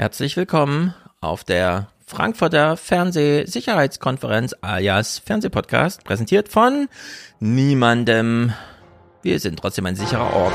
Herzlich willkommen auf der Frankfurter Fernsehsicherheitskonferenz alias Fernsehpodcast, präsentiert von niemandem. Wir sind trotzdem ein sicherer Ort.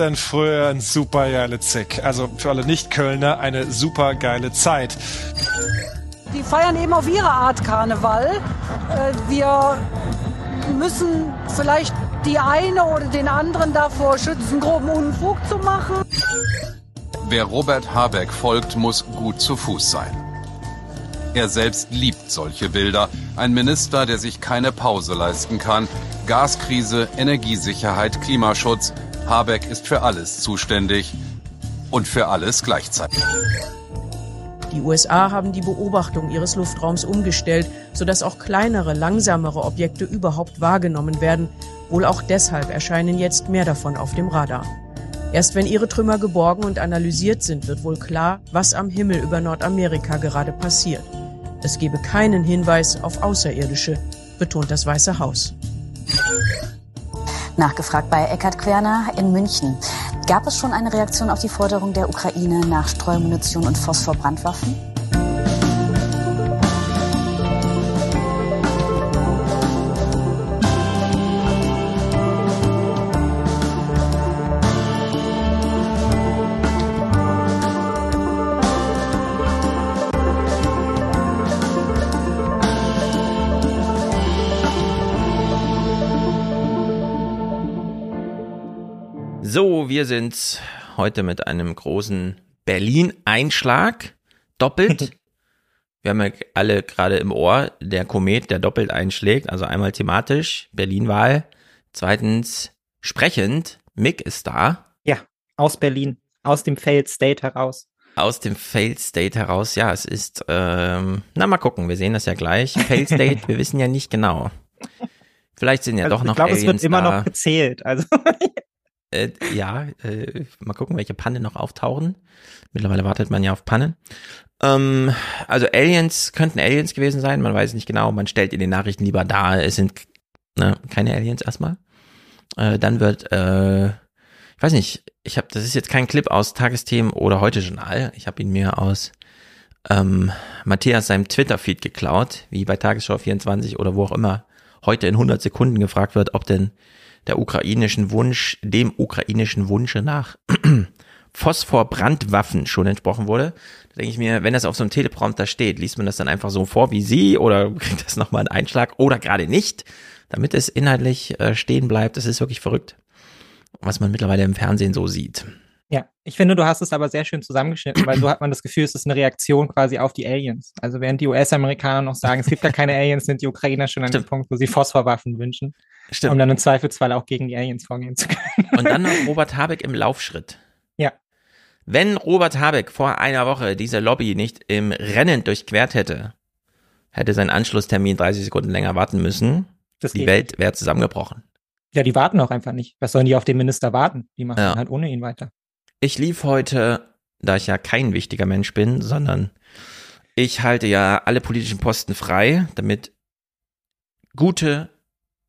Denn früher ein super geile Zick? Also für alle Nicht-Kölner eine super geile Zeit. Die feiern eben auf ihre Art Karneval. Äh, Wir müssen vielleicht die eine oder den anderen davor schützen, groben Unfug zu machen. Wer Robert Habeck folgt, muss gut zu Fuß sein. Er selbst liebt solche Bilder. Ein Minister, der sich keine Pause leisten kann. Gaskrise, Energiesicherheit, Klimaschutz. Habeck ist für alles zuständig. Und für alles gleichzeitig. Die USA haben die Beobachtung ihres Luftraums umgestellt, sodass auch kleinere, langsamere Objekte überhaupt wahrgenommen werden. Wohl auch deshalb erscheinen jetzt mehr davon auf dem Radar. Erst wenn ihre Trümmer geborgen und analysiert sind, wird wohl klar, was am Himmel über Nordamerika gerade passiert. Es gebe keinen Hinweis auf Außerirdische, betont das Weiße Haus. Nachgefragt bei Eckhard Querner in München. Gab es schon eine Reaktion auf die Forderung der Ukraine nach Streumunition und Phosphorbrandwaffen? Wir sind heute mit einem großen Berlin-Einschlag. Doppelt. Wir haben ja alle gerade im Ohr der Komet, der doppelt einschlägt. Also einmal thematisch, Berlin-Wahl. Zweitens sprechend, Mick ist da. Ja, aus Berlin, aus dem Failed State heraus. Aus dem Failed State heraus, ja, es ist, ähm, na mal gucken, wir sehen das ja gleich. Failed State, wir wissen ja nicht genau. Vielleicht sind ja Also doch noch ich glaube, es wird immer da. noch gezählt. Also Äh, ja, äh, mal gucken, welche Pannen noch auftauchen. Mittlerweile wartet man ja auf Pannen. Ähm, also Aliens könnten Aliens gewesen sein, man weiß nicht genau. Man stellt in den Nachrichten lieber dar, es sind ne, keine Aliens erstmal. Äh, dann wird, äh, ich weiß nicht, ich habe, das ist jetzt kein Clip aus Tagesthemen oder heute Journal. Ich habe ihn mir aus ähm, Matthias seinem Twitter-Feed geklaut, wie bei Tagesschau 24 oder wo auch immer heute in 100 Sekunden gefragt wird, ob denn der ukrainischen Wunsch, dem ukrainischen Wunsche nach Phosphorbrandwaffen schon entsprochen wurde. Da denke ich mir, wenn das auf so einem Teleprompter steht, liest man das dann einfach so vor wie sie oder kriegt das nochmal einen Einschlag oder gerade nicht, damit es inhaltlich äh, stehen bleibt. Das ist wirklich verrückt, was man mittlerweile im Fernsehen so sieht. Ja, ich finde, du hast es aber sehr schön zusammengeschnitten, weil so hat man das Gefühl, es ist eine Reaktion quasi auf die Aliens. Also während die US-Amerikaner noch sagen, es gibt gar keine Aliens, sind die Ukrainer schon an dem. Punkt, wo sie Phosphorwaffen wünschen, um Stimmt. dann im Zweifelsfall auch gegen die Aliens vorgehen zu können. Und dann noch Robert Habeck im Laufschritt. Ja. Wenn Robert Habeck vor einer Woche diese Lobby nicht im Rennen durchquert hätte, hätte sein Anschlusstermin 30 Sekunden länger warten müssen. Das Die Welt wäre zusammengebrochen. Ja, die warten auch einfach nicht. Was sollen die auf den Minister warten? Die machen Ja. halt ohne ihn weiter. Ich lief heute, da ich ja kein wichtiger Mensch bin, sondern ich halte ja alle politischen Posten frei, damit gute,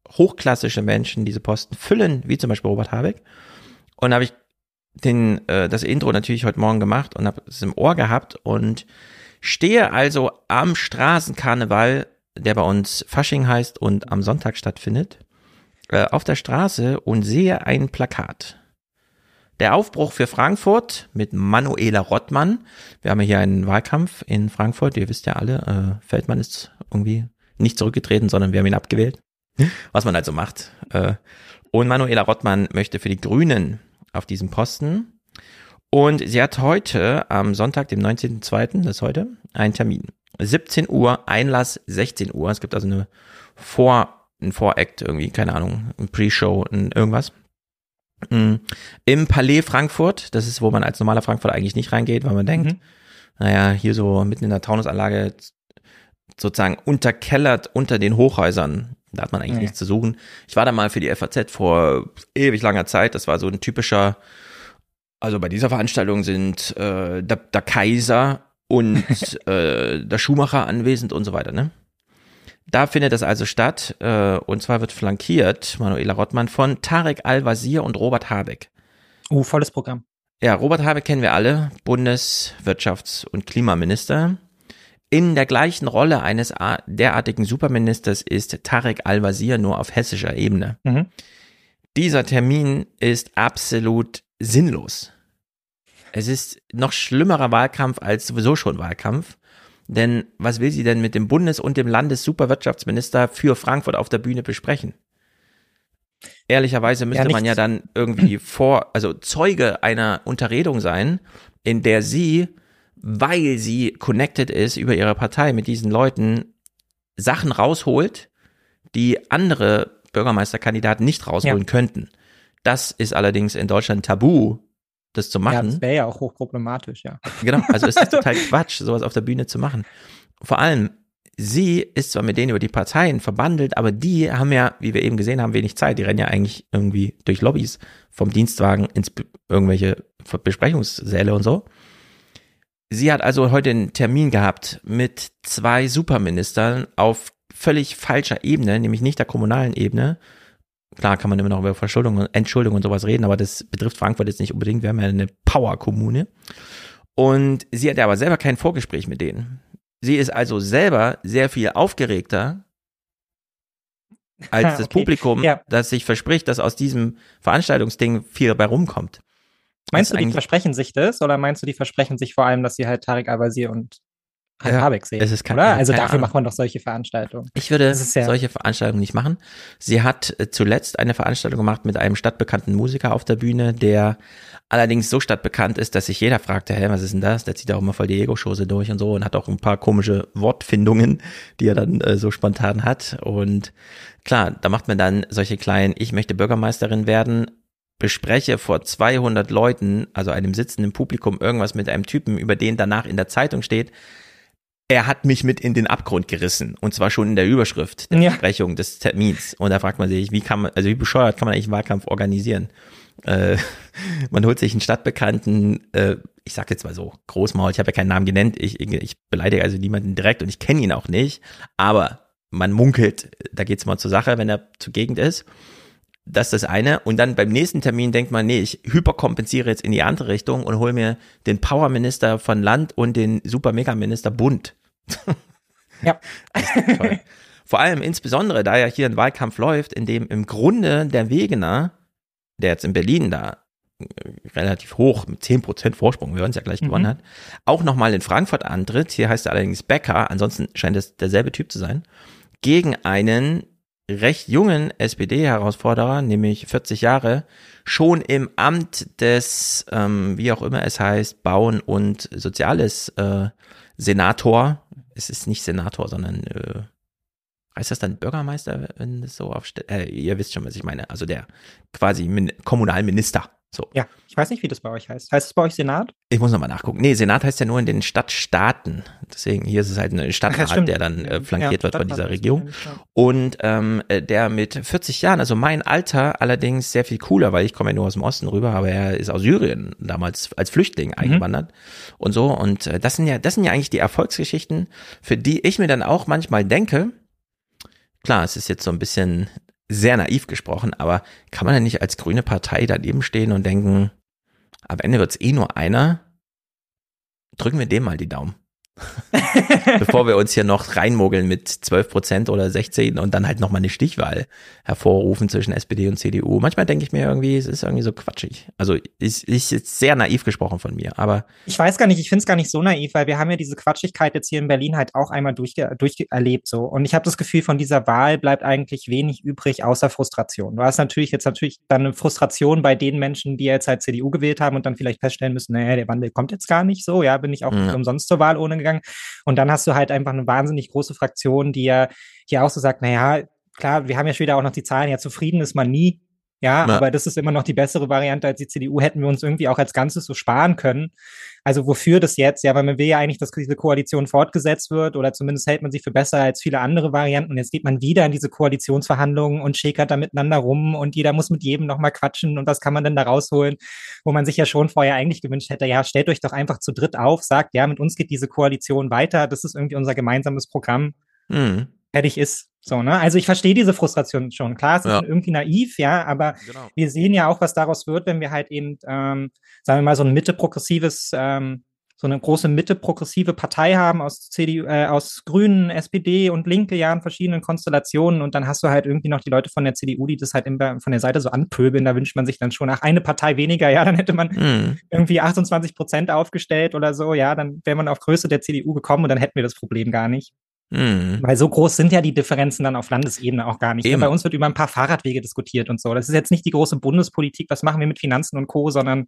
hochklassische Menschen diese Posten füllen, wie zum Beispiel Robert Habeck. Und habe ich den, äh, das Intro natürlich heute Morgen gemacht und habe es im Ohr gehabt und stehe also am Straßenkarneval, der bei uns Fasching heißt und am Sonntag stattfindet, äh, auf der Straße und sehe ein Plakat. Der Aufbruch für Frankfurt mit Manuela Rottmann. Wir haben ja hier einen Wahlkampf in Frankfurt. Ihr wisst ja alle, äh, Feldmann ist irgendwie nicht zurückgetreten, sondern wir haben ihn abgewählt. Was man also macht. Äh, und Manuela Rottmann möchte für die Grünen auf diesem Posten. Und sie hat heute, am Sonntag, dem 19.02., das ist heute, einen Termin. 17 Uhr, Einlass 16 Uhr. Es gibt also eine Vor, ein Voract irgendwie, keine Ahnung, ein Pre-Show, irgendwas. Mhm. Im Palais Frankfurt, das ist, wo man als normaler Frankfurter eigentlich nicht reingeht, weil man denkt, Mhm. naja, hier so mitten in der Taunusanlage sozusagen unterkellert unter den Hochhäusern. Da hat man eigentlich Nee. nichts zu suchen. Ich war da mal für die FAZ vor ewig langer Zeit. Das war so ein typischer, also bei dieser Veranstaltung sind äh, der, der Kaiser und äh, der Schuhmacher anwesend und so weiter, ne? Da findet das also statt, äh, und zwar wird flankiert, Manuela Rottmann, von Tarek Al-Wazir und Robert Habeck. Uh, volles Programm. Ja, Robert Habeck kennen wir alle, Bundeswirtschafts- und Klimaminister. In der gleichen Rolle eines derartigen Superministers ist Tarek Al-Wazir nur auf hessischer Ebene. Mhm. Dieser Termin ist absolut sinnlos. Es ist noch schlimmerer Wahlkampf als sowieso schon Wahlkampf. Denn was will sie denn mit dem Bundes- und dem Landessuperwirtschaftsminister für Frankfurt auf der Bühne besprechen? Ehrlicherweise müsste Ja, man ja dann irgendwie vor, also Zeuge einer Unterredung sein, in der sie, weil sie connected ist über ihre Partei mit diesen Leuten, Sachen rausholt, die andere Bürgermeisterkandidaten nicht rausholen Ja. könnten. Das ist allerdings in Deutschland tabu, das zu Ja, machen. das wäre ja auch hochproblematisch, ja. Genau, also es ist total Quatsch, sowas auf der Bühne zu machen. Vor allem, sie ist zwar mit denen über die Parteien verbandelt, aber die haben ja, wie wir eben gesehen haben, wenig Zeit. Die rennen ja eigentlich irgendwie durch Lobbys vom Dienstwagen ins irgendwelche Besprechungssäle und so. Sie hat also heute einen Termin gehabt mit zwei Superministern auf völlig falscher Ebene, nämlich nicht der kommunalen Ebene. Klar kann man immer noch über Verschuldung und Entschuldung und sowas reden, aber das betrifft Frankfurt jetzt nicht unbedingt. Wir haben ja eine Power-Kommune. Und sie hatte aber selber kein Vorgespräch mit denen. Sie ist also selber sehr viel aufgeregter als das okay. Publikum, Ja. das sich verspricht, dass aus diesem Veranstaltungsding viel dabei rumkommt. Meinst Das du, die versprechen sich das oder meinst du, die versprechen sich vor allem, dass sie halt Tarek Al-Wazir und halt Ja, Habeck sehen? es ist kein- oder? Also dafür Ahnung. macht man doch solche Veranstaltungen. Ich würde ja- solche Veranstaltungen nicht machen. Sie hat äh, zuletzt eine Veranstaltung gemacht mit einem stadtbekannten Musiker auf der Bühne, der allerdings so stadtbekannt ist, dass sich jeder fragte, hä, was ist denn das? Der zieht auch immer voll die Ego-Schose durch und so und hat auch ein paar komische Wortfindungen, die er dann äh, so spontan hat. Und klar, da macht man dann solche kleinen, ich möchte Bürgermeisterin werden, bespreche vor 200 Leuten, also einem sitzenden Publikum, irgendwas mit einem Typen, über den danach in der Zeitung steht, er hat mich mit in den Abgrund gerissen. Und zwar schon in der Überschrift der Ja. Besprechung des Termins. Und da fragt man sich, wie kann man, also wie bescheuert kann man eigentlich einen Wahlkampf organisieren? Äh, man holt sich einen Stadtbekannten, äh, ich sag jetzt mal so, Großmaul, ich habe ja keinen Namen genannt, ich, ich beleidige also niemanden direkt und ich kenne ihn auch nicht, aber man munkelt, da geht's mal zur Sache, wenn er zur Gegend ist. Das ist das eine. Und dann beim nächsten Termin denkt man, nee, ich hyperkompensiere jetzt in die andere Richtung und hole mir den Powerminister von Land und den Super-Mega-Minister Bund. Ja. Vor allem insbesondere, da ja hier ein Wahlkampf läuft, in dem im Grunde der Wegener, der jetzt in Berlin da äh, relativ hoch mit 10% Vorsprung, wir hören es ja gleich Mhm. gewonnen hat, auch nochmal in Frankfurt antritt, hier heißt er allerdings Becker, ansonsten scheint es derselbe Typ zu sein, gegen einen recht jungen SPD-Herausforderer, nämlich 40 Jahre, schon im Amt des, ähm, wie auch immer es heißt, Bauen und Soziales äh, Senator. Es ist nicht Senator, sondern äh, heißt das dann Bürgermeister, wenn das so aufsteht? Äh, ihr wisst schon, was ich meine. Also der quasi Min Kommunalminister. So. Ja, ich weiß nicht, wie das bei euch heißt. Heißt es bei euch Senat? Ich muss nochmal nachgucken. Nee, Senat heißt ja nur in den Stadtstaaten. Deswegen, hier ist es halt ein Stadtrat, stimmt. der dann äh, flankiert Ja, wird von dieser Regierung. ja. Und ähm, äh, der mit 40 Jahren, also mein Alter, allerdings sehr viel cooler, weil ich komme ja nur aus dem Osten rüber, aber er ist aus Syrien damals als Flüchtling eingewandert und so. Und äh, das sind ja, das sind ja eigentlich die Erfolgsgeschichten, für die ich mir dann auch manchmal denke, klar, es ist jetzt so ein bisschen sehr naiv gesprochen, aber kann man ja nicht als grüne Partei daneben stehen und denken, am Ende wird's eh nur einer, drücken wir dem mal die Daumen. Bevor wir uns hier noch reinmogeln mit 12 Prozent oder 16 und dann halt nochmal eine Stichwahl hervorrufen zwischen SPD und CDU. Manchmal denke ich mir irgendwie, es ist irgendwie so quatschig. Also ist, ist jetzt sehr naiv gesprochen von mir, aber Ich weiß gar nicht, ich finde es gar nicht so naiv, weil wir haben ja diese Quatschigkeit jetzt hier in Berlin halt auch einmal durcherlebt so. Und ich habe das Gefühl, von dieser Wahl bleibt eigentlich wenig übrig, außer Frustration. Du hast natürlich jetzt natürlich dann eine Frustration bei den Menschen, die jetzt halt CDU gewählt haben und dann vielleicht feststellen müssen, naja, der Wandel kommt jetzt gar nicht so, ja, bin ich auch Ja. umsonst zur Wahl ohne gegangen. Und dann hast du halt einfach eine wahnsinnig große Fraktion, die ja hier auch so sagt, naja, klar, wir haben ja schon wieder auch noch die Zahlen, ja, zufrieden ist man nie. Ja, Ja. aber das ist immer noch die bessere Variante als die CDU. Hätten wir uns irgendwie auch als Ganzes so sparen können. Also wofür das jetzt? Ja, weil man will ja eigentlich, dass diese Koalition fortgesetzt wird oder zumindest hält man sie für besser als viele andere Varianten. Und jetzt geht man wieder in diese Koalitionsverhandlungen und schäkert da miteinander rum und jeder muss mit jedem nochmal quatschen und was kann man denn da rausholen, wo man sich ja schon vorher eigentlich gewünscht hätte, ja, stellt euch doch einfach zu dritt auf, sagt, ja, mit uns geht diese Koalition weiter, das ist irgendwie unser gemeinsames Programm Hm. fertig ist. So, ne? Also ich verstehe diese Frustration schon. Klar, es ist Ja. irgendwie naiv, ja, aber Genau. wir sehen ja auch, was daraus wird, wenn wir halt eben, ähm, sagen wir mal, so ein Mitte-progressives, ähm, so eine große Mitte-progressive Partei haben aus CDU, äh, aus Grünen, SPD und Linke, ja, in verschiedenen Konstellationen. Und dann hast du halt irgendwie noch die Leute von der CDU, die das halt immer von der Seite so anpöbeln. Da wünscht man sich dann schon, ach, eine Partei weniger, ja, dann hätte man Hm. irgendwie 28 Prozent aufgestellt oder so, ja, dann wäre man auf Größe der CDU gekommen und dann hätten wir das Problem gar nicht. Hm. Weil so groß sind ja die Differenzen dann auf Landesebene auch gar nicht. Eben. Bei uns wird über ein paar Fahrradwege diskutiert und so. Das ist jetzt nicht die große Bundespolitik, was machen wir mit Finanzen und Co., sondern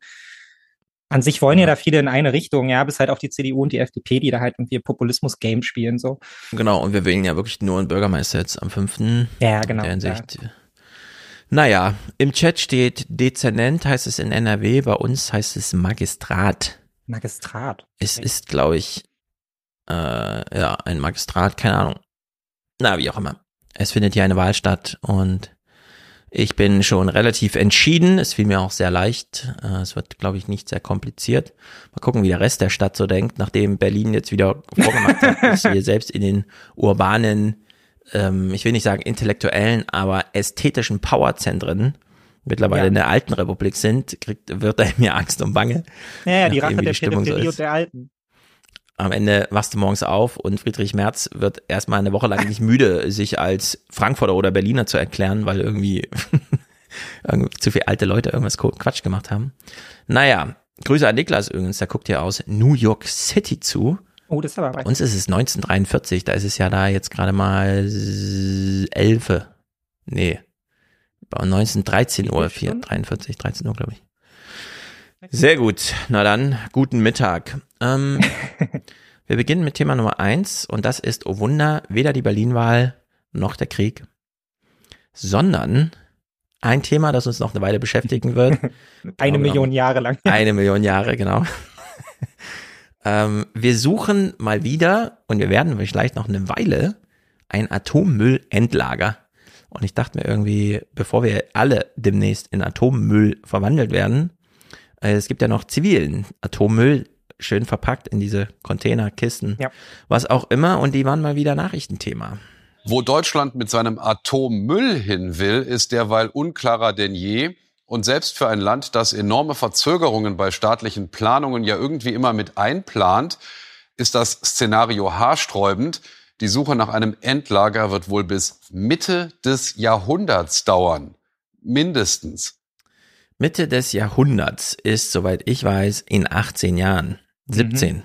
an sich wollen ja da viele in eine Richtung, ja, bis halt auf die CDU und die FDP, die da halt irgendwie Populismus-Game spielen, so. Genau, und wir wählen ja wirklich nur einen Bürgermeister jetzt am 5. Ja, genau. In der Ja. Hinsicht. Naja, im Chat steht Dezernent, heißt es in NRW, bei uns heißt es Magistrat. Magistrat. Es ist, glaube ich, äh, ja, ein Magistrat, keine Ahnung. Na, wie auch immer. Es findet hier eine Wahl statt und ich bin schon relativ entschieden. Es fiel mir auch sehr leicht. Äh, es wird, glaube ich, nicht sehr kompliziert. Mal gucken, wie der Rest der Stadt so denkt, nachdem Berlin jetzt wieder vorgemacht hat, dass hier selbst in den urbanen, ähm, ich will nicht sagen intellektuellen, aber ästhetischen Powerzentren mittlerweile Ja. in der alten Republik sind, kriegt, wird da mir Angst und Bange. Ja, ja, die Rache der Stimmung so und der Alten. Am Ende wachst du morgens auf und Friedrich Merz wird erstmal eine Woche lang nicht müde, sich als Frankfurter oder Berliner zu erklären, weil irgendwie, zu viele alte Leute irgendwas Quatsch gemacht haben. Naja, Grüße an Niklas übrigens, der guckt ja aus New York City zu. Oh, das ist aber Bei weit. uns ist es 1943, da ist es ja da jetzt gerade mal elfe. Nee. Bei 19, 13 Uhr, 4, 43, 13 Uhr, glaube ich. Sehr gut. Na dann, guten Mittag. Ähm, wir beginnen mit Thema Nummer eins und das ist, oh Wunder, weder die Berlin-Wahl noch der Krieg, sondern ein Thema, das uns noch eine Weile beschäftigen wird. Eine Genau. Million Jahre lang. Eine Million Jahre, genau. ähm, wir suchen mal wieder und wir werden vielleicht noch eine Weile ein Atommüllendlager. Und ich dachte mir irgendwie, bevor wir alle demnächst in Atommüll verwandelt werden, es gibt ja noch zivilen Atommüll, schön verpackt in diese Container, Kisten, Ja. was auch immer. Und die waren mal wieder Nachrichtenthema. Wo Deutschland mit seinem Atommüll hin will, ist derweil unklarer denn je. Und selbst für ein Land, das enorme Verzögerungen bei staatlichen Planungen ja irgendwie immer mit einplant, ist das Szenario haarsträubend. Die Suche nach einem Endlager wird wohl bis Mitte des Jahrhunderts dauern. Mindestens. Mitte des Jahrhunderts ist, soweit ich weiß, in 18 Jahren. 17.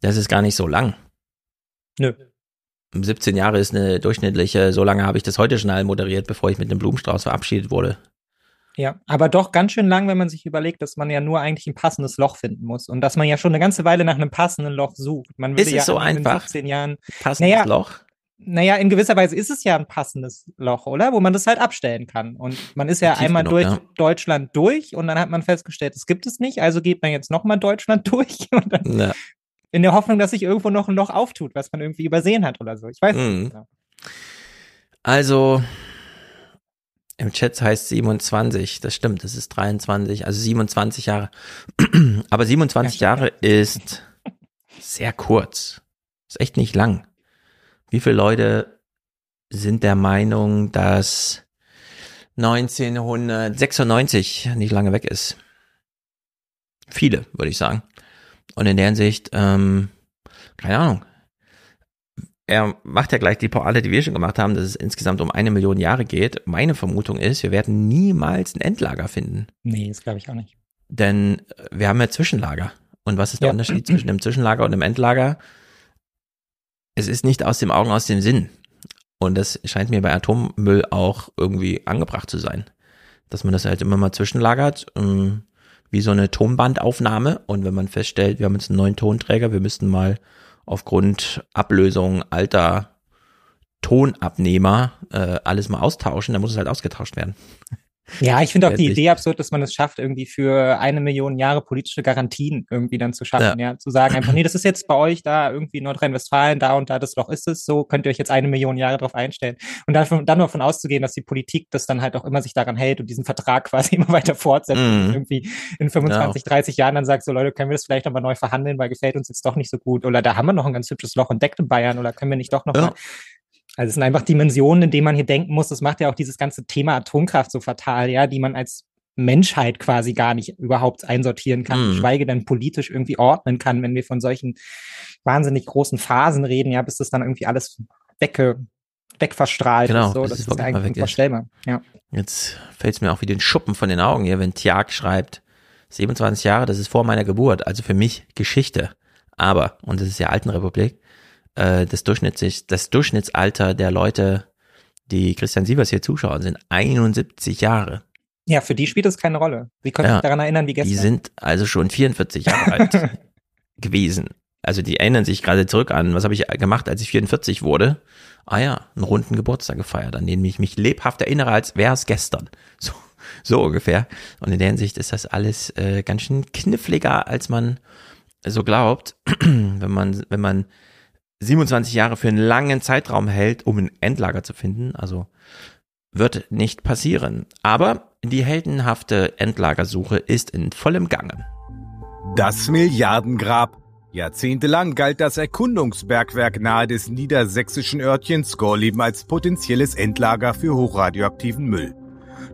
Das ist gar nicht so lang. Nö. 17 Jahre ist eine durchschnittliche, so lange habe ich das heute schon all moderiert, bevor ich mit einem Blumenstrauß verabschiedet wurde. Ja, aber doch ganz schön lang, wenn man sich überlegt, dass man ja nur eigentlich ein passendes Loch finden muss und dass man ja schon eine ganze Weile nach einem passenden Loch sucht. Man würde Ist es ja so in den einfach? 17 Jahren, Passendes Naja. Loch. Naja, in gewisser Weise ist es ja ein passendes Loch, oder? Wo man das halt abstellen kann. Und man ist ja Tief einmal genug, durch ja. Deutschland durch und dann hat man festgestellt, es gibt es nicht, also geht man jetzt nochmal Deutschland durch und dann Ja. in der Hoffnung, dass sich irgendwo noch ein Loch auftut, was man irgendwie übersehen hat oder so. Ich weiß Mhm. nicht. genau. Also, im Chat heißt 27, das stimmt, das ist 23, also 27 Jahre. Aber 27 Ja, Jahre ist sehr kurz. Ist echt nicht lang. Wie viele Leute sind der Meinung, dass 1996 nicht lange weg ist? Viele, würde ich sagen. Und in der Hinsicht, ähm, keine Ahnung. Er macht ja gleich die Poale, die wir schon gemacht haben, dass es insgesamt um eine Million Jahre geht. Meine Vermutung ist, wir werden niemals ein Endlager finden. Nee, das glaube ich auch nicht. Denn wir haben ja Zwischenlager. Und was ist der Ja. Unterschied zwischen dem Zwischenlager und dem Endlager? Es ist nicht aus dem Augen, aus dem Sinn. Und das scheint mir bei Atommüll auch irgendwie angebracht zu sein. Dass man das halt immer mal zwischenlagert, ähm, wie so eine Tonbandaufnahme. Und wenn man feststellt, wir haben jetzt einen neuen Tonträger, wir müssten mal aufgrund Ablösung alter Tonabnehmer äh, alles mal austauschen, dann muss es halt ausgetauscht werden. Ja, ich finde auch die. Idee absurd, dass man es schafft, irgendwie für eine Million Jahre politische Garantien irgendwie dann zu schaffen, ja. Zu sagen einfach, nee, das ist jetzt bei euch da irgendwie Nordrhein-Westfalen, da und da das Loch ist es, so könnt ihr euch jetzt eine Million Jahre drauf einstellen. Und davon, dann davon auszugehen, dass die Politik das dann halt auch immer sich daran hält und diesen Vertrag quasi immer weiter fortsetzt Mhm. und irgendwie in 25, 30 Jahren dann sagt, so Leute, können wir das vielleicht nochmal neu verhandeln, weil gefällt uns jetzt doch nicht so gut. Oder da haben wir noch ein ganz hübsches Loch entdeckt in Bayern oder können wir nicht doch noch Ja. mal also es sind einfach Dimensionen, in denen man hier denken muss. Das macht ja auch dieses ganze Thema Atomkraft so fatal, ja, die man als Menschheit quasi gar nicht überhaupt einsortieren kann, Mhm. geschweige denn politisch irgendwie ordnen kann, wenn wir von solchen wahnsinnig großen Phasen reden, ja, bis das dann irgendwie alles wegge wegverstrahlt Genau, ist. So, das ist mal eigentlich ist. unvorstellbar. Ja. Jetzt fällt es mir auch wie den Schuppen von den Augen hier, wenn Tiag schreibt, 27 Jahre, das ist vor meiner Geburt, also für mich Geschichte. Aber, und das ist ja Altenrepublik, äh, das, Durchschnittlich, das Durchschnittsalter der Leute, die Christian Sievers hier zuschauen, sind 71 Jahre. ja, für die spielt es keine Rolle. Sie können Ja, sich daran erinnern wie gestern. Die sind also schon 44 Jahre alt gewesen. Also die erinnern sich gerade zurück an, was habe ich gemacht, als ich 44 wurde? Ah ja, einen runden Geburtstag gefeiert, an den ich mich lebhaft erinnere, als wäre es gestern. So, so ungefähr. Und in der Hinsicht ist das alles äh, ganz schön kniffliger, als man so glaubt, wenn man, wenn man 27 Jahre für einen langen Zeitraum hält, um ein Endlager zu finden. Also wird nicht passieren. Aber die heldenhafte Endlagersuche ist in vollem Gange. Das Milliardengrab. Jahrzehntelang galt das Erkundungsbergwerk nahe des niedersächsischen Örtchens Gorleben als potenzielles Endlager für hochradioaktiven Müll.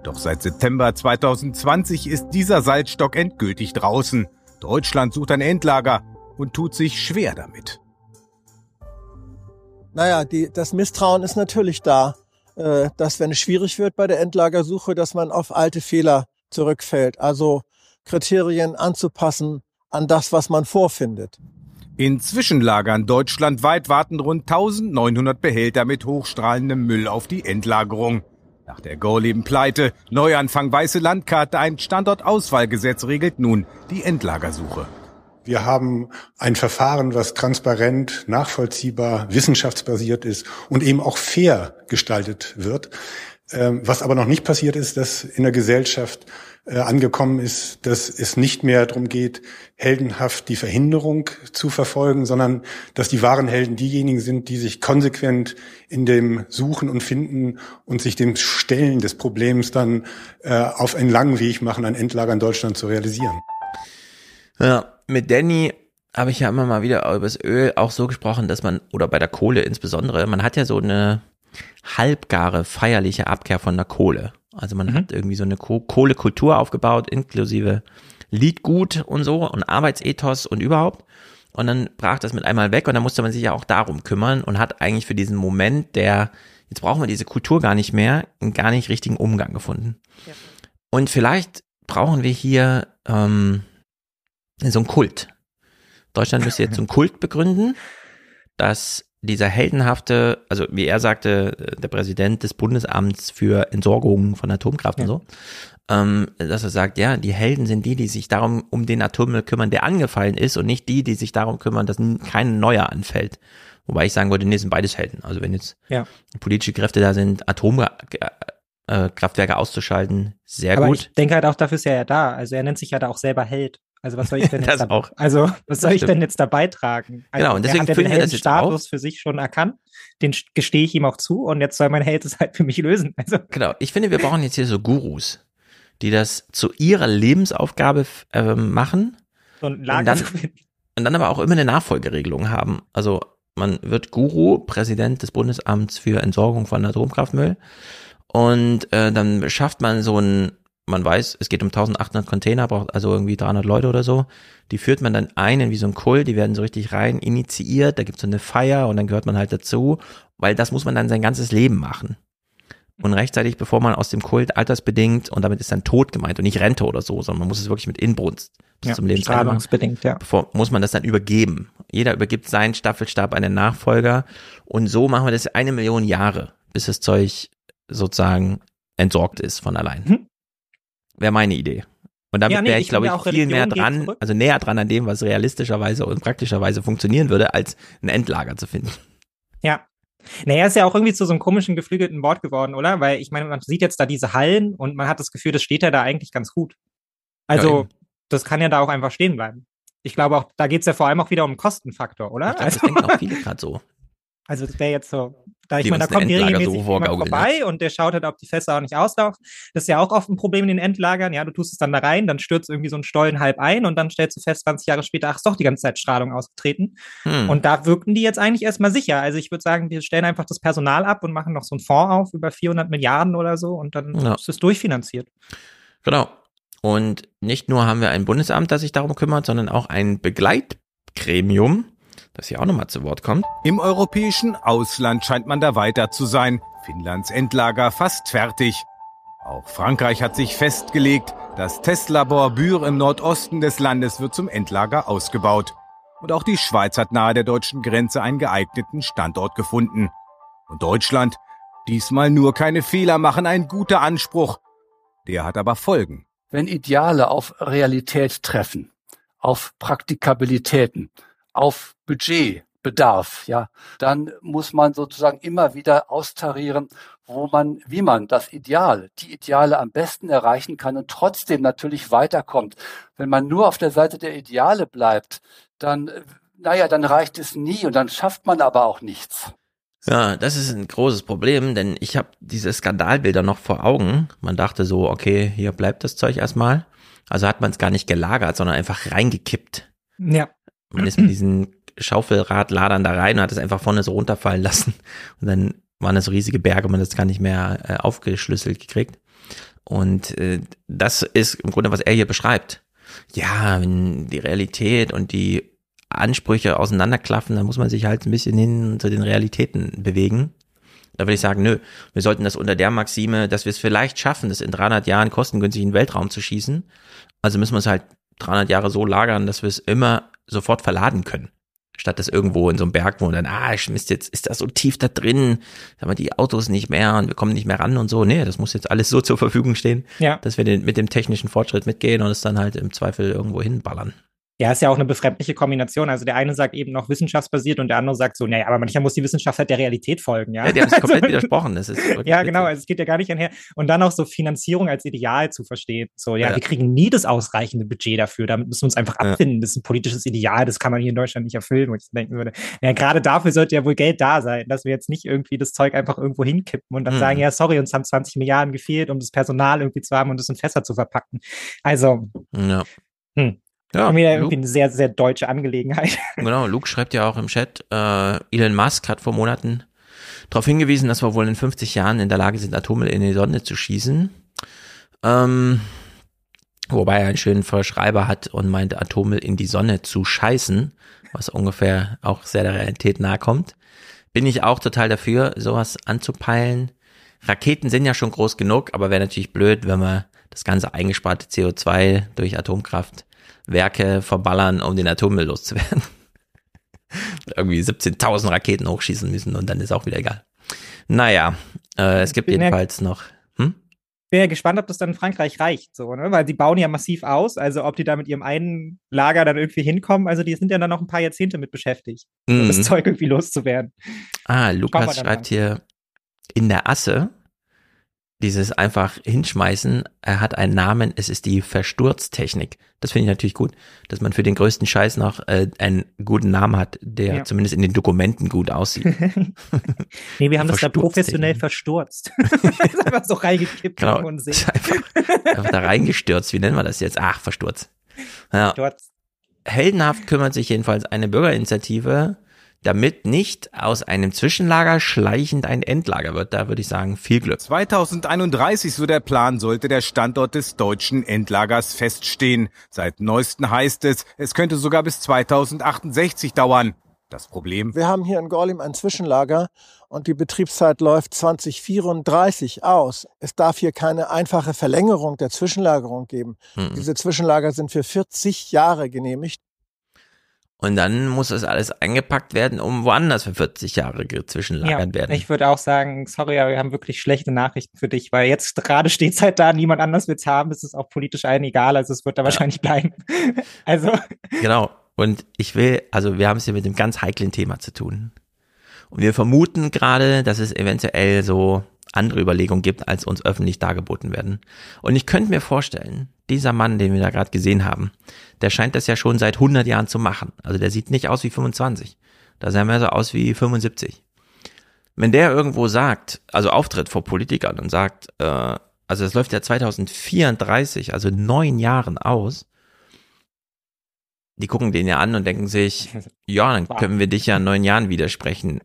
Doch seit September 2020 ist dieser Salzstock endgültig draußen. Deutschland sucht ein Endlager und tut sich schwer damit. Naja, die, das Misstrauen ist natürlich da, äh, dass wenn es schwierig wird bei der Endlagersuche, dass man auf alte Fehler zurückfällt. Also Kriterien anzupassen an das, was man vorfindet. In Zwischenlagern deutschlandweit warten rund 1900 Behälter mit hochstrahlendem Müll auf die Endlagerung. Nach der Gorleben-Pleite, Neuanfang Weiße Landkarte, ein Standortauswahlgesetz regelt nun die Endlagersuche. Wir haben ein Verfahren, was transparent, nachvollziehbar, wissenschaftsbasiert ist und eben auch fair gestaltet wird. Ähm, Was aber noch nicht passiert ist, dass in der Gesellschaft äh, angekommen ist, dass es nicht mehr darum geht, heldenhaft die Verhinderung zu verfolgen, sondern dass die wahren Helden diejenigen sind, die sich konsequent in dem Suchen und Finden und sich dem Stellen des Problems dann äh, auf einen langen Weg machen, ein Endlager in Deutschland zu realisieren. Ja, mit Danny habe ich ja immer mal wieder über das Öl auch so gesprochen, dass man, oder bei der Kohle insbesondere, man hat ja so eine halbgare feierliche Abkehr von der Kohle. Also man hat irgendwie so eine Ko Kohlekultur aufgebaut, inklusive Liedgut und so und Arbeitsethos und überhaupt. Und dann brach das mit einmal weg und dann musste man sich ja auch darum kümmern und hat eigentlich für diesen Moment der, jetzt brauchen wir diese Kultur gar nicht mehr, einen gar nicht richtigen Umgang gefunden. Und vielleicht brauchen wir hier ähm, so einen Kult. Deutschland müsste jetzt so einen Kult begründen, dass dieser heldenhafte, also wie er sagte, äh, der Präsident des Bundesamts für Entsorgung von Atomkraft und so, ähm, dass er sagt, ja, die Helden sind die, die sich darum um den Atommüll kümmern, der angefallen ist und nicht die, die sich darum kümmern, dass kein neuer anfällt. Wobei ich sagen würde, nee, sind beides Helden. Also wenn jetzt Ja. politische Kräfte da sind, Atomkraftwerke auszuschalten, sehr Aber gut. ich denke halt auch, dafür ist er ja da. Also er nennt sich ja da auch selber Held. Also was soll ich denn jetzt da, auch. Also was soll ich denn jetzt da beitragen? Also, Genau, und deswegen hat den Heldenstatus für sich schon erkannt. Den st- gestehe ich ihm auch zu und jetzt soll mein Held es halt für mich lösen. Also Genau, ich finde, wir brauchen jetzt hier so Gurus, die das zu ihrer Lebensaufgabe ähm, machen so ein und Lager dann, zu finden. und dann aber auch immer eine Nachfolgeregelung haben. Also man wird Guru, Präsident des Bundesamts für Entsorgung von Atomkraftmüll und äh, dann schafft man so ein, man weiß, es geht um 1800 Container, braucht also irgendwie 300 Leute oder so, die führt man dann ein in wie so ein Kult, die werden so richtig rein initiiert, da gibt's so eine Feier und dann gehört man halt dazu, weil das muss man dann sein ganzes Leben machen. Und rechtzeitig, bevor man aus dem Kult altersbedingt, und damit ist dann Tod gemeint und nicht Rente oder so, sondern man muss es wirklich mit Inbrunst bis Ja, zum Lebensende machen ja. bevor, muss man das dann übergeben. Jeder übergibt seinen Staffelstab an den Nachfolger und so machen wir das eine Million Jahre, bis das Zeug sozusagen entsorgt ist von allein. Mhm. Wäre meine Idee. Und damit Ja, nee, wäre ich glaube ich, auch, viel mehr dran, also näher dran an dem, was realistischerweise und praktischerweise funktionieren würde, als ein Endlager zu finden. Ja. Naja, ist ja auch irgendwie zu so einem komischen, geflügelten Wort geworden, oder? Weil ich meine, man sieht jetzt da diese Hallen und man hat das Gefühl, das steht ja da eigentlich ganz gut. Also, ja, das kann ja da auch einfach stehen bleiben. Ich glaube auch, da geht es ja vor allem auch wieder um einen Kostenfaktor, oder? Ich glaub, also, das denken auch viele gerade so. Also das wäre jetzt so, da ich meine, da kommt regelmäßig jemand vorbei ne? und der schaut halt, ob die Fässer auch nicht auslaufen. Das ist ja auch oft ein Problem in den Endlagern. Ja, du tust es dann da rein, dann stürzt irgendwie so ein Stollen halb ein und dann stellst du fest, 20 Jahre später, ach, ist doch die ganze Zeit Strahlung ausgetreten. Hm. Und da wirkten die jetzt eigentlich erstmal sicher. Also ich würde sagen, wir stellen einfach das Personal ab und machen noch so einen Fonds auf über 400 Milliarden oder so und dann ja. ist es durchfinanziert. Genau. Und nicht nur haben wir ein Bundesamt, das sich darum kümmert, sondern auch ein Begleitgremium, das hier auch nochmal zu Wort kommt. Im europäischen Ausland scheint man da weiter zu sein. Finnlands Endlager fast fertig. Auch Frankreich hat sich festgelegt, das Testlabor Bühr im Nordosten des Landes wird zum Endlager ausgebaut. Und auch die Schweiz hat nahe der deutschen Grenze einen geeigneten Standort gefunden. Und Deutschland? Diesmal nur keine Fehler machen, ein guter Anspruch. Der hat aber Folgen. Wenn Ideale auf Realität treffen, auf Praktikabilitäten, auf Budgetbedarf, ja, dann muss man sozusagen immer wieder austarieren, wo man, wie man das Ideal, die Ideale am besten erreichen kann und trotzdem natürlich weiterkommt. Wenn man nur auf der Seite der Ideale bleibt, dann, naja, dann reicht es nie und dann schafft man aber auch nichts. Ja, das ist ein großes Problem, denn ich habe diese Skandalbilder noch vor Augen. Man dachte so, okay, hier bleibt das Zeug erstmal. Also hat man es gar nicht gelagert, sondern einfach reingekippt. Ja. Man ist mit diesen Schaufelradladern da rein und hat es einfach vorne so runterfallen lassen. Und dann waren das so riesige Berge man das gar nicht mehr äh, aufgeschlüsselt gekriegt. Und äh, das ist im Grunde, was er hier beschreibt. Ja, wenn die Realität und die Ansprüche auseinanderklaffen, dann muss man sich halt ein bisschen hin zu den Realitäten bewegen. Da würde ich sagen, nö, wir sollten das unter der Maxime, dass wir es vielleicht schaffen, das in 300 Jahren kostengünstig in den Weltraum zu schießen. Also müssen wir es halt 300 Jahre so lagern, dass wir es immer sofort verladen können. Statt das irgendwo in so einem Berg, wo dann, ah, Mist, jetzt ist das so tief da drin, haben wir die Autos nicht mehr und wir kommen nicht mehr ran und so. Nee, das muss jetzt alles so zur Verfügung stehen, ja. dass wir den, mit dem technischen Fortschritt mitgehen und es dann halt im Zweifel irgendwo hinballern. Ja, ist ja auch eine befremdliche Kombination. Also der eine sagt eben noch wissenschaftsbasiert und der andere sagt so, naja, aber manchmal muss die Wissenschaft halt der Realität folgen, ja. Ja, die haben sich komplett widersprochen. Das ist ja, genau, also es geht ja gar nicht einher. Und dann auch so Finanzierung als Ideal zu verstehen. So, ja, ja, wir kriegen nie das ausreichende Budget dafür. Damit müssen wir uns einfach abfinden. Ja. Das ist ein politisches Ideal, das kann man hier in Deutschland nicht erfüllen, wo ich denken würde. Ja, gerade dafür sollte ja wohl Geld da sein, dass wir jetzt nicht irgendwie das Zeug einfach irgendwo hinkippen und dann mhm. sagen, ja, sorry, uns haben 20 Milliarden gefehlt, um das Personal irgendwie zu haben und das in Fässer zu verpacken. Also, ja. Hm. Ja, Irgendwie Luke, eine sehr, sehr deutsche Angelegenheit. Genau, Luke schreibt ja auch im Chat, äh, Elon Musk hat vor Monaten darauf hingewiesen, dass wir wohl in 50 Jahren in der Lage sind, Atommüll in die Sonne zu schießen. Ähm, wobei er einen schönen Verschreiber hat und meint, Atommüll in die Sonne zu scheißen, was ungefähr auch sehr der Realität nahe kommt. Bin ich auch total dafür, sowas anzupeilen. Raketen sind ja schon groß genug, aber wäre natürlich blöd, wenn wir das ganze eingesparte CO2 durch Atomkraft Werke verballern, um den Atommüll loszuwerden. Irgendwie 17.000 Raketen hochschießen müssen und dann ist auch wieder egal. Naja, äh, es gibt jedenfalls ja, noch. Hm? Bin ja gespannt, ob das dann in Frankreich reicht, so, ne? Weil die bauen ja massiv aus, also ob die da mit ihrem einen Lager dann irgendwie hinkommen, also die sind ja dann noch ein paar Jahrzehnte mit beschäftigt, mhm. das Zeug irgendwie loszuwerden. Ah, Lukas schreibt hier in der Asse, dieses einfach hinschmeißen, er hat einen Namen, es ist die Versturztechnik. Das finde ich natürlich gut, dass man für den größten Scheiß noch äh, einen guten Namen hat, der ja. zumindest in den Dokumenten gut aussieht. nee, wir haben das da professionell versturzt. einfach so reingekippt genau, und einfach, einfach da reingestürzt. Wie nennen wir das jetzt? Ach, versturzt. Ja. Sturz. Heldenhaft kümmert sich jedenfalls eine Bürgerinitiative damit nicht aus einem Zwischenlager schleichend ein Endlager wird. Da würde ich sagen, viel Glück. 2031, so der Plan, sollte der Standort des deutschen Endlagers feststehen. Seit neuesten heißt es, es könnte sogar bis 2068 dauern. Das Problem? Wir haben hier in Gorlim ein Zwischenlager und die Betriebszeit läuft 2034 aus. Es darf hier keine einfache Verlängerung der Zwischenlagerung geben. Hm. Diese Zwischenlager sind für 40 Jahre genehmigt. Und dann muss das alles eingepackt werden, um woanders für 40 Jahre zwischenlagern ja, werden. Ich würde auch sagen, sorry, aber wir haben wirklich schlechte Nachrichten für dich, weil jetzt gerade steht es halt da, niemand anders will es haben, es ist auch politisch allen egal, also es wird da ja. wahrscheinlich bleiben. also. Genau. Und ich will, also wir haben es hier mit einem ganz heiklen Thema zu tun. Und wir vermuten gerade, dass es eventuell so andere Überlegungen gibt, als uns öffentlich dargeboten werden. Und ich könnte mir vorstellen, dieser Mann, den wir da gerade gesehen haben, der scheint das ja schon seit 100 Jahren zu machen. Also der sieht nicht aus wie 25. Da sah er so aus wie 75. Wenn der irgendwo sagt, also auftritt vor Politikern und sagt, äh, also es läuft ja 2034, also neun Jahren aus, die gucken den ja an und denken sich, ja, dann können wir dich ja in neun Jahren widersprechen.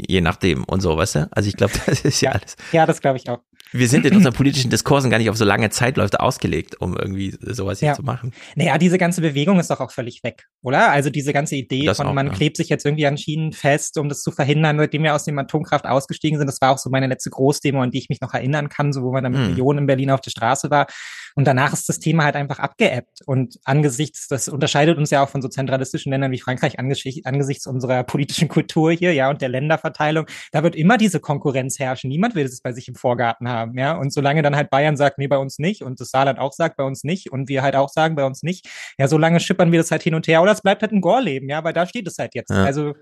Je nachdem und so, weißt du? Also ich glaube, das ist ja, ja alles. Ja, das glaube ich auch. Wir sind in unseren politischen Diskursen gar nicht auf so lange Zeitläufe ausgelegt, um irgendwie sowas hier Ja. zu machen. Naja, diese ganze Bewegung ist doch auch völlig weg, oder? Also diese ganze Idee Das von, auch, man ja. klebt sich jetzt irgendwie an Schienen fest, um das zu verhindern, seitdem wir aus dem Atomkraft ausgestiegen sind. Das war auch so meine letzte Großdemo, an die ich mich noch erinnern kann, so wo man dann mit Hm. Millionen in Berlin auf der Straße war. Und danach ist das Thema halt einfach abgeebbt. Und angesichts, das unterscheidet uns ja auch von so zentralistischen Ländern wie Frankreich angesichts, angesichts unserer politischen Kultur hier, ja, und der Länderverteilung, da wird immer diese Konkurrenz herrschen. Niemand will es bei sich im Vorgarten haben, ja. Und solange dann halt Bayern sagt, nee, bei uns nicht, und das Saarland auch sagt, bei uns nicht, und wir halt auch sagen, bei uns nicht, ja, solange schippern wir das halt hin und her, oder es bleibt halt ein Gorleben, ja, weil da steht es halt jetzt. Ja. Also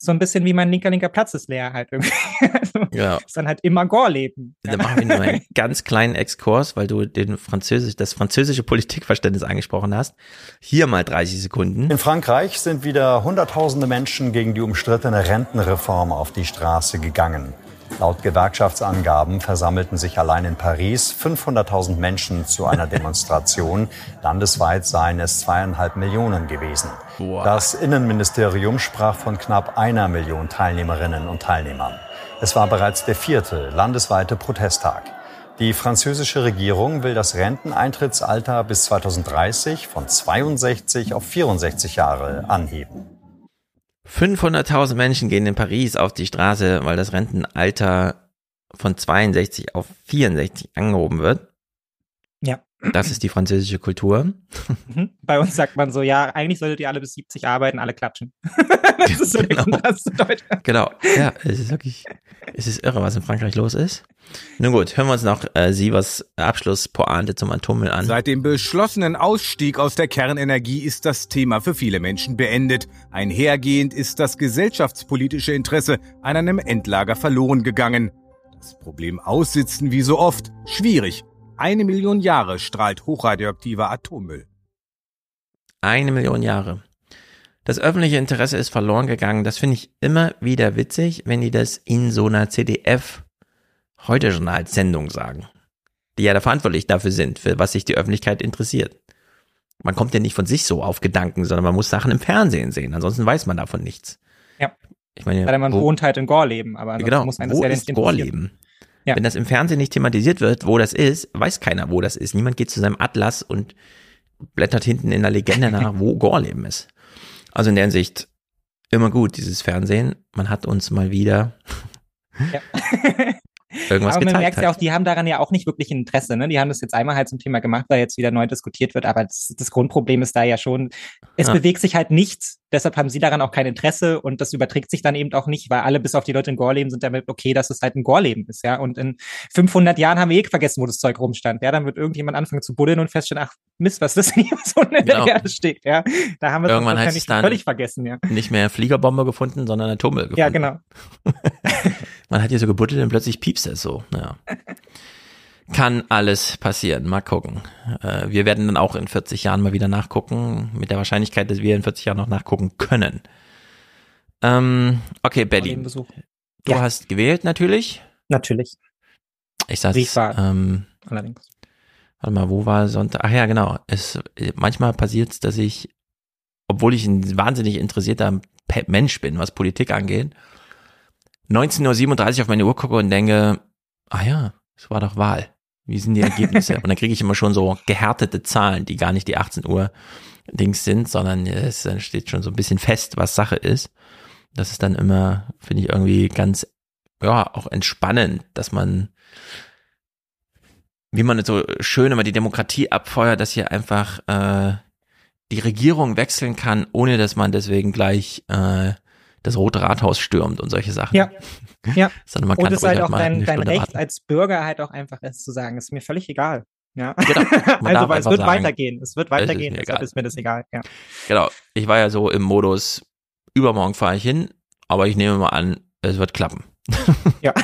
so ein bisschen wie mein linker, linker Platz ist leer halt irgendwie. also, Ja. Ist dann halt immer Gorleben. Da machen wir nur einen ganz kleinen Exkurs, weil du den Französisch, das französische Politikverständnis angesprochen hast. Hier mal 30 Sekunden. In Frankreich sind wieder Hunderttausende Menschen gegen die umstrittene Rentenreform auf die Straße gegangen. Laut Gewerkschaftsangaben versammelten sich allein in Paris 500.000 Menschen zu einer Demonstration. Landesweit seien es zweieinhalb Millionen gewesen. Das Innenministerium sprach von knapp einer Million Teilnehmerinnen und Teilnehmern. Es war bereits der vierte landesweite Protesttag. Die französische Regierung will das Renteneintrittsalter bis 2030 von 62 auf 64 Jahre anheben. 500.000 Menschen gehen in Paris auf die Straße, weil das Rentenalter von 62 auf 64 angehoben wird. Das ist die französische Kultur. Mhm. Bei uns sagt man so, ja, eigentlich solltet ihr alle bis 70 arbeiten, alle klatschen. das ist so Deutschland. Genau. Ja, es ist wirklich, es ist irre, was in Frankreich los ist. Nun gut, hören wir uns noch äh, Sievers Abschlusspointe zum Atommüll an. Seit dem beschlossenen Ausstieg aus der Kernenergie ist das Thema für viele Menschen beendet. Einhergehend ist das gesellschaftspolitische Interesse an einem Endlager verloren gegangen. Das Problem aussitzen wie so oft schwierig. Eine Million Jahre strahlt hochradioaktiver Atommüll. Eine Million Jahre. Das öffentliche Interesse ist verloren gegangen. Das finde ich immer wieder witzig, wenn die das in so einer CDF heute Journalsendung sagen. Die ja da verantwortlich dafür sind, für was sich die Öffentlichkeit interessiert. Man kommt ja nicht von sich so auf Gedanken, sondern man muss Sachen im Fernsehen sehen. Ansonsten weiß man davon nichts. Ja. Ich meine, Weil man wo- wohnt halt in Gorleben, aber genau, muss man das wo ja ist. Gorleben? Ja. Wenn das im Fernsehen nicht thematisiert wird, wo das ist, weiß keiner, wo das ist. Niemand geht zu seinem Atlas und blättert hinten in der Legende nach, wo Gorleben ist. Also in der Hinsicht immer gut, dieses Fernsehen. Man hat uns mal wieder irgendwas aber man merkt ja Halt. auch, die haben daran ja auch nicht wirklich ein Interesse. Ne? Die haben das jetzt einmal halt zum Thema gemacht, weil jetzt wieder neu diskutiert wird. Aber das, das Grundproblem ist da ja schon, es Ja. bewegt sich halt nichts. Deshalb haben sie daran auch kein Interesse und das überträgt sich dann eben auch nicht, weil alle bis auf die Leute in Gorleben sind damit okay, dass es halt ein Gorleben ist. ja. Und in 500 Jahren haben wir eh vergessen, wo das Zeug rumstand. Ja, dann wird irgendjemand anfangen zu buddeln und feststellen, ach Mist, was ist denn hier so in der Genau. Erde steht. Ja, da haben wir Irgendwann es völlig vergessen. Ja, Nicht mehr Fliegerbombe gefunden, sondern Atommüll gefunden. ja genau. Man hat hier so gebuddelt und plötzlich piepst es so. Ja. Kann alles passieren. Mal gucken. Äh, wir werden dann auch in 40 Jahren mal wieder nachgucken, mit der Wahrscheinlichkeit, dass wir in 40 Jahren noch nachgucken können. Ähm, okay, Berlin. Besuch. Du Ja. hast gewählt natürlich. Natürlich. Ich saß, Briefwahl. ähm, Allerdings. warte mal, wo war Sonntag? Ach ja, genau. Es, manchmal passiert es, dass ich, obwohl ich ein wahnsinnig interessierter Mensch bin, was Politik angeht, 19.37 Uhr auf meine Uhr gucke und denke, ah ja, es war doch Wahl. Wie sind die Ergebnisse? und dann kriege ich immer schon so gehärtete Zahlen, die gar nicht die 18 Uhr Dings sind, sondern es steht schon so ein bisschen fest, was Sache ist. Das ist dann immer, finde ich irgendwie ganz, ja, auch entspannend, dass man wie man so schön immer die Demokratie abfeuert, dass hier einfach äh, die Regierung wechseln kann, ohne dass man deswegen gleich äh, das Rote Rathaus stürmt und solche Sachen. Ja. Ja. Sondern man kann und es ist ruhig halt auch dein, dein Recht warten. als Bürger halt auch einfach es zu sagen, ist mir völlig egal. Ja. Genau. Also, weil es wird sagen, weitergehen. Es wird es ist weitergehen, mir ist mir das egal. Ja. Genau. Ich war ja so im Modus, übermorgen fahre ich hin, aber ich nehme mal an, es wird klappen. Ja.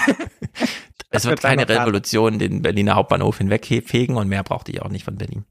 es wird keine. Revolution den Berliner Hauptbahnhof hinwegfegen und mehr brauchte ich auch nicht von Berlin.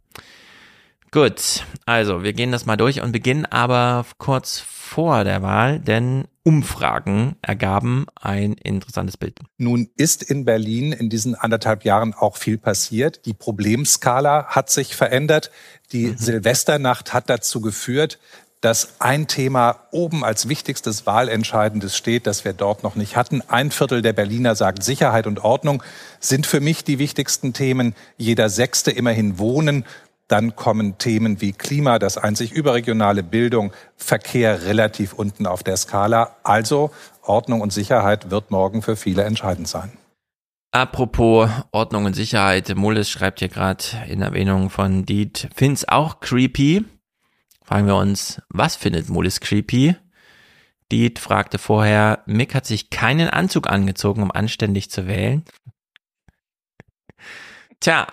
Gut, also wir gehen das mal durch und beginnen aber kurz vor der Wahl, denn Umfragen ergaben ein interessantes Bild. Nun ist in Berlin in diesen anderthalb Jahren auch viel passiert. Die Problemskala hat sich verändert. Die Silvesternacht hat dazu geführt, dass ein Thema oben als wichtigstes Wahlentscheidendes steht, das wir dort noch nicht hatten. Ein Viertel der Berliner sagt, Sicherheit und Ordnung sind für mich die wichtigsten Themen. Jeder Sechste immerhin Wohnen. Dann kommen Themen wie Klima, das einzig überregionale Bildung, Verkehr relativ unten auf der Skala. Also Ordnung und Sicherheit wird morgen für viele entscheidend sein. Apropos Ordnung und Sicherheit, Mullis schreibt hier gerade in Erwähnung von Diet, find's auch creepy. Fragen wir uns, was findet Mullis creepy? Diet fragte vorher, Mick hat sich keinen Anzug angezogen, um anständig zu wählen. Tja,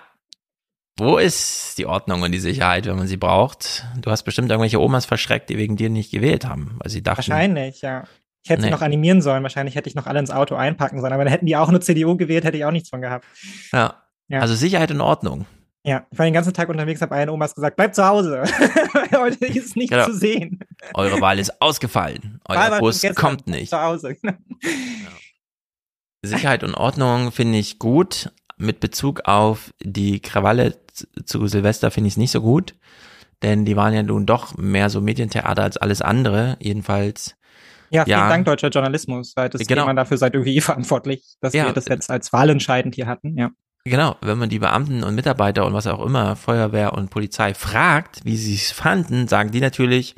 wo ist die Ordnung und die Sicherheit, wenn man sie braucht? Du hast bestimmt irgendwelche Omas verschreckt, die wegen dir nicht gewählt haben, weil sie dachten. Wahrscheinlich, ja. Ich hätte Nee. sie noch animieren sollen. Wahrscheinlich hätte ich noch alle ins Auto einpacken sollen. Aber dann hätten die auch nur CDU gewählt, hätte ich auch nichts von gehabt. Ja. Ja. Also Sicherheit und Ordnung. Ja, ich war den ganzen Tag unterwegs, habe allen Omas gesagt, bleib zu Hause. Heute ist nicht Genau. zu sehen. Eure Wahl ist ausgefallen. Euer Bus kommt nicht. Zu Hause. Sicherheit und Ordnung finde ich gut. Mit Bezug auf die Krawalle zu Silvester finde ich es nicht so gut. Denn die waren ja nun doch mehr so Medientheater als alles andere. Jedenfalls. Ja, vielen Ja. Dank, deutscher Journalismus. Weil das Genau. dafür seid irgendwie verantwortlich, dass Ja. wir das jetzt als wahlentscheidend hier hatten. Ja. Genau, wenn man die Beamten und Mitarbeiter und was auch immer, Feuerwehr und Polizei fragt, wie sie es fanden, sagen die natürlich,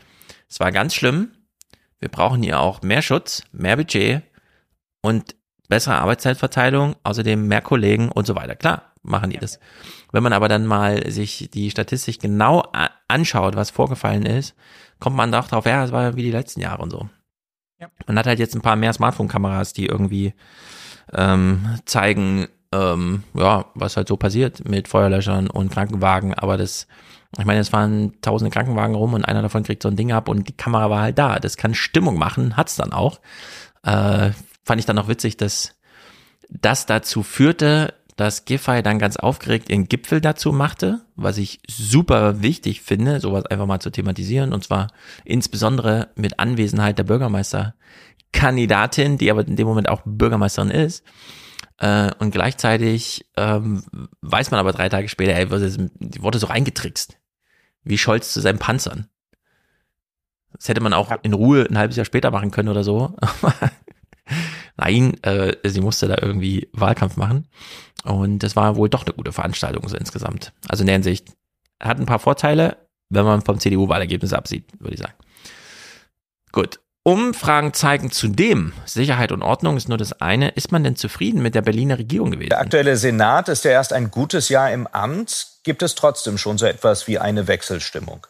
es war ganz schlimm. Wir brauchen hier auch mehr Schutz, mehr Budget und bessere Arbeitszeitverteilung, außerdem mehr Kollegen und so weiter. Klar, machen die das. Wenn man aber dann mal sich die Statistik genau anschaut, was vorgefallen ist, kommt man doch drauf, ja, es war wie die letzten Jahre und so. Ja. Man hat halt jetzt ein paar mehr Smartphone-Kameras, die irgendwie ähm, zeigen, ähm, ja, was halt so passiert mit Feuerlöschern und Krankenwagen, aber das, ich meine, es fahren tausende Krankenwagen rum und einer davon kriegt so ein Ding ab und die Kamera war halt da. Das kann Stimmung machen, hat's dann auch. Äh, fand ich dann auch witzig, dass das dazu führte, dass Giffey dann ganz aufgeregt ihren Gipfel dazu machte, was ich super wichtig finde, sowas einfach mal zu thematisieren und zwar insbesondere mit Anwesenheit der Bürgermeisterkandidatin, die aber in dem Moment auch Bürgermeisterin ist. Äh, und gleichzeitig ähm, weiß man aber drei Tage später, ey, die wurde so reingetrickst. Wie Scholz zu seinen Panzern. Das hätte man auch in Ruhe ein halbes Jahr später machen können oder so. Nein, äh, sie musste da irgendwie Wahlkampf machen. Und das war wohl doch eine gute Veranstaltung so insgesamt. Also in der Hinsicht hat ein paar Vorteile, wenn man vom CDU-Wahlergebnis absieht, würde ich sagen. Gut. Umfragen zeigen zudem, Sicherheit und Ordnung ist nur das eine. Ist man denn zufrieden mit der Berliner Regierung gewesen? Der aktuelle Senat ist ja erst ein gutes Jahr im Amt. Gibt es trotzdem schon so etwas wie eine Wechselstimmung?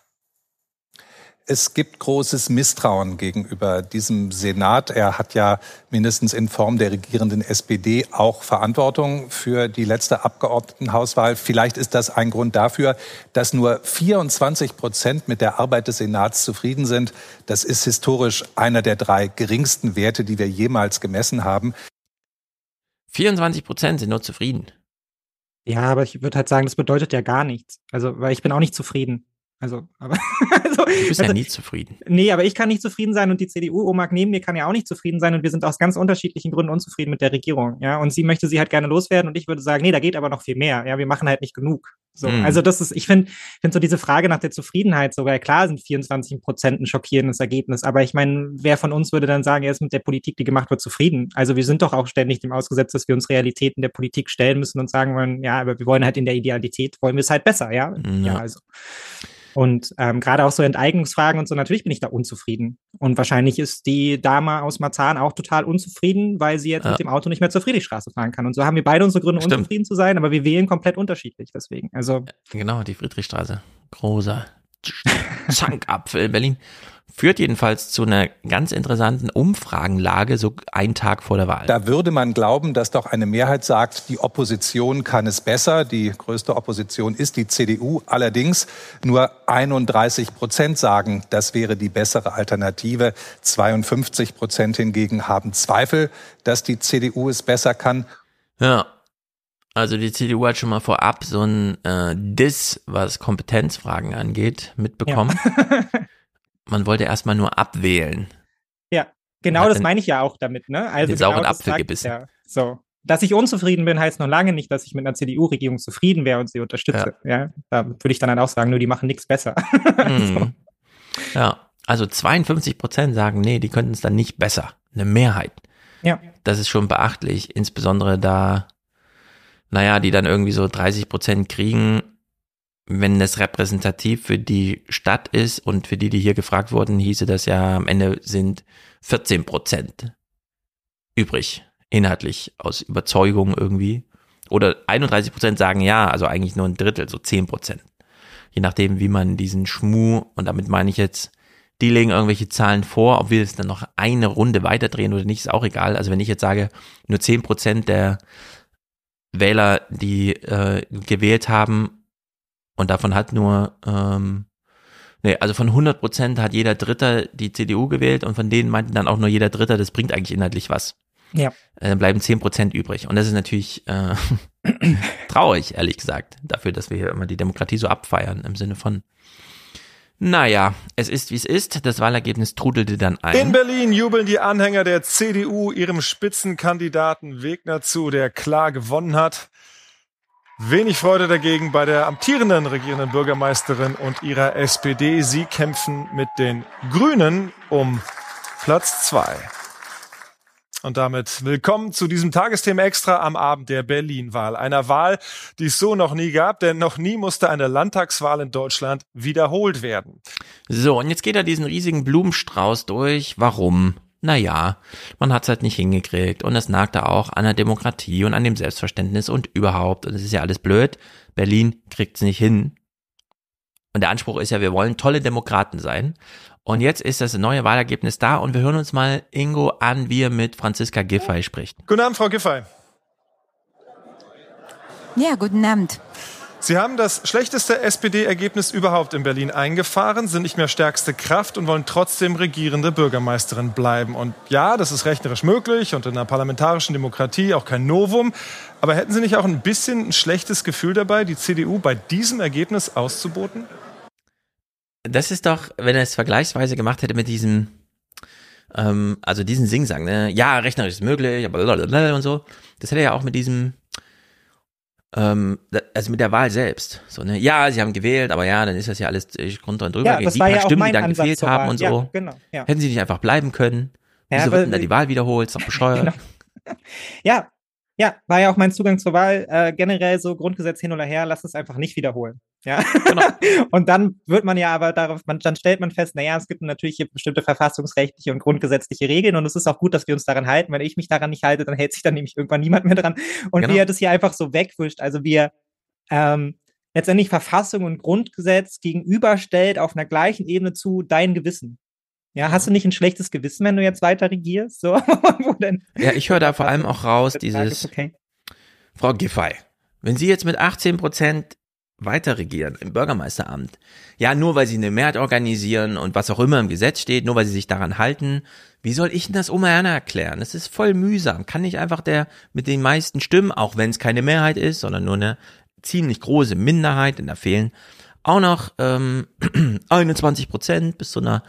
Es gibt großes Misstrauen gegenüber diesem Senat. Er hat ja mindestens in Form der regierenden SPD auch Verantwortung für die letzte Abgeordnetenhauswahl. Vielleicht ist das ein Grund dafür, dass nur 24 Prozent mit der Arbeit des Senats zufrieden sind. Das ist historisch einer der drei geringsten Werte, die wir jemals gemessen haben. 24 Prozent sind nur zufrieden. Ja, aber ich würde halt sagen, das bedeutet ja gar nichts. Also, weil ich bin auch nicht zufrieden. Also, aber. also, Du bist ja also, nie zufrieden. Nee, aber ich kann nicht zufrieden sein und die CDU-Oma neben mir kann ja auch nicht zufrieden sein und wir sind aus ganz unterschiedlichen Gründen unzufrieden mit der Regierung. Ja, und sie möchte sie halt gerne loswerden und ich würde sagen, nee, da geht aber noch viel mehr. Ja, wir machen halt nicht genug. So, Mhm. also das ist, ich finde, finde so diese Frage nach der Zufriedenheit sogar klar sind 24 Prozent ein schockierendes Ergebnis, aber ich meine, wer von uns würde dann sagen, er ist mit der Politik, die gemacht wird, zufrieden? Also wir sind doch auch ständig dem ausgesetzt, dass wir uns Realitäten der Politik stellen müssen und sagen wollen, ja, aber wir wollen halt in der Idealität, wollen wir es halt besser, ja? Ja. Ja, also. Und ähm, gerade auch so Enteignungsfragen und so, natürlich bin ich da unzufrieden. Und wahrscheinlich ist die Dame aus Marzahn auch total unzufrieden, weil sie jetzt Ja. mit dem Auto nicht mehr zur Friedrichstraße fahren kann. Und so haben wir beide unsere Gründe, Stimmt. unzufrieden zu sein, aber wir wählen komplett unterschiedlich deswegen. Also Genau, die Friedrichstraße. Großer Zankapfel in Berlin. Führt jedenfalls zu einer ganz interessanten Umfragenlage, so einen Tag vor der Wahl. Da würde man glauben, dass doch eine Mehrheit sagt, die Opposition kann es besser. Die größte Opposition ist die CDU. Allerdings nur 31 Prozent sagen, das wäre die bessere Alternative. 52 Prozent hingegen haben Zweifel, dass die CDU es besser kann. Ja, also die CDU hat schon mal vorab so ein äh, Diss, was Kompetenzfragen angeht, mitbekommen. Ja. Man wollte erstmal nur abwählen. Ja, genau das meine ich ja auch damit, ne? Also den genau sauren Apfel gebissen. Ja, so. Dass ich unzufrieden bin, heißt noch lange nicht, dass ich mit einer CDU-Regierung zufrieden wäre und sie unterstütze. Ja. ja da würde ich dann halt auch sagen, nur die machen nichts besser. Mhm. so. Ja, also 52 Prozent sagen, nee, die könnten es dann nicht besser. Eine Mehrheit. Ja. Das ist schon beachtlich, insbesondere da naja, die dann irgendwie so 30 Prozent kriegen, wenn das repräsentativ für die Stadt ist und für die, die hier gefragt wurden, hieße das ja am Ende sind 14 Prozent übrig, inhaltlich, aus Überzeugung irgendwie. Oder 31 Prozent sagen ja, also eigentlich nur ein Drittel, so 10 Prozent. Je nachdem, wie man diesen Schmuh, und damit meine ich jetzt, die legen irgendwelche Zahlen vor, ob wir es dann noch eine Runde weiterdrehen oder nicht, ist auch egal. Also wenn ich jetzt sage, nur 10 Prozent der Wähler, die äh, gewählt haben und davon hat nur, ähm, nee, also von 100 Prozent hat jeder Dritter die CDU gewählt und von denen meinten dann auch nur jeder Dritter, das bringt eigentlich inhaltlich was. Ja. Äh, dann bleiben 10 Prozent übrig und das ist natürlich äh, traurig, ehrlich gesagt, dafür, dass wir hier immer die Demokratie so abfeiern im Sinne von naja, es ist wie es ist. Das Wahlergebnis trudelte dann ein. In Berlin jubeln die Anhänger der CDU ihrem Spitzenkandidaten Wegner zu, der klar gewonnen hat. Wenig Freude dagegen bei der amtierenden regierenden Bürgermeisterin und ihrer SPD. Sie kämpfen mit den Grünen um Platz zwei. Und damit willkommen zu diesem Tagesthema extra am Abend der Berlin-Wahl. Einer Wahl, die es so noch nie gab, denn noch nie musste eine Landtagswahl in Deutschland wiederholt werden. So, und jetzt geht er diesen riesigen Blumenstrauß durch. Warum? Naja, man hat es halt nicht hingekriegt und es nagte auch an der Demokratie und an dem Selbstverständnis und überhaupt. Und es ist ja alles blöd. Berlin kriegt es nicht hin. Und der Anspruch ist ja, wir wollen tolle Demokraten sein. Und jetzt ist das neue Wahlergebnis da und wir hören uns mal Ingo an, wie er mit Franziska Giffey spricht. Guten Abend, Frau Giffey. Ja, guten Abend. Sie haben das schlechteste SPD-Ergebnis überhaupt in Berlin eingefahren, sind nicht mehr stärkste Kraft und wollen trotzdem regierende Bürgermeisterin bleiben. Und ja, das ist rechnerisch möglich und in einer parlamentarischen Demokratie auch kein Novum. Aber hätten Sie nicht auch ein bisschen ein schlechtes Gefühl dabei, die CDU bei diesem Ergebnis auszuboten? Das ist doch, wenn er es vergleichsweise gemacht hätte mit diesem, ähm, also diesen Singsang, ne? Ja, rechnerisch ist möglich, aber und so. Das hätte er ja auch mit diesem, ähm, also mit der Wahl selbst. So, ne? Ja, sie haben gewählt, aber ja, dann ist das ja alles drunter und drüber. Ja, das die war paar ja auch Stimmen, die dann Ansatz gefehlt zur haben und Ja, so. genau, ja. Hätten sie nicht einfach bleiben können? Ja, Wieso aber- wird denn da die Wahl wiederholt? Ist doch bescheuert. Genau. Ja, ja, war ja auch mein Zugang zur Wahl. Äh, generell so Grundgesetz hin oder her, lass es einfach nicht wiederholen. Ja. Genau. und dann wird man ja aber darauf, man, dann stellt man fest, naja, es gibt natürlich hier bestimmte verfassungsrechtliche und grundgesetzliche Regeln und es ist auch gut, dass wir uns daran halten. Wenn ich mich daran nicht halte, dann hält sich dann nämlich irgendwann niemand mehr dran. Und Genau. wie er das hier einfach so wegwischt, also wie er ähm, letztendlich Verfassung und Grundgesetz gegenüberstellt auf einer gleichen Ebene zu dein Gewissen. Ja, hast du nicht ein schlechtes Gewissen, wenn du jetzt weiter regierst? So, wo denn? Ja, ich höre da vor allem auch raus, dieses, okay. Frau Giffey, wenn Sie jetzt mit 18 Prozent weiter regieren im Bürgermeisteramt, ja, nur weil Sie eine Mehrheit organisieren und was auch immer im Gesetz steht, nur weil Sie sich daran halten, wie soll ich denn das Oma Erna erklären? Das ist voll mühsam. Kann nicht einfach der mit den meisten Stimmen, auch wenn es keine Mehrheit ist, sondern nur eine ziemlich große Minderheit, denn da fehlen auch noch ähm, 21 Prozent bis zu einer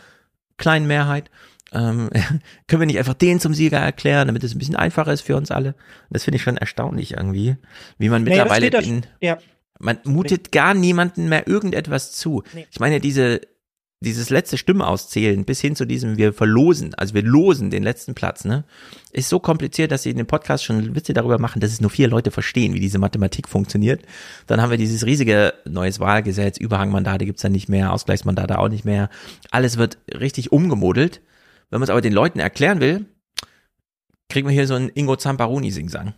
kleinen Mehrheit. Ähm, können wir nicht einfach den zum Sieger erklären, damit es ein bisschen einfacher ist für uns alle? Das finde ich schon erstaunlich irgendwie, wie man Naja, mittlerweile in, ja. man mutet gar niemanden mehr irgendetwas zu. Nee. Ich meine, diese, dieses letzte Stimme auszählen bis hin zu diesem, wir verlosen, also wir losen den letzten Platz, ne, ist so kompliziert, dass sie in dem Podcast schon Witze darüber machen, dass es nur vier Leute verstehen, wie diese Mathematik funktioniert. Dann haben wir dieses riesige neues Wahlgesetz, Überhangmandate gibt's dann nicht mehr, Ausgleichsmandate auch nicht mehr. Alles wird richtig umgemodelt. Wenn man es aber den Leuten erklären will, kriegen wir hier so einen Ingo Zamparoni-Singsang.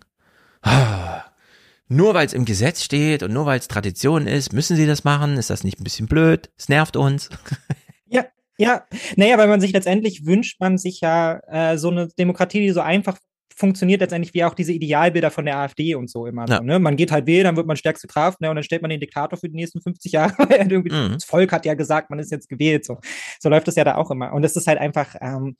Nur weil es im Gesetz steht und nur weil es Tradition ist, müssen sie das machen? Ist das nicht ein bisschen blöd? Es nervt uns. Ja, Ja, naja, weil man sich letztendlich wünscht man sich ja äh, so eine Demokratie, die so einfach funktioniert letztendlich wie auch diese Idealbilder von der AfD und so immer. Ja. So, ne? Man geht halt wählen, dann wird man stärkste Kraft, ne? und dann stellt man den Diktator für die nächsten 50 Jahre. mhm. Das Volk hat ja gesagt, man ist jetzt gewählt. So, so läuft es ja da auch immer. Und es ist halt einfach, ähm,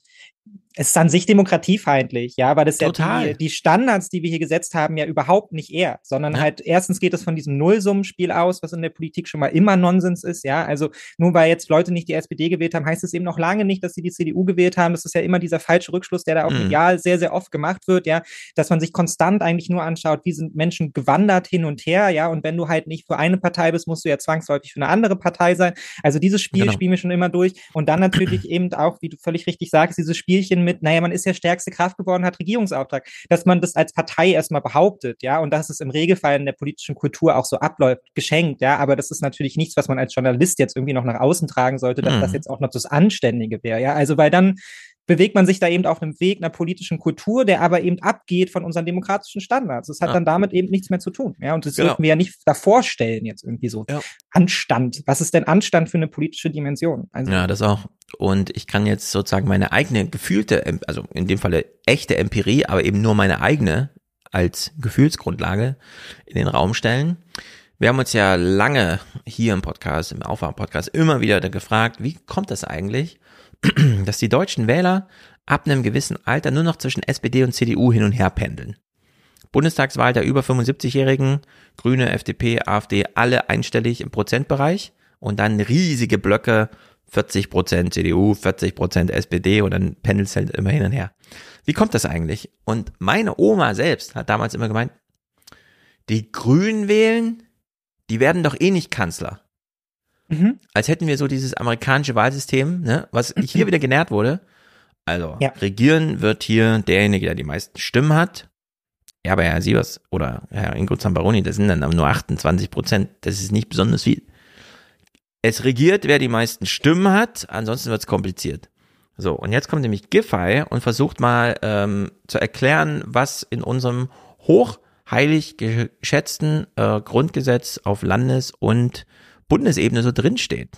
es ist an sich demokratiefeindlich, ja, weil das Total. ja die, die, Standards, die wir hier gesetzt haben, ja überhaupt nicht eher, sondern ja. halt erstens geht es von diesem Nullsummenspiel aus, was in der Politik schon mal immer Nonsens ist, ja, also nur weil jetzt Leute nicht die SPD gewählt haben, heißt es eben noch lange nicht, dass sie die CDU gewählt haben. Das ist ja immer dieser falsche Rückschluss, der da auch mhm. medial sehr, sehr oft gemacht wird, ja, dass man sich konstant eigentlich nur anschaut, wie sind Menschen gewandert hin und her, ja, und wenn du halt nicht für eine Partei bist, musst du ja zwangsläufig für eine andere Partei sein. Also dieses Spiel genau. spielen wir schon immer durch und dann natürlich eben auch, wie du völlig richtig sagst, dieses Spielchen mit, naja, man ist ja stärkste Kraft geworden, hat Regierungsauftrag, dass man das als Partei erstmal behauptet, ja, und dass es im Regelfall in der politischen Kultur auch so abläuft, geschenkt, ja, aber das ist natürlich nichts, was man als Journalist jetzt irgendwie noch nach außen tragen sollte, dass mhm. das jetzt auch noch das Anständige wäre, ja, also weil dann bewegt man sich da eben auf einem Weg einer politischen Kultur, der aber eben abgeht von unseren demokratischen Standards. Das hat ja. dann damit eben nichts mehr zu tun. Ja, und das genau. dürfen wir ja nicht davor stellen jetzt irgendwie so. Ja. Anstand. Was ist denn Anstand für eine politische Dimension? Also, ja, das auch. Und ich kann jetzt sozusagen meine eigene gefühlte, also in dem Falle echte Empirie, aber eben nur meine eigene als Gefühlsgrundlage in den Raum stellen. Wir haben uns ja lange hier im Podcast, im Aufwachen-Podcast immer wieder gefragt, wie kommt das eigentlich, dass die deutschen Wähler ab einem gewissen Alter nur noch zwischen SPD und CDU hin und her pendeln. Bundestagswahl der über 75-Jährigen, Grüne, FDP, AfD, alle einstellig im Prozentbereich und dann riesige Blöcke, 40 Prozent CDU, 40 Prozent SPD und dann pendelt es halt immer hin und her. Wie kommt das eigentlich? Und meine Oma selbst hat damals immer gemeint, die Grünen wählen, die werden doch eh nicht Kanzler. Mhm. Als hätten wir so dieses amerikanische Wahlsystem, ne, was hier wieder genährt wurde. Also, ja. regieren wird hier derjenige, der die meisten Stimmen hat. Ja, aber Herr Sievers oder Herr Ingo Zambaroni, das sind dann nur 28 Prozent. Das ist nicht besonders viel. Es regiert, wer die meisten Stimmen hat, ansonsten wird es kompliziert. So, und jetzt kommt nämlich Giffey und versucht mal ähm, zu erklären, was in unserem hochheilig geschätzten äh, Grundgesetz auf Landes- und Bundesebene so drinsteht.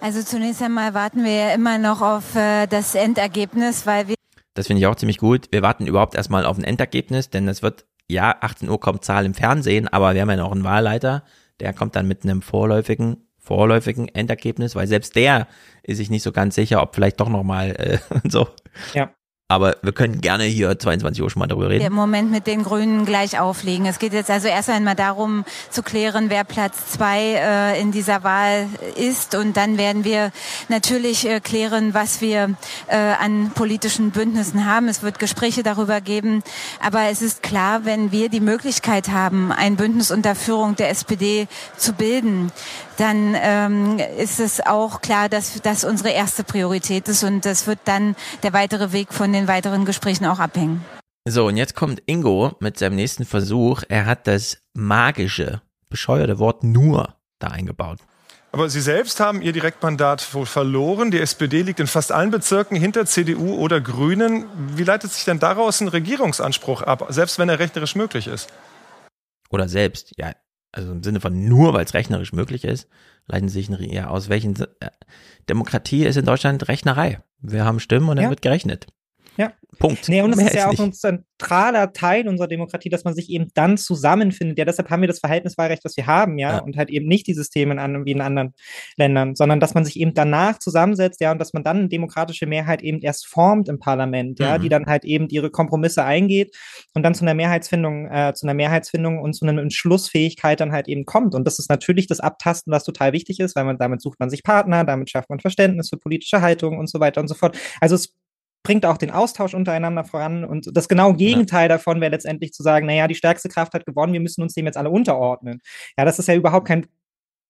Also zunächst einmal warten wir ja immer noch auf äh, das Endergebnis, weil wir. Das finde ich auch ziemlich gut. Wir warten überhaupt erstmal auf ein Endergebnis, denn es wird, ja, 18 Uhr kommt Zahl im Fernsehen, aber wir haben ja noch einen Wahlleiter, der kommt dann mit einem vorläufigen vorläufigen Endergebnis, weil selbst der ist sich nicht so ganz sicher, ob vielleicht doch nochmal äh, so. Ja. Aber wir können gerne hier 22 Uhr schon mal darüber reden. Im Moment mit den Grünen gleich auflegen. Es geht jetzt also erst einmal darum zu klären, wer Platz zwei äh, in dieser Wahl ist. Und dann werden wir natürlich äh, klären, was wir äh, an politischen Bündnissen haben. Es wird Gespräche darüber geben. Aber es ist klar, wenn wir die Möglichkeit haben, ein Bündnis unter Führung der SPD zu bilden, dann ähm, ist es auch klar, dass das unsere erste Priorität ist. Und das wird dann der weitere Weg von den den weiteren Gesprächen auch abhängen. So, und jetzt kommt Ingo mit seinem nächsten Versuch. Er hat das magische, bescheuerte Wort nur da eingebaut. Aber Sie selbst haben Ihr Direktmandat wohl verloren. Die SPD liegt in fast allen Bezirken hinter CDU oder Grünen. Wie leitet sich denn daraus ein Regierungsanspruch ab, selbst wenn er rechnerisch möglich ist? Oder selbst, ja. Also im Sinne von nur, weil es rechnerisch möglich ist, leiten sich ja aus welchen äh, Demokratie ist in Deutschland Rechnerei. Wir haben Stimmen und dann ja. wird gerechnet. Ja. Punkt. Nee, und es ist ja auch ein zentraler Teil unserer Demokratie, dass man sich eben dann zusammenfindet. Ja, deshalb haben wir das Verhältniswahlrecht, das wir haben, ja, ja. und halt eben nicht dieses Themen an wie in anderen Ländern, sondern dass man sich eben danach zusammensetzt, ja, und dass man dann eine demokratische Mehrheit eben erst formt im Parlament, ja, mhm. die dann halt eben ihre Kompromisse eingeht und dann zu einer Mehrheitsfindung, äh, zu einer Mehrheitsfindung und zu einer Entschlussfähigkeit dann halt eben kommt. Und das ist natürlich das Abtasten, was total wichtig ist, weil man damit sucht man sich Partner, damit schafft man Verständnis für politische Haltung und so weiter und so fort. Also es bringt auch den Austausch untereinander voran. Und das genaue Gegenteil ja. davon wäre letztendlich zu sagen, naja, die stärkste Kraft hat gewonnen, wir müssen uns dem jetzt alle unterordnen. Ja, das ist ja überhaupt kein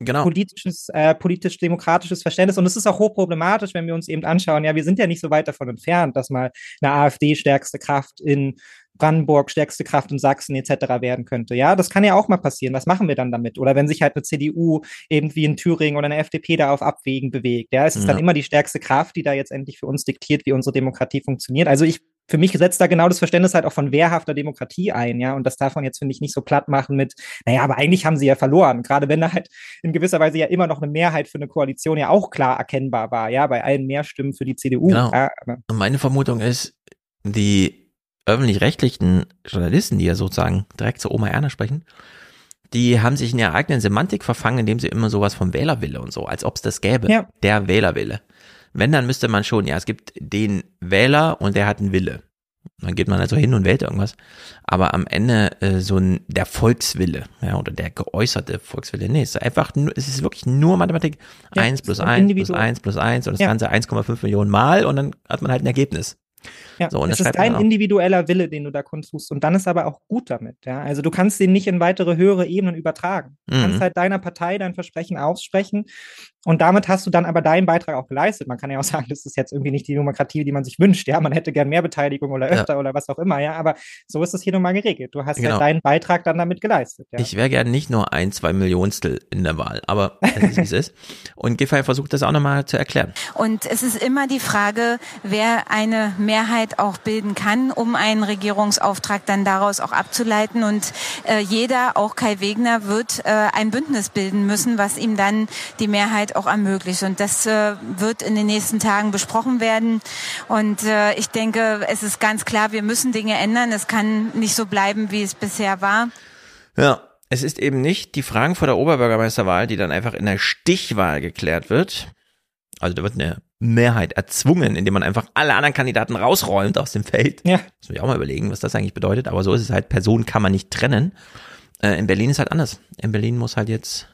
genau. politisches, äh, politisch-demokratisches Verständnis. Und es ist auch hochproblematisch, wenn wir uns eben anschauen, ja, wir sind ja nicht so weit davon entfernt, dass mal eine AfD stärkste Kraft in Brandenburg stärkste Kraft in Sachsen etc. werden könnte. Ja, das kann ja auch mal passieren. Was machen wir dann damit? Oder wenn sich halt eine CDU irgendwie in Thüringen oder eine FDP da auf Abwägen bewegt. Ja, es ist ja. dann immer die stärkste Kraft, die da jetzt endlich für uns diktiert, wie unsere Demokratie funktioniert. Also ich für mich setzt da genau das Verständnis halt auch von wehrhafter Demokratie ein, ja. Und das darf man jetzt, finde ich, nicht so platt machen mit, naja, aber eigentlich haben sie ja verloren. Gerade wenn da halt in gewisser Weise ja immer noch eine Mehrheit für eine Koalition ja auch klar erkennbar war, ja, bei allen Mehrstimmen für die CDU. Genau. Ja, meine Vermutung ist, die öffentlich-rechtlichen Journalisten, die ja sozusagen direkt zu Oma Erna sprechen, die haben sich in ihrer eigenen Semantik verfangen, indem sie immer sowas vom Wählerwille und so, als ob es das gäbe. Ja. Der Wählerwille. Wenn, dann müsste man schon, ja, es gibt den Wähler und der hat einen Wille. Dann geht man also hin und wählt irgendwas. Aber am Ende äh, so ein der Volkswille, ja, oder der geäußerte Volkswille. Nee, es ist einfach nur, es ist wirklich nur Mathematik. Ja, eins es plus ist ein eins plus Individuum. eins plus eins und das Ja. Ganze 1,5 Millionen Mal und dann hat man halt ein Ergebnis. Ja, So, und es das ist dein individueller Wille, den du da kundtust. Und dann ist aber auch gut damit. Ja? Also du kannst den nicht in weitere höhere Ebenen übertragen. Du Mhm. kannst halt deiner Partei dein Versprechen aussprechen. Und damit hast du dann aber deinen Beitrag auch geleistet. Man kann ja auch sagen, das ist jetzt irgendwie nicht die Demokratie, die man sich wünscht. Ja, man hätte gern mehr Beteiligung oder Ja. öfter oder was auch immer. Ja, aber so ist es hier nun mal geregelt. Du hast Genau. halt deinen Beitrag dann damit geleistet. Ja. Ich wäre gern nicht nur ein, zwei Millionstel in der Wahl, aber es ist, wie es ist. Und Giffey versucht das auch nochmal zu erklären. Und es ist immer die Frage, wer eine Mehrheit auch bilden kann, um einen Regierungsauftrag dann daraus auch abzuleiten. Und äh, jeder, auch Kai Wegner, wird äh, ein Bündnis bilden müssen, was ihm dann die Mehrheit auch ermöglicht. Und das äh, wird in den nächsten Tagen besprochen werden. Und äh, ich denke, es ist ganz klar, wir müssen Dinge ändern. Es kann nicht so bleiben, wie es bisher war. Ja, es ist eben nicht die Fragen vor der Oberbürgermeisterwahl, die dann einfach in der Stichwahl geklärt wird. Also da wird eine Mehrheit erzwungen, indem man einfach alle anderen Kandidaten rausräumt aus dem Feld. Ja. Muss ich auch mal überlegen, was das eigentlich bedeutet. Aber so ist es halt. Personen kann man nicht trennen. Äh, in Berlin ist halt anders. In Berlin muss halt jetzt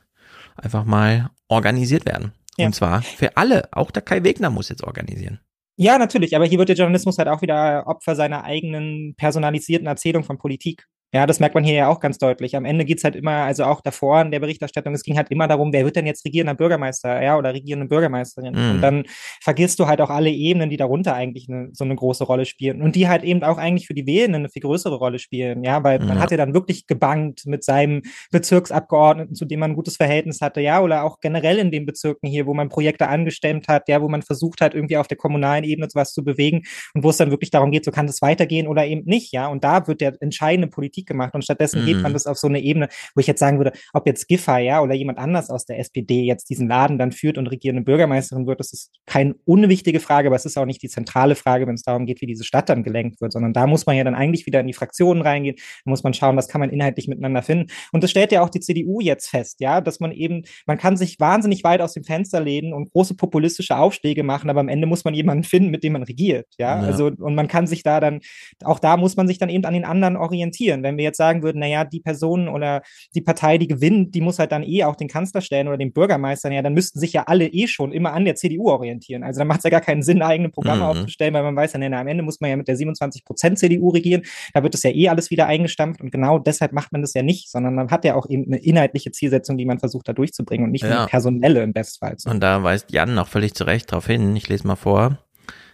einfach mal organisiert werden. Ja. Und zwar für alle. Auch der Kai Wegner muss jetzt organisieren. Ja, natürlich, aber hier wird der Journalismus halt auch wieder Opfer seiner eigenen personalisierten Erzählung von Politik. Ja, das merkt man hier ja auch ganz deutlich. Am Ende geht's halt immer, also auch davor in der Berichterstattung, es ging halt immer darum, wer wird denn jetzt regierender Bürgermeister, ja, oder regierende Bürgermeisterin. Mhm. Und dann vergisst du halt auch alle Ebenen, die darunter eigentlich eine, so eine große Rolle spielen. Und die halt eben auch eigentlich für die Wählenden eine viel größere Rolle spielen. Ja, weil man Ja. hat ja dann wirklich gebankt mit seinem Bezirksabgeordneten, zu dem man ein gutes Verhältnis hatte, ja, oder auch generell in den Bezirken hier, wo man Projekte angestemmt hat, ja, wo man versucht hat, irgendwie auf der kommunalen Ebene was zu bewegen und wo es dann wirklich darum geht, so kann das weitergehen oder eben nicht, ja. Und da wird der entscheidende Politik gemacht und stattdessen Mhm. hebt man das auf so eine Ebene, wo ich jetzt sagen würde, ob jetzt Giffey, ja, oder jemand anders aus der SPD jetzt diesen Laden dann führt und regierende Bürgermeisterin wird, das ist keine unwichtige Frage, aber es ist auch nicht die zentrale Frage, wenn es darum geht, wie diese Stadt dann gelenkt wird, sondern da muss man ja dann eigentlich wieder in die Fraktionen reingehen, da muss man schauen, was kann man inhaltlich miteinander finden. Und das stellt ja auch die CDU jetzt fest, ja, dass man eben, man kann sich wahnsinnig weit aus dem Fenster lehnen und große populistische Aufschläge machen, aber am Ende muss man jemanden finden, mit dem man regiert, ja. Ja. Also, und man kann sich da dann, auch da muss man sich dann eben an den anderen orientieren. Wenn wir jetzt sagen würden, naja, die Person oder die Partei, die gewinnt, die muss halt dann eh auch den Kanzler stellen oder den Bürgermeister, ja, dann müssten sich ja alle eh schon immer an der CDU orientieren. Also dann macht es ja gar keinen Sinn, eigene Programme Mhm. aufzustellen, weil man weiß ja, na, am Ende muss man ja mit der 27 Prozent CDU regieren. Da wird es ja eh alles wieder eingestampft und genau deshalb macht man das ja nicht, sondern man hat ja auch eben eine inhaltliche Zielsetzung, die man versucht da durchzubringen und nicht Ja. eine personelle im Bestfall. Und da weist Jan noch völlig zu Recht darauf hin. Ich lese mal vor.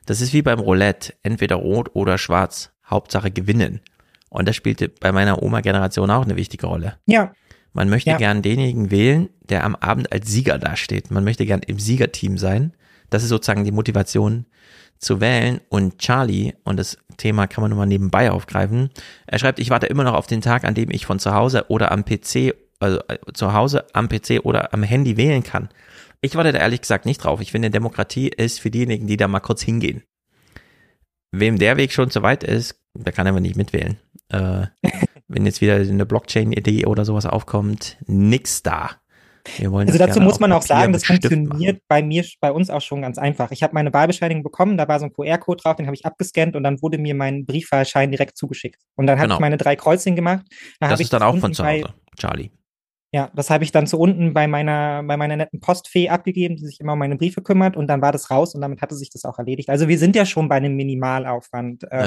Das ist wie beim Roulette. Entweder rot oder schwarz. Hauptsache gewinnen. Und das spielte bei meiner Oma-Generation auch eine wichtige Rolle. Ja. Man möchte Ja. gern denjenigen wählen, der am Abend als Sieger dasteht. Man möchte gern im Siegerteam sein. Das ist sozusagen die Motivation zu wählen. Und Charlie, und das Thema kann man nur mal nebenbei aufgreifen, er schreibt, ich warte immer noch auf den Tag, an dem ich von zu Hause oder am PC, also äh, zu Hause am PC oder am Handy wählen kann. Ich warte da ehrlich gesagt nicht drauf. Ich finde, Demokratie ist für diejenigen, die da mal kurz hingehen. Wem der Weg schon zu weit ist, der kann einfach nicht mitwählen. Äh, wenn jetzt wieder eine Blockchain-Idee oder sowas aufkommt, nix da. Also dazu muss man auch sagen, das funktioniert bei mir, bei uns auch schon ganz einfach. Ich habe meine Wahlbescheinigung bekommen, da war so ein QR-Code drauf, den habe ich abgescannt und dann wurde mir mein Briefwahlschein direkt zugeschickt. Und dann habe Genau. ich meine drei Kreuzchen gemacht. Das habe ich ist dann auch von zu Hause, Charlie. Ja, das habe ich dann zu unten bei meiner, bei meiner netten Postfee abgegeben, die sich immer um meine Briefe kümmert und dann war das raus und damit hatte sich das auch erledigt. Also wir sind ja schon bei einem Minimalaufwand, ähm,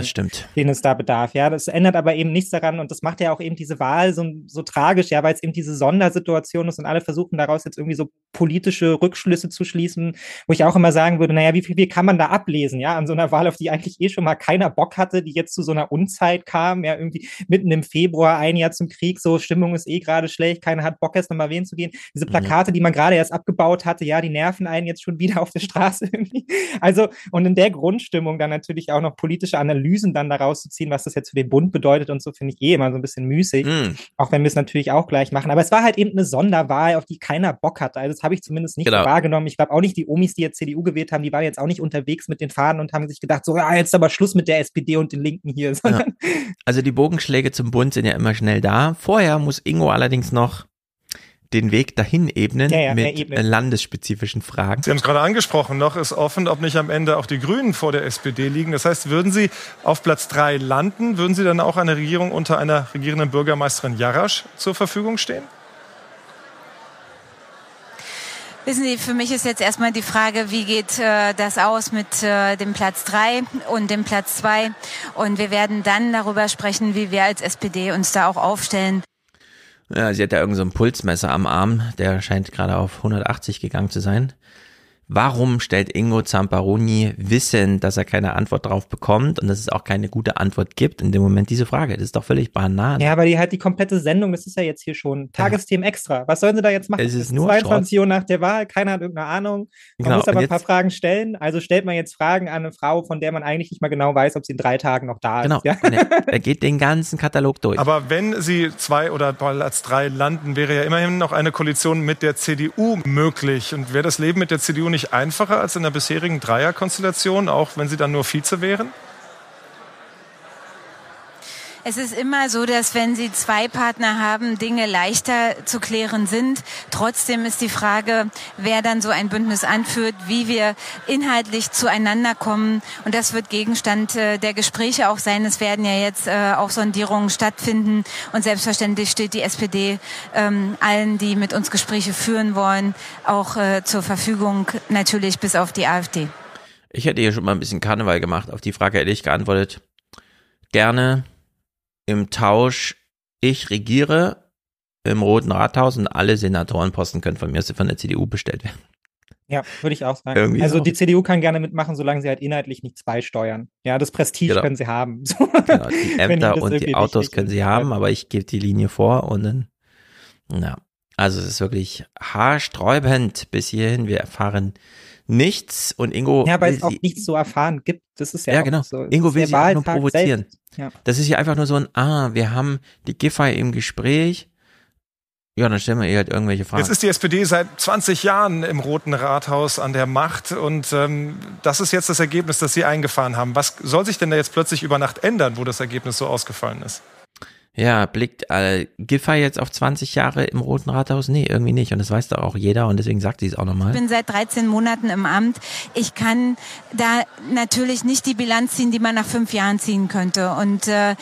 den es da bedarf. Ja, das ändert aber eben nichts daran und das macht ja auch eben diese Wahl so, so tragisch, ja, weil es eben diese Sondersituation ist und alle versuchen daraus jetzt irgendwie so politische Rückschlüsse zu schließen, wo ich auch immer sagen würde, naja, wie viel, wie kann man da ablesen, ja, an so einer Wahl, auf die eigentlich eh schon mal keiner Bock hatte, die jetzt zu so einer Unzeit kam, ja, irgendwie mitten im Februar, ein Jahr zum Krieg, so Stimmung ist eh gerade schlecht, keiner hat Bock jetzt nochmal wählen zu gehen. Diese Plakate, die man gerade erst abgebaut hatte, ja, die nerven einen jetzt schon wieder auf der Straße irgendwie. Also, und in der Grundstimmung dann natürlich auch noch politische Analysen dann daraus zu ziehen, was das jetzt für den Bund bedeutet und so, finde ich eh immer so ein bisschen müßig. Mhm. Auch wenn wir es natürlich auch gleich machen. Aber es war halt eben eine Sonderwahl, auf die keiner Bock hatte. Also, das habe ich zumindest nicht Genau. wahrgenommen. Ich glaube auch nicht, die Omis, die jetzt CDU gewählt haben, die waren jetzt auch nicht unterwegs mit den Fahnen und haben sich gedacht, so, ja, jetzt aber Schluss mit der SPD und den Linken hier. Sondern Also die Bogenschläge zum Bund sind ja immer schnell da. Vorher muss Ingo allerdings noch den Weg dahin ebnen Ja, ja, mit ebnet. äh, landesspezifischen Fragen. Sie haben es gerade angesprochen, noch ist offen, ob nicht am Ende auch die Grünen vor der SPD liegen. Das heißt, würden Sie auf Platz drei landen, würden Sie dann auch eine Regierung unter einer regierenden Bürgermeisterin Jarasch zur Verfügung stehen? Wissen Sie, für mich ist jetzt erstmal die Frage, wie geht äh, das aus mit äh, dem Platz drei und dem Platz zwei? Und wir werden dann darüber sprechen, wie wir als SPD uns da auch aufstellen. Ja, sie hat da irgend so Pulsmesser am Arm, der scheint gerade auf 180 gegangen zu sein. Warum stellt Ingo Zamparoni wissend, dass er keine Antwort drauf bekommt und dass es auch keine gute Antwort gibt in dem Moment diese Frage? Das ist doch völlig Banane. Ja, aber die halt die komplette Sendung, das ist ja jetzt hier schon Tagesthemen extra. Was sollen sie da jetzt machen? Es ist nur 22 Uhr nach der Wahl, keiner hat irgendeine Ahnung. Man Genau, muss aber ein paar Fragen stellen. Also stellt man jetzt Fragen an eine Frau, von der man eigentlich nicht mal genau weiß, ob sie in drei Tagen noch da Genau. ist. Ja? Und er, er geht den ganzen Katalog durch. Aber wenn Sie zwei oder Platz drei landen, wäre ja immerhin noch eine Koalition mit der CDU möglich. Und wäre das Leben mit der CDU nicht einfacher als in der bisherigen Dreierkonstellation, auch wenn Sie dann nur Vize wären? Es ist immer so, dass wenn Sie zwei Partner haben, Dinge leichter zu klären sind. Trotzdem ist die Frage, wer dann so ein Bündnis anführt, wie wir inhaltlich zueinander kommen. Und das wird Gegenstand äh, der Gespräche auch sein. Es werden ja jetzt äh, auch Sondierungen stattfinden. Und selbstverständlich steht die SPD ähm, allen, die mit uns Gespräche führen wollen, auch äh, zur Verfügung, natürlich bis auf die AfD. Ich hätte hier schon mal ein bisschen Karneval gemacht. Auf die Frage hätte ich geantwortet. Gerne im Tausch, ich regiere im Roten Rathaus und alle Senatorenposten können von mir von der CDU bestellt werden. Ja, würde ich auch sagen. Irgendwie also auch. die CDU kann gerne mitmachen, solange sie halt inhaltlich nichts beisteuern. Ja, das Prestige Genau. können sie haben. So. Genau, die Ämter und die Autos können sie haben, aber ich gebe die Linie vor und dann, ja. Also es ist wirklich haarsträubend bis hierhin. Wir erfahren nichts und Ingo Ja, weil es auch nichts zu erfahren gibt. Das ist ja, Ja, auch genau. so. Ingo will sie nur provozieren. Ja. Das ist hier einfach nur so ein, ah, wir haben die Giffey im Gespräch. Ja, dann stellen wir ihr halt irgendwelche Fragen. Jetzt ist die SPD seit 20 Jahren im Roten Rathaus an der Macht und ähm, das ist jetzt das Ergebnis, das Sie eingefahren haben. Was soll sich denn da jetzt plötzlich über Nacht ändern, wo das Ergebnis so ausgefallen ist? Ja, blickt äh, Giffey jetzt auf 20 Jahre im Roten Rathaus? Nee, irgendwie nicht. Und das weiß doch auch jeder und deswegen sagt sie es auch nochmal. Ich bin seit 13 Monaten im Amt. Ich kann da natürlich nicht die Bilanz ziehen, die man nach fünf Jahren ziehen könnte. Und äh,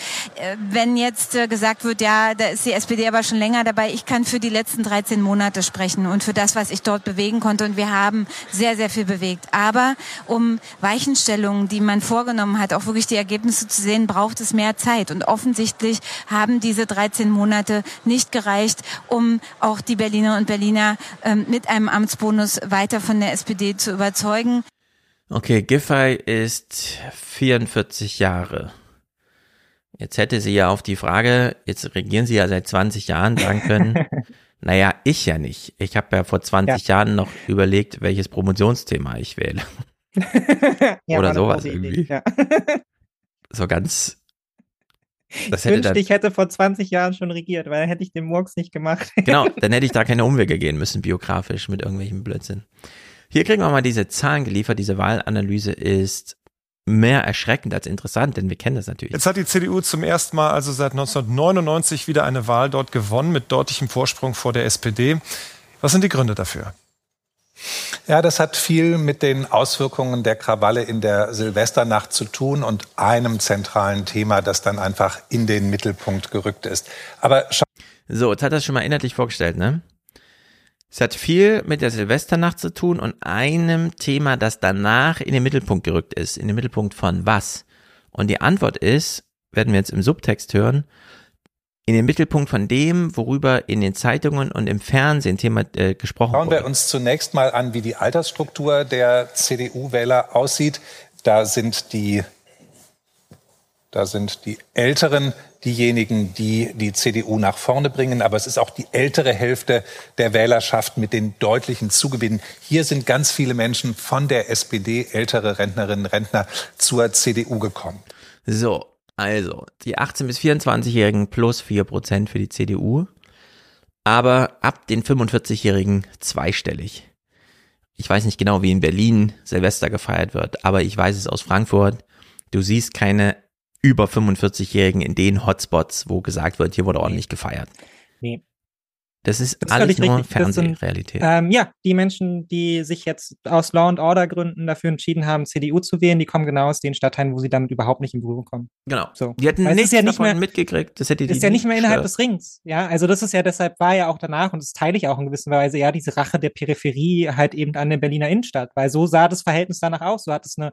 wenn jetzt äh, gesagt wird, ja, da ist die SPD aber schon länger dabei, ich kann für die letzten 13 Monate sprechen und für das, was ich dort bewegen konnte. Und wir haben sehr, sehr viel bewegt. Aber um Weichenstellungen, die man vorgenommen hat, auch wirklich die Ergebnisse zu sehen, braucht es mehr Zeit. Und offensichtlich haben diese 13 Monate nicht gereicht, um auch die Berliner und Berliner ähm, mit einem Amtsbonus weiter von der SPD zu überzeugen. Okay, Giffey ist 44 Jahre. Jetzt hätte sie ja auf die Frage, jetzt regieren sie ja seit 20 Jahren, sagen können, naja, ich ja nicht. Ich habe ja vor 20 Jahren noch überlegt, welches Promotionsthema ich wähle. Ja, Oder sowas irgendwie. Ja. So ganz. Das ich hätte wünschte, ich hätte vor 20 Jahren schon regiert, weil dann hätte ich den Murks nicht gemacht. genau, dann hätte ich da keine Umwege gehen müssen, biografisch, mit irgendwelchem Blödsinn. Hier kriegen wir mal diese Zahlen geliefert. Diese Wahlanalyse ist mehr erschreckend als interessant, denn wir kennen das natürlich. Jetzt hat die CDU zum ersten Mal, also seit 1999, wieder eine Wahl dort gewonnen, mit deutlichem Vorsprung vor der SPD. Was sind die Gründe dafür? Ja, das hat viel mit den Auswirkungen der Krawalle in der Silvesternacht zu tun und einem zentralen Thema, das dann einfach in den Mittelpunkt gerückt ist. Aber So, jetzt hat es schon mal inhaltlich vorgestellt, ne? Es hat viel mit der Silvesternacht zu tun und einem Thema, das danach in den Mittelpunkt gerückt ist. In den Mittelpunkt von was? Und die Antwort ist, werden wir jetzt im Subtext hören, in den Mittelpunkt von dem, worüber in den Zeitungen und im Fernsehen Thema äh, gesprochen Schauen wurde. wir uns zunächst mal an, wie die Altersstruktur der CDU-Wähler aussieht. Da sind die Da sind die Älteren diejenigen, die die CDU nach vorne bringen. Aber es ist auch die ältere Hälfte der Wählerschaft mit den deutlichen Zugewinnen. Hier sind ganz viele Menschen von der SPD, ältere Rentnerinnen, Rentner, zur CDU gekommen. So, also die 18- bis 24-Jährigen plus 4 Prozent für die CDU. Aber ab den 45-Jährigen zweistellig. Ich weiß nicht genau, wie in Berlin Silvester gefeiert wird, aber ich weiß es aus Frankfurt. Du siehst keine über 45-Jährigen in den Hotspots, wo gesagt wird, hier wurde ordentlich gefeiert. Nee. Das ist Das alles nur richtig. Das sind, Fernsehrealität. Ähm, ja, die Menschen, die sich jetzt aus Law and Order Gründen dafür entschieden haben, CDU zu wählen, die kommen genau aus den Stadtteilen, wo sie damit überhaupt nicht in Berührung kommen. Genau. So. Die hätten nichts ja nicht davon mehr- mitgekriegt. Das hätte die ist ja nicht mehr innerhalb des Rings. Ja, also das ist ja deshalb war ja auch danach und das teile ich auch in gewisser Weise ja diese Rache der Peripherie halt eben an der Berliner Innenstadt, weil so sah das Verhältnis danach aus. So hat es eine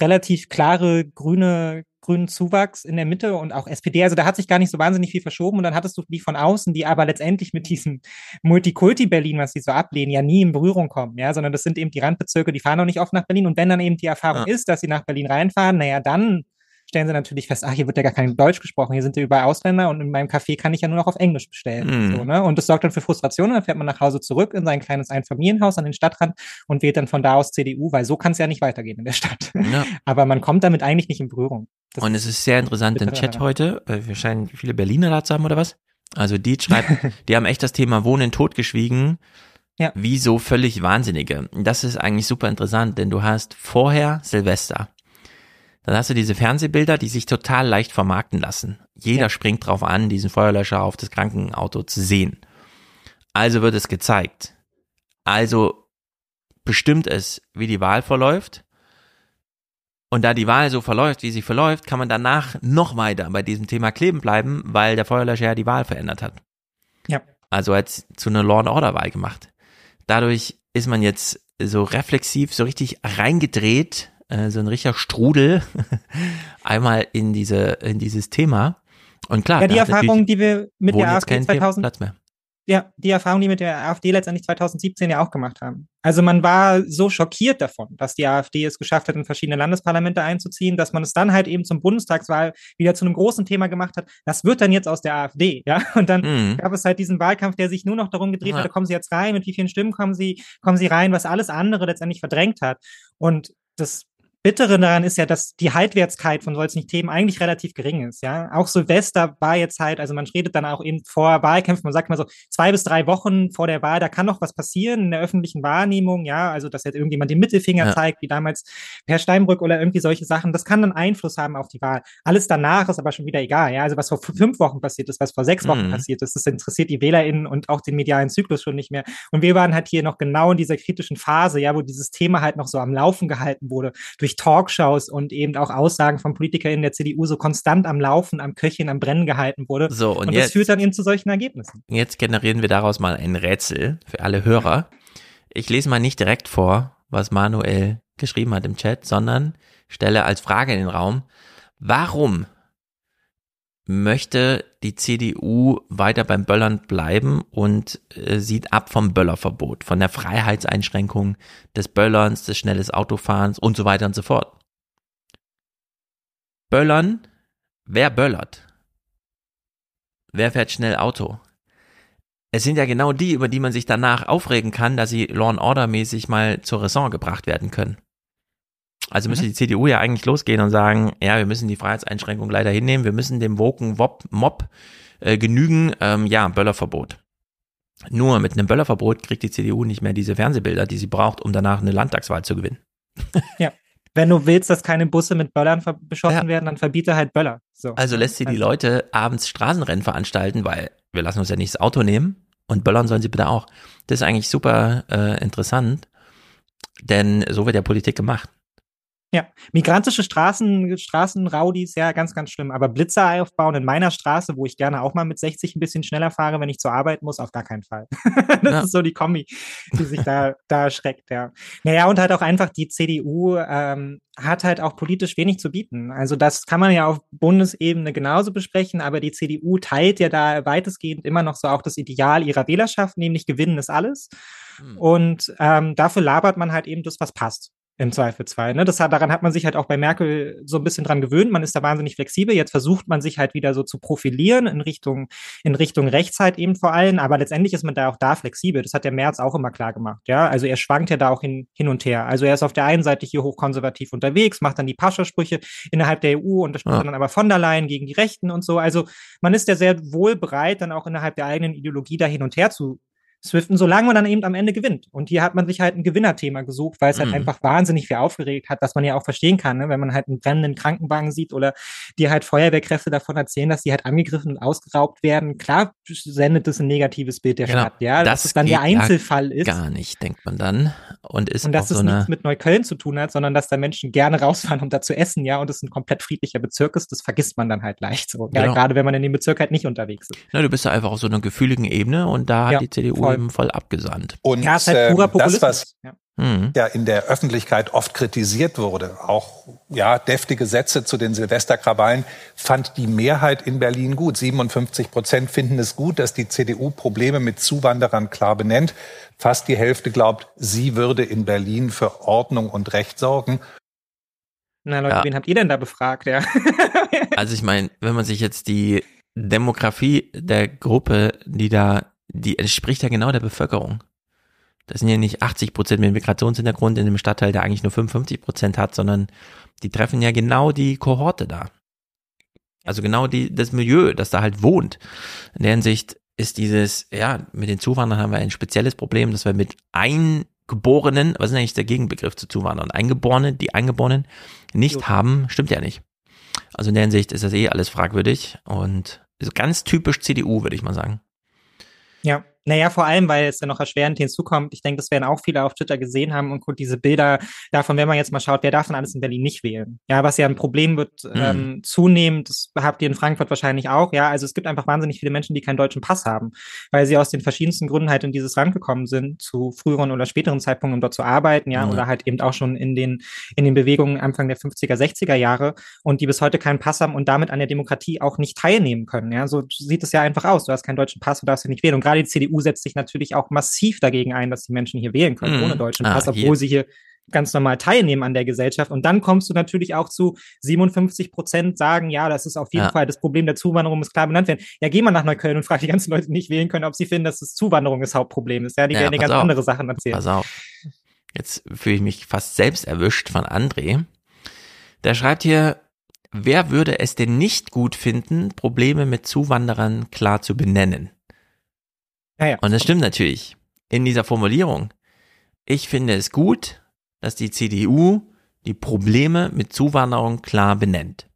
relativ klare grüne grünen Zuwachs in der Mitte und auch SPD. Also da hat sich gar nicht so wahnsinnig viel verschoben und dann hattest du die von außen, die aber letztendlich mit diesem Multikulti-Berlin, was sie so ablehnen, ja nie in Berührung kommen, ja, sondern das sind eben die Randbezirke, die fahren auch nicht oft nach Berlin und wenn dann eben die Erfahrung Ja. ist, dass sie nach Berlin reinfahren, naja, dann stellen sie natürlich fest, ach, hier wird ja gar kein Deutsch gesprochen, hier sind ja überall Ausländer und in meinem Café kann ich ja nur noch auf Englisch bestellen. Mhm. So, ne? Und das sorgt dann für Frustration und dann fährt man nach Hause zurück in sein kleines Einfamilienhaus an den Stadtrand und wählt dann von da aus CDU, weil so kann es ja nicht weitergehen in der Stadt. Ja. Aber man kommt damit eigentlich nicht in Berührung. Das Und es ist sehr interessant im Chat heute. äh, Wir scheinen viele Berliner da zu haben oder was? Also die schreibt, die haben echt das Thema Wohnen totgeschwiegen. Ja. Wie so völlig Wahnsinnige. Das ist eigentlich super interessant, denn du hast vorher Silvester. Dann hast du diese Fernsehbilder, die sich total leicht vermarkten lassen. Jeder springt drauf an, diesen Feuerlöscher auf das Krankenauto zu sehen. Also wird es gezeigt. Also bestimmt es, wie die Wahl verläuft. Und da die Wahl so verläuft, wie sie verläuft, kann man danach noch weiter bei diesem Thema kleben bleiben, weil der Feuerlöscher ja die Wahl verändert hat. Ja. Also als zu einer Law and Order Wahl gemacht. Dadurch ist man jetzt so reflexiv, so richtig reingedreht, äh, so ein richtiger Strudel einmal in diese in dieses Thema. Und klar, ja, die hat Erfahrung, die wir mit der keinen 2000, Platz mehr. Ja, die Erfahrung, die mit der AfD letztendlich 2017 ja auch gemacht haben. Also man war so schockiert davon, dass die AfD es geschafft hat, in verschiedene Landesparlamente einzuziehen, dass man es dann halt eben zum Bundestagswahl wieder zu einem großen Thema gemacht hat. Das wird dann jetzt aus der AfD, ja. Und dann Mhm. gab es halt diesen Wahlkampf, der sich nur noch darum gedreht Ja. hat, kommen Sie jetzt rein, mit wie vielen Stimmen kommen Sie, kommen Sie rein, was alles andere letztendlich verdrängt hat. Und das Bittere daran ist ja, dass die Haltwertszeit von solchen Themen eigentlich relativ gering ist, ja. Auch Silvester war jetzt halt, also man redet dann auch eben vor Wahlkämpfen, man sagt mal so zwei bis drei Wochen vor der Wahl, da kann noch was passieren in der öffentlichen Wahrnehmung, ja, also dass jetzt irgendjemand den Mittelfinger Ja. zeigt, wie damals Per Steinbrück oder irgendwie solche Sachen, das kann dann Einfluss haben auf die Wahl. Alles danach ist aber schon wieder egal, ja. Also was vor fünf Wochen passiert ist, was vor sechs Wochen Mhm. passiert ist, das interessiert die WählerInnen und auch den medialen Zyklus schon nicht mehr. Und wir waren halt hier noch genau in dieser kritischen Phase, ja, wo dieses Thema halt noch so am Laufen gehalten wurde, durch Talkshows und eben auch Aussagen von PolitikerInnen der CDU so konstant am Laufen, am Köcheln, am Brennen gehalten wurde. So, und und jetzt- das führt dann eben zu solchen Ergebnissen. Jetzt generieren wir daraus mal ein Rätsel für alle Hörer. Ich lese mal nicht direkt vor, was Manuel geschrieben hat im Chat, sondern stelle als Frage in den Raum, warum möchte die CDU weiter beim Böllern bleiben und äh, sieht ab vom Böllerverbot, von der Freiheitseinschränkung des Böllerns, des schnelles Autofahrens und so weiter und so fort. Böllern, wer böllert? Wer fährt schnell Auto? Es sind ja genau die, über die man sich danach aufregen kann, dass sie Law and Order mäßig mal zur Raison gebracht werden können. Also müsste die CDU ja eigentlich losgehen und sagen, ja, wir müssen die Freiheitseinschränkung leider hinnehmen, wir müssen dem woken Wop Mob äh, genügen, ähm, ja, Böllerverbot. Nur mit einem Böllerverbot kriegt die CDU nicht mehr diese Fernsehbilder, die sie braucht, um danach eine Landtagswahl zu gewinnen. Ja. Wenn du willst, dass keine Busse mit Böllern beschossen werden, dann verbiete halt Böller. So. Also lässt sie die Leute abends Straßenrennen veranstalten, weil wir lassen uns ja nicht das Auto nehmen und böllern sollen sie bitte auch. Das ist eigentlich super äh, interessant, denn so wird ja Politik gemacht. Ja, migrantische Straßen, Straßenraudis, ja, ganz, ganz schlimm. Aber Blitzer aufbauen in meiner Straße, wo ich gerne auch mal mit 60 ein bisschen schneller fahre, wenn ich zur Arbeit muss, auf gar keinen Fall. das Ja. ist so die Kombi, die sich da, da erschreckt, ja. Naja, und halt auch einfach die CDU ähm, hat halt auch politisch wenig zu bieten. Also das kann man ja auf Bundesebene genauso besprechen, aber die CDU teilt ja da weitestgehend immer noch so auch das Ideal ihrer Wählerschaft, nämlich gewinnen ist alles. Und ähm, dafür labert man halt eben das, was passt. Im Zweifelsfall. Ne? Das hat, daran hat man sich halt auch bei Merkel so ein bisschen dran gewöhnt. Man ist da wahnsinnig flexibel. Jetzt versucht man sich halt wieder so zu profilieren in Richtung, in Richtung Rechtszeit halt eben vor allem. Aber letztendlich ist man da auch da flexibel. Das hat der Merz auch immer klar gemacht. Ja, also er schwankt ja da auch hin, hin und her. Also er ist auf der einen Seite hier hochkonservativ unterwegs, macht dann die Pascha-Sprüche innerhalb der EU, unterstützt ja. dann aber von der Leyen gegen die Rechten und so. Also man ist ja sehr wohl bereit, dann auch innerhalb der eigenen Ideologie da hin und her zu swiften, solange man dann eben am Ende gewinnt. Und hier hat man sich halt ein Gewinnerthema gesucht, weil es halt mhm. einfach wahnsinnig viel aufgeregt hat, was man ja auch verstehen kann, ne? wenn man halt einen brennenden Krankenwagen sieht oder die halt Feuerwehrkräfte davon erzählen, dass sie halt angegriffen und ausgeraubt werden. Klar sendet das ein negatives Bild der genau. Stadt, ja, das dass es dann der Einzelfall ist. Gar nicht, denkt man dann. Und ist und dass es so nichts mit Neukölln zu tun hat, sondern dass da Menschen gerne rausfahren, um da zu essen, ja, und es ein komplett friedlicher Bezirk ist, das vergisst man dann halt leicht so. Genau. Ja, gerade wenn man in dem Bezirk halt nicht unterwegs ist. Na, du bist ja einfach auf so einer gefühligen Ebene und da hat ja, die CDU voll. Eben voll abgesagt genannt. Und ja, ist halt purer Populismus. das, was ja. Mhm. ja in der Öffentlichkeit oft kritisiert wurde, auch ja deftige Sätze zu den Silvesterkrawallen, fand die Mehrheit in Berlin gut. 57 Prozent finden es gut, dass die CDU Probleme mit Zuwanderern klar benennt. Fast die Hälfte glaubt, sie würde in Berlin für Ordnung und Recht sorgen. Na Leute, ja. wen habt ihr denn da befragt? Ja. also ich meine, wenn man sich jetzt die Demografie der Gruppe, die da die entspricht ja genau der Bevölkerung. Das sind ja nicht 80 Prozent mit Migrationshintergrund in einem Stadtteil, der eigentlich nur 55 Prozent hat, sondern die treffen ja genau die Kohorte da. Also genau die, das Milieu, das da halt wohnt. In der Hinsicht ist dieses, ja, mit den Zuwanderern haben wir ein spezielles Problem, dass wir mit Eingeborenen, was ist eigentlich der Gegenbegriff zu Zuwanderern? Eingeborenen, die Eingeborenen nicht so. haben, stimmt ja nicht. Also in der Hinsicht ist das eh alles fragwürdig und ganz typisch CDU, würde ich mal sagen. Ja, naja, vor allem, weil es ja noch erschwerend hinzukommt. Ich denke, das werden auch viele auf Twitter gesehen haben und gut, diese Bilder davon, wenn man jetzt mal schaut, wer darf denn alles in Berlin nicht wählen? Ja, was ja ein Problem wird mhm. ähm, zunehmend, das habt ihr in Frankfurt wahrscheinlich auch. Ja, also es gibt einfach wahnsinnig viele Menschen, die keinen deutschen Pass haben, weil sie aus den verschiedensten Gründen halt in dieses Land gekommen sind, zu früheren oder späteren Zeitpunkten, um dort zu arbeiten, ja, mhm. oder halt eben auch schon in den, in den Bewegungen Anfang der 50er, 60er Jahre und die bis heute keinen Pass haben und damit an der Demokratie auch nicht teilnehmen können. Ja, so sieht es ja einfach aus. Du hast keinen deutschen Pass, du darfst ja nicht wählen. Und gerade die CDU Setzt sich natürlich auch massiv dagegen ein, dass die Menschen hier wählen können, mm. ohne deutschen ah, Pass, obwohl hier. sie hier ganz normal teilnehmen an der Gesellschaft. Und dann kommst du natürlich auch zu 57 Prozent sagen, ja, das ist auf jeden ja. Fall das Problem der Zuwanderung, muss klar benannt werden. Ja, geh mal nach Neukölln und frag die ganzen Leute, die nicht wählen können, ob sie finden, dass das Zuwanderung das Hauptproblem ist. Ja, die ja, werden dir ganz auf. andere Sachen erzählen. Pass auf. Jetzt fühle ich mich fast selbst erwischt von André. Der schreibt hier, wer würde es denn nicht gut finden, Probleme mit Zuwanderern klar zu benennen? Ja, ja. Und das stimmt natürlich. In dieser Formulierung. Ich finde es gut, dass die CDU die Probleme mit Zuwanderung klar benennt.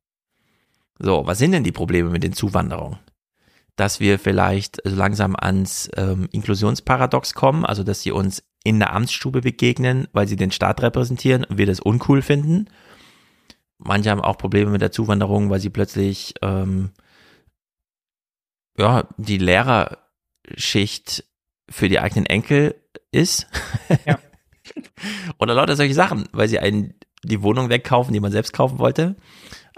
So, was sind denn die Probleme mit den Zuwanderungen? Dass wir vielleicht langsam ans ähm, Inklusionsparadox kommen, also dass sie uns in der Amtsstube begegnen, weil sie den Staat repräsentieren und wir das uncool finden. Manche haben auch Probleme mit der Zuwanderung, weil sie plötzlich ähm, ja die Lehrer Schicht für die eigenen Enkel ist. Ja. Oder lauter solche Sachen, weil sie einen die Wohnung wegkaufen, die man selbst kaufen wollte.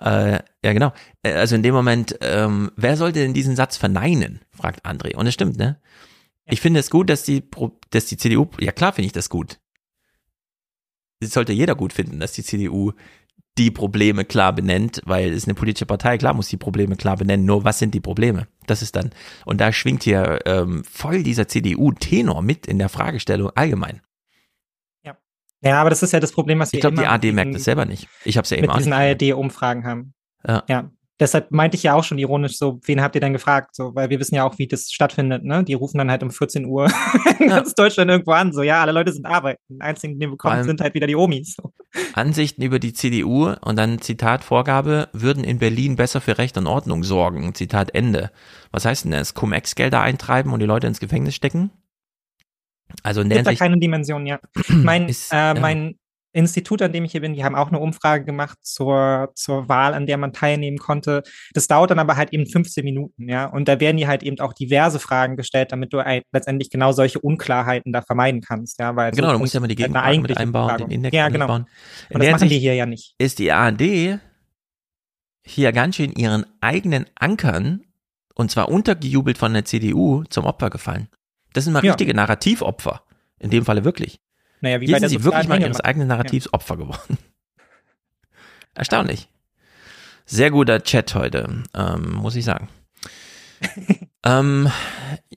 Äh, ja, genau. Äh, also in dem Moment, ähm, wer sollte denn diesen Satz verneinen? fragt André. Und es stimmt, ne? Ich finde es gut, dass die, dass die CDU, ja klar finde ich das gut. Das sollte jeder gut finden, dass die CDU die Probleme klar benennt, weil es eine politische Partei, klar muss die Probleme klar benennen, nur was sind die Probleme? Das ist dann, und da schwingt hier ähm, voll dieser CDU-Tenor mit in der Fragestellung allgemein. Ja. Ja, aber das ist ja das Problem, was wir Ich glaube, die AD merkt das selber nicht. Ich habe es ja eben mit diesen ARD-Umfragen haben. Ja. ja. Deshalb meinte ich ja auch schon ironisch so, wen habt ihr denn gefragt? So, weil wir wissen ja auch, wie das stattfindet, ne? Die rufen dann halt um 14 Uhr in ganz Deutschland irgendwo an. So, ja, alle Leute sind arbeiten. Die einzigen, die bekommen, sind halt wieder die Omis. So. Ansichten über die CDU und dann Zitat Vorgabe, würden in Berlin besser für Recht und Ordnung sorgen. Zitat Ende. Was heißt denn das? Cum-Ex-Gelder eintreiben und die Leute ins Gefängnis stecken? Also in der Gibt da keine Dimension, ja. mein, ist, äh, mein Institut, an dem ich hier bin, die haben auch eine Umfrage gemacht zur, zur Wahl, an der man teilnehmen konnte. Das dauert dann aber halt eben 15 Minuten, ja. Und da werden dir halt eben auch diverse Fragen gestellt, damit du ein, letztendlich genau solche Unklarheiten da vermeiden kannst, ja. Weil genau, so du musst ja mal die Gegenfragen mit einbauen, Fragen. den Index ja, genau. einbauen. Und das machen die hier ja nicht. Ist die ARD hier ganz schön ihren eigenen Ankern, und zwar untergejubelt von der CDU, zum Opfer gefallen. Das sind mal richtige ja. Narrativopfer. In dem Falle wirklich. Naja, wie Hier bei der sind sie wirklich mal ihres eigenen Narrativs Opfer geworden. Erstaunlich. Sehr guter Chat heute, ähm, muss ich sagen. ähm,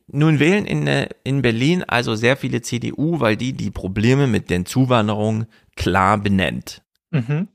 nun wählen in, äh, in Berlin also sehr viele CDU, weil die die Probleme mit den Zuwanderungen klar benennt. Mhm.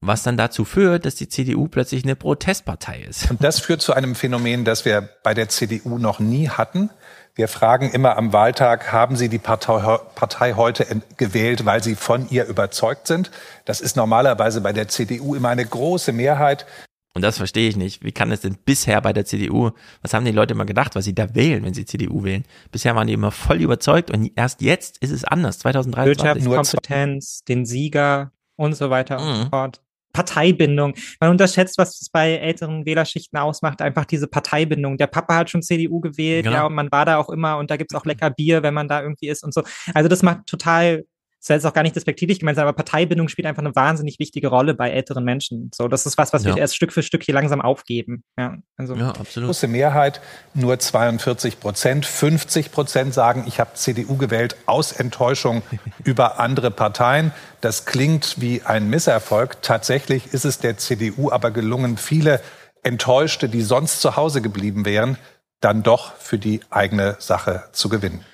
Was dann dazu führt, dass die CDU plötzlich eine Protestpartei ist. Und das führt zu einem Phänomen, das wir bei der CDU noch nie hatten. Wir fragen immer am Wahltag, haben Sie die Partei, Partei heute gewählt, weil Sie von ihr überzeugt sind? Das ist normalerweise bei der CDU immer eine große Mehrheit. Und das verstehe ich nicht. Wie kann es denn bisher bei der CDU, was haben die Leute immer gedacht, was sie da wählen, wenn sie CDU wählen? Bisher waren die immer voll überzeugt und erst jetzt ist es anders, 2023. Wirtschaftskompetenz, den Sieger und so weiter und Mhm. so fort. Parteibindung. Man unterschätzt, was es bei älteren Wählerschichten ausmacht, einfach diese Parteibindung. Der Papa hat schon CDU gewählt, Genau. ja, und man war da auch immer und da gibt's auch lecker Bier, wenn man da irgendwie ist und so. Also das macht total, das ist jetzt auch gar nicht despektierlich gemeint, aber Parteibindung spielt einfach eine wahnsinnig wichtige Rolle bei älteren Menschen. So, das ist was, was wir Ja. erst Stück für Stück hier langsam aufgeben. Ja, also. Große Mehrheit, nur 42 Prozent. 50 Prozent sagen, ich habe CDU gewählt aus Enttäuschung über andere Parteien. Das klingt wie ein Misserfolg. Tatsächlich ist es der CDU aber gelungen, viele Enttäuschte, die sonst zu Hause geblieben wären, dann doch für die eigene Sache zu gewinnen.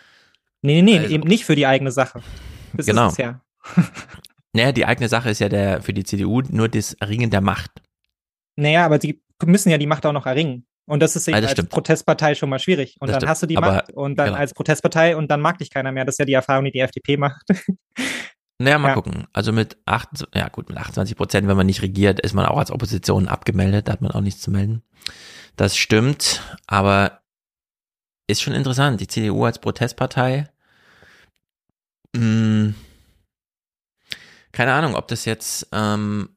Nee, nee, nee, eben nicht für die eigene Sache. Das Genau. ist es ja. Naja, die eigene Sache ist ja der, für die CDU nur das Ringen der Macht. Naja, aber sie müssen ja die Macht auch noch erringen. Und das ist eben Ah, als stimmt. Protestpartei schon mal schwierig. Und Das dann stimmt. hast du die Aber- Macht und dann genau. als Protestpartei und dann mag dich keiner mehr. Das ist ja die Erfahrung, die die FDP macht. Naja, mal Ja. gucken. Also mit acht, ja gut, mit 28 Prozent, wenn man nicht regiert, ist man auch als Opposition abgemeldet, da hat man auch nichts zu melden. Das stimmt, aber ist schon interessant. Die CDU als Protestpartei. Mh, keine Ahnung, ob das jetzt, ähm,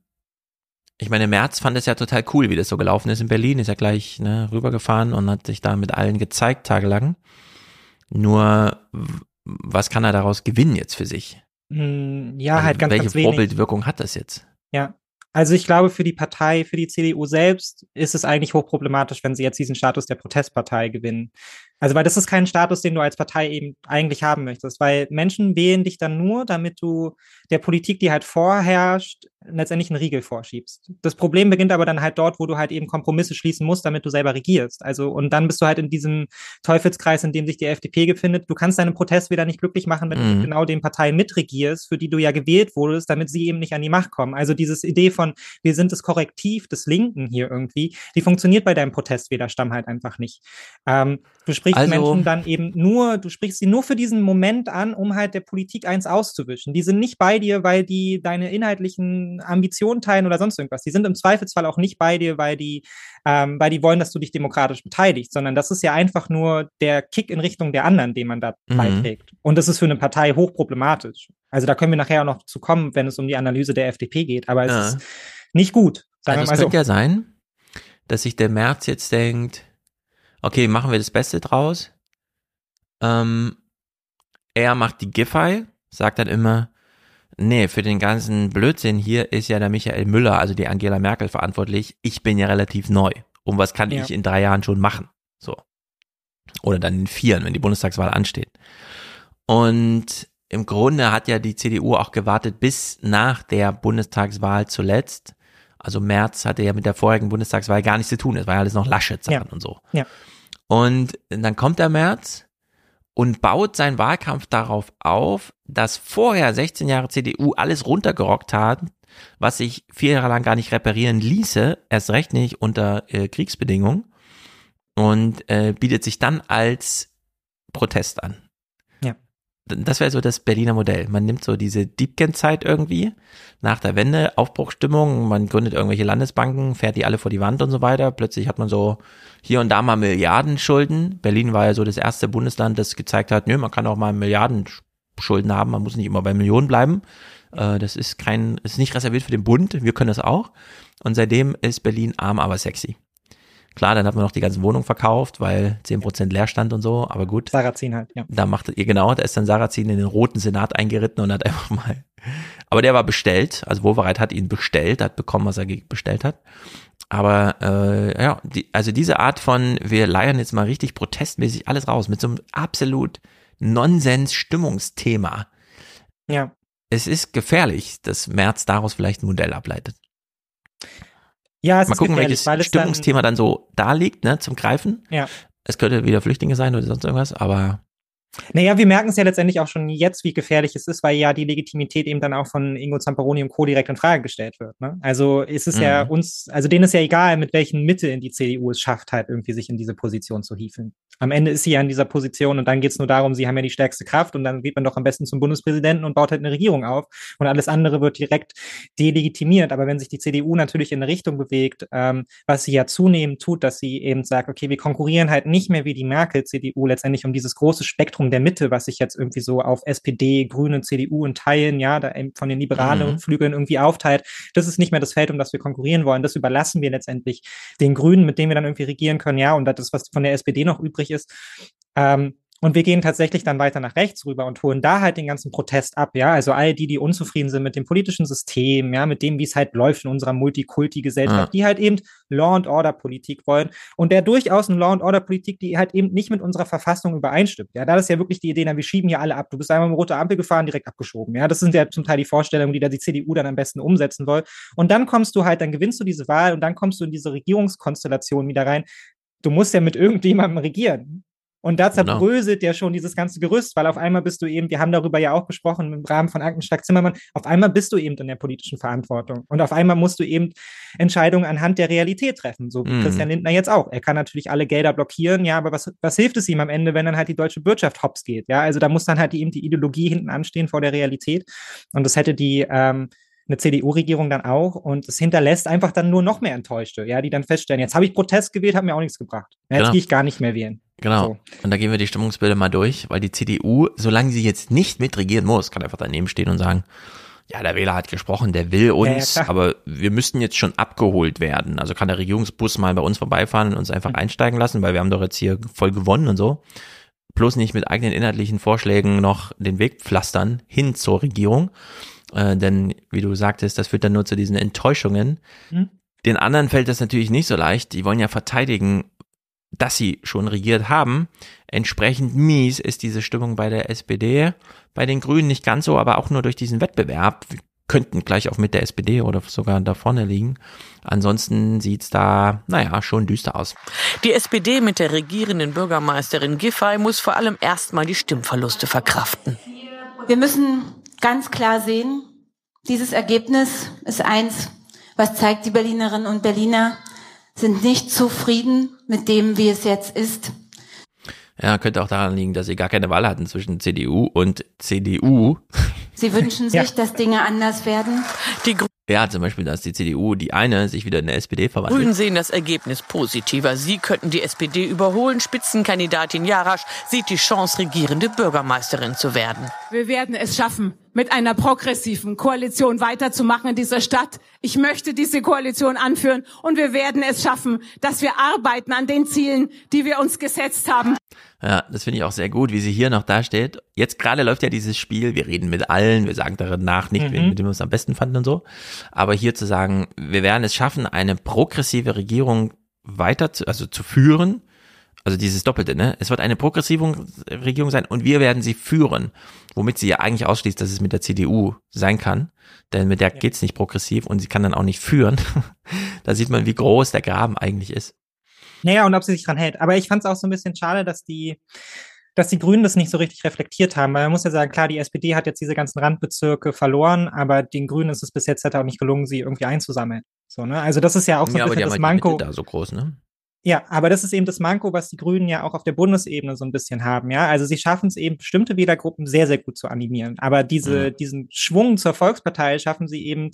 ich meine, Merz fand es ja total cool, wie das so gelaufen ist in Berlin, ist ja gleich ne, rübergefahren und hat sich da mit allen gezeigt, tagelang. Nur, was kann er daraus gewinnen jetzt für sich? Hm, ja, Also halt ganz, welche ganz wenig. Vorbildwirkung hat das jetzt? Ja. Also ich glaube, für die Partei, für die CDU selbst ist es eigentlich hochproblematisch, wenn sie jetzt diesen Status der Protestpartei gewinnen. Also, weil das ist kein Status, den du als Partei eben eigentlich haben möchtest, weil Menschen wählen dich dann nur, damit du der Politik, die halt vorherrscht, letztendlich einen Riegel vorschiebst. Das Problem beginnt aber dann halt dort, wo du halt eben Kompromisse schließen musst, damit du selber regierst. Also, und dann bist du halt in diesem Teufelskreis, in dem sich die FDP befindet. Du kannst deinen Protest wieder nicht glücklich machen, wenn du Mhm. mit genau den Parteien mitregierst, für die du ja gewählt wurdest, damit sie eben nicht an die Macht kommen. Also dieses Idee von, wir sind das Korrektiv des Linken hier irgendwie, die funktioniert bei deinem Protestwählerstamm halt einfach nicht. Ähm, du sprichst Also- Menschen dann eben nur, du sprichst sie nur für diesen Moment an, um halt der Politik eins auszuwischen. Die sind nicht bei dir, weil die deine inhaltlichen Ambitionen teilen oder sonst irgendwas. Die sind im Zweifelsfall auch nicht bei dir, weil die, ähm, weil die wollen, dass du dich demokratisch beteiligst, sondern das ist ja einfach nur der Kick in Richtung der anderen, den man da Mhm. beiträgt. Und das ist für eine Partei hochproblematisch. Also da können wir nachher auch noch zu kommen, wenn es um die Analyse der FDP geht. Aber es Ja. ist nicht gut, sagen Also es mal könnte so. ja sein, dass sich der März jetzt denkt, okay, machen wir das Beste draus. Ähm, er macht die Giffey, sagt dann immer, nee, für den ganzen Blödsinn hier ist ja der Michael Müller, also die Angela Merkel verantwortlich. Ich bin ja relativ neu. Und was kann Ja. ich in drei Jahren schon machen? So. Oder dann in vieren, wenn die Bundestagswahl ansteht. Und im Grunde hat ja die CDU auch gewartet bis nach der Bundestagswahl zuletzt. Also März hatte ja mit der vorigen Bundestagswahl gar nichts zu tun. Es war ja alles noch Laschet-Sachen Ja. und so. Ja. Und dann kommt der März und baut seinen Wahlkampf darauf auf, dass vorher 16 Jahre CDU alles runtergerockt hat, was sich vier Jahre lang gar nicht reparieren ließe, erst recht nicht unter äh, Kriegsbedingungen und äh, bietet sich dann als Protest an. Das wäre so das Berliner Modell. Man nimmt so diese Diebken-Zeit irgendwie nach der Wende, Aufbruchstimmung, man gründet irgendwelche Landesbanken, fährt die alle vor die Wand und so weiter. Plötzlich hat man so hier und da mal Milliarden Schulden. Berlin war ja so das erste Bundesland, das gezeigt hat, nö, man kann auch mal Milliarden Schulden haben, man muss nicht immer bei Millionen bleiben. Äh, Das ist kein, ist nicht reserviert für den Bund, wir können das auch. Und seitdem ist Berlin arm, aber sexy. Klar, dann hat man noch die ganzen Wohnungen verkauft, weil 10% Leerstand und so, aber gut. Sarrazin halt, ja. Da macht ihr genau, da ist dann Sarrazin in den roten Senat eingeritten und hat einfach mal. Aber der war bestellt, also Wowereit hat ihn bestellt, hat bekommen, was er bestellt hat. Aber äh, ja, die, also diese Art von, wir leiern jetzt mal richtig protestmäßig alles raus mit so einem absolut Nonsens-Stimmungsthema. Ja. Es ist gefährlich, dass Merz daraus vielleicht ein Modell ableitet. Ja, es Mal ist gucken, welches weil Stimmungsthema dann, so da liegt, ne, zum Greifen. Ja. Es könnte wieder Flüchtlinge sein oder sonst irgendwas, aber Naja, wir merken es ja letztendlich auch schon jetzt, wie gefährlich es ist, weil ja die Legitimität eben dann auch von Ingo Zamperoni und Co. direkt in Frage gestellt wird. Ne? Also ist es ja Mhm. uns, also denen ist ja egal, mit welchen Mitteln die CDU es schafft, halt irgendwie sich in diese Position zu hieven. Am Ende ist sie ja in dieser Position und dann geht es nur darum, sie haben ja die stärkste Kraft und dann geht man doch am besten zum Bundespräsidenten und baut halt eine Regierung auf und alles andere wird direkt delegitimiert. Aber wenn sich die CDU natürlich in eine Richtung bewegt, ähm, was sie ja zunehmend tut, dass sie eben sagt, okay, wir konkurrieren halt nicht mehr wie die Merkel-CDU letztendlich um dieses große Spektrum der Mitte, was sich jetzt irgendwie so auf SPD, Grüne, CDU in Teilen, ja, da von den liberalen Mhm. Flügeln irgendwie aufteilt. Das ist nicht mehr das Feld, um das wir konkurrieren wollen. Das überlassen wir letztendlich den Grünen, mit denen wir dann irgendwie regieren können, ja, und das, was von der SPD noch übrig ist. Ähm, und wir gehen tatsächlich dann weiter nach rechts rüber und holen da halt den ganzen Protest ab, ja. Also all die, die unzufrieden sind mit dem politischen System, ja, mit dem, wie es halt läuft in unserer Multikulti-Gesellschaft, Ja. die halt eben Law and Order Politik wollen und der durchaus eine Law and Order Politik, die halt eben nicht mit unserer Verfassung übereinstimmt. Ja, da ist ja wirklich die Idee, na, wir schieben hier alle ab. Du bist einmal mit rote Ampel gefahren, direkt abgeschoben. Ja, das sind ja zum Teil die Vorstellungen, die da die CDU dann am besten umsetzen will. Und dann kommst du halt, dann gewinnst du diese Wahl und dann kommst du in diese Regierungskonstellation wieder rein. Du musst ja mit irgendjemandem regieren. Und da Genau. zerbröselt ja schon dieses ganze Gerüst, weil auf einmal bist du eben, wir haben darüber ja auch gesprochen im Rahmen von Aktenschlag Zimmermann, auf einmal bist du eben in der politischen Verantwortung. Und auf einmal musst du eben Entscheidungen anhand der Realität treffen, so wie Mhm. Christian Lindner jetzt auch. Er kann natürlich alle Gelder blockieren, ja, aber was, was hilft es ihm am Ende, wenn dann halt die deutsche Wirtschaft hops geht? Ja, also da muss dann halt eben die Ideologie hinten anstehen vor der Realität. Und das hätte die, ähm, eine CDU-Regierung dann auch und es hinterlässt einfach dann nur noch mehr Enttäuschte, ja, die dann feststellen, jetzt habe ich Protest gewählt, hat mir auch nichts gebracht. Ja, jetzt Genau. gehe ich gar nicht mehr wählen. Genau. So. Und da gehen wir die Stimmungsbilder mal durch, weil die CDU, solange sie jetzt nicht mitregieren muss, kann einfach daneben stehen und sagen, ja, der Wähler hat gesprochen, der will Ja, ja, uns, klar. aber wir müssten jetzt schon abgeholt werden. Also kann der Regierungsbus mal bei uns vorbeifahren und uns Mhm. einfach einsteigen lassen, weil wir haben doch jetzt hier voll gewonnen und so. Bloß nicht mit eigenen inhaltlichen Vorschlägen noch den Weg pflastern hin zur Regierung. Äh, denn, wie du sagtest, das führt dann nur zu diesen Enttäuschungen. Mhm. Den anderen fällt das natürlich nicht so leicht. Die wollen ja verteidigen, dass sie schon regiert haben. Entsprechend mies ist diese Stimmung bei der SPD. Bei den Grünen nicht ganz so, aber auch nur durch diesen Wettbewerb. Wir könnten gleich auch mit der SPD oder sogar da vorne liegen. Ansonsten sieht's da, naja, schon düster aus. Die SPD mit der regierenden Bürgermeisterin Giffey muss vor allem erstmal die Stimmverluste verkraften. Wir müssen ganz klar sehen, dieses Ergebnis ist eins, was zeigt, die Berlinerinnen und Berliner sind nicht zufrieden mit dem, wie es jetzt ist. Ja, könnte auch daran liegen, dass sie gar keine Wahl hatten zwischen CDU und CDU. Sie wünschen sich, dass Dinge anders werden. Die Ja, zum Beispiel, dass die CDU, die eine, sich wieder in der SPD Grünen verwandelt. sehen das Ergebnis positiver. Sie könnten die SPD überholen. Spitzenkandidatin Jarasch sieht die Chance, regierende Bürgermeisterin zu werden. Wir werden es schaffen, mit einer progressiven Koalition weiterzumachen in dieser Stadt. Ich möchte diese Koalition anführen und wir werden es schaffen, dass wir arbeiten an den Zielen, die wir uns gesetzt haben. Ja, das finde ich auch sehr gut, wie sie hier noch dasteht. Jetzt gerade läuft ja dieses Spiel, wir reden mit allen, wir sagen danach nicht, Mhm. wen- mit dem wir uns am besten fanden und so. Aber hier zu sagen, wir werden es schaffen, eine progressive Regierung weiter zu, also zu führen. Also dieses Doppelte, ne? Es wird eine progressive Regierung sein und wir werden sie führen. Womit sie ja eigentlich ausschließt, dass es mit der CDU sein kann. Denn mit der geht's nicht progressiv und sie kann dann auch nicht führen. da sieht man, wie groß der Graben eigentlich ist. Naja, und ob sie sich dran hält. Aber ich fand es auch so ein bisschen schade, dass die, dass die Grünen das nicht so richtig reflektiert haben. Weil man muss ja sagen, klar, die SPD hat jetzt diese ganzen Randbezirke verloren, aber den Grünen ist es bis jetzt halt auch nicht gelungen, sie irgendwie einzusammeln. So, ne? Also das ist ja auch so ein ja, bisschen das halt Manko. Da so groß, ne? Ja, aber das ist eben das Manko, was die Grünen ja auch auf der Bundesebene so ein bisschen haben, ja. Also sie schaffen es eben, bestimmte Wählergruppen sehr, sehr gut zu animieren. Aber diese, diesen Schwung zur Volkspartei schaffen sie eben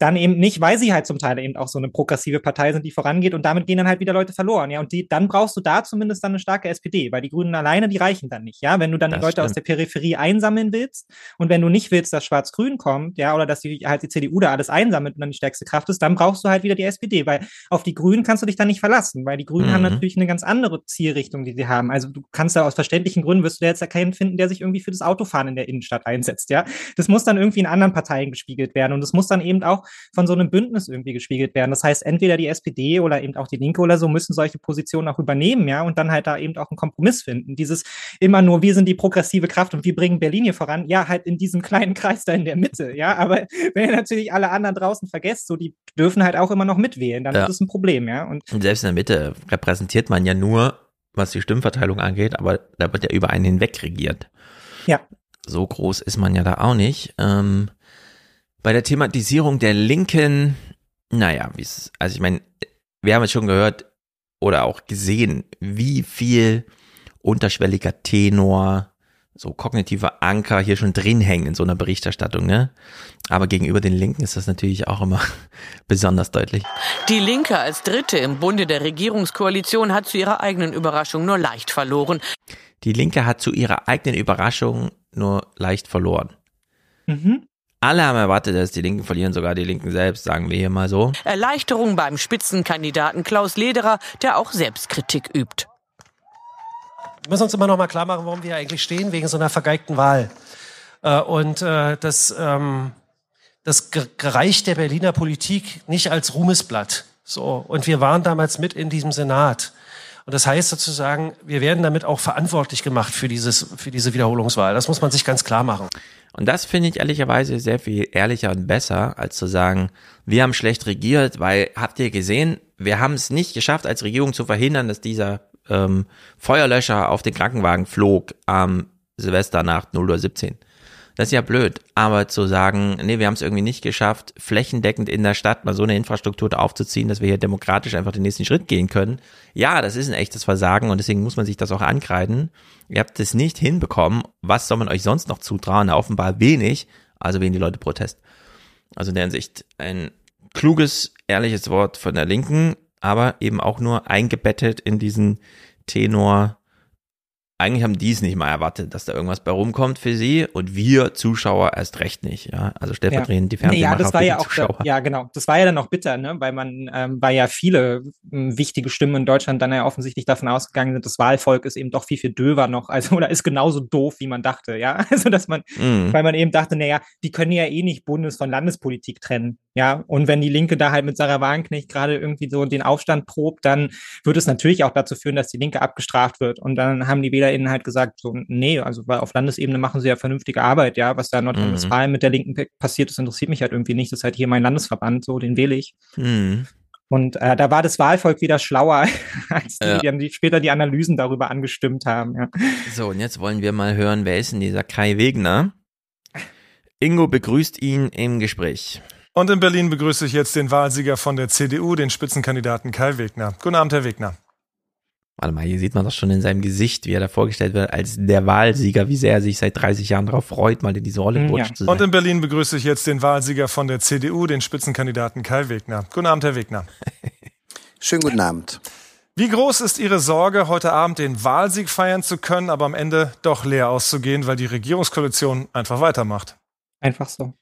dann eben nicht, weil sie halt zum Teil eben auch so eine progressive Partei sind, die vorangeht und damit gehen dann halt wieder Leute verloren, ja. Und die, dann brauchst du da zumindest dann eine starke SPD, weil die Grünen alleine, die reichen dann nicht, ja. Wenn du dann Das Leute aus der stimmt. Peripherie einsammeln willst und wenn du nicht willst, dass Schwarz-Grün kommt, ja, oder dass die, halt die CDU da alles einsammelt und dann die stärkste Kraft ist, dann brauchst du halt wieder die SPD, weil auf die Grünen kannst du dich dann nicht verlassen, weil die Grünen haben Mhm. natürlich eine ganz andere Zielrichtung, die sie haben. Also du kannst da aus verständlichen Gründen wirst du jetzt ja keinen finden, der sich irgendwie für das Autofahren in der Innenstadt einsetzt, ja. Das muss dann irgendwie in anderen Parteien gespiegelt werden und es muss dann eben auch von so einem Bündnis irgendwie gespiegelt werden. Das heißt, entweder die SPD oder eben auch die Linke oder so müssen solche Positionen auch übernehmen, ja, und dann halt da eben auch einen Kompromiss finden. Dieses immer nur, wir sind die progressive Kraft und wir bringen Berlin hier voran, ja, halt in diesem kleinen Kreis da in der Mitte, ja, aber wenn ihr natürlich alle anderen draußen vergesst, so die dürfen halt auch immer noch mitwählen, dann Ja. ist es ein Problem, ja. Und Und selbst in der Mitte repräsentiert man ja nur, was die Stimmverteilung angeht, aber da wird ja über einen hinweg regiert. Ja. So groß ist man ja da auch nicht. Ähm, bei der Thematisierung der Linken, naja, wie es, also ich meine, wir haben jetzt schon gehört oder auch gesehen, wie viel unterschwelliger Tenor, so kognitiver Anker hier schon drin hängen in so einer Berichterstattung, ne? Aber gegenüber den Linken ist das natürlich auch immer besonders deutlich. Die Linke als Dritte im Bunde der Regierungskoalition hat zu ihrer eigenen Überraschung nur leicht verloren. Die Linke hat zu ihrer eigenen Überraschung nur leicht verloren. Mhm. Alle haben erwartet, dass die Linken verlieren, sogar die Linken selbst, sagen wir hier mal so. Erleichterung beim Spitzenkandidaten Klaus Lederer, der auch Selbstkritik übt. Wir müssen uns immer noch mal klar machen, warum wir eigentlich stehen, wegen so einer vergeigten Wahl. Äh, Und äh, das, ähm, das ge- gereicht der Berliner Politik nicht als Ruhmesblatt. So. Und wir waren damals mit in diesem Senat. Und das heißt sozusagen, wir werden damit auch verantwortlich gemacht für, dieses, für diese Wiederholungswahl. Das muss man sich ganz klar machen. Und das finde ich ehrlicherweise sehr viel ehrlicher und besser, als zu sagen, wir haben schlecht regiert, weil habt ihr gesehen, wir haben es nicht geschafft, als Regierung zu verhindern, dass dieser ähm, Feuerlöscher auf den Krankenwagen flog am Silvesternacht 0 Uhr 17. Das ist ja blöd, aber zu sagen, nee, wir haben es irgendwie nicht geschafft, flächendeckend in der Stadt mal so eine Infrastruktur aufzuziehen, dass wir hier demokratisch einfach den nächsten Schritt gehen können. Ja, das ist ein echtes Versagen und deswegen muss man sich das auch ankreiden. Ihr habt es nicht hinbekommen. Was soll man euch sonst noch zutrauen? Na, offenbar wenig. Also wählen die Leute Protest. Also in der Hinsicht ein kluges, ehrliches Wort von der Linken, aber eben auch nur eingebettet in diesen Tenor. Eigentlich haben die es nicht mal erwartet, dass da irgendwas bei rumkommt für sie und wir Zuschauer erst recht nicht. Ja, also stellvertretend die Nee, ja, Fernsehmacher das war ja auch, Zuschauer. ja genau, das war ja dann auch bitter, ne, weil man, ähm, weil ja viele ähm, wichtige Stimmen in Deutschland dann ja offensichtlich davon ausgegangen sind, das Wahlvolk ist eben doch viel, viel döver noch, also oder ist genauso doof, wie man dachte, ja, also dass man, Mhm. weil man eben dachte, naja, die können ja eh nicht Bundes- von Landespolitik trennen, ja, und wenn die Linke da halt mit Sarah Wagenknecht gerade irgendwie so den Aufstand probt, dann wird es natürlich auch dazu führen, dass die Linke abgestraft wird und dann haben die WählerInnen halt gesagt, so, nee, also weil auf Landesebene machen sie ja vernünftige Arbeit, ja, was da in Nordrhein-Westfalen mit der Linken passiert, das interessiert mich halt irgendwie nicht, das ist halt hier mein Landesverband, so, den wähle ich. Mhm. Und äh, da war das Wahlvolk wieder schlauer, als die, Ja. die, die später die Analysen darüber angestimmt haben. Ja. So, und jetzt wollen wir mal hören, wer ist denn dieser Kai Wegner? Ingo begrüßt ihn im Gespräch. Und in Berlin begrüße ich jetzt den Wahlsieger von der CDU, den Spitzenkandidaten Kai Wegner. Guten Abend, Herr Wegner. Warte mal, hier sieht man doch schon in seinem Gesicht, wie er da vorgestellt wird, als der Wahlsieger, wie sehr er sich seit 30 Jahren darauf freut, mal in diese Rolle gerutscht zu sein. Und in Berlin begrüße ich jetzt den Wahlsieger von der CDU, den Spitzenkandidaten Kai Wegner. Guten Abend, Herr Wegner. Schönen guten Abend. Wie groß ist Ihre Sorge, heute Abend den Wahlsieg feiern zu können, aber am Ende doch leer auszugehen, weil die Regierungskoalition einfach weitermacht? Einfach so.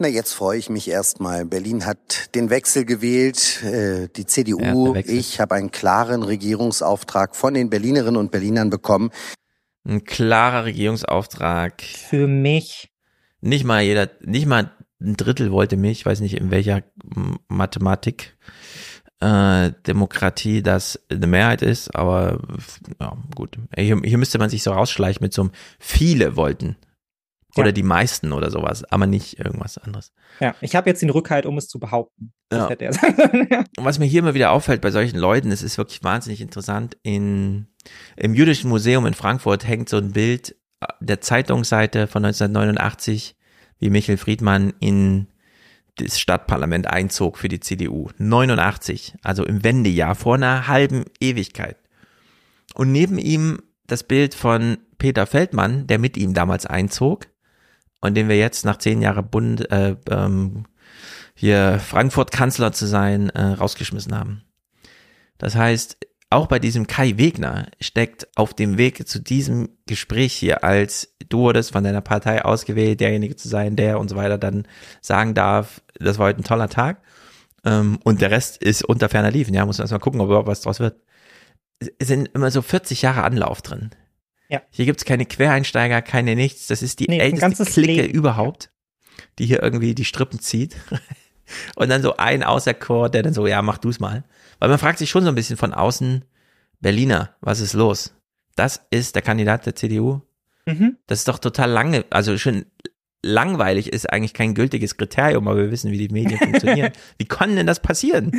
Na, jetzt freue ich mich erstmal. Berlin hat den Wechsel gewählt, äh, die CDU. ich habe einen klaren Regierungsauftrag von den Berlinerinnen und Berlinern bekommen. Ein klarer Regierungsauftrag. Für mich. Nicht mal jeder, nicht mal ein Drittel wollte mich, ich weiß nicht in welcher Mathematik, äh, Demokratie das eine Mehrheit ist, aber ja, gut. Hier, hier müsste man sich so rausschleichen mit so einem viele wollten. Oder Ja. die meisten oder sowas, aber nicht irgendwas anderes. Ja, ich habe jetzt den Rückhalt, um es zu behaupten. Ja. Und was mir hier immer wieder auffällt bei solchen Leuten, es ist wirklich wahnsinnig interessant, in, im Jüdischen Museum in Frankfurt hängt so ein Bild der Zeitungsseite von 1989, wie Michael Friedmann in das Stadtparlament einzog für die CDU. 89, also im Wendejahr, vor einer halben Ewigkeit. Und neben ihm das Bild von Peter Feldmann, der mit ihm damals einzog und den wir jetzt nach zehn Jahren Bund, äh, ähm, hier Frankfurt-Kanzler zu sein, äh, rausgeschmissen haben. Das heißt, auch bei diesem Kai Wegner steckt auf dem Weg zu diesem Gespräch hier, als du wurdest von deiner Partei ausgewählt, derjenige zu sein, der und so weiter dann sagen darf, das war heute ein toller Tag. Ähm, und der Rest ist unter ferner Liefen. Ja, muss man erstmal gucken, ob überhaupt was draus wird. Es sind immer so 40 Jahre Anlauf drin. Ja. Hier gibt's keine Quereinsteiger, keine nichts. Das ist die Nee, älteste Clique Leben. überhaupt, die hier irgendwie die Strippen zieht. Und dann so ein Auserkor, der dann so, ja, mach du's mal. Weil man fragt sich schon so ein bisschen von außen, Berliner, was ist los? Das ist der Kandidat der CDU. Mhm. Das ist doch total lange, also schon langweilig ist eigentlich kein gültiges Kriterium, aber wir wissen, wie die Medien funktionieren. wie kann denn das passieren?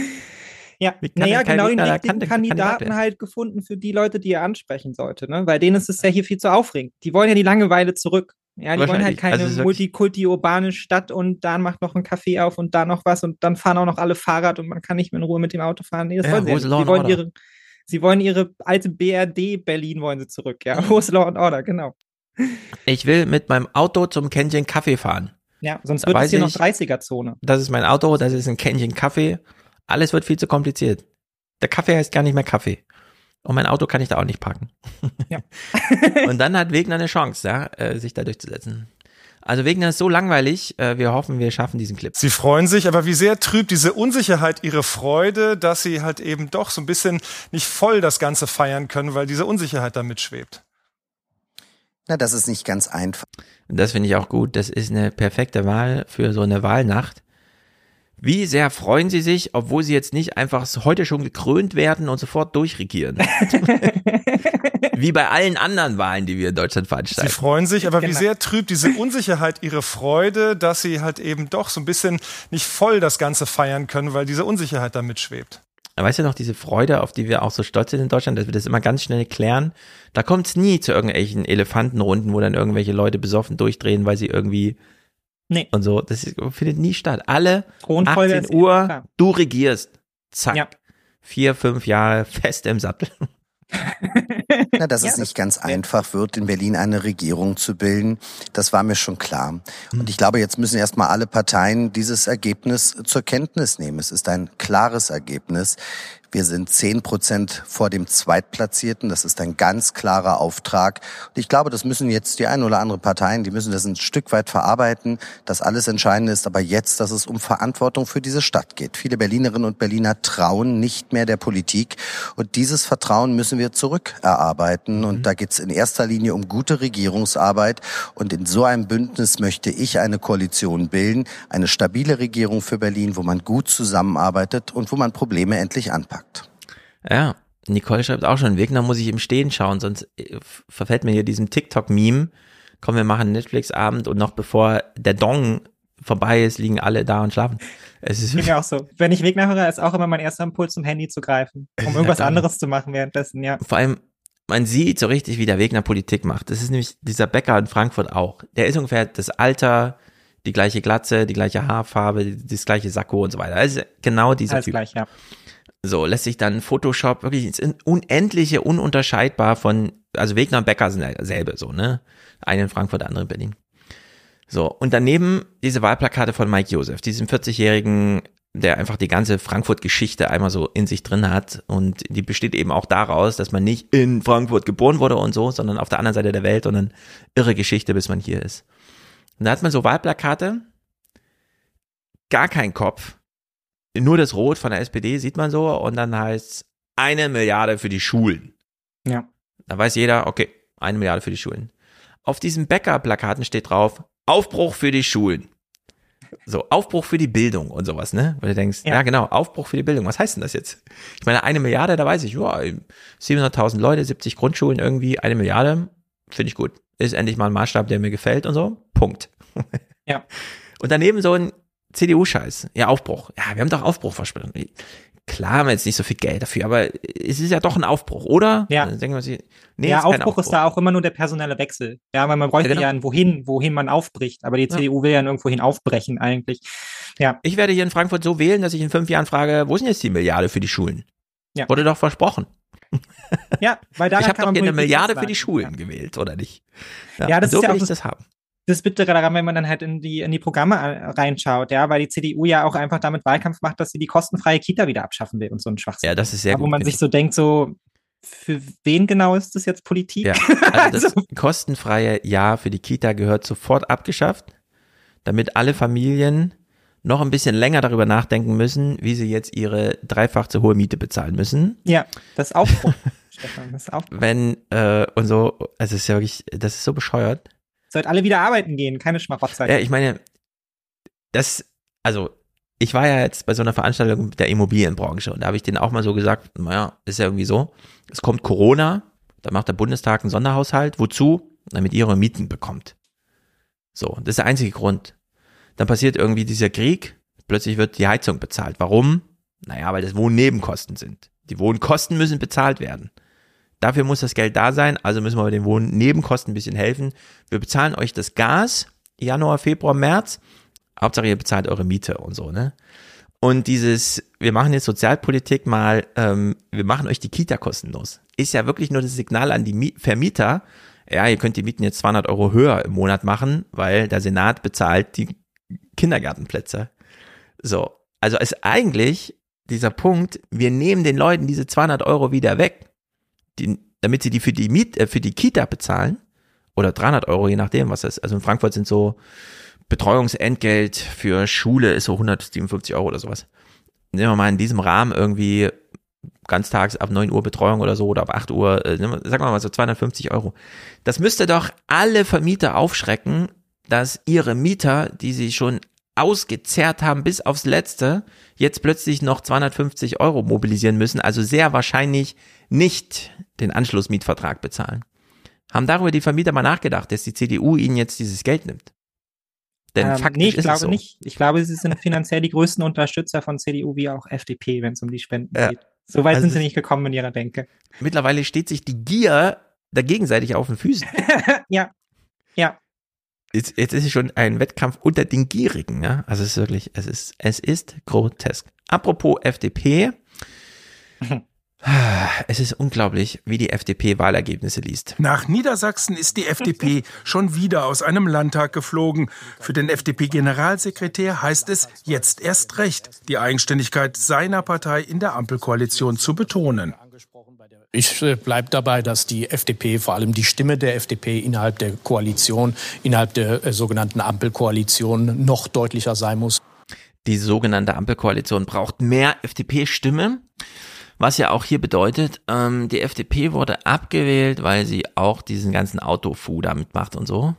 Ja, naja, genau den richtigen Kandidaten halt gefunden für die Leute, die er ansprechen sollte, ne? Bei denen ist es ja hier viel zu aufregend. Die wollen ja die Langeweile zurück. Ja, die wollen halt keine Also multikulti-urbane Stadt und da macht noch ein Café auf und da noch was und dann fahren auch noch alle Fahrrad und man kann nicht mehr in Ruhe mit dem Auto fahren. Nee, das Ja, wollen sie nicht. And wollen ihre, sie wollen ihre alte BRD Berlin wollen sie zurück, ja. Wo ist Law and Order, genau. Ich will mit meinem Auto zum Kännchen Kaffee fahren. Ja, sonst Da wird es hier noch ich- 30er-Zone. Das ist mein Auto, das ist ein Kännchen Kaffee. Alles wird viel zu kompliziert. Der Kaffee heißt gar nicht mehr Kaffee. Und mein Auto kann ich da auch nicht parken. Ja. Und dann hat Wegner eine Chance, ja, äh, sich da durchzusetzen. Also Wegner ist so langweilig. Äh, wir hoffen, wir schaffen diesen Clip. Sie freuen sich, aber wie sehr trübt diese Unsicherheit ihre Freude, dass sie halt eben doch so ein bisschen nicht voll das Ganze feiern können, weil diese Unsicherheit da mitschwebt. Na, das ist nicht ganz einfach. Das finde ich auch gut. Das ist eine perfekte Wahl für so eine Wahlnacht. Wie sehr freuen Sie sich, obwohl Sie jetzt nicht einfach heute schon gekrönt werden und sofort durchregieren? Wie bei allen anderen Wahlen, die wir in Deutschland Sie veranstalten. freuen sich, aber wie Genau. sehr trübt diese Unsicherheit ihre Freude, dass sie halt eben doch so ein bisschen nicht voll das Ganze feiern können, weil diese Unsicherheit da mitschwebt. Weißt du noch, diese Freude, auf die wir auch so stolz sind in Deutschland, dass wir das immer ganz schnell klären, da kommt es nie zu irgendwelchen Elefantenrunden, wo dann irgendwelche Leute besoffen durchdrehen, weil sie irgendwie Nee. und so. Das ist, findet nie statt. Alle Thronfolge 18 ist eh Uhr, du regierst. Zack. Ja. Vier, fünf Jahre fest im Sattel. Na, dass es nicht ganz einfach wird, in Berlin eine Regierung zu bilden, das war mir schon klar. Und ich glaube, jetzt müssen erstmal alle Parteien dieses Ergebnis zur Kenntnis nehmen. Es ist ein klares Ergebnis. Wir sind zehn Prozent vor dem Zweitplatzierten. Das ist ein ganz klarer Auftrag. Und ich glaube, das müssen jetzt die ein oder andere Parteien, die müssen das ein Stück weit verarbeiten. Das alles Entscheidende ist aber jetzt, dass es um Verantwortung für diese Stadt geht. Viele Berlinerinnen und Berliner trauen nicht mehr der Politik. Und dieses Vertrauen müssen wir zurückerarbeiten. Und da geht es in erster Linie um gute Regierungsarbeit. Und in so einem Bündnis möchte ich eine Koalition bilden, eine stabile Regierung für Berlin, wo man gut zusammenarbeitet und wo man Probleme endlich anpackt. Ja, Nicole schreibt auch schon, Wegner muss ich im Stehen schauen, sonst äh, verfällt mir hier diesem TikTok-Meme. Komm, wir machen einen Netflix-Abend und noch bevor der Dong vorbei ist, liegen alle da und schlafen. Es ist mir auch so. Wenn ich Wegner höre, ist auch immer mein erster Impuls, zum Handy zu greifen, um irgendwas klar. anderes zu machen währenddessen, ja. vor allem, man sieht so richtig, wie der Wegner Politik macht. Das ist nämlich dieser Bäcker in Frankfurt auch. Der ist ungefähr das Alter, die gleiche Glatze, die gleiche Haarfarbe, das gleiche Sakko und so weiter. Also genau dieser Alles Typ. gleich, ja. So, lässt sich dann Photoshop wirklich ins Unendliche ununterscheidbar von, also Wegner und Becker sind dasselbe, so, ne? Eine in Frankfurt, der andere in Berlin. So, und daneben diese Wahlplakate von Mike Joseph, diesem 40-jährigen, der einfach die ganze Frankfurt-Geschichte einmal so in sich drin hat. Und die besteht eben auch daraus, dass man nicht in Frankfurt geboren wurde und so, sondern auf der anderen Seite der Welt und dann irre Geschichte, bis man hier ist. Und da hat man so Wahlplakate, gar kein Kopf, nur das Rot von der SPD sieht man so und dann heißt eine Milliarde für die Schulen. Ja. Da weiß jeder, okay, eine Milliarde für die Schulen. Auf diesen Bäcker-Plakaten steht drauf, Aufbruch für die Schulen. So, Aufbruch für die Bildung und sowas, ne? Weil du denkst, ja. Ja. genau, Aufbruch für die Bildung. Was heißt denn das jetzt? Ich meine, eine Milliarde, da weiß ich, ja, 700.000 Leute, 70 Grundschulen irgendwie, eine Milliarde, finde ich gut. Ist endlich mal ein Maßstab, der mir gefällt und so. Punkt. Ja. Und daneben so ein CDU-Scheiß. Ja, Aufbruch. Ja, wir haben doch Aufbruch versprochen. Klar haben wir jetzt nicht so viel Geld dafür, aber es ist ja doch ein Aufbruch, oder? Ja. Dann denken wir sich, nee, ja, ist kein Aufbruch, ist da auch immer nur der personelle Wechsel. Ja, weil man bräuchte Ja, genau. ja ein wohin, wohin man aufbricht. Aber die Ja. CDU will ja irgendwohin aufbrechen eigentlich. Ja. Ich werde hier in Frankfurt so wählen, dass ich in fünf Jahren frage, wo denn jetzt die Milliarde für die Schulen? Ja. Wurde doch versprochen. Ja, weil daran ich habe doch hier eine Milliarde für die Schulen gewählt, oder nicht? Ja, das so ist ja auch ich das- das haben. Das Bittere daran, wenn man dann halt in die, in die Programme äh, reinschaut, ja, weil die CDU ja auch einfach damit Wahlkampf macht, dass sie die kostenfreie Kita wieder abschaffen will und so ein Schwachsinn. Ja, das ist sehr Wo gut. man finde sich so denkt, so, für wen genau ist das jetzt Politik? Ja, also das kostenfreie Jahr für die Kita gehört sofort abgeschafft, damit alle Familien noch ein bisschen länger darüber nachdenken müssen, wie sie jetzt ihre dreifach zu hohe Miete bezahlen müssen. Ja, das ist Aufbruch, Stefan, das ist Aufbruch. Wenn, äh, und so, also es ist ja wirklich, das ist so bescheuert. Sollt alle wieder arbeiten gehen, keine Schmarotzer. Ja, ich meine, das, also ich war ja jetzt bei so einer Veranstaltung der Immobilienbranche und da habe ich denen auch mal so gesagt, naja, ist ja irgendwie so, es kommt Corona, da macht der Bundestag einen Sonderhaushalt, wozu? Damit ihr eure Mieten bekommt. So, das ist der einzige Grund. Dann passiert irgendwie dieser Krieg, plötzlich wird die Heizung bezahlt. Warum? Naja, weil das Wohnnebenkosten sind. Die Wohnkosten müssen bezahlt werden. Dafür muss das Geld da sein, also müssen wir bei den Wohnnebenkosten ein bisschen helfen. Wir bezahlen euch das Gas, Januar, Februar, März. Hauptsache ihr bezahlt eure Miete und so, ne? Und dieses, wir machen jetzt Sozialpolitik mal, ähm, wir machen euch die Kita kostenlos, ist ja wirklich nur das Signal an die Vermieter, ja, ihr könnt die Mieten jetzt 200 Euro höher im Monat machen, weil der Senat bezahlt die Kindergartenplätze. So, also ist eigentlich dieser Punkt, wir nehmen den Leuten diese 200 Euro wieder weg, die, damit sie die für die Miet, äh, für die Kita bezahlen oder 300 Euro, je nachdem, was das ist. Also in Frankfurt sind so Betreuungsentgelt für Schule ist so 157 Euro oder sowas. Nehmen wir mal in diesem Rahmen irgendwie ganztags ab 9 Uhr Betreuung oder so oder ab 8 Uhr, äh, sagen wir mal so 250 Euro. Das müsste doch alle Vermieter aufschrecken, dass ihre Mieter, die sie schon ausgezerrt haben bis aufs Letzte, jetzt plötzlich noch 250 Euro mobilisieren müssen, also sehr wahrscheinlich nicht den Anschlussmietvertrag bezahlen. Haben darüber die Vermieter mal nachgedacht, dass die CDU ihnen jetzt dieses Geld nimmt? Denn ähm, faktisch nee, ich ist glaube es so. nicht. Ich glaube, sie sind finanziell die größten Unterstützer von CDU wie auch FDP, wenn es um die Spenden ja. geht. So weit also sind sie nicht gekommen in ihrer Denke. Mittlerweile steht sich die Gier da gegenseitig auf den Füßen. ja. Ja. Jetzt, jetzt ist es schon ein Wettkampf unter den Gierigen, ja. Also es ist wirklich, es ist, es ist grotesk. Apropos FDP. Es ist unglaublich, wie die FDP Wahlergebnisse liest. Nach Niedersachsen ist die FDP schon wieder aus einem Landtag geflogen. Für den FDP-Generalsekretär heißt es jetzt erst recht, die Eigenständigkeit seiner Partei in der Ampelkoalition zu betonen. Ich äh, bleibe dabei, dass die FDP, vor allem die Stimme der FDP innerhalb der Koalition, innerhalb der äh, sogenannten Ampelkoalition noch deutlicher sein muss. Die sogenannte Ampelkoalition braucht mehr FDP-Stimme. Was ja auch hier bedeutet, ähm, die FDP wurde abgewählt, weil sie auch diesen ganzen Autofu damit macht und so.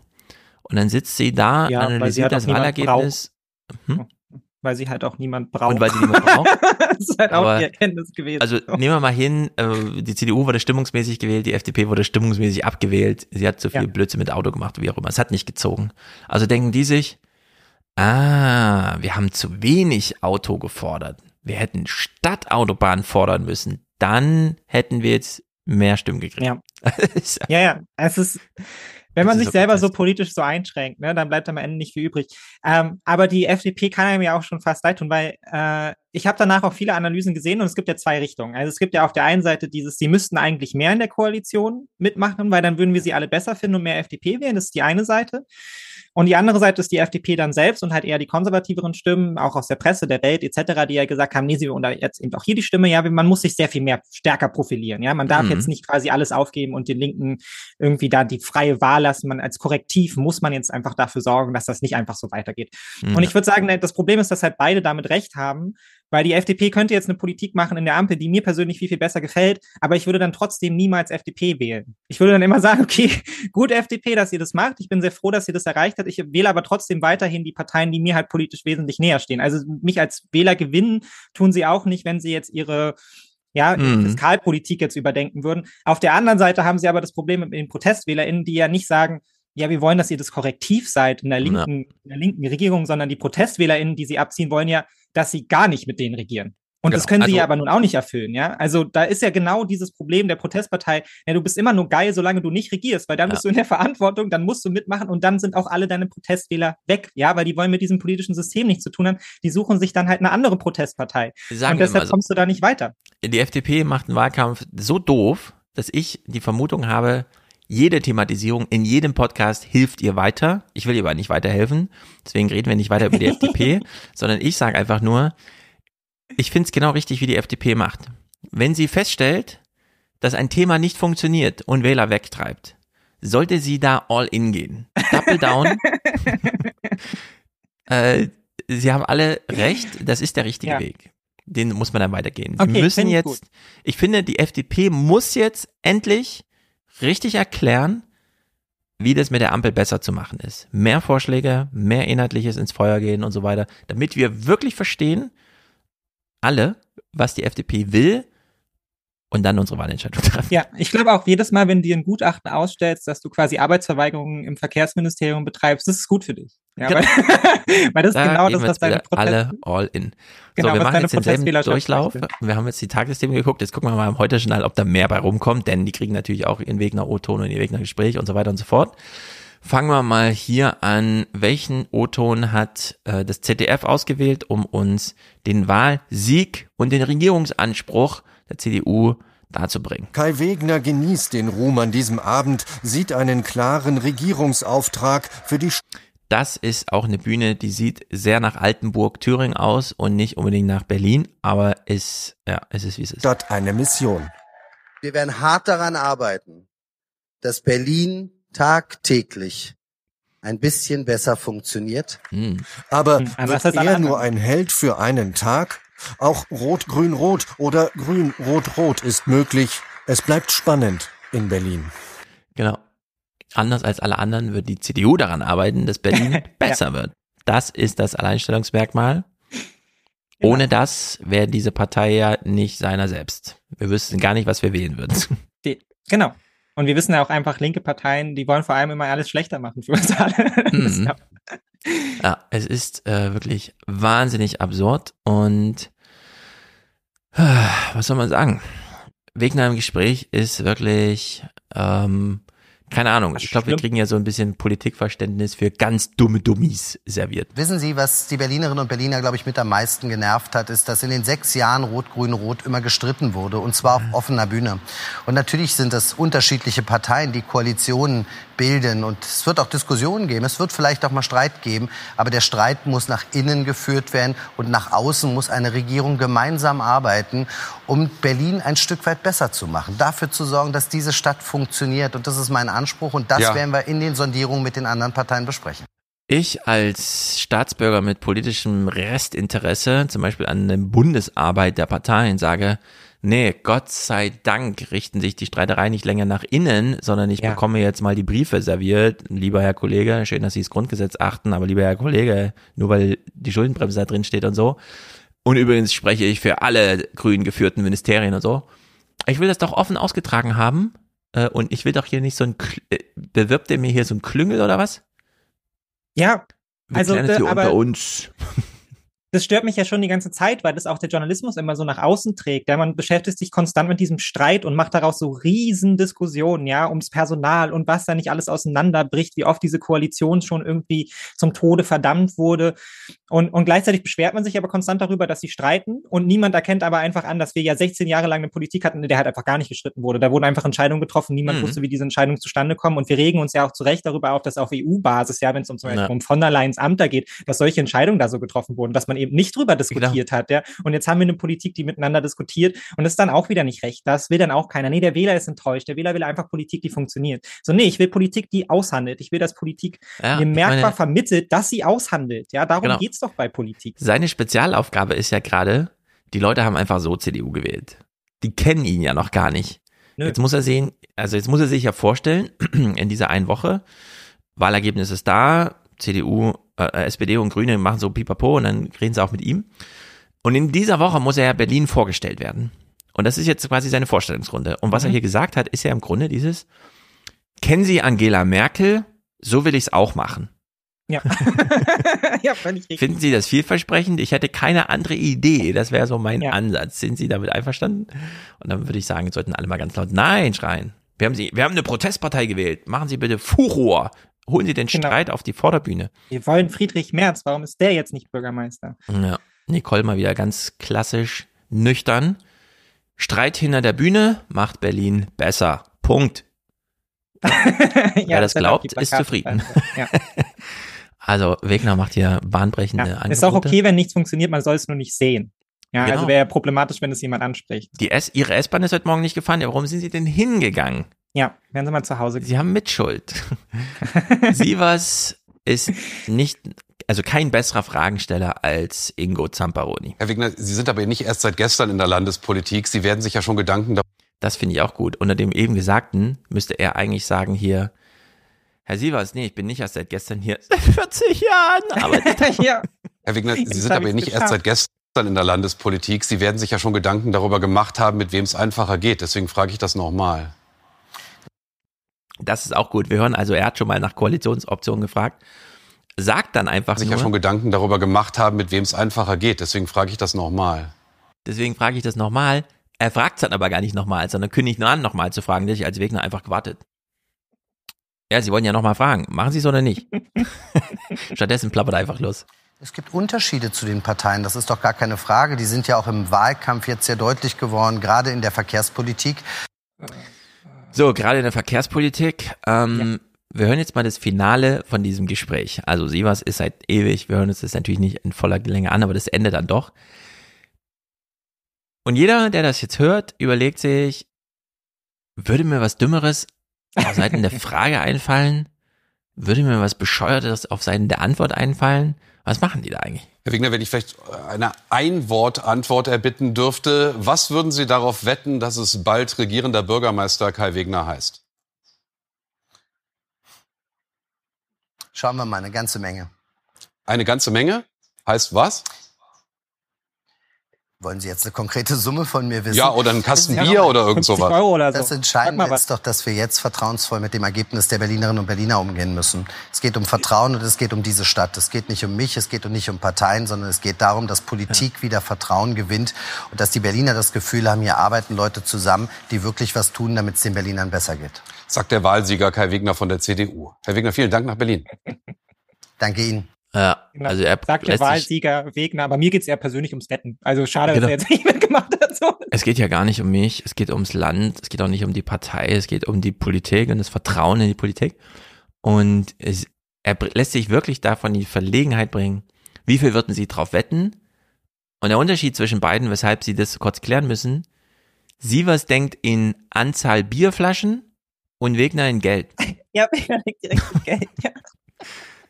Und dann sitzt sie da, ja, analysiert das Wahlergebnis. Hm? Weil sie halt auch niemand braucht. Und weil sie niemand braucht. das ist halt Aber, auch die Erkenntnis gewesen. Also nehmen wir mal hin, äh, die CDU wurde stimmungsmäßig gewählt, die FDP wurde stimmungsmäßig abgewählt. Sie hat zu viel ja. Blödsinn mit Auto gemacht, wie auch immer. Es hat nicht gezogen. Also denken die sich, ah, wir haben zu wenig Auto gefordert wir hätten Stadtautobahn fordern müssen, dann hätten wir jetzt mehr Stimmen gekriegt. Ja, ja, ja. Es ist, wenn man sich so selber so politisch so einschränkt, ne, dann bleibt am Ende nicht viel übrig. Ähm, aber die FDP kann einem ja auch schon fast leid tun, weil äh, ich habe danach auch viele Analysen gesehen und es gibt ja zwei Richtungen. Also es gibt ja auf der einen Seite dieses, sie müssten eigentlich mehr in der Koalition mitmachen, weil dann würden wir sie alle besser finden und mehr FDP wählen. Das ist die eine Seite. Und die andere Seite ist die FDP dann selbst und halt eher die konservativeren Stimmen, auch aus der Presse, der Welt etc., die ja gesagt haben, nee, sie und jetzt eben auch hier die Stimme, ja, man muss sich sehr viel mehr stärker profilieren. Ja, man darf mhm. jetzt nicht quasi alles aufgeben und den Linken irgendwie da die freie Wahl lassen. Man als Korrektiv muss man jetzt einfach dafür sorgen, dass das nicht einfach so weitergeht. Mhm. Und ich würde sagen, das Problem ist, dass halt beide damit recht haben, weil die FDP könnte jetzt eine Politik machen in der Ampel, die mir persönlich viel, viel besser gefällt, aber ich würde dann trotzdem niemals FDP wählen. Ich würde dann immer sagen, okay, gut FDP, dass ihr das macht. Ich bin sehr froh, dass ihr das erreicht habt. Ich wähle aber trotzdem weiterhin die Parteien, die mir halt politisch wesentlich näher stehen. Also mich als Wähler gewinnen tun sie auch nicht, wenn sie jetzt ihre ja, mhm. Fiskalpolitik jetzt überdenken würden. Auf der anderen Seite haben sie aber das Problem mit den ProtestwählerInnen, die ja nicht sagen, ja, wir wollen, dass ihr das Korrektiv seid in der linken, ja. in der linken Regierung, sondern die ProtestwählerInnen, die sie abziehen, wollen ja dass sie gar nicht mit denen regieren. Und genau. das können sie also, ja aber nun auch nicht erfüllen, ja. Also da ist ja genau dieses Problem der Protestpartei. Ja, du bist immer nur geil, solange du nicht regierst, weil dann ja. bist du in der Verantwortung, dann musst du mitmachen und dann sind auch alle deine Protestwähler weg, ja, weil die wollen mit diesem politischen System nichts zu tun haben. Die suchen sich dann halt eine andere Protestpartei. und deshalb so, kommst du da nicht weiter. Die FDP macht einen Wahlkampf so doof, dass ich die Vermutung habe, jede Thematisierung in jedem Podcast hilft ihr weiter. Ich will ihr aber nicht weiterhelfen. Deswegen reden wir nicht weiter über die FDP, sondern ich sage einfach nur, ich finde es genau richtig, wie die FDP macht. Wenn sie feststellt, dass ein Thema nicht funktioniert und Wähler wegtreibt, sollte sie da all in gehen. Double down. äh, sie haben alle recht, das ist der richtige ja. Weg. Den muss man dann weitergehen. Okay, Sie müssen jetzt, gut. ich finde, die FDP muss jetzt endlich richtig erklären, wie das mit der Ampel besser zu machen ist. Mehr Vorschläge, mehr Inhaltliches ins Feuer gehen und so weiter, damit wir wirklich verstehen, alle, was die FDP will und dann unsere Wahlentscheidung treffen. Ja, ich glaube auch jedes Mal, wenn du dir ein Gutachten ausstellst, dass du quasi Arbeitsverweigerungen im Verkehrsministerium betreibst, das ist gut für dich. Ja, Genau. weil, weil das Da ist genau das, was deine Protest alle all in. Genau, so, wir machen jetzt denselben Durchlauf. Wir haben jetzt die Tagesthemen geguckt. Jetzt gucken wir mal im Heute-Journal, ob da mehr bei rumkommt, denn die kriegen natürlich auch ihren Weg nach O-Ton und ihren Weg nach Gespräch und so weiter und so fort. Fangen wir mal hier an. Welchen O-Ton hat äh, das ZDF ausgewählt, um uns den Wahlsieg und den Regierungsanspruch der CDU darzubringen? Kai Wegner genießt den Ruhm an diesem Abend, sieht einen klaren Regierungsauftrag für die Das ist auch eine Bühne, die sieht sehr nach Altenburg, Thüringen aus und nicht unbedingt nach Berlin, aber ist, ja, es ist wie es ist. Stadt eine Mission. Wir werden hart daran arbeiten, dass Berlin tagtäglich ein bisschen besser funktioniert. Aber Hm, wird er nur ein Held für einen Tag? Auch Rot-Grün-Rot oder Grün-Rot-Rot ist möglich. Es bleibt spannend in Berlin. Genau. Anders als alle anderen wird die CDU daran arbeiten, dass Berlin besser wird. Das ist das Alleinstellungsmerkmal. Ohne das wäre diese Partei ja nicht seiner selbst. Wir wüssten gar nicht, was wir wählen würden. Die, genau. Und wir wissen ja auch einfach, linke Parteien, die wollen vor allem immer alles schlechter machen für uns alle. Das- Mhm. Ja. Es ist äh, wirklich wahnsinnig absurd und äh, was soll man sagen? Wegner im Gespräch ist wirklich, ähm, keine Ahnung, ich glaube, wir kriegen ja so ein bisschen Politikverständnis für ganz dumme Dummies serviert. Wissen Sie, was die Berlinerinnen und Berliner, glaube ich, mit am meisten genervt hat, ist, dass in den sechs Jahren Rot-Grün-Rot immer gestritten wurde, und zwar auf offener Bühne. Und natürlich sind das unterschiedliche Parteien, die Koalitionen bilden. Und es wird auch Diskussionen geben, es wird vielleicht auch mal Streit geben, aber der Streit muss nach innen geführt werden und nach außen muss eine Regierung gemeinsam arbeiten, um Berlin ein Stück weit besser zu machen, dafür zu sorgen, dass diese Stadt funktioniert. Und das ist mein Anspruch und das Ja. werden wir in den Sondierungen mit den anderen Parteien besprechen. Ich als Staatsbürger mit politischem Restinteresse, zum Beispiel an der Bundesarbeit der Parteien, sage, nee, Gott sei Dank richten sich die Streitereien nicht länger nach innen, sondern ich bekomme jetzt mal die Briefe serviert. Lieber Herr Kollege, schön, dass Sie das Grundgesetz achten, aber lieber Herr Kollege, nur weil die Schuldenbremse da drin steht und so. Und übrigens spreche ich für alle grün geführten Ministerien und so. Ich will das doch offen ausgetragen haben. Äh, Und ich will doch hier nicht so ein, Kl- äh, bewirbt ihr mir hier so ein Klüngel oder was? Ja, Wir also, klären äh, hier aber unter uns. das stört mich ja schon die ganze Zeit, weil das auch der Journalismus immer so nach außen trägt. Ja, man beschäftigt sich konstant mit diesem Streit und macht daraus so riesen Diskussionen, ja, ums Personal und was da nicht alles auseinanderbricht, wie oft diese Koalition schon irgendwie zum Tode verdammt wurde. Und, und gleichzeitig beschwert man sich aber konstant darüber, dass sie streiten und niemand erkennt aber einfach an, dass wir ja 16 Jahre lang eine Politik hatten, in der halt einfach gar nicht gestritten wurde. Da wurden einfach Entscheidungen getroffen, niemand Mhm. wusste, wie diese Entscheidungen zustande kommen und wir regen uns ja auch zu Recht darüber auf, dass auf EU-Basis, ja, wenn es um zum Beispiel Ja. um von der Leyen's Amt da geht, dass solche Entscheidungen da so getroffen wurden, dass man eben nicht drüber diskutiert hat, ja. Und jetzt haben wir eine Politik, die miteinander diskutiert und das ist dann auch wieder nicht recht. Das will dann auch keiner. Nee, der Wähler ist enttäuscht. Der Wähler will einfach Politik, die funktioniert. So, nee, ich will Politik, die aushandelt. Ich will, dass Politik Ja, mir merkbar meine- vermittelt, dass sie aushandelt. Ja, darum Genau. geht's doch bei Politik. Seine Spezialaufgabe ist ja gerade, die Leute haben einfach so CDU gewählt. Die kennen ihn ja noch gar nicht. Nö. Jetzt muss er sehen, also jetzt muss er sich ja vorstellen, in dieser einen Woche, Wahlergebnis ist da, CDU, äh, SPD und Grüne machen so pipapo und dann reden sie auch mit ihm. Und in dieser Woche muss er ja Berlin vorgestellt werden. Und das ist jetzt quasi seine Vorstellungsrunde. Und was er Mhm. hier gesagt hat, ist ja im Grunde dieses, kennen Sie Angela Merkel? So will ich es auch machen. Ja. ja, völlig richtig. Finden Sie das vielversprechend? Ich hätte keine andere Idee. Das wäre so mein Ja. Ansatz. Sind Sie damit einverstanden? Und dann würde ich sagen, sollten alle mal ganz laut Nein schreien. Wir haben Sie, wir haben eine Protestpartei gewählt. Machen Sie bitte Furor. Holen Sie den Genau. Streit auf die Vorderbühne. Wir wollen Friedrich Merz. Warum ist der jetzt nicht Bürgermeister? Ja. Nicole mal wieder ganz klassisch nüchtern. Streit hinter der Bühne macht Berlin besser. Punkt. Wer das glaubt, ist zufrieden. Ja. Also Wegner macht hier bahnbrechende Ja. Angebote. Ist auch okay, wenn nichts funktioniert, man soll es nur nicht sehen. Ja, Genau. also wäre ja problematisch, wenn es jemand anspricht. Die S, Ihre S-Bahn ist heute Morgen nicht gefahren. Ja, warum sind Sie denn hingegangen? Ja, werden Sie mal zu Hause. Sie haben Mitschuld. Sievers ist nicht, also kein besserer Fragensteller als Ingo Zamparoni. Herr Wigner, Sie sind aber nicht erst seit gestern in der Landespolitik. Sie werden sich ja schon Gedanken darüber Das finde ich auch gut. Unter dem eben Gesagten müsste er eigentlich sagen hier, Herr Sievers, nee, ich bin nicht erst seit gestern hier. Seit 40 Jahren. Aber ja. Herr Wigner, Sie Jetzt sind aber nicht erst geschafft. seit gestern in der Landespolitik. Sie werden sich ja schon Gedanken darüber gemacht haben, mit wem es einfacher geht. Deswegen frage ich das nochmal. Das ist auch gut. Wir hören also, er hat schon mal nach Koalitionsoptionen gefragt. Sagt dann einfach sich nur, ja schon Gedanken darüber gemacht haben, mit wem es einfacher geht. Deswegen frage ich das nochmal. deswegen frage ich das nochmal. Er fragt es dann aber gar nicht nochmal, sondern kündigt nur an, nochmal zu fragen. Da hätte ich als Wegner einfach gewartet. Ja, Sie wollen ja nochmal fragen. Machen Sie es oder nicht? Stattdessen plappert er einfach los. Es gibt Unterschiede zu den Parteien, das ist doch gar keine Frage. Die sind ja auch im Wahlkampf jetzt sehr deutlich geworden, gerade in der Verkehrspolitik. So, gerade in der Verkehrspolitik. Ähm, Wir hören jetzt mal das Finale von diesem Gespräch. Also Sievers ist seit ewig, wir hören uns das natürlich nicht in voller Länge an, aber das Ende dann doch. Und jeder, der das jetzt hört, überlegt sich, würde mir was Dümmeres auf Seiten der Frage einfallen? Würde mir was Bescheuertes auf Seiten der Antwort einfallen? Was machen die da eigentlich? Herr Wigner, wenn ich vielleicht eine Ein-Wort-Antwort erbitten dürfte, was würden Sie darauf wetten, dass es bald regierender Bürgermeister Kai Wegner heißt? Schauen wir mal, eine ganze Menge. Eine ganze Menge? Heißt was? Wollen Sie jetzt eine konkrete Summe von mir wissen? Ja, oder einen Kasten Ja, Bier oder irgend sowas. Das Entscheidende ist doch, dass wir jetzt vertrauensvoll mit dem Ergebnis der Berlinerinnen und Berliner umgehen müssen. Es geht um Vertrauen und es geht um diese Stadt. Es geht nicht um mich, es geht nicht um Parteien, sondern es geht darum, dass Politik wieder Vertrauen gewinnt und dass die Berliner das Gefühl haben, hier arbeiten Leute zusammen, die wirklich was tun, damit es den Berlinern besser geht. Sagt der Wahlsieger Kai Wegner von der CDU. Herr Wegner, vielen Dank nach Berlin. Danke Ihnen. Ja, also er Sagt der Wahlsieger Wegner, aber mir geht's eher persönlich ums Wetten. Also schade, Genau. dass er jetzt nicht mitgemacht hat. So. es geht ja gar nicht um mich, es geht ums Land, es geht auch nicht um die Partei, es geht um die Politik und das Vertrauen in die Politik. Und es, er lässt sich wirklich davon in die Verlegenheit bringen, wie viel würden sie drauf wetten? Und der Unterschied zwischen beiden, weshalb sie das kurz klären müssen, Sievers denkt in Anzahl Bierflaschen und Wegner in Geld. Ja, er legt direkt das Geld. Ja.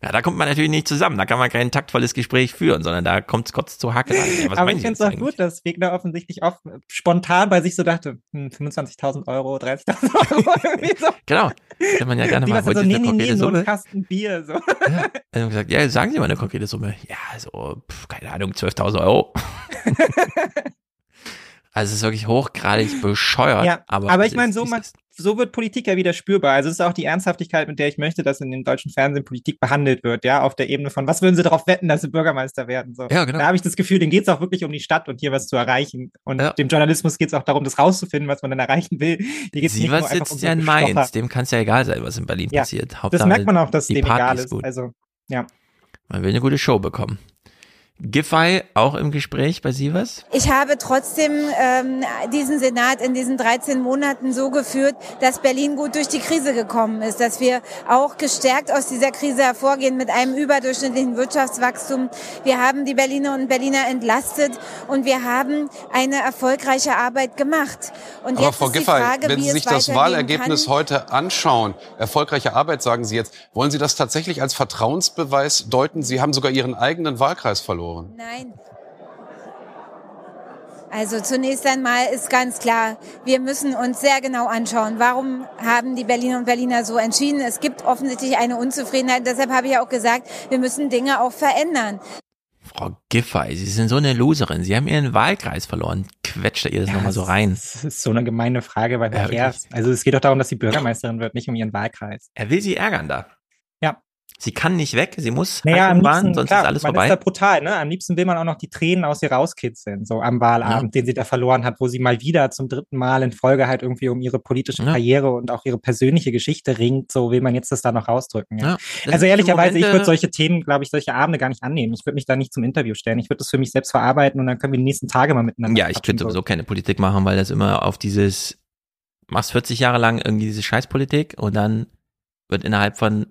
Ja, da kommt man natürlich nicht zusammen, da kann man kein taktvolles Gespräch führen, sondern da kommt es kurz zur Hacke. Was aber ich finde es auch gut, dass Wegner offensichtlich oft spontan bei sich so dachte, hm, 25.000 Euro, 30.000 Euro. so. Genau. Kann man ja gerne Die mal was so, nee, nee, nee, konkrete nur ein Summe. Kasten Bier. So. Haben wir gesagt, ja, sagen Sie mal eine konkrete Summe. Ja, so, pf, keine Ahnung, 12.000 Euro. also es ist wirklich hochgradig bescheuert. Ja, aber, aber, ich meine, so, man, so wird Politik ja wieder spürbar. Also es ist auch die Ernsthaftigkeit, mit der ich möchte, dass in dem deutschen Fernsehen Politik behandelt wird, ja, auf der Ebene von, was würden sie darauf wetten, dass sie Bürgermeister werden? So. Ja, genau. Da habe ich das Gefühl, denen geht es auch wirklich um die Stadt und hier was zu erreichen. Und dem Journalismus geht es auch darum, das rauszufinden, was man dann erreichen will. Hier geht's nicht nur Sievers einfach um sitzt ja in. Mainz, dem kann es ja egal sein, was in Berlin Ja, passiert. Das Hauptsache, merkt man auch, dass es die dem egal ist ist. gut. Also, ja. Man will eine gute Show bekommen. Giffey auch im Gespräch bei Sievers? Ich habe trotzdem ähm, diesen Senat in diesen 13 Monaten so geführt, dass Berlin gut durch die Krise gekommen ist, dass wir auch gestärkt aus dieser Krise hervorgehen mit einem überdurchschnittlichen Wirtschaftswachstum. Wir haben die Berliner und Berliner entlastet und wir haben eine erfolgreiche Arbeit gemacht. Und Aber jetzt Frau ist die Giffey, Frage, wenn Sie sich das Wahlergebnis kann. heute anschauen, erfolgreiche Arbeit sagen Sie jetzt, wollen Sie das tatsächlich als Vertrauensbeweis deuten? Sie haben sogar Ihren eigenen Wahlkreis verloren. Nein. Also zunächst einmal ist ganz klar, wir müssen uns sehr genau anschauen, warum haben die Berliner und Berliner so entschieden. Es gibt offensichtlich eine Unzufriedenheit. Deshalb habe ich auch gesagt, wir müssen Dinge auch verändern. Frau Giffey, Sie sind so eine Loserin. Sie haben Ihren Wahlkreis verloren. Quetscht er ihr das nochmal so rein. Das ist so eine gemeine Frage bei Ja, also es geht doch darum, dass sie Bürgermeisterin wird, nicht um ihren Wahlkreis. Er will sie ärgern da. Ja. Sie kann nicht weg, sie muss Naja, Achterbahn, liebsten, sonst klar, ist alles man vorbei. ist da brutal, ne? Am liebsten will man auch noch die Tränen aus ihr rauskitzeln, so am Wahlabend, den sie da verloren hat, wo sie mal wieder zum dritten Mal in Folge halt irgendwie um ihre politische Ja. Karriere und auch ihre persönliche Geschichte ringt, so will man jetzt das da noch rausdrücken. Ja. Ja, also ehrlicherweise, ich würde solche Themen, glaube ich, solche Abende gar nicht annehmen. Ich würde mich da nicht zum Interview stellen. Ich würde das für mich selbst verarbeiten und dann können wir die nächsten Tage mal miteinander Ja, ich könnte so. sowieso keine Politik machen, weil das immer auf dieses, machst 40 Jahre lang irgendwie diese Scheißpolitik und dann wird innerhalb von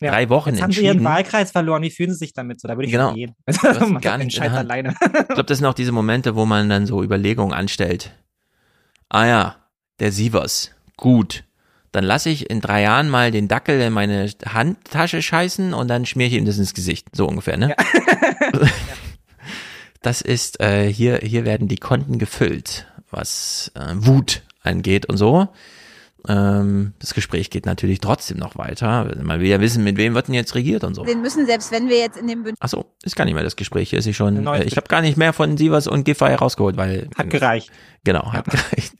Ja. drei Wochen Jetzt haben sie ihren. Wahlkreis verloren. Wie fühlen sie sich damit? So, da würde ich Genau. gehen. Mach gar nicht alleine. Ich glaube, das sind auch diese Momente, wo man dann so Überlegungen anstellt. Ah ja, der Sievers. Gut. Dann lasse ich in drei Jahren mal den Dackel in meine Handtasche scheißen und dann schmier ich ihm das ins Gesicht. So ungefähr, ne? Das ist, äh, hier, hier werden die Konten gefüllt, was äh, Wut angeht und so. Ähm, das Gespräch geht natürlich trotzdem noch weiter. Man will ja wissen, mit wem wird denn jetzt regiert und so. Wir müssen, selbst wenn wir jetzt in dem Bündnis. Achso, ist gar nicht mehr das Gespräch. Hier ist sie schon. Äh, ich habe gar nicht mehr von Sievers und Giffey rausgeholt, weil. Hat gereicht. Genau, hat gereicht.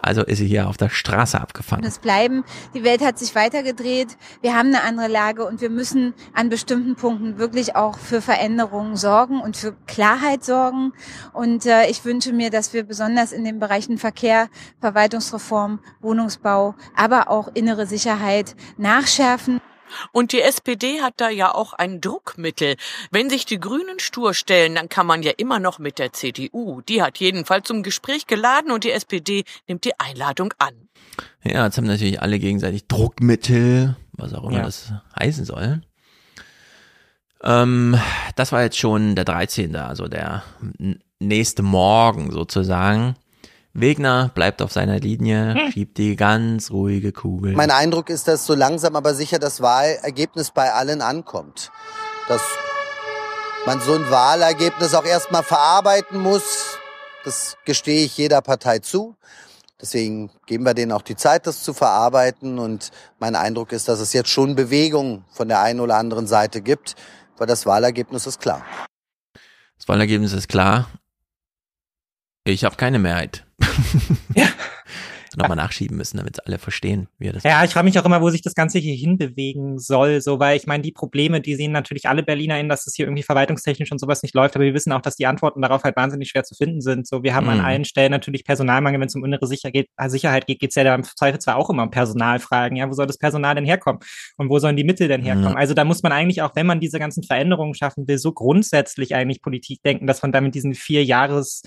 Also ist sie hier auf der Straße abgefangen. Es bleiben. Die Welt hat sich weitergedreht. Wir haben eine andere Lage und wir müssen an bestimmten Punkten wirklich auch für Veränderungen sorgen und für Klarheit sorgen. Und äh, ich wünsche mir, dass wir besonders in den Bereichen Verkehr, Verwaltungsreform, Wohnungsbau, aber auch innere Sicherheit nachschärfen. Und die SPD hat da ja auch ein Druckmittel. Wenn sich die Grünen stur stellen, dann kann man ja immer noch mit der CDU. Die hat jedenfalls zum Gespräch geladen und die SPD nimmt die Einladung an. Ja, jetzt haben natürlich alle gegenseitig Druckmittel, was auch immer ja. das heißen soll. Ähm, das war jetzt schon der 13., also der nächste Morgen sozusagen. Wegner bleibt auf seiner Linie, hm. schiebt die ganz ruhige Kugel. Mein Eindruck ist, dass so langsam aber sicher das Wahlergebnis bei allen ankommt. Dass man so ein Wahlergebnis auch erstmal verarbeiten muss, das gestehe ich jeder Partei zu. Deswegen geben wir denen auch die Zeit, das zu verarbeiten. Und mein Eindruck ist, dass es jetzt schon Bewegung von der einen oder anderen Seite gibt, weil das Wahlergebnis ist klar. Das Wahlergebnis ist klar. Ich habe keine Mehrheit. ja. Nochmal nachschieben müssen, damit alle verstehen, wie er das Ja, ich frage mich auch immer, wo sich das Ganze hier hinbewegen soll, so, weil ich meine, die Probleme, die sehen natürlich alle Berliner in, dass es hier irgendwie verwaltungstechnisch und sowas nicht läuft, aber wir wissen auch, dass die Antworten darauf halt wahnsinnig schwer zu finden sind. So, wir haben mhm. an allen Stellen natürlich Personalmangel, wenn es um innere Sicherheit geht, äh, Sicherheit geht, geht es ja da im Zweifel zwar auch immer um Personalfragen, ja, wo soll das Personal denn herkommen? Und wo sollen die Mittel denn herkommen? Mhm. Also da muss man eigentlich auch, wenn man diese ganzen Veränderungen schaffen will, so grundsätzlich eigentlich Politik denken, dass man da mit diesen vier Jahres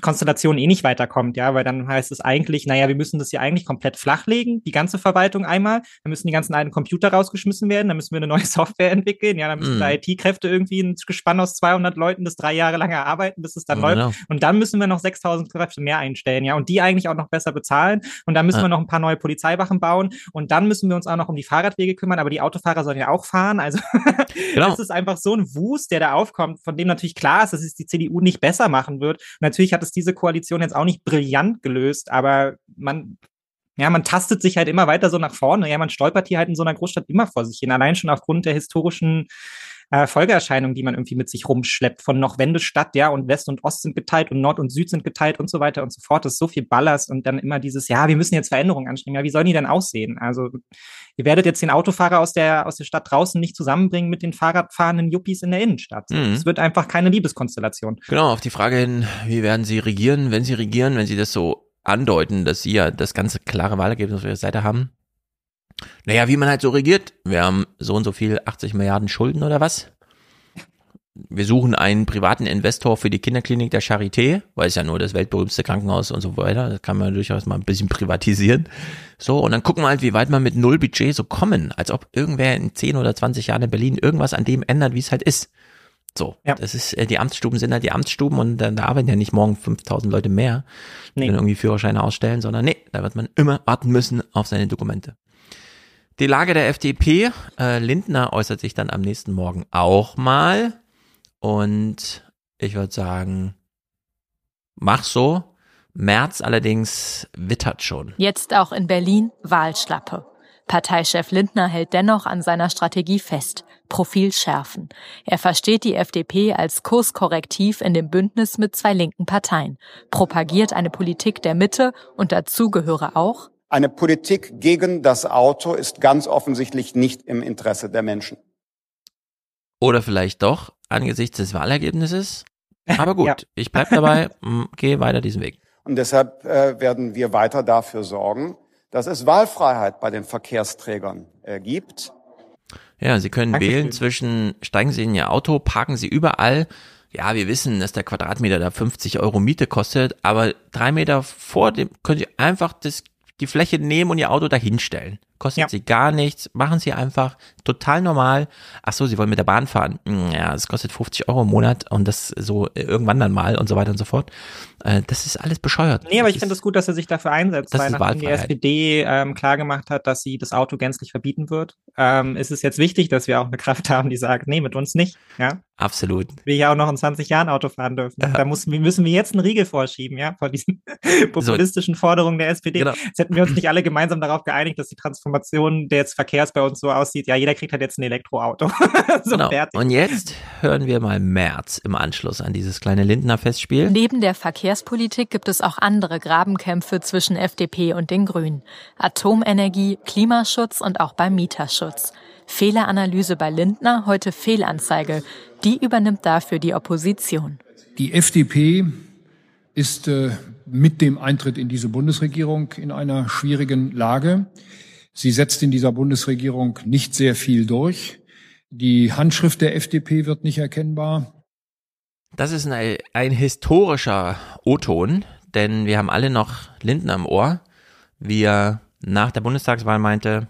Konstellation eh nicht weiterkommt, ja, weil dann heißt es eigentlich, naja, wir müssen das hier eigentlich komplett flachlegen, die ganze Verwaltung einmal, dann müssen die ganzen alten Computer rausgeschmissen werden, dann müssen wir eine neue Software entwickeln, ja, dann müssen mm. da IT-Kräfte irgendwie ein Gespann aus 200 Leuten das drei Jahre lang erarbeiten, bis es dann ja, läuft genau. und dann müssen wir noch 6000 Kräfte mehr einstellen, ja, und die eigentlich auch noch besser bezahlen und dann müssen ja. wir noch ein paar neue Polizeiwachen bauen und dann müssen wir uns auch noch um die Fahrradwege kümmern, aber die Autofahrer sollen ja auch fahren, also genau. das ist einfach so ein Wust, der da aufkommt, von dem natürlich klar ist, dass es die CDU nicht besser machen wird und natürlich hat es diese Koalition jetzt auch nicht brillant gelöst, aber man, ja, man tastet sich halt immer weiter so nach vorne. Ja, man stolpert hier halt in so einer Großstadt immer vor sich hin, allein schon aufgrund der historischen äh, Folgeerscheinungen, die man irgendwie mit sich rumschleppt. Von noch Wendestadt, ja, und West und Ost sind geteilt und Nord und Süd sind geteilt und so weiter und so fort. Das ist so viel Ballast und dann immer dieses, ja, wir müssen jetzt Veränderungen anstreben. Ja, wie sollen die denn aussehen? Also, ihr werdet jetzt den Autofahrer aus der, aus der Stadt draußen nicht zusammenbringen mit den Fahrradfahrenden Yuppies in der Innenstadt. Mhm. Es wird einfach keine Liebeskonstellation. Genau, auf die Frage hin, wie werden sie regieren, wenn sie regieren, wenn sie das so andeuten, dass sie ja das ganze klare Wahlergebnis auf ihrer Seite haben, naja, wie man halt so regiert. Wir haben so und so viel 80 Milliarden Schulden oder was? Wir suchen einen privaten Investor für die Kinderklinik der Charité, weil es ja nur das weltberühmteste Krankenhaus und so weiter. Das kann man durchaus mal ein bisschen privatisieren. So, und dann gucken wir halt, wie weit man mit null Budget so kommen, als ob irgendwer in 10 oder 20 Jahren in Berlin irgendwas an dem ändert, wie es halt ist. So, ja. das ist, äh, die Amtsstuben sind halt die Amtsstuben und da, da arbeiten ja nicht morgen 5000 Leute mehr, die nee. dann irgendwie Führerscheine ausstellen, sondern nee, da wird man immer warten müssen auf seine Dokumente. Die Lage der FDP, äh, Lindner äußert sich dann am nächsten Morgen auch mal. Und ich würde sagen, mach so. März allerdings wittert schon. Jetzt auch in Berlin Wahlschlappe. Parteichef Lindner hält dennoch an seiner Strategie fest. Profil schärfen. Er versteht die FDP als Kurskorrektiv in dem Bündnis mit zwei linken Parteien, propagiert eine Politik der Mitte und dazu gehöre auch eine Politik gegen das Auto ist ganz offensichtlich nicht im Interesse der Menschen. Oder vielleicht doch angesichts des Wahlergebnisses. Aber gut, ja. ich bleib dabei, gehe weiter diesen Weg. Und deshalb äh, werden wir weiter dafür sorgen, dass es Wahlfreiheit bei den Verkehrsträgern äh, gibt. Ja, Sie können Dankeschön. wählen zwischen, steigen Sie in Ihr Auto, parken Sie überall. Ja, wir wissen, dass der Quadratmeter da 50 Euro Miete kostet, aber drei Meter vor dem können Sie einfach das die Fläche nehmen und ihr Auto dahinstellen. Kostet ja. sie gar nichts, machen sie einfach total normal. Ach so, sie wollen mit der Bahn fahren. Hm, ja, es kostet 50 Euro im Monat und das so irgendwann dann mal und so weiter und so fort. Äh, das ist alles bescheuert. Nee, aber das ich finde es gut, dass er sich dafür einsetzt, das weil nachdem die SPD ähm, klargemacht hat, dass sie das Auto gänzlich verbieten wird, ähm, ist es jetzt wichtig, dass wir auch eine Kraft haben, die sagt, nee, mit uns nicht. Ja, absolut. Wir ja auch noch in 20 Jahren Auto fahren dürfen. Ja. Da muss, müssen wir jetzt einen Riegel vorschieben, ja, vor diesen populistischen so. Forderungen der SPD. Genau. Jetzt hätten wir uns nicht alle gemeinsam darauf geeinigt, dass die Transformation des Verkehrs bei uns so aussieht. Ja, jeder kriegt halt jetzt ein Elektroauto. so genau. Fertig. Und jetzt hören wir mal März im Anschluss an dieses kleine Lindner Festspiel. Neben der Verkehrspolitik gibt es auch andere Grabenkämpfe zwischen FDP und den Grünen. Atomenergie, Klimaschutz und auch beim Mieterschutz. Fehleranalyse bei Lindner, heute Fehlanzeige. Die übernimmt dafür die Opposition. Die FDP ist äh, mit dem Eintritt in diese Bundesregierung in einer schwierigen Lage. Sie setzt in dieser Bundesregierung nicht sehr viel durch. Die Handschrift der FDP wird nicht erkennbar. Das ist ein, ein historischer O-Ton, denn wir haben alle noch Lindner im Ohr, wie er nach der Bundestagswahl meinte,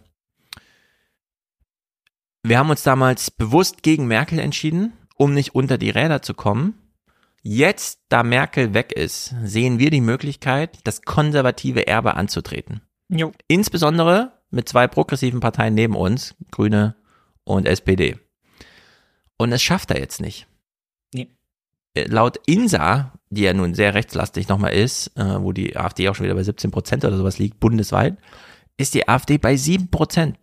wir haben uns damals bewusst gegen Merkel entschieden, um nicht unter die Räder zu kommen. Jetzt, da Merkel weg ist, sehen wir die Möglichkeit, das konservative Erbe anzutreten. Jo. Insbesondere mit zwei progressiven Parteien neben uns, Grüne und SPD. Und es schafft er jetzt nicht. Nee. Äh, laut INSA, die ja nun sehr rechtslastig nochmal ist, äh, wo die AfD auch schon wieder bei 17 Prozent oder sowas liegt, bundesweit, ist die AfD bei 7 Prozent.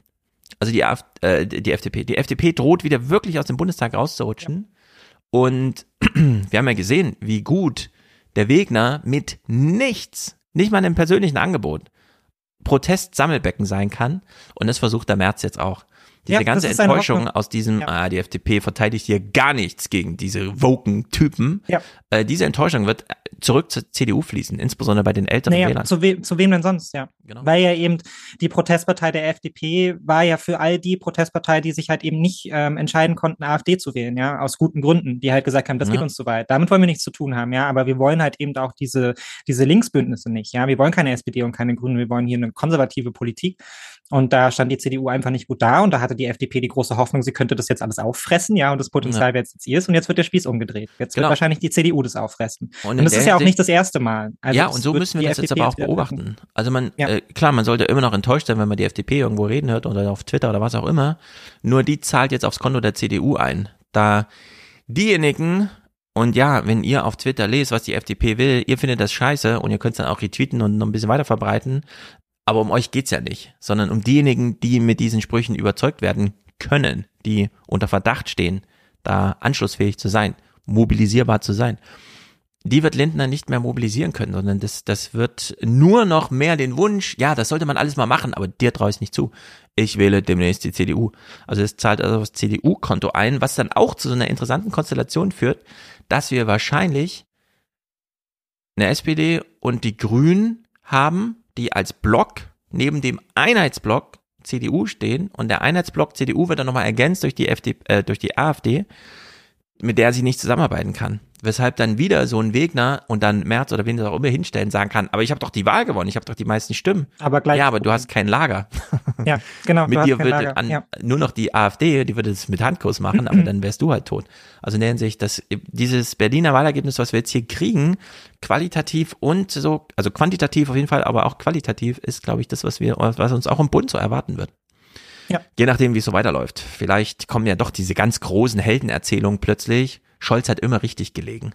Also die, AfD, äh, die FDP. Die FDP droht wieder wirklich aus dem Bundestag rauszurutschen. Ja. Und wir haben ja gesehen, wie gut der Wegner mit nichts, nicht mal einem persönlichen Angebot, Protestsammelbecken sein kann. Und das versucht der März jetzt auch. Diese ja, ganze Enttäuschung aus diesem, ja. ah, die FDP verteidigt hier gar nichts gegen diese woken Typen. Ja. Äh, diese Enttäuschung wird zurück zur CDU fließen, insbesondere bei den älteren naja, Wählern. Zu, we zu wem denn sonst, ja. Genau. Weil ja eben die Protestpartei der FDP war ja für all die Protestpartei, die sich halt eben nicht ähm, entscheiden konnten, AfD zu wählen, ja, aus guten Gründen, die halt gesagt haben, das ja. geht uns zu weit. Damit wollen wir nichts zu tun haben, ja, aber wir wollen halt eben auch diese, diese Linksbündnisse nicht, ja. Wir wollen keine SPD und keine Grünen, wir wollen hier eine konservative Politik. Und da stand die CDU einfach nicht gut da und da hatte die FDP die große Hoffnung, sie könnte das jetzt alles auffressen, ja, und das Potenzial ja. wäre jetzt ihr ist und jetzt wird der Spieß umgedreht. Jetzt genau. wird wahrscheinlich die CDU das auffressen. Und, und das ist ja auch nicht das erste Mal. Also ja, und so müssen wir das FDP jetzt aber auch beobachten. Also man, ja. äh, klar, man sollte immer noch enttäuscht sein, wenn man die FDP irgendwo reden hört oder auf Twitter oder was auch immer. Nur die zahlt jetzt aufs Konto der CDU ein. Da diejenigen, und ja, wenn ihr auf Twitter lest, was die FDP will, ihr findet das scheiße und ihr könnt es dann auch retweeten und noch ein bisschen weiter verbreiten, aber um euch geht's ja nicht, sondern um diejenigen, die mit diesen Sprüchen überzeugt werden können, die unter Verdacht stehen, da anschlussfähig zu sein, mobilisierbar zu sein. Die wird Lindner nicht mehr mobilisieren können, sondern das, das wird nur noch mehr den Wunsch, ja, das sollte man alles mal machen, aber dir traue ich nicht zu. Ich wähle demnächst die CDU. Also es zahlt also das CDU-Konto ein, was dann auch zu so einer interessanten Konstellation führt, dass wir wahrscheinlich eine SPD und die Grünen haben, die als Block neben dem Einheitsblock CDU stehen. Und der Einheitsblock CDU wird dann nochmal ergänzt durch die, FD, äh, durch die AfD, mit der sie nicht zusammenarbeiten kann weshalb dann wieder so ein Wegner und dann Merz oder wen das auch immer hinstellen sagen kann, aber ich habe doch die Wahl gewonnen, ich habe doch die meisten Stimmen. Aber gleich. Ja, aber du hast kein Lager. Ja, genau. mit dir würde an, ja. nur noch die AfD, die würde es mit Handkurs machen, aber dann wärst du halt tot. Also in der Hinsicht, dass dieses Berliner Wahlergebnis, was wir jetzt hier kriegen, qualitativ und so, also quantitativ auf jeden Fall, aber auch qualitativ ist, glaube ich, das, was wir, was uns auch im Bund so erwarten wird. Ja. Je nachdem, wie es so weiterläuft. Vielleicht kommen ja doch diese ganz großen Heldenerzählungen plötzlich Scholz hat immer richtig gelegen.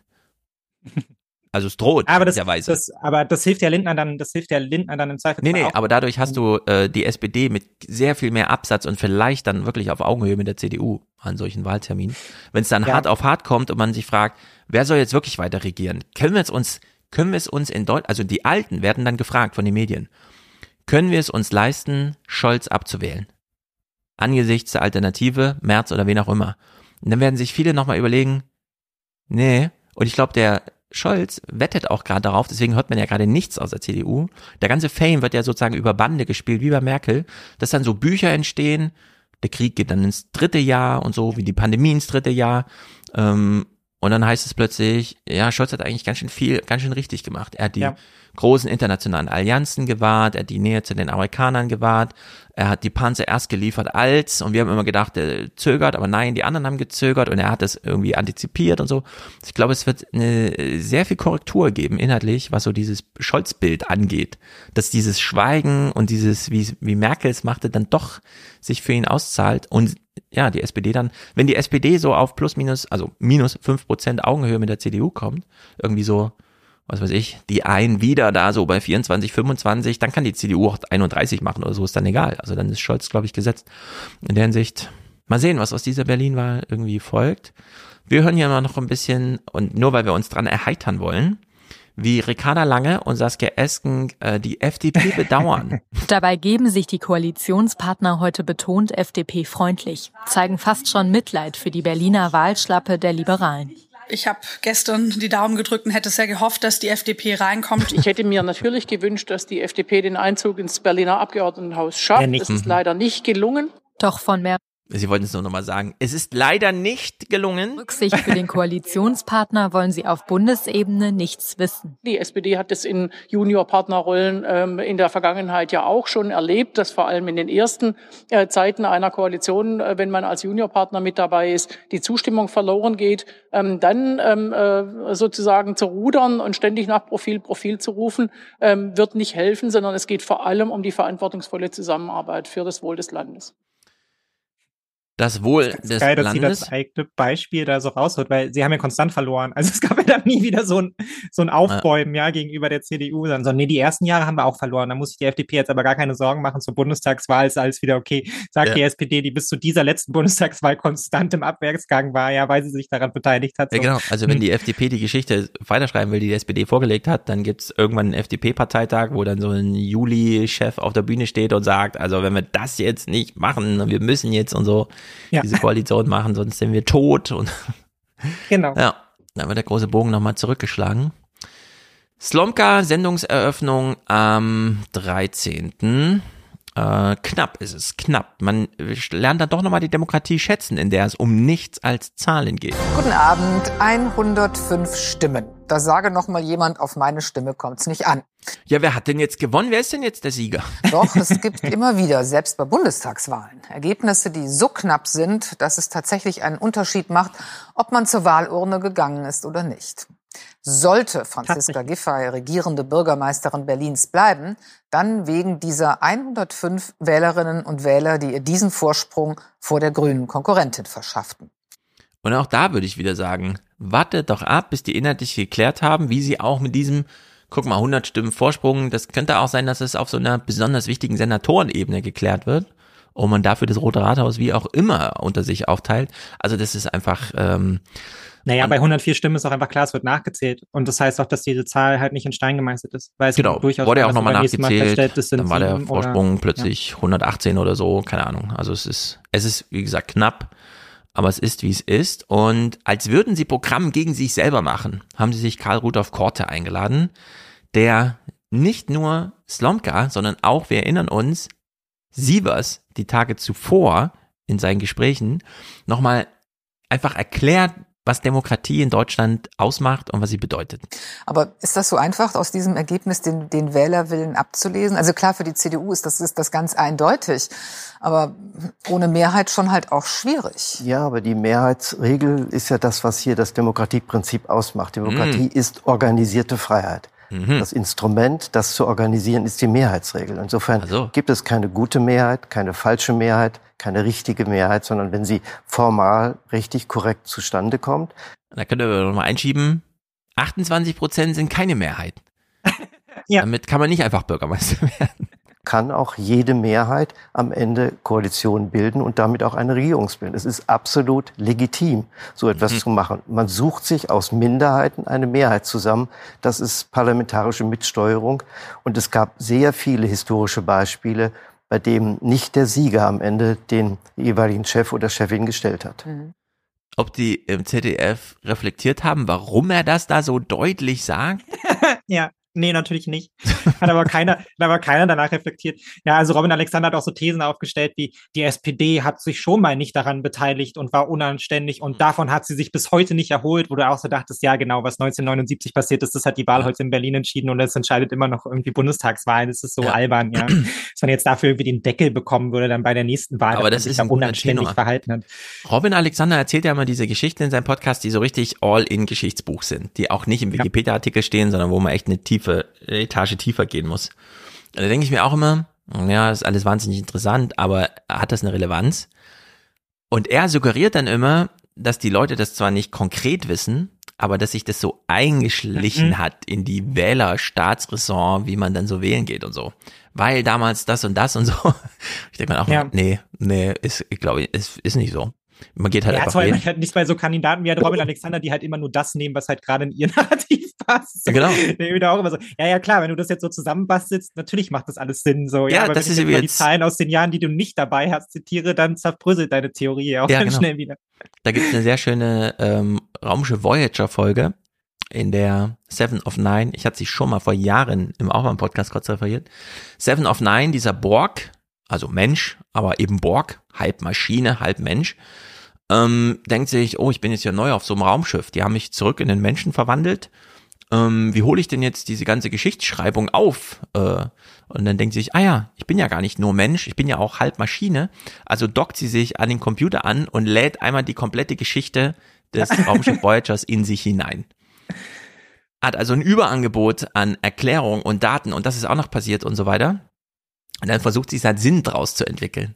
Also es droht, aber das, das, aber das hilft ja Lindner dann, das hilft ja Lindner dann im Zweifel. Nee, nee, auch. aber dadurch hast du äh, die SPD mit sehr viel mehr Absatz und vielleicht dann wirklich auf Augenhöhe mit der CDU an solchen Wahlterminen. Wenn es dann ja. hart auf hart kommt und man sich fragt, wer soll jetzt wirklich weiter regieren? Können wir es uns, können wir es uns in Deutschland, also die Alten werden dann gefragt von den Medien, können wir es uns leisten, Scholz abzuwählen? Angesichts der Alternative, März oder wen auch immer. Und dann werden sich viele nochmal überlegen, Nee. Und ich glaube, der Scholz wettet auch gerade darauf, deswegen hört man ja gerade nichts aus der CDU. Der ganze Fame wird ja sozusagen über Bande gespielt, wie bei Merkel, dass dann so Bücher entstehen, der Krieg geht dann ins dritte Jahr und so, wie die Pandemie ins dritte Jahr. Ähm, und dann heißt es plötzlich, ja, Scholz hat eigentlich ganz schön viel, ganz schön richtig gemacht. Er hat die, ja. Großen internationalen Allianzen gewahrt, er hat die Nähe zu den Amerikanern gewahrt, er hat die Panzer erst geliefert als, und wir haben immer gedacht, er zögert, aber nein, die anderen haben gezögert und er hat es irgendwie antizipiert und so. Ich glaube, es wird eine sehr viel Korrektur geben inhaltlich, was so dieses Scholz-Bild angeht, dass dieses Schweigen und dieses, wie, wie Merkel es machte, dann doch sich für ihn auszahlt und ja, die SPD dann, wenn die SPD so auf plus minus, also minus fünf Prozent Augenhöhe mit der CDU kommt, irgendwie so, was weiß ich, die ein wieder da so bei 24, 25, dann kann die CDU auch 31 machen oder so, ist dann egal. Also dann ist Scholz, glaube ich, gesetzt. In der Hinsicht, mal sehen, was aus dieser Berlin-Wahl irgendwie folgt. Wir hören hier immer noch ein bisschen, und nur weil wir uns dran erheitern wollen, wie Ricarda Lange und Saskia Esken äh, die FDP bedauern. Dabei geben sich die Koalitionspartner heute betont FDP-freundlich, zeigen fast schon Mitleid für die Berliner Wahlschlappe der Liberalen. Ich habe gestern die Daumen gedrückt und hätte sehr gehofft, dass die FDP reinkommt. Ich hätte mir natürlich gewünscht, dass die FDP den Einzug ins Berliner Abgeordnetenhaus schafft. Ja, das ist leider nicht gelungen. Doch von mehr Sie wollten es nur noch mal sagen. Es ist leider nicht gelungen. Rücksicht für den Koalitionspartner wollen Sie auf Bundesebene nichts wissen. Die SPD hat es in Juniorpartnerrollen ähm, in der Vergangenheit ja auch schon erlebt, dass vor allem in den ersten äh, Zeiten einer Koalition, äh, wenn man als Juniorpartner mit dabei ist, die Zustimmung verloren geht, ähm, dann ähm, äh, sozusagen zu rudern und ständig nach Profil, Profil zu rufen, ähm, wird nicht helfen, sondern es geht vor allem um die verantwortungsvolle Zusammenarbeit für das Wohl des Landes das Wohl das des geil, dass Landes. sie das eigene Beispiel da so rausholt, weil sie haben ja konstant verloren. Also es gab ja dann nie wieder so ein, so ein Aufbäumen, ja. ja, gegenüber der CDU. Dann so, nee, die ersten Jahre haben wir auch verloren. Da muss sich die FDP jetzt aber gar keine Sorgen machen. Zur Bundestagswahl ist alles wieder okay. Sagt ja. die SPD, die bis zu dieser letzten Bundestagswahl konstant im Abwärtsgang war, ja, weil sie sich daran beteiligt hat. So. Ja, genau. Also wenn hm. die FDP die Geschichte weiterschreiben will, die die SPD vorgelegt hat, dann gibt's irgendwann einen FDP-Parteitag, wo dann so ein Juli-Chef auf der Bühne steht und sagt, also wenn wir das jetzt nicht machen, wir müssen jetzt und so, ja. diese Koalition machen, sonst sind wir tot. Und genau. Ja, dann wird der große Bogen nochmal zurückgeschlagen. Slomka, Sendungseröffnung am 13. Äh, knapp ist es, knapp. Man lernt dann doch nochmal die Demokratie schätzen, in der es um nichts als Zahlen geht. Guten Abend, 105 Stimmen. Da sage noch mal jemand, auf meine Stimme kommt's nicht an. Ja, wer hat denn jetzt gewonnen? Wer ist denn jetzt der Sieger? Doch, es gibt immer wieder, selbst bei Bundestagswahlen, Ergebnisse, die so knapp sind, dass es tatsächlich einen Unterschied macht, ob man zur Wahlurne gegangen ist oder nicht. Sollte Franziska Giffey regierende Bürgermeisterin Berlins bleiben, dann wegen dieser 105 Wählerinnen und Wähler, die ihr diesen Vorsprung vor der grünen Konkurrentin verschafften. Und auch da würde ich wieder sagen, wartet doch ab, bis die inhaltlich geklärt haben, wie sie auch mit diesem, guck mal, 100 Stimmen Vorsprung, das könnte auch sein, dass es auf so einer besonders wichtigen Senatorenebene geklärt wird und man dafür das Rote Rathaus wie auch immer unter sich aufteilt. Also das ist einfach, ähm, naja, bei 104 Stimmen ist auch einfach klar, es wird nachgezählt. Und das heißt auch, dass diese Zahl halt nicht in Stein gemeißelt ist. Weil es genau, durchaus wurde ja auch nochmal nachgezählt. Dann war der Vorsprung oder, plötzlich ja. 118 oder so, keine Ahnung. Also es ist, es ist, wie gesagt, knapp, aber es ist, wie es ist. Und als würden sie Programm gegen sich selber machen, haben sie sich Karl Rudolf Korte eingeladen, der nicht nur Slomka, sondern auch, wir erinnern uns, Sievers die Tage zuvor in seinen Gesprächen nochmal einfach erklärt, was Demokratie in Deutschland ausmacht und was sie bedeutet. Aber ist das so einfach, aus diesem Ergebnis den, den Wählerwillen abzulesen? Also klar, für die CDU ist das, ist das ganz eindeutig, aber ohne Mehrheit schon halt auch schwierig. Ja, aber die Mehrheitsregel ist ja das, was hier das Demokratieprinzip ausmacht. Demokratie mm. ist organisierte Freiheit. Mhm. Das Instrument, das zu organisieren, ist die Mehrheitsregel. Insofern also. gibt es keine gute Mehrheit, keine falsche Mehrheit, keine richtige Mehrheit, sondern wenn sie formal richtig korrekt zustande kommt. Da könnt ihr noch mal einschieben. 28 Prozent sind keine Mehrheit. ja. Damit kann man nicht einfach Bürgermeister werden kann auch jede Mehrheit am Ende Koalition bilden und damit auch eine Regierung bilden. Es ist absolut legitim, so etwas mhm. zu machen. Man sucht sich aus Minderheiten eine Mehrheit zusammen. Das ist parlamentarische Mitsteuerung. Und es gab sehr viele historische Beispiele, bei dem nicht der Sieger am Ende den jeweiligen Chef oder Chefin gestellt hat. Mhm. Ob die im ZDF reflektiert haben, warum er das da so deutlich sagt? ja. Nee, natürlich nicht. hat aber keiner, hat aber keiner danach reflektiert. Ja, also Robin Alexander hat auch so Thesen aufgestellt, wie die SPD hat sich schon mal nicht daran beteiligt und war unanständig und davon hat sie sich bis heute nicht erholt, wo du auch so dachtest, ja genau, was 1979 passiert ist, das hat die Wahl heute in Berlin entschieden und es entscheidet immer noch irgendwie Bundestagswahlen. Das ist so ja. albern, ja. Dass man jetzt dafür irgendwie den Deckel bekommen würde, dann bei der nächsten Wahl, aber das ist sich da unanständig verhalten hat. Robin Alexander erzählt ja immer diese Geschichten in seinem Podcast, die so richtig all-in-Geschichtsbuch sind, die auch nicht im Wikipedia-Artikel stehen, sondern wo man echt eine tiefe Etage tiefer gehen muss. Da denke ich mir auch immer, ja, ist alles wahnsinnig interessant, aber hat das eine Relevanz? Und er suggeriert dann immer, dass die Leute das zwar nicht konkret wissen, aber dass sich das so eingeschlichen mhm. hat in die Wählerstaatsräson, wie man dann so wählen geht und so. Weil damals das und das und so. Ich denke mir auch, ja. nee, nee, ist, ich glaube, ist, ist nicht so. Man geht halt ja, einfach wählen. halt nicht bei so Kandidaten wie Robin Alexander, die halt immer nur das nehmen, was halt gerade in ihr Narrativ passt. So, genau. Wieder auch immer so, ja, ja, klar, wenn du das jetzt so zusammenbastelst, natürlich macht das alles Sinn, so. Ja, ja aber das wenn ist ich jetzt die Zahlen aus den Jahren, die du nicht dabei hast, zitiere, dann zerbröselt deine Theorie auch ja, genau. schnell wieder. Da gibt es eine sehr schöne ähm, Raumschiff Voyager-Folge, in der Seven of Nine, ich hatte sie schon mal vor Jahren im auch Podcast kurz referiert, Seven of Nine, dieser Borg, also Mensch, aber eben Borg, halb Maschine, halb Mensch, ähm, denkt sich, oh, ich bin jetzt ja neu auf so einem Raumschiff, die haben mich zurück in den Menschen verwandelt, ähm, wie hole ich denn jetzt diese ganze Geschichtsschreibung auf? Äh, und dann denkt sie sich, ah ja, ich bin ja gar nicht nur Mensch, ich bin ja auch halb Maschine, also dockt sie sich an den Computer an und lädt einmal die komplette Geschichte des Raumschiff Voyagers in sich hinein hat also ein Überangebot an Erklärung und Daten und das ist auch noch passiert und so weiter. Und dann versucht sie seinen Sinn draus zu entwickeln.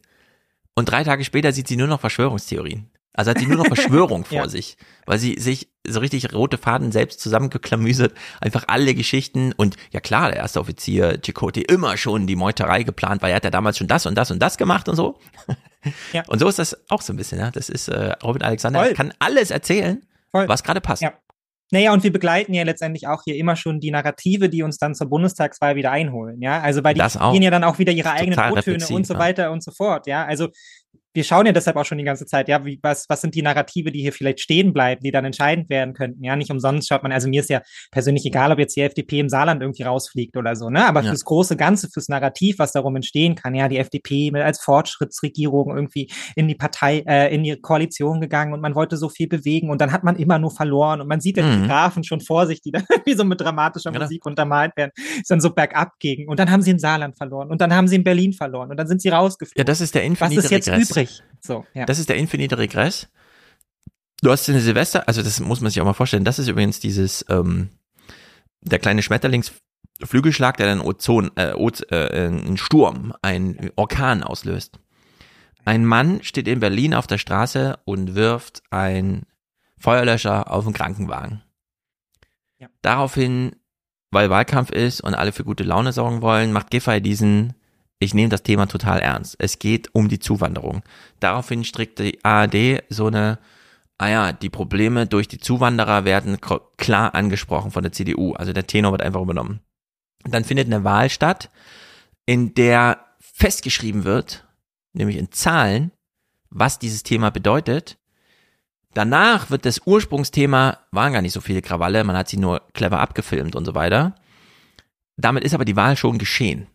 Und drei Tage später sieht sie nur noch Verschwörungstheorien. Also hat sie nur noch Verschwörung vor ja. sich, weil sie sich so richtig rote Faden selbst zusammengeklamüsert, einfach alle Geschichten und ja klar, der erste Offizier Chakotay immer schon die Meuterei geplant, weil er hat ja damals schon das und das und das gemacht und so. Ja. Und so ist das auch so ein bisschen, ja. Das ist äh, Robin Alexander Voll. kann alles erzählen, Voll. was gerade passt. Ja. Naja, und wir begleiten ja letztendlich auch hier immer schon die Narrative, die uns dann zur Bundestagswahl wieder einholen, ja. Also weil die gehen ja dann auch wieder ihre eigenen O-Töne und so weiter ja. und so fort, ja. Also wir schauen ja deshalb auch schon die ganze Zeit, ja, wie, was, was sind die Narrative, die hier vielleicht stehen bleiben, die dann entscheidend werden könnten. Ja, nicht umsonst schaut man, also mir ist ja persönlich egal, ob jetzt die FDP im Saarland irgendwie rausfliegt oder so, ne? Aber ja. fürs große Ganze, fürs Narrativ, was darum entstehen kann, ja, die FDP als Fortschrittsregierung irgendwie in die Partei, äh, in die Koalition gegangen und man wollte so viel bewegen und dann hat man immer nur verloren und man sieht ja mhm. die Grafen schon vor sich, die dann irgendwie so mit dramatischer genau. Musik untermalt werden, ist dann so bergab gegen und dann haben sie in Saarland verloren und dann haben sie in Berlin verloren und dann sind sie rausgeflogen. Ja, das ist der infinite Was ist jetzt Regress. übrig? So, ja. Das ist der infinite Regress. Du hast eine Silvester, also das muss man sich auch mal vorstellen. Das ist übrigens dieses, ähm, der kleine Schmetterlingsflügelschlag, der dann Ozon, äh, Oz, äh, einen Sturm, einen Orkan auslöst. Ein Mann steht in Berlin auf der Straße und wirft ein Feuerlöscher auf einen Krankenwagen. Ja. Daraufhin, weil Wahlkampf ist und alle für gute Laune sorgen wollen, macht Giffey diesen ich nehme das Thema total ernst. Es geht um die Zuwanderung. Daraufhin strickt die ARD so eine, ah ja, die Probleme durch die Zuwanderer werden klar angesprochen von der CDU. Also der Tenor wird einfach übernommen. Dann findet eine Wahl statt, in der festgeschrieben wird, nämlich in Zahlen, was dieses Thema bedeutet. Danach wird das Ursprungsthema, waren gar nicht so viele Krawalle, man hat sie nur clever abgefilmt und so weiter. Damit ist aber die Wahl schon geschehen.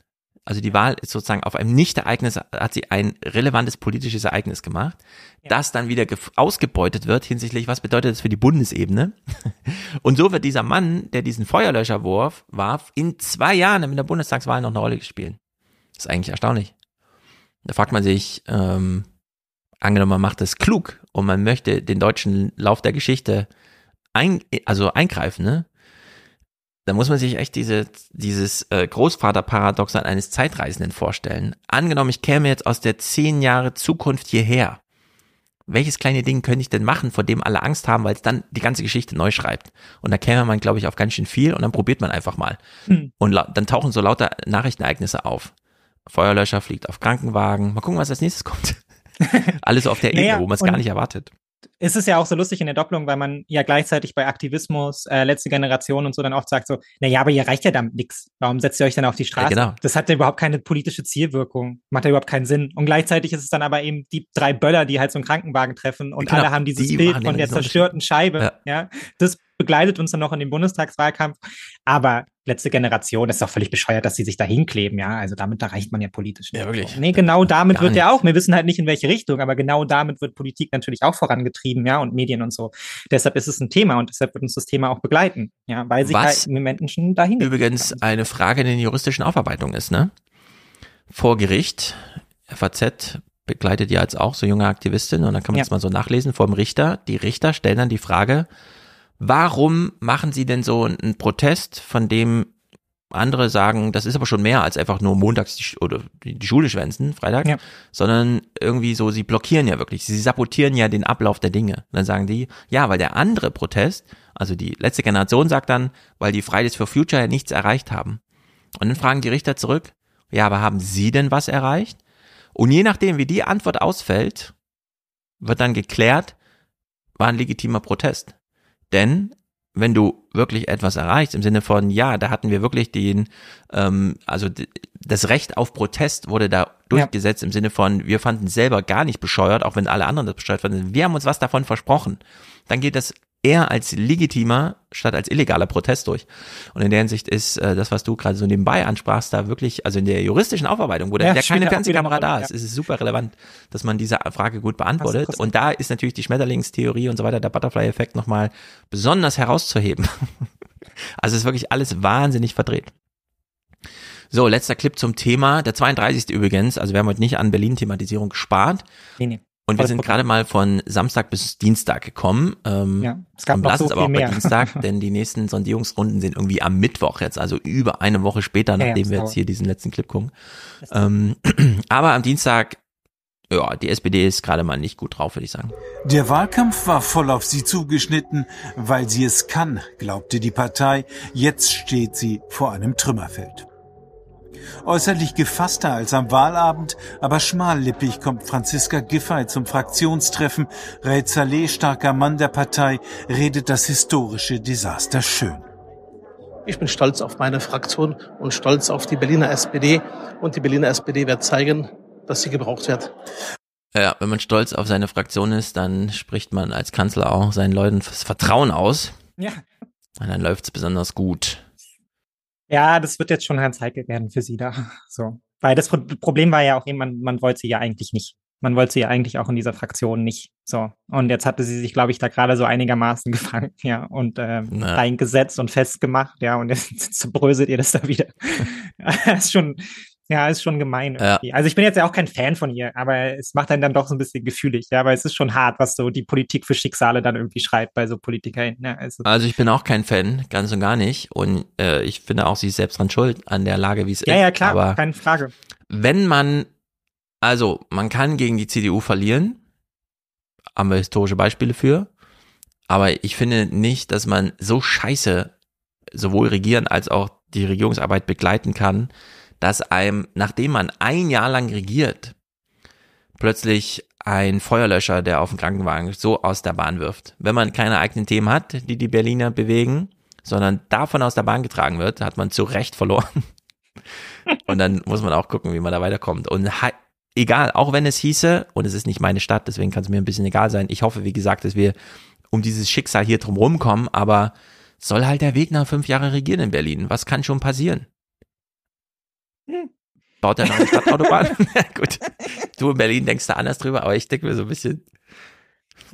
Also die Wahl ist sozusagen auf einem Nicht-Ereignis, hat sie ein relevantes politisches Ereignis gemacht, ja. das dann wieder ausgebeutet wird hinsichtlich, was bedeutet das für die Bundesebene. Und so wird dieser Mann, der diesen Feuerlöscher warf, warf, in zwei Jahren in der Bundestagswahl noch eine Rolle gespielt. Das ist eigentlich erstaunlich. Da fragt man sich, ähm, angenommen, man macht das klug und man möchte den deutschen Lauf der Geschichte ein, also eingreifen, ne? Da muss man sich echt diese, dieses äh, Großvaterparadoxon eines Zeitreisenden vorstellen. Angenommen, ich käme jetzt aus der zehn Jahre Zukunft hierher. Welches kleine Ding könnte ich denn machen, vor dem alle Angst haben, weil es dann die ganze Geschichte neu schreibt? Und da käme man, glaube ich, auf ganz schön viel und dann probiert man einfach mal. Hm. Und dann tauchen so lauter Nachrichtenereignisse auf. Feuerlöscher fliegt auf Krankenwagen. Mal gucken, was als nächstes kommt. Alles auf der Ebene, naja, wo man es gar nicht erwartet ist es ja auch so lustig in der Doppelung, weil man ja gleichzeitig bei Aktivismus, äh, letzte Generation und so dann oft sagt so, na ja, aber ihr reicht ja damit nichts. Warum setzt ihr euch dann auf die Straße? Ja, genau. Das hat ja überhaupt keine politische Zielwirkung. Macht ja überhaupt keinen Sinn. Und gleichzeitig ist es dann aber eben die drei Böller, die halt so einen Krankenwagen treffen und genau, alle haben dieses Bild von der zerstörten Scheibe. Ja. ja. Das begleitet uns dann noch in den Bundestagswahlkampf. Aber letzte Generation, das ist doch völlig bescheuert, dass sie sich da hinkleben, ja. Also damit erreicht man ja politisch. Ja, wirklich. Nee, genau damit Gar wird ja nicht. auch, wir wissen halt nicht in welche Richtung, aber genau damit wird Politik natürlich auch vorangetrieben, ja, und Medien und so. Deshalb ist es ein Thema und deshalb wird uns das Thema auch begleiten, ja, weil sich Was halt Menschen dahin Übrigens eine Frage in den juristischen Aufarbeitung ist, ne? Vor Gericht, FAZ begleitet ja jetzt auch so junge Aktivistin und dann kann man Ja. das mal so nachlesen vor dem Richter. Die Richter stellen dann die Frage, warum machen sie denn so einen Protest, von dem andere sagen, das ist aber schon mehr als einfach nur montags die, oder die Schule schwänzen, freitags, Ja. sondern irgendwie so, sie blockieren ja wirklich, sie sabotieren ja den Ablauf der Dinge. Und dann sagen die, ja, weil der andere Protest, also die letzte Generation sagt dann, weil die Fridays for Future ja nichts erreicht haben. Und dann fragen die Richter zurück, ja, aber haben sie denn was erreicht? Und je nachdem, wie die Antwort ausfällt, wird dann geklärt, war ein legitimer Protest. Denn wenn du wirklich etwas erreichst, im Sinne von, ja, da hatten wir wirklich den, ähm, also das Recht auf Protest wurde da durchgesetzt im Sinne von, wir fanden es selber gar nicht bescheuert, auch wenn alle anderen das bescheuert fanden. Wir haben uns was davon versprochen. Dann geht das eher als legitimer statt als illegaler Protest durch. Und in der Hinsicht ist äh, das, was du gerade so nebenbei ansprachst, da wirklich, also in der juristischen Aufarbeitung, wo da Ja, spielt keine Fernsehkamera da ist, ja. ist es super relevant, dass man diese Frage gut beantwortet. Und da ist natürlich die Schmetterlingstheorie und so weiter, der Butterfly-Effekt nochmal besonders herauszuheben. also es ist wirklich alles wahnsinnig verdreht. So, letzter Clip zum Thema. Der 32. übrigens, also wir haben heute nicht an Berlin-Thematisierung gespart. Nee, nee. Und wir sind gerade mal von Samstag bis Dienstag gekommen. Ähm, Ja, es gab und noch lass so es aber viel auch bei mehr. Dienstag, denn die nächsten Sondierungsrunden sind irgendwie am Mittwoch jetzt, also über eine Woche später, Ja, ja, nachdem das wir jetzt hier diesen letzten Clip gucken. Ähm, aber am Dienstag, ja, die SPD ist gerade mal nicht gut drauf, würde ich sagen. Der Wahlkampf war voll auf sie zugeschnitten, weil sie es kann, glaubte die Partei. Jetzt steht sie vor einem Trümmerfeld. Äußerlich gefasster als am Wahlabend, aber schmallippig kommt Franziska Giffey zum Fraktionstreffen. Ray Saleh, starker Mann der Partei, redet das historische Desaster schön. Ich bin stolz auf meine Fraktion und stolz auf die Berliner SPD. Und die Berliner SPD wird zeigen, dass sie gebraucht wird. Ja, wenn man stolz auf seine Fraktion ist, dann spricht man als Kanzler auch seinen Leuten das Vertrauen aus. Ja. Und dann läuft's besonders gut. Ja, das wird jetzt schon ein Cycle werden für sie da. So. Weil das Pro Problem war ja auch, eben, man, man wollte sie ja eigentlich nicht. Man wollte sie ja eigentlich auch in dieser Fraktion nicht. So. Und jetzt hatte sie sich, glaube ich, da gerade so einigermaßen gefangen, ja, und Na. reingesetzt und festgemacht, ja, und jetzt zerbröselt ihr das da wieder. das ist schon, ja, ist schon gemein. Ja. irgendwie. Also ich bin jetzt ja auch kein Fan von ihr, aber es macht einen dann doch so ein bisschen gefühlig, ja, weil es ist schon hart, was so die Politik für Schicksale dann irgendwie schreibt bei so Politikern. Ja, also, Also ich bin auch kein Fan, ganz und gar nicht. Und äh, ich finde auch, sie ist selbst dran schuld an der Lage, wie es ja, ist. ja, klar, Aber keine Frage. wenn man, also man kann gegen die CDU verlieren, haben wir historische Beispiele für, aber ich finde nicht, dass man so scheiße sowohl regieren als auch die Regierungsarbeit begleiten kann, dass einem, nachdem man ein Jahr lang regiert, plötzlich ein Feuerlöscher, der auf dem Krankenwagen so aus der Bahn wirft. Wenn man keine eigenen Themen hat, die die Berliner bewegen, sondern davon aus der Bahn getragen wird, hat man zu Recht verloren. Und dann muss man auch gucken, wie man da weiterkommt. Und egal, auch wenn es hieße, und es ist nicht meine Stadt, deswegen kann es mir ein bisschen egal sein. Ich hoffe, wie gesagt, dass wir um dieses Schicksal hier drum rumkommen, aber soll halt der Weg nach fünf Jahre regieren in Berlin. Was kann schon passieren? Baut er noch eine Stadtautobahn? Gut. Du in Berlin denkst da anders drüber, aber ich denke mir so ein bisschen.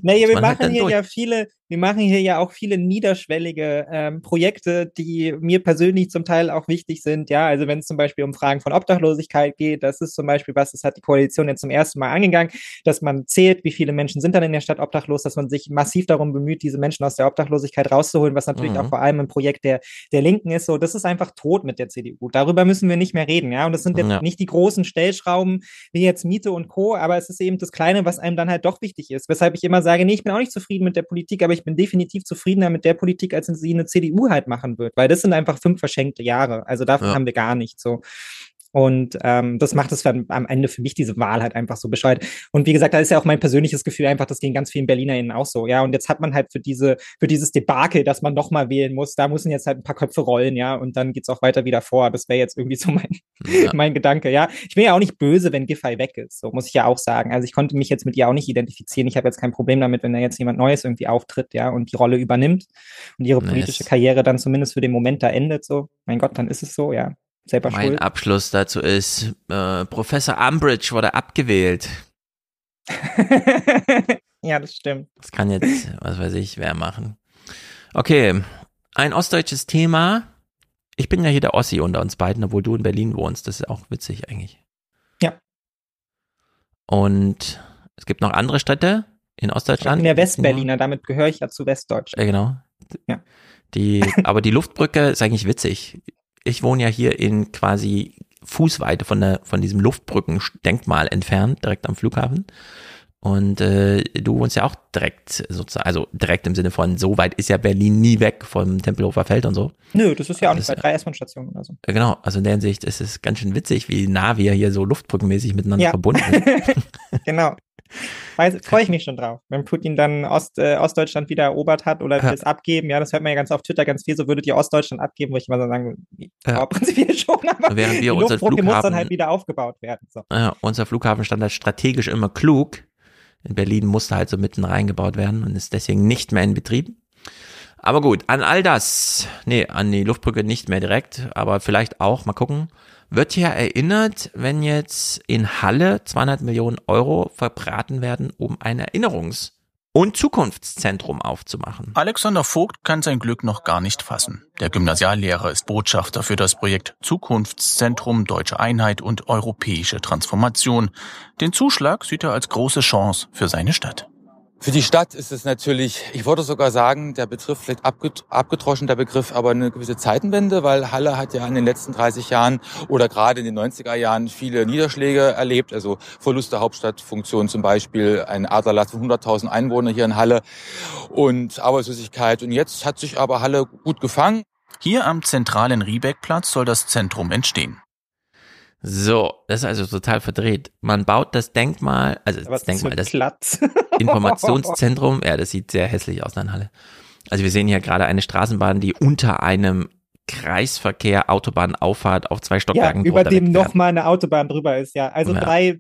Naja, wir halt machen dann hier durch. ja viele, wir machen hier ja auch viele niederschwellige ähm, Projekte, die mir persönlich zum Teil auch wichtig sind. Ja, also wenn es zum Beispiel um Fragen von Obdachlosigkeit geht, das ist zum Beispiel was, das hat die Koalition jetzt zum ersten Mal angegangen, dass man zählt, wie viele Menschen sind dann in der Stadt obdachlos, dass man sich massiv darum bemüht, diese Menschen aus der Obdachlosigkeit rauszuholen, was natürlich Mhm. auch vor allem ein Projekt der, der Linken ist. So, das ist einfach tot mit der CDU. Darüber müssen wir nicht mehr reden. Ja, und das sind jetzt Ja. nicht die großen Stellschrauben wie jetzt Miete und Co., aber es ist eben das Kleine, was einem dann halt doch wichtig ist. Weshalb ich immer sage, nee, ich bin auch nicht zufrieden mit der Politik, aber ich bin definitiv zufriedener mit der Politik, als sie eine CDU halt machen wird, weil das sind einfach fünf verschenkte Jahre. Also davon Ja. haben wir gar nichts so. Und ähm, das macht es am Ende für mich diese Wahl halt einfach so bescheuert. Und wie gesagt, da ist ja auch mein persönliches Gefühl einfach, das ging ganz vielen BerlinerInnen auch so. Ja, und jetzt hat man halt für diese, für dieses Debakel, dass man nochmal wählen muss, da müssen jetzt halt ein paar Köpfe rollen, ja, und dann geht's auch weiter wieder vor. Das wäre jetzt irgendwie so mein, ja. mein Gedanke, ja. Ich bin ja auch nicht böse, wenn Giffey weg ist, so muss ich ja auch sagen. Also ich konnte mich jetzt mit ihr auch nicht identifizieren. Ich habe jetzt kein Problem damit, wenn da jetzt jemand Neues irgendwie auftritt, ja, und die Rolle übernimmt und ihre politische nice. Karriere dann zumindest für den Moment da endet, so. Mein Gott, dann ist es so, ja. Selber mein schuld. Abschluss dazu ist, äh, Professor Umbridge wurde abgewählt. ja, das stimmt. Das kann jetzt, was weiß ich, wer machen. Okay, ein ostdeutsches Thema. Ich bin ja hier der Ossi unter uns beiden, obwohl du in Berlin wohnst. Das ist auch witzig eigentlich. Ja. Und es gibt noch andere Städte in Ostdeutschland. Ich bin der Westberliner, damit gehöre ich ja zu Westdeutschland. Ja, genau. Ja. Die, aber die Luftbrücke ist eigentlich witzig ich wohne ja hier in quasi Fußweite von der von diesem Luftbrückendenkmal entfernt, direkt am Flughafen. Und äh, du wohnst ja auch direkt, sozusagen, also direkt im Sinne von, so weit ist ja Berlin nie weg vom Tempelhofer Feld und so. Nö, das ist ja auch nicht bei drei S-Bahn-Stationen oder so. Genau, also in der Hinsicht ist es ganz schön witzig, wie nah wir hier so luftbrückenmäßig miteinander ja. verbunden sind. genau. Freue ich mich schon drauf. Wenn Putin dann Ost, äh, Ostdeutschland wieder erobert hat oder ja. das abgeben, ja, das hört man ja ganz auf Twitter ganz viel, so würdet ihr Ostdeutschland abgeben, wo ich mal so sagen, ja. prinzipiell schon, aber Während wir die Luftbrücke muss dann halt wieder aufgebaut werden. So. Ja, unser Flughafen stand halt strategisch immer klug. In Berlin musste halt so mitten reingebaut werden und ist deswegen nicht mehr in Betrieb. Aber gut, an all das, nee, an die Luftbrücke nicht mehr direkt, aber vielleicht auch, mal gucken, wird hier erinnert, wenn jetzt in Halle 200 Millionen Euro verbraten werden, um ein Erinnerungs- und Zukunftszentrum aufzumachen. Alexander Vogt kann sein Glück noch gar nicht fassen. Der Gymnasiallehrer ist Botschafter für das Projekt Zukunftszentrum Deutsche Einheit und Europäische Transformation. Den Zuschlag sieht er als große Chance für seine Stadt. Für die Stadt ist es natürlich, ich würde sogar sagen, der Begriff vielleicht abgetroschen, der Begriff, aber eine gewisse Zeitenwende, weil Halle hat ja in den letzten 30 Jahren oder gerade in den 90er Jahren viele Niederschläge erlebt, also Verlust der Hauptstadtfunktion zum Beispiel, ein Aderlass von 100.000 Einwohner hier in Halle und Arbeitslosigkeit. Und jetzt hat sich aber Halle gut gefangen. Hier am zentralen Riebeckplatz soll das Zentrum entstehen. So, das ist also total verdreht. Man baut das Denkmal, also das Denkmal, das Platz. Informationszentrum, ja, das sieht sehr hässlich aus in Halle. Also wir sehen hier gerade eine Straßenbahn, die unter einem Kreisverkehr, Autobahnauffahrt auf zwei Stockwerken ja, über dem nochmal eine Autobahn drüber ist, ja. Also ja. drei,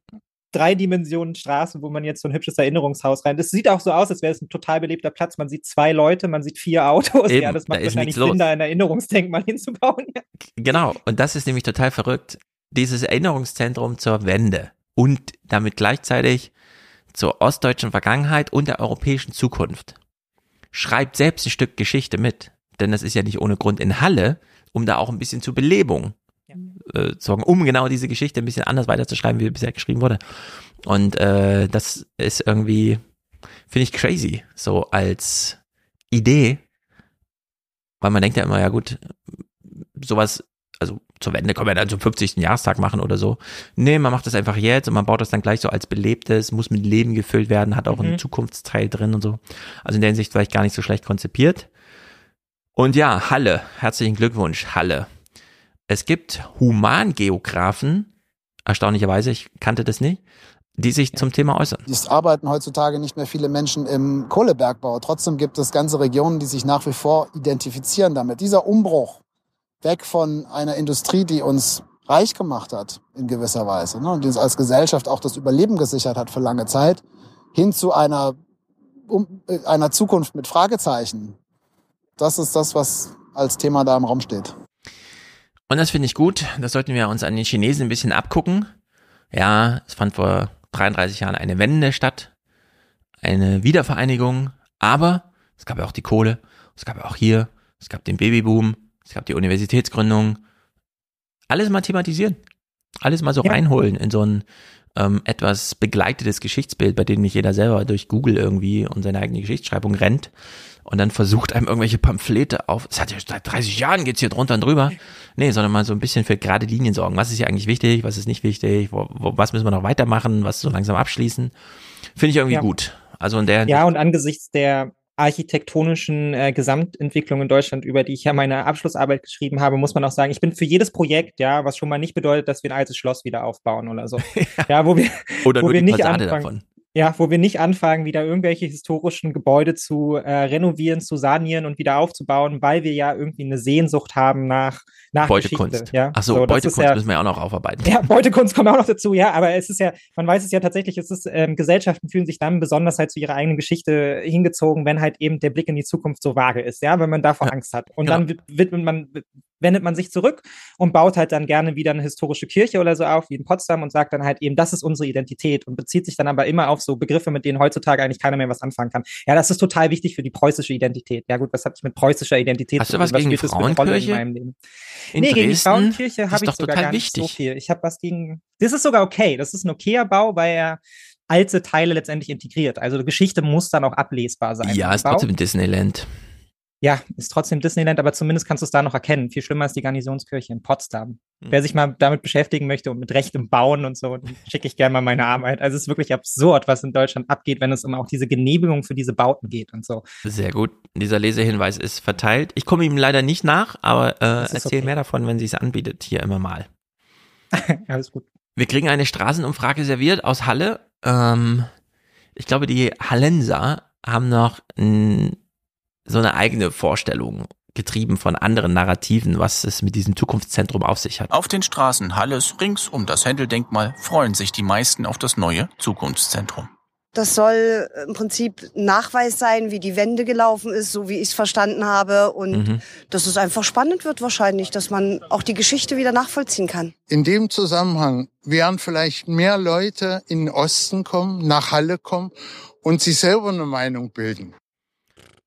drei Dimensionen Straßen, wo man jetzt so ein hübsches Erinnerungshaus rein. Das sieht auch so aus, als wäre es ein total belebter Platz. Man sieht zwei Leute, man sieht vier Autos. Eben, ja, das macht da wahrscheinlich Sinn, da ein Erinnerungsdenkmal hinzubauen. Ja. Genau, und das ist nämlich total verrückt dieses Erinnerungszentrum zur Wende und damit gleichzeitig zur ostdeutschen Vergangenheit und der europäischen Zukunft. Schreibt selbst ein Stück Geschichte mit, denn das ist ja nicht ohne Grund in Halle, um da auch ein bisschen zur Belebung ja. äh, zu sorgen, um genau diese Geschichte ein bisschen anders weiterzuschreiben, wie bisher geschrieben wurde. Und äh, das ist irgendwie, finde ich crazy, so als Idee, weil man denkt ja immer, ja gut, sowas also zur Wende können wir dann zum 50. Jahrestag machen oder so. Nee, man macht das einfach jetzt und man baut das dann gleich so als belebtes, muss mit Leben gefüllt werden, hat auch mhm. einen Zukunftsteil drin und so. Also in der Hinsicht vielleicht gar nicht so schlecht konzipiert. Und ja, Halle, herzlichen Glückwunsch, Halle. Es gibt Humangeografen, erstaunlicherweise, ich kannte das nicht, die sich zum Thema äußern. Es arbeiten heutzutage nicht mehr viele Menschen im Kohlebergbau. Trotzdem gibt es ganze Regionen, die sich nach wie vor identifizieren damit. Dieser Umbruch weg von einer Industrie, die uns reich gemacht hat in gewisser Weise ne, und die uns als Gesellschaft auch das Überleben gesichert hat für lange Zeit, hin zu einer, um, äh, einer Zukunft mit Fragezeichen. Das ist das, was als Thema da im Raum steht. Und das finde ich gut. Das sollten wir uns an den Chinesen ein bisschen abgucken. Ja, es fand vor 33 Jahren eine Wende statt, eine Wiedervereinigung, aber es gab ja auch die Kohle, es gab ja auch hier, es gab den Babyboom, es gab die Universitätsgründung. Alles mal thematisieren. Alles mal so ja. reinholen in so ein ähm, etwas begleitetes Geschichtsbild, bei dem nicht jeder selber durch Google irgendwie und seine eigene Geschichtsschreibung rennt und dann versucht einem irgendwelche Pamphlete auf, es hat ja seit 30 Jahren geht's hier drunter und drüber. Nee, sondern mal so ein bisschen für gerade Linien sorgen. Was ist hier eigentlich wichtig, was ist nicht wichtig, wo, wo, was müssen wir noch weitermachen, was so langsam abschließen. Finde ich irgendwie ja. gut. Also in der Ja, und angesichts der architektonischen äh, Gesamtentwicklung in Deutschland, über die ich ja meine Abschlussarbeit geschrieben habe, muss man auch sagen, ich bin für jedes Projekt, ja, was schon mal nicht bedeutet, dass wir ein altes Schloss wieder aufbauen oder so. ja, ja wo wir, oder wo wir nicht anfangen, davon. Ja, wo wir nicht anfangen, wieder irgendwelche historischen Gebäude zu äh, renovieren, zu sanieren und wieder aufzubauen, weil wir ja irgendwie eine Sehnsucht haben nach, nach Beutekunst. Geschichte. Ja, Ach so, Beutekunst ja, müssen wir auch noch aufarbeiten. ja, Beutekunst kommt auch noch dazu, ja, aber es ist ja, man weiß es ja tatsächlich, es ist, ähm, Gesellschaften fühlen sich dann besonders halt zu ihrer eigenen Geschichte hingezogen, wenn halt eben der Blick in die Zukunft so vage ist, ja, wenn man davor Angst hat. Und Genau. dann wi- widmet man, wendet man sich zurück und baut halt dann gerne wieder eine historische Kirche oder so auf, wie in Potsdam und sagt dann halt eben, das ist unsere Identität und bezieht sich dann aber immer auf so Begriffe, mit denen heutzutage eigentlich keiner mehr was anfangen kann. Ja, das ist total wichtig für die preußische Identität. Ja gut, was hat ich mit preußischer Identität Hast zu du was tun? gegen die spielt Frauenkirche in meinem Leben? in nee, gegen die Dresden? Frauenkirche habe ich sogar gar nicht so wichtig. viel. Ich habe was gegen. Das ist sogar okay. Das ist ein okayer Bau, weil er alte Teile letztendlich integriert. Also die Geschichte muss dann auch ablesbar sein. Ja, ist trotzdem Disneyland. Ja, ist trotzdem Disneyland, aber zumindest kannst du es da noch erkennen. Viel schlimmer ist die Garnisonskirche in Potsdam. Hm. Wer sich mal damit beschäftigen möchte und mit rechtem Bauen und so, schicke ich gerne mal meine Arbeit. Also es ist wirklich absurd, was in Deutschland abgeht, wenn es um auch diese Genehmigung für diese Bauten geht und so. Sehr gut. Dieser Lesehinweis ist verteilt. Ich komme ihm leider nicht nach, aber äh, erzähl okay. mehr davon, wenn sie es anbietet, hier immer mal. Alles gut. Wir kriegen eine Straßenumfrage serviert aus Halle. Ähm, ich glaube, die Hallenser haben noch mh, so eine eigene Vorstellung getrieben von anderen Narrativen, was es mit diesem Zukunftszentrum auf sich hat. Auf den Straßen Halles rings um das Händeldenkmal freuen sich die meisten auf das neue Zukunftszentrum. Das soll im Prinzip ein Nachweis sein, wie die Wende gelaufen ist, so wie ich es verstanden habe. Und Mhm. dass es einfach spannend wird wahrscheinlich, dass man auch die Geschichte wieder nachvollziehen kann. In dem Zusammenhang werden vielleicht mehr Leute in den Osten kommen, nach Halle kommen und sich selber eine Meinung bilden.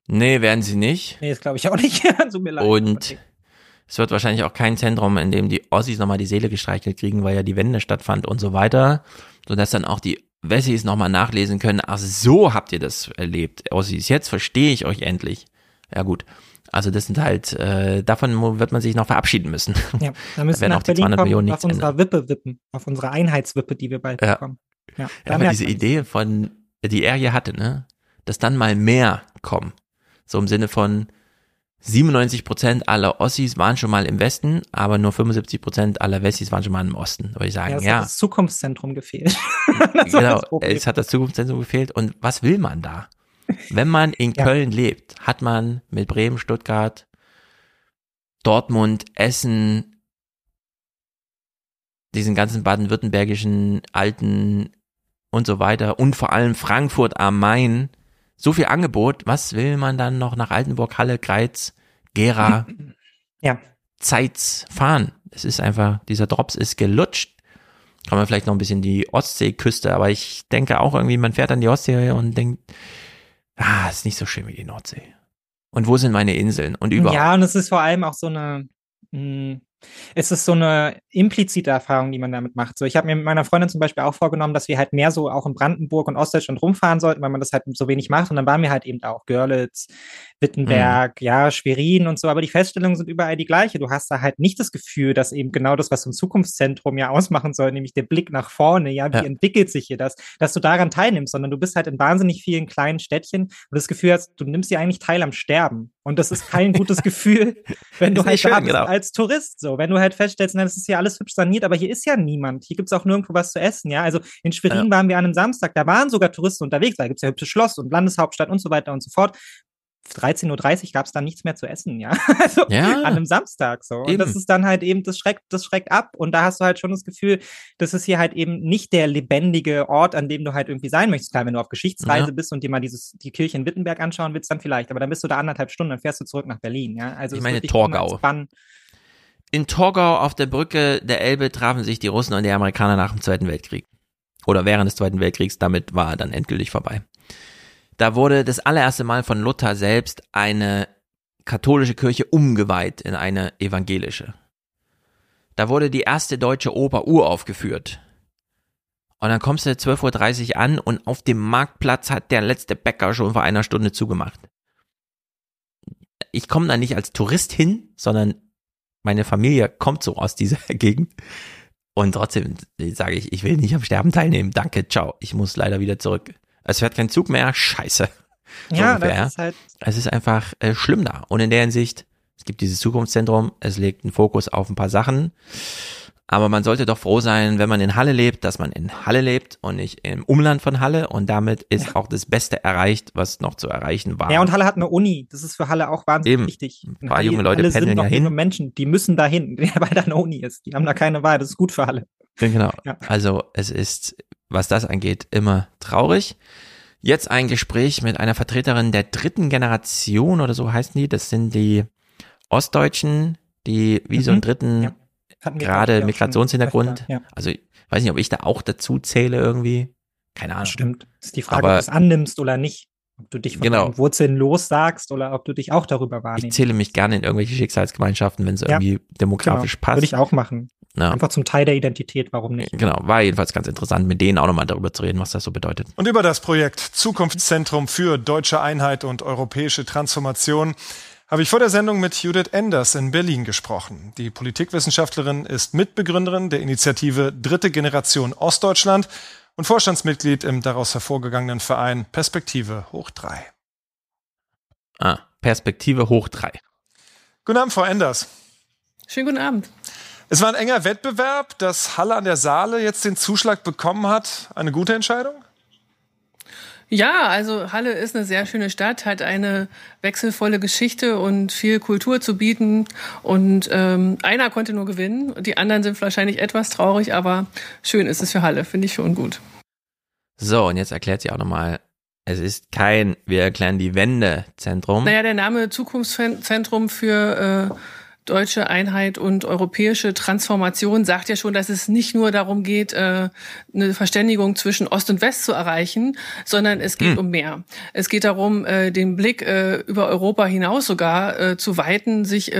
Nee, werden sie nicht. Nee, das glaube ich auch nicht. Tut mir leid. Und es wird wahrscheinlich auch kein Zentrum, in dem die Ossis nochmal die Seele gestreichelt kriegen, weil ja die Wende stattfand und so weiter, sodass dann auch die Wessis nochmal nachlesen können, ach so habt ihr das erlebt, Ossis, jetzt verstehe ich euch endlich. Ja gut, also das sind halt, äh, davon wird man sich noch verabschieden müssen. Ja, da müssen wir nach auch die Berlin 200 kommen Millionen auf ändern. unserer Wippe wippen, auf unserer Einheitswippe, die wir bald Ja. bekommen. Ja, Ja, aber diese Idee von, die er hier hatte, ne, dass dann mal mehr kommen. So im Sinne von 97 Prozent aller Ossis waren schon mal im Westen, aber nur 75 Prozent aller Wessis waren schon mal im Osten. Würde ich ja, sagen, es ja. hat das Zukunftszentrum gefehlt. Das genau, es hat das Zukunftszentrum gefehlt. Und was will man da? Wenn man in Ja. Köln lebt, hat man mit Bremen, Stuttgart, Dortmund, Essen, diesen ganzen baden-württembergischen alten und so weiter und vor allem Frankfurt am Main so viel Angebot. Was will man dann noch nach Altenburg, Halle, Greiz, Gera, Ja. Zeitz fahren? Es ist einfach, dieser Drops ist gelutscht. Kann man vielleicht noch ein bisschen die Ostseeküste, aber ich denke auch irgendwie, man fährt an die Ostsee und denkt, ah, ist nicht so schön wie die Nordsee. Und wo sind meine Inseln? Und überhaupt. Ja, und es ist vor allem auch so eine, mh, es ist so eine implizite Erfahrung, die man damit macht. So, ich habe mir mit meiner Freundin zum Beispiel auch vorgenommen, dass wir halt mehr so auch in Brandenburg und Ostdeutschland rumfahren sollten, weil man das halt so wenig macht. Und dann waren wir halt eben auch Görlitz, Wittenberg, ja, Schwerin und so. Aber die Feststellungen sind überall die gleiche. Du hast da halt nicht das Gefühl, dass eben genau das, was so ein Zukunftszentrum ja ausmachen soll, nämlich der Blick nach vorne, ja, wie Ja. entwickelt sich hier das, dass du daran teilnimmst, sondern du bist halt in wahnsinnig vielen kleinen Städtchen und das Gefühl hast, du nimmst hier eigentlich teil am Sterben. Und das ist kein gutes Gefühl, wenn du halt schön, da bist genau. als Tourist. So, wenn du halt feststellst, na, das ist hier alles hübsch saniert, aber hier ist ja niemand. Hier gibt's auch nirgendwo was zu essen, ja. Also in Schwerin waren wir an einem Samstag, da waren sogar Touristen unterwegs, da gibt's ja hübsches Schloss und Landeshauptstadt und so weiter und so fort. 13.30 Uhr gab's dann nichts mehr zu essen, ja. Also Ja. an einem Samstag so. Und das ist dann halt eben, das schreckt, das schreckt ab. Und da hast du halt schon das Gefühl, das ist hier halt eben nicht der lebendige Ort, an dem du halt irgendwie sein möchtest. Klar, wenn du auf Geschichtsreise Ja. bist und dir mal dieses, die Kirche in Wittenberg anschauen willst, dann vielleicht. Aber dann bist du da anderthalb Stunden, dann fährst du zurück nach Berlin, ja. Also Ich es meine Torgau. In Torgau auf der Brücke der Elbe trafen sich die Russen und die Amerikaner nach dem Zweiten Weltkrieg. Oder während des Zweiten Weltkriegs, damit war er dann endgültig vorbei. Da wurde das allererste Mal von Luther selbst eine katholische Kirche umgeweiht in eine evangelische. Da wurde die erste deutsche Oper uraufgeführt. Und dann kommst du 12.30 Uhr an und auf dem Marktplatz hat der letzte Bäcker schon vor einer Stunde zugemacht. Ich komme da nicht als Tourist hin, sondern meine Familie kommt so aus dieser Gegend. Und trotzdem sage ich, ich will nicht am Sterben teilnehmen. Danke, ciao. Ich muss leider wieder zurück. Es fährt kein Zug mehr. Scheiße. So Ja, ungefähr. das ist halt. Es ist einfach äh, schlimm da. Und in der Hinsicht, es gibt dieses Zukunftszentrum, es legt einen Fokus auf ein paar Sachen. Aber man sollte doch froh sein, wenn man in Halle lebt, dass man in Halle lebt und nicht im Umland von Halle. Und damit ist auch das Beste erreicht, was noch zu erreichen war. Ja, und Halle hat eine Uni. Das ist für Halle auch wahnsinnig Eben. wichtig. Ein paar junge Leute Halle sind pendeln noch ja hin. junge Menschen, die müssen dahin, weil da eine Uni ist. Die haben da keine Wahl. Das ist gut für Halle. Genau. Ja. Also es ist, was das angeht, immer traurig. Jetzt ein Gespräch mit einer Vertreterin der dritten Generation oder so heißen die. Das sind die Ostdeutschen, die wie so einen Mhm. dritten Ja. Gerade ich, Migrationshintergrund. öfter, ja. Also ich weiß nicht, ob ich da auch dazu zähle irgendwie. Keine Ahnung. Stimmt. Das ist die Frage, Aber- ob du es annimmst oder nicht. Ob du dich von Genau. deinen Wurzeln lossagst oder ob du dich auch darüber Ich wahrnimmst. zähle mich gerne in irgendwelche Schicksalsgemeinschaften, wenn es Ja. irgendwie demografisch genau. passt. Würde ich auch machen. Ja. Einfach zum Teil der Identität, warum nicht? Genau, war jedenfalls ganz interessant, mit denen auch nochmal darüber zu reden, was das so bedeutet. Und über das Projekt Zukunftszentrum für deutsche Einheit und europäische Transformation habe ich vor der Sendung mit Judith Enders in Berlin gesprochen. Die Politikwissenschaftlerin ist Mitbegründerin der Initiative Dritte Generation Ostdeutschland und Vorstandsmitglied im daraus hervorgegangenen Verein Perspektive hoch drei. Ah, Perspektive hoch drei. Guten Abend, Frau Enders. Schönen guten Abend. Es war ein enger Wettbewerb, dass Halle an der Saale jetzt den Zuschlag bekommen hat. Eine gute Entscheidung? Ja, also Halle ist eine sehr schöne Stadt, hat eine wechselvolle Geschichte und viel Kultur zu bieten. Und ähm, einer konnte nur gewinnen. Die anderen sind wahrscheinlich etwas traurig, aber schön ist es für Halle, finde ich schon gut. So, und jetzt erklärt sie auch nochmal, es ist kein, wir erklären die Wende-Zentrum. Naja, der Name Zukunftszentrum für äh, deutsche Einheit und europäische Transformation sagt ja schon, dass es nicht nur darum geht, äh, eine Verständigung zwischen Ost und West zu erreichen, sondern es geht Hm. um mehr. Es geht darum, äh, den Blick äh, über Europa hinaus sogar zu weiten, sich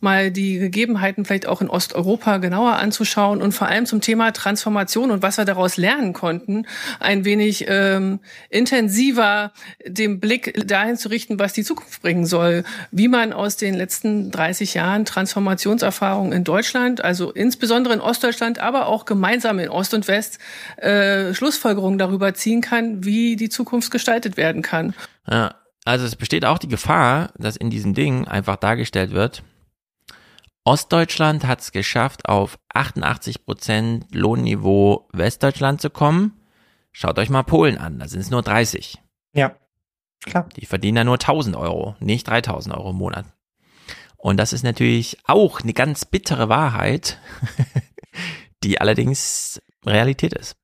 mal die Gegebenheiten vielleicht auch in Osteuropa genauer anzuschauen und vor allem zum Thema Transformation und was wir daraus lernen konnten, ein wenig ähm, intensiver den Blick dahin zu richten, was die Zukunft bringen soll, wie man aus den letzten 30 Jahren Transformationserfahrungen in Deutschland, also insbesondere in Ostdeutschland, aber auch gemeinsam in Ost und West, äh, Schlussfolgerungen darüber ziehen kann, wie die Zukunft gestaltet werden kann. Ja, also es besteht auch die Gefahr, dass in diesem Ding einfach dargestellt wird, Ostdeutschland hat es geschafft, auf 88 Prozent Lohnniveau Westdeutschland zu kommen. Schaut euch mal Polen an, da sind es nur 30. Ja, klar. Die verdienen ja nur 1000 Euro, nicht 3000 Euro im Monat. Und das ist natürlich auch eine ganz bittere Wahrheit, die allerdings Realität ist.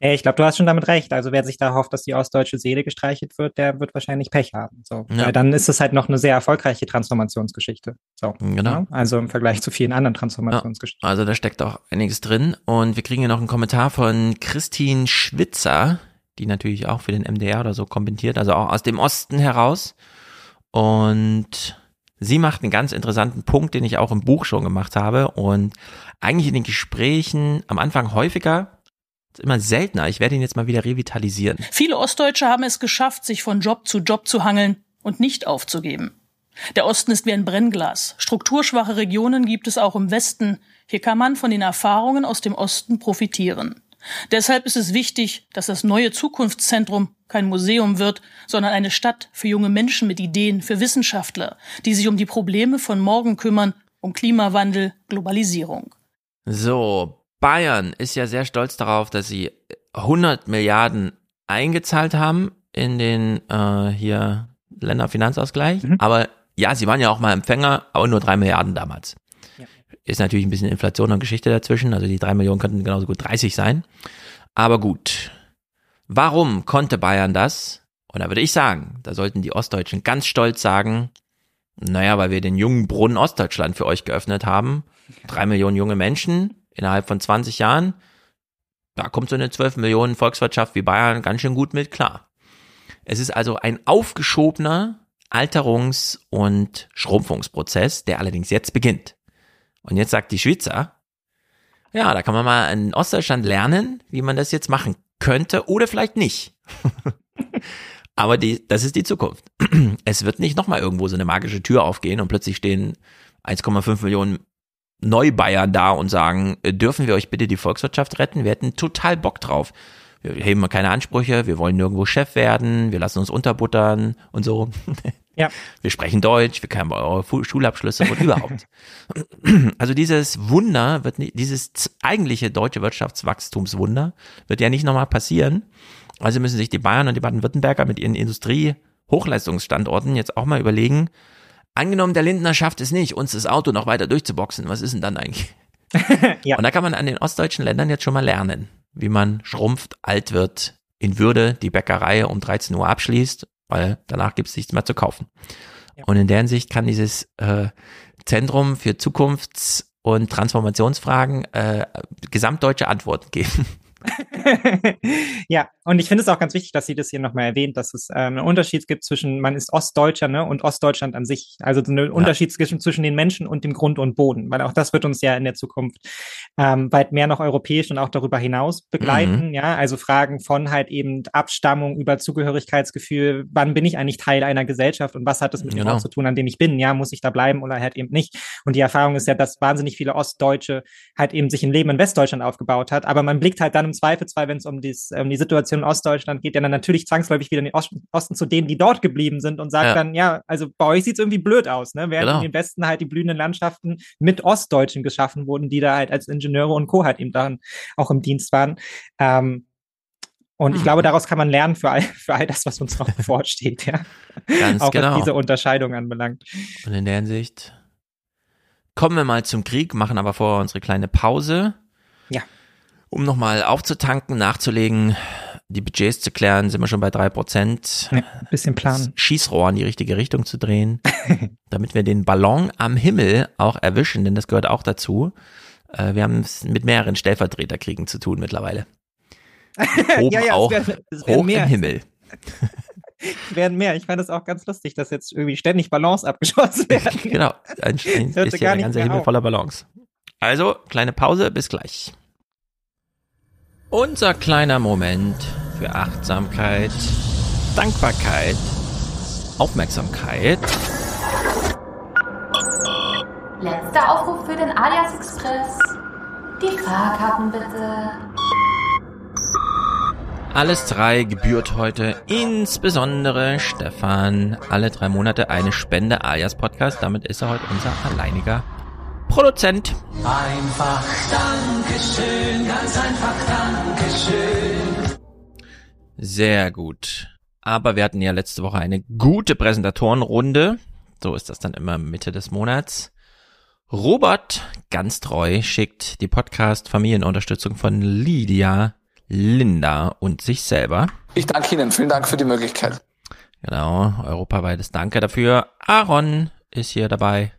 Ja, ich glaube, du hast schon damit recht. Also wer sich da hofft, dass die ostdeutsche Seele gestreichelt wird, der wird wahrscheinlich Pech haben. So. Ja. Weil dann ist es halt noch eine sehr erfolgreiche Transformationsgeschichte. So. Genau. Ja, also im Vergleich zu vielen anderen Ja, Transformationsgeschichten. also da steckt auch einiges drin. Und wir kriegen hier noch einen Kommentar von Christine Schwitzer, die natürlich auch für den MDR oder so kommentiert, also auch aus dem Osten heraus. Und sie macht einen ganz interessanten Punkt, den ich auch im Buch schon gemacht habe und eigentlich in den Gesprächen am Anfang häufiger, immer seltener. Ich werde ihn jetzt mal wieder revitalisieren. Viele Ostdeutsche haben es geschafft, sich von Job zu Job zu hangeln und nicht aufzugeben. Der Osten ist wie ein Brennglas. Strukturschwache Regionen gibt es auch im Westen. Hier kann man von den Erfahrungen aus dem Osten profitieren. Deshalb ist es wichtig, dass das neue Zukunftszentrum kein Museum wird, sondern eine Stadt für junge Menschen mit Ideen, für Wissenschaftler, die sich um die Probleme von morgen kümmern, um Klimawandel, Globalisierung. So, Bayern ist ja sehr stolz darauf, dass sie 100 Milliarden eingezahlt haben in den äh, hier Länderfinanzausgleich. Aber ja, sie waren ja auch mal Empfänger, aber nur drei Milliarden damals. Ist natürlich ein bisschen Inflation und Geschichte dazwischen. Also die drei Millionen könnten genauso gut 30 sein. Aber gut. Warum konnte Bayern das? Und da würde ich sagen, da sollten die Ostdeutschen ganz stolz sagen, naja, weil wir den jungen Brunnen Ostdeutschland für euch geöffnet haben. Drei Millionen junge Menschen innerhalb von 20 Jahren. Da kommt so eine 12 Millionen Volkswirtschaft wie Bayern ganz schön gut mit klar. Es ist also ein aufgeschobener Alterungs- und Schrumpfungsprozess, der allerdings jetzt beginnt. Und jetzt sagt die Schweizer, ja, da kann man mal in Ostdeutschland lernen, wie man das jetzt machen könnte oder vielleicht nicht. Aber die, das ist die Zukunft. Es wird nicht nochmal irgendwo so eine magische Tür aufgehen und plötzlich stehen 1,5 Millionen Neubayern da und sagen, äh, dürfen wir euch bitte die Volkswirtschaft retten? Wir hätten total Bock drauf. wir heben keine Ansprüche, wir wollen nirgendwo Chef werden, wir lassen uns unterbuttern und so. Ja. Wir sprechen Deutsch, wir kennen eure Schulabschlüsse und überhaupt. Also dieses Wunder wird nicht, dieses eigentliche deutsche Wirtschaftswachstumswunder wird ja nicht nochmal passieren. Also müssen sich die Bayern und die Baden-Württemberger mit ihren Industrie-Hochleistungsstandorten jetzt auch mal überlegen, angenommen der Lindner schafft es nicht, uns das Auto noch weiter durchzuboxen, was ist denn dann eigentlich? Und da kann man an den ostdeutschen Ländern jetzt schon mal lernen, wie man schrumpft, alt wird, in Würde die Bäckerei um 13 Uhr abschließt, weil danach gibt es nichts mehr zu kaufen. Und in deren Sicht kann dieses äh, Zentrum für Zukunfts- und Transformationsfragen äh, gesamtdeutsche Antworten geben. ja, und ich finde es auch ganz wichtig, dass sie das hier nochmal erwähnt, dass es ähm, einen Unterschied gibt zwischen, man ist Ostdeutscher ne, und Ostdeutschland an sich. Also so einen Unterschied zwischen, den Menschen und dem Grund und Boden, weil auch das wird uns ja in der Zukunft ähm, weit mehr noch europäisch und auch darüber hinaus begleiten. Mhm. Ja, also Fragen von halt eben Abstammung über Zugehörigkeitsgefühl, wann bin ich eigentlich Teil einer Gesellschaft und was hat das mit dem Genau. Ort zu tun, an dem ich bin? Ja, muss ich da bleiben oder halt eben nicht? Und die Erfahrung ist ja, dass wahnsinnig viele Ostdeutsche halt eben sich ein Leben in Westdeutschland aufgebaut hat, aber man blickt halt dann im Zweifelsfall, wenn es um, dies, um die Situation in Ostdeutschland geht, ja dann natürlich zwangsläufig wieder in den Osten, Osten zu denen, die dort geblieben sind und sagt Ja. dann, ja, also bei euch sieht's irgendwie blöd aus, ne? Während Genau. in den Westen halt die blühenden Landschaften mit Ostdeutschen geschaffen wurden, die da halt als Ingenieure und Co. halt eben darin auch im Dienst waren. Ähm, und ich Mhm. glaube, daraus kann man lernen für all, für all das, was uns noch bevorsteht, ja. Ganz auch genau. was diese Unterscheidung anbelangt. Und in der Hinsicht kommen wir mal zum Krieg, machen aber vorher unsere kleine Pause. Ja. Um nochmal aufzutanken, nachzulegen, die Budgets zu klären, sind wir schon bei drei Prozent. Ja, ein bisschen planen. Schießrohr in die richtige Richtung zu drehen, damit wir den Ballon am Himmel auch erwischen, denn das gehört auch dazu. Äh, Wir haben es mit mehreren Stellvertreterkriegen zu tun mittlerweile. Oben Ja, ja, auch werden hoch mehr. im Himmel. werden mehr. Ich fand das auch ganz lustig, dass jetzt irgendwie ständig Balance abgeschossen werden. Genau, ein, ein, ist ja der nicht ganze mehr Himmel auf. voller Ballons. Also, kleine Pause, bis gleich. Unser kleiner Moment für Achtsamkeit, Dankbarkeit, Aufmerksamkeit. Letzter Aufruf für den Alias Express. Die Fahrkarten bitte. Alles drei gebührt heute insbesondere Stefan. Alle drei Monate eine Spende alias Podcast. Damit ist er heute unser alleiniger Produzent. Einfach Dankeschön, ganz einfach Dankeschön. Sehr gut. Aber wir hatten ja letzte Woche eine gute Präsentatorenrunde. So ist das dann immer Mitte des Monats. Robert, ganz treu, schickt die Podcast Familienunterstützung von Lydia, Linda und sich selber. Ich danke Ihnen. Vielen Dank für die Möglichkeit. Genau, europaweites Danke dafür. Aaron ist hier dabei.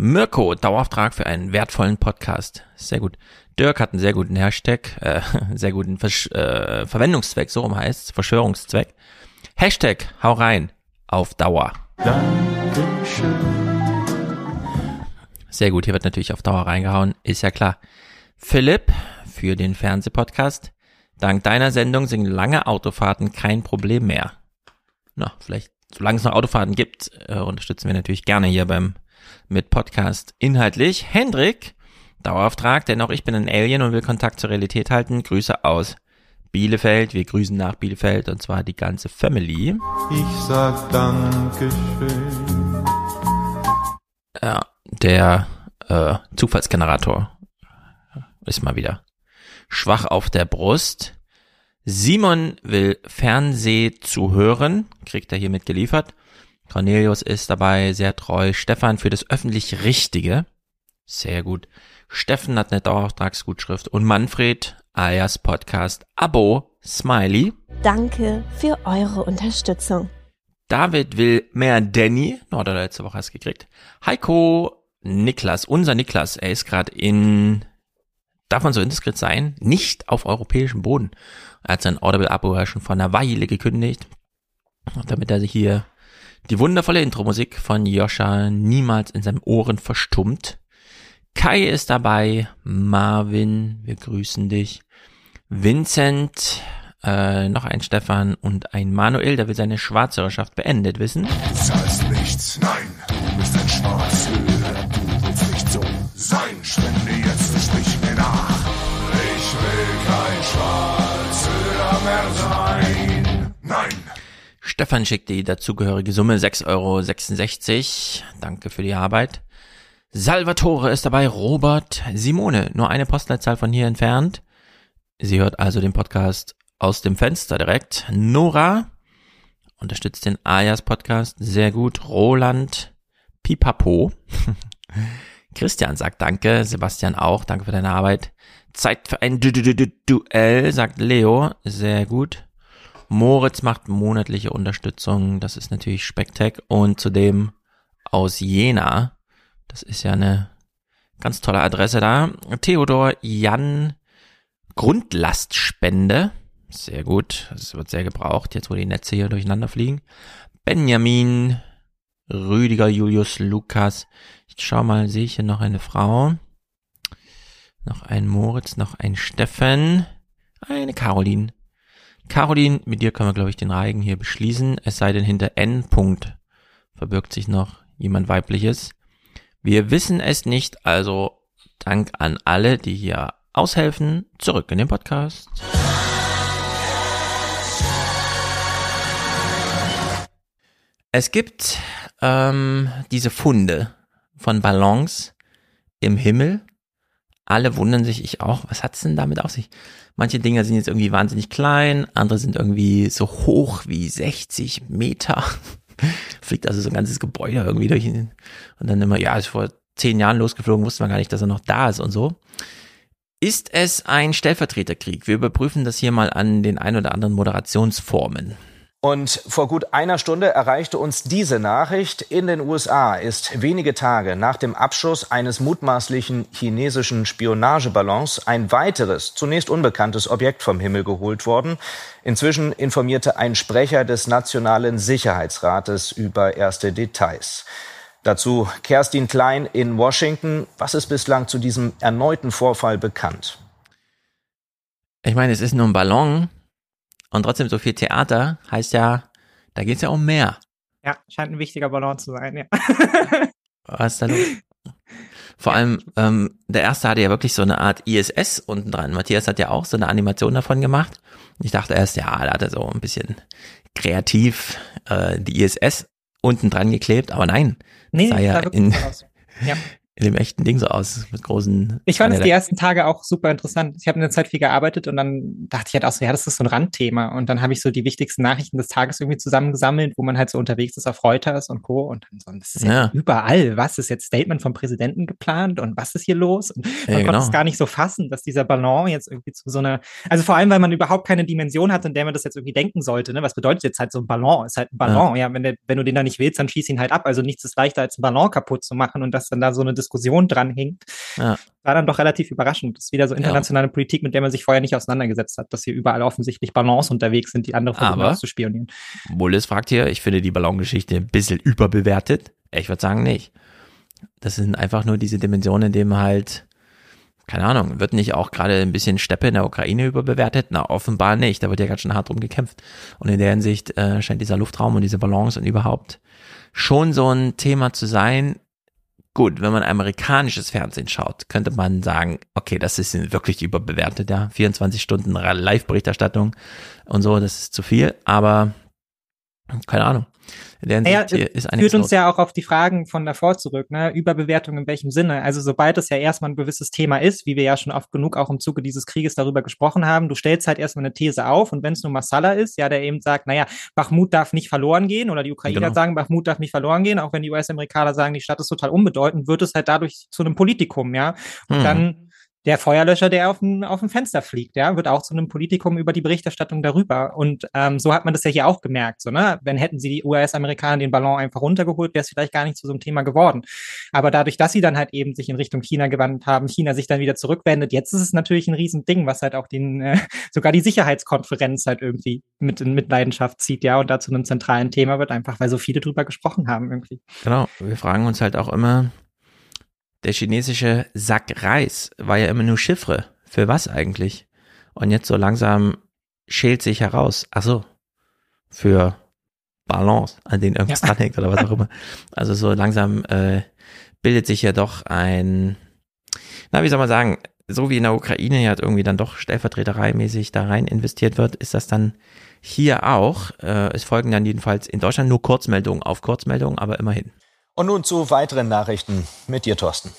Mirko, Dauerauftrag für einen wertvollen Podcast. Sehr gut. Dirk hat einen sehr guten Hashtag, äh, sehr guten Versch äh, Verwendungszweck, so rum heißt Verschwörungszweck. Hashtag, hau rein, auf Dauer. Sehr gut, hier wird natürlich auf Dauer reingehauen, ist ja klar. Philipp für den Fernsehpodcast. Dank deiner Sendung sind lange Autofahrten kein Problem mehr. Na, vielleicht, solange es noch Autofahrten gibt, äh, unterstützen wir natürlich gerne hier beim mit Podcast inhaltlich. Hendrik, Dauerauftrag, denn auch ich bin ein Alien und will Kontakt zur Realität halten. Grüße aus Bielefeld. Wir grüßen nach Bielefeld und zwar die ganze Family. Ich sag Dankeschön. Ja, der äh, Zufallsgenerator ist mal wieder schwach auf der Brust. Simon will Fernseh zu hören, kriegt er hiermit geliefert. Cornelius ist dabei sehr treu. Stefan für das öffentlich Richtige. Sehr gut. Steffen hat eine Dauerauftragsgutschrift und Manfred alias Podcast Abo Smiley. Danke für eure Unterstützung. David will mehr Danny. Oh, da hat letzte Woche erst gekriegt. Heiko, Niklas, unser Niklas, er ist gerade in, darf man so indiskret sein, nicht auf europäischem Boden. Er hat sein Audible-Abo ja schon vor einer Weile gekündigt, damit er sich hier die wundervolle Intro-Musik von Joscha niemals in seinen Ohren verstummt. Kai ist dabei, Marvin, wir grüßen dich. Vincent, äh, noch ein Stefan und ein Manuel, der will seine Schwarzhörerschaft beendet wissen. Du zahlst nichts, nein, du bist ein Schwarzhörer, du willst nicht so sein. Spende Stefan schickt die dazugehörige Summe 6,66 Euro. Danke für die Arbeit. Salvatore ist dabei, Robert, Simone, nur eine Postleitzahl von hier entfernt. Sie hört also den Podcast aus dem Fenster direkt. Nora unterstützt den Ayas Podcast sehr gut. Roland, Pipapo. Christian sagt Danke, Sebastian auch, danke für deine Arbeit. Zeit für ein Du -Du -Du -Du Duell, sagt Leo, sehr gut. Moritz macht monatliche Unterstützung, das ist natürlich Spektak. Und zudem aus Jena, das ist ja eine ganz tolle Adresse da. Theodor Jan Grundlastspende, sehr gut, das wird sehr gebraucht, jetzt wo die Netze hier durcheinander fliegen. Benjamin, Rüdiger, Julius, Lukas. Ich schau mal, sehe ich hier noch eine Frau? Noch ein Moritz, noch ein Steffen, eine Caroline. Caroline, mit dir können wir, glaube ich, den Reigen hier beschließen, es sei denn, hinter N. Punkt verbirgt sich noch jemand weibliches. Wir wissen es nicht, also Dank an alle, die hier aushelfen. Zurück in den Podcast. Es gibt ähm, diese Funde von Ballons im Himmel. Alle wundern sich, ich auch, was hat's denn damit auf sich? Manche Dinger sind jetzt irgendwie wahnsinnig klein, andere sind irgendwie so hoch wie 60 Meter. Fliegt also so ein ganzes Gebäude irgendwie durch. Und dann immer, ja, ist vor zehn Jahren losgeflogen, wusste man gar nicht, dass er noch da ist und so. Ist es ein Stellvertreterkrieg? Wir überprüfen das hier mal an den ein oder anderen Moderationsformen. Und vor gut einer Stunde erreichte uns diese Nachricht. In den USA ist wenige Tage nach dem Abschuss eines mutmaßlichen chinesischen Spionageballons ein weiteres, zunächst unbekanntes Objekt vom Himmel geholt worden. Inzwischen informierte ein Sprecher des Nationalen Sicherheitsrates über erste Details. Dazu Kerstin Klein in Washington. Was ist bislang zu diesem erneuten Vorfall bekannt? Ich meine, es ist nur ein Ballon und trotzdem so viel Theater heißt ja, da geht es ja um mehr. Ja, scheint ein wichtiger Ballon zu sein, ja. Was ist da los? Vor allem, ähm, der erste hatte ja wirklich so eine Art ISS unten dran. Matthias hat ja auch so eine Animation davon gemacht. Ich dachte erst, ja, da hat er so ein bisschen kreativ äh, die ISS unten dran geklebt, aber nein. Nee, sah ja in, ja. In dem echten Ding so aus, mit großen. Ich fand es die ersten Tage auch super interessant. Ich habe in der Zeit viel gearbeitet und dann dachte ich halt auch so, ja, das ist so ein Randthema. Und dann habe ich so die wichtigsten Nachrichten des Tages irgendwie zusammengesammelt, wo man halt so unterwegs ist auf Reuters und Co. Und dann so, das ist ja, Ja. überall. Was ist jetzt Statement vom Präsidenten geplant und was ist hier los? Und man Ja, konnte genau. es gar nicht so fassen, dass dieser Ballon jetzt irgendwie zu so einer, also vor allem, weil man überhaupt keine Dimension hat, in der man das jetzt irgendwie denken sollte. Ne? Was bedeutet jetzt halt so ein Ballon? Ist halt ein Ballon. Ja, wenn, der, wenn du den da nicht willst, dann schieß ihn halt ab. Also nichts ist leichter, als einen Ballon kaputt zu machen und dass dann da so eine Diskussion dran hängt. Ja. War dann doch relativ überraschend. Das ist wieder so internationale Politik, mit der man sich vorher nicht auseinandergesetzt hat, dass hier überall offensichtlich Ballons unterwegs sind, die andere versuchen Aber- auszuspionieren. Bullis fragt hier, ich finde die Ballongeschichte ein bisschen überbewertet. Ich würde sagen, nicht. Das sind einfach nur diese Dimensionen, in denen halt, keine Ahnung, wird nicht auch gerade ein bisschen Steppe in der Ukraine überbewertet? Na, offenbar nicht. Da wird ja ganz schön hart drum gekämpft. Und in der Hinsicht äh, scheint dieser Luftraum und diese Ballons und überhaupt schon so ein Thema zu sein. Gut, wenn man amerikanisches Fernsehen schaut, könnte man sagen, okay, das ist wirklich überbewertet, ja. 24 Stunden Live-Berichterstattung und so, das ist zu viel, aber keine Ahnung. Naja, führt uns ja auch auf die Fragen von davor zurück, ne? Überbewertung in welchem Sinne? Also sobald es ja erstmal ein gewisses Thema ist, wie wir ja schon oft genug auch im Zuge dieses Krieges darüber gesprochen haben, du stellst halt erstmal eine These auf und wenn es nur Massala ist, ja, der eben sagt, naja, Bachmut darf nicht verloren gehen oder die Ukrainer Genau. sagen, Bachmut darf nicht verloren gehen, auch wenn die US-Amerikaner sagen, die Stadt ist total unbedeutend, wird es halt dadurch zu einem Politikum, ja. Und Hm. dann der Feuerlöscher, der auf dem, auf Fenster fliegt, ja, wird auch zu einem Politikum über die Berichterstattung darüber. Und ähm, so hat man das ja hier auch gemerkt. So, ne? Wenn hätten sie die US-Amerikaner den Ballon einfach runtergeholt, wäre es vielleicht gar nicht zu so einem Thema geworden. Aber dadurch, dass sie dann halt eben sich in Richtung China gewandt haben, China sich dann wieder zurückwendet, jetzt ist es natürlich ein Riesending, was halt auch den, äh, sogar die Sicherheitskonferenz halt irgendwie mit in Mitleidenschaft zieht, ja, und dazu einem zentralen Thema wird, einfach weil so viele drüber gesprochen haben irgendwie. Genau, wir fragen uns halt auch immer, der chinesische Sack Reis war ja immer nur Chiffre. Für was eigentlich? Und jetzt so langsam schält sich heraus. Ach so, für Balance, an denen irgendwas Ja. dranhängt oder was auch immer. Also so langsam äh, bildet sich ja doch ein, na wie soll man sagen, so wie in der Ukraine ja irgendwie dann doch stellvertretereimäßig da rein investiert wird, ist das dann Hier auch. Äh, es folgen dann jedenfalls in Deutschland nur Kurzmeldungen auf Kurzmeldungen, aber immerhin. Und nun zu weiteren Nachrichten mit dir, Thorsten.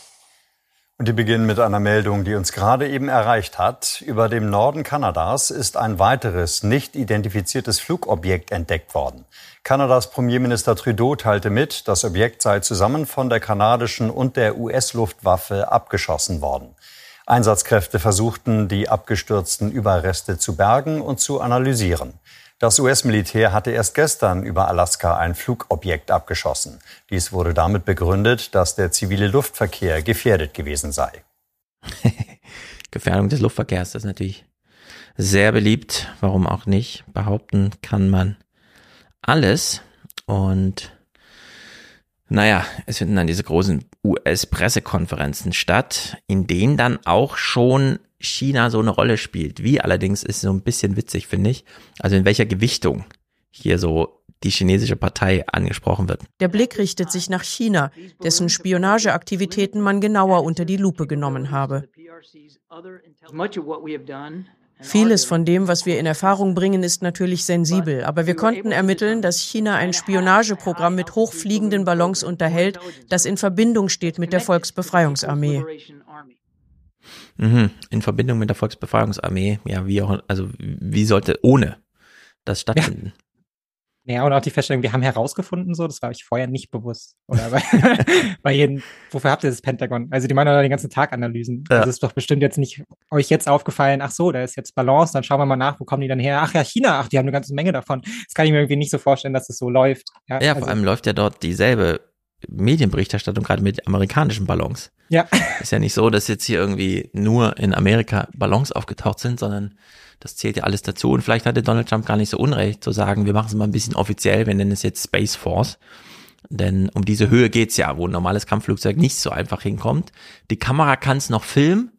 Und die beginnen mit einer Meldung, die uns gerade eben erreicht hat. Über dem Norden Kanadas ist ein weiteres nicht identifiziertes Flugobjekt entdeckt worden. Kanadas Premierminister Trudeau teilte mit, das Objekt sei zusammen von der kanadischen und der US-Luftwaffe abgeschossen worden. Einsatzkräfte versuchten, die abgestürzten Überreste zu bergen und zu analysieren. Das US-Militär hatte erst gestern über Alaska ein Flugobjekt abgeschossen. Dies wurde damit begründet, dass der zivile Luftverkehr gefährdet gewesen sei. Gefährdung des Luftverkehrs, ist natürlich sehr beliebt. Warum auch nicht? Behaupten kann man alles. Und naja, es finden dann diese großen US-Pressekonferenzen statt, in denen dann auch schon China so eine Rolle spielt. Wie allerdings ist so ein bisschen witzig, finde ich. Also in welcher Gewichtung hier so die chinesische Partei angesprochen wird. Der Blick richtet sich nach China, dessen Spionageaktivitäten man genauer unter die Lupe genommen habe. Vieles von dem, was wir in Erfahrung bringen, ist natürlich sensibel, aber wir konnten ermitteln, dass China ein Spionageprogramm mit hochfliegenden Ballons unterhält, das in Verbindung steht mit der Volksbefreiungsarmee. Mhm. In Verbindung mit der Volksbefreiungsarmee, ja, wie auch, also wie sollte ohne das stattfinden? Ja. Ja, und auch die Feststellung, wir haben herausgefunden, so, das war euch vorher nicht bewusst. Oder bei, bei jedem, wofür habt ihr das Pentagon? Also die machen doch den ganzen Tag Analysen. Ja. Also ist doch bestimmt jetzt nicht euch jetzt aufgefallen, ach so, da ist jetzt Balance, dann schauen wir mal nach, wo kommen die dann her? Ach ja, China, ach, die haben eine ganze Menge davon. Das kann ich mir irgendwie nicht so vorstellen, dass es das so läuft. Ja, ja also, vor allem läuft ja dort dieselbe Medienberichterstattung gerade mit amerikanischen Ballons. Ja. Ist ja nicht so, dass jetzt hier irgendwie nur in Amerika Ballons aufgetaucht sind, sondern das zählt ja alles dazu. Und vielleicht hatte Donald Trump gar nicht so unrecht zu sagen, wir machen es mal ein bisschen offiziell, wir nennen es jetzt Space Force. Denn um diese Höhe geht's ja, wo ein normales Kampfflugzeug nicht so einfach hinkommt. Die Kamera kann es noch filmen,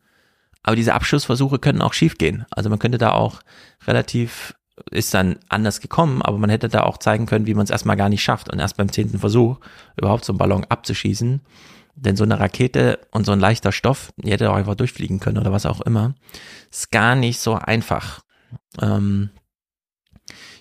aber diese Abschussversuche können auch schiefgehen. Also man könnte da auch relativ, ist dann anders gekommen, aber man hätte da auch zeigen können, wie man es erstmal gar nicht schafft und erst beim zehnten Versuch überhaupt so einen Ballon abzuschießen. Denn so eine Rakete und so ein leichter Stoff, die hätte auch einfach durchfliegen können oder was auch immer, ist gar nicht so einfach. Ähm,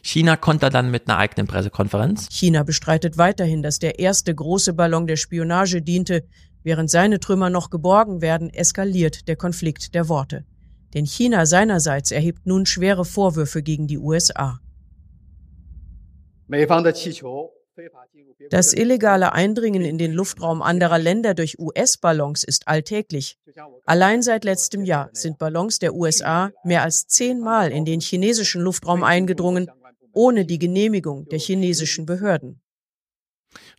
China konnte dann mit einer eigenen Pressekonferenz. China bestreitet weiterhin, dass der erste große Ballon der Spionage diente. Während seine Trümmer noch geborgen werden, eskaliert der Konflikt der Worte. Denn China seinerseits erhebt nun schwere Vorwürfe gegen die USA. Das illegale Eindringen in den Luftraum anderer Länder durch US-Ballons ist alltäglich. Allein seit letztem Jahr sind Ballons der USA mehr als zehnmal in den chinesischen Luftraum eingedrungen, ohne die Genehmigung der chinesischen Behörden.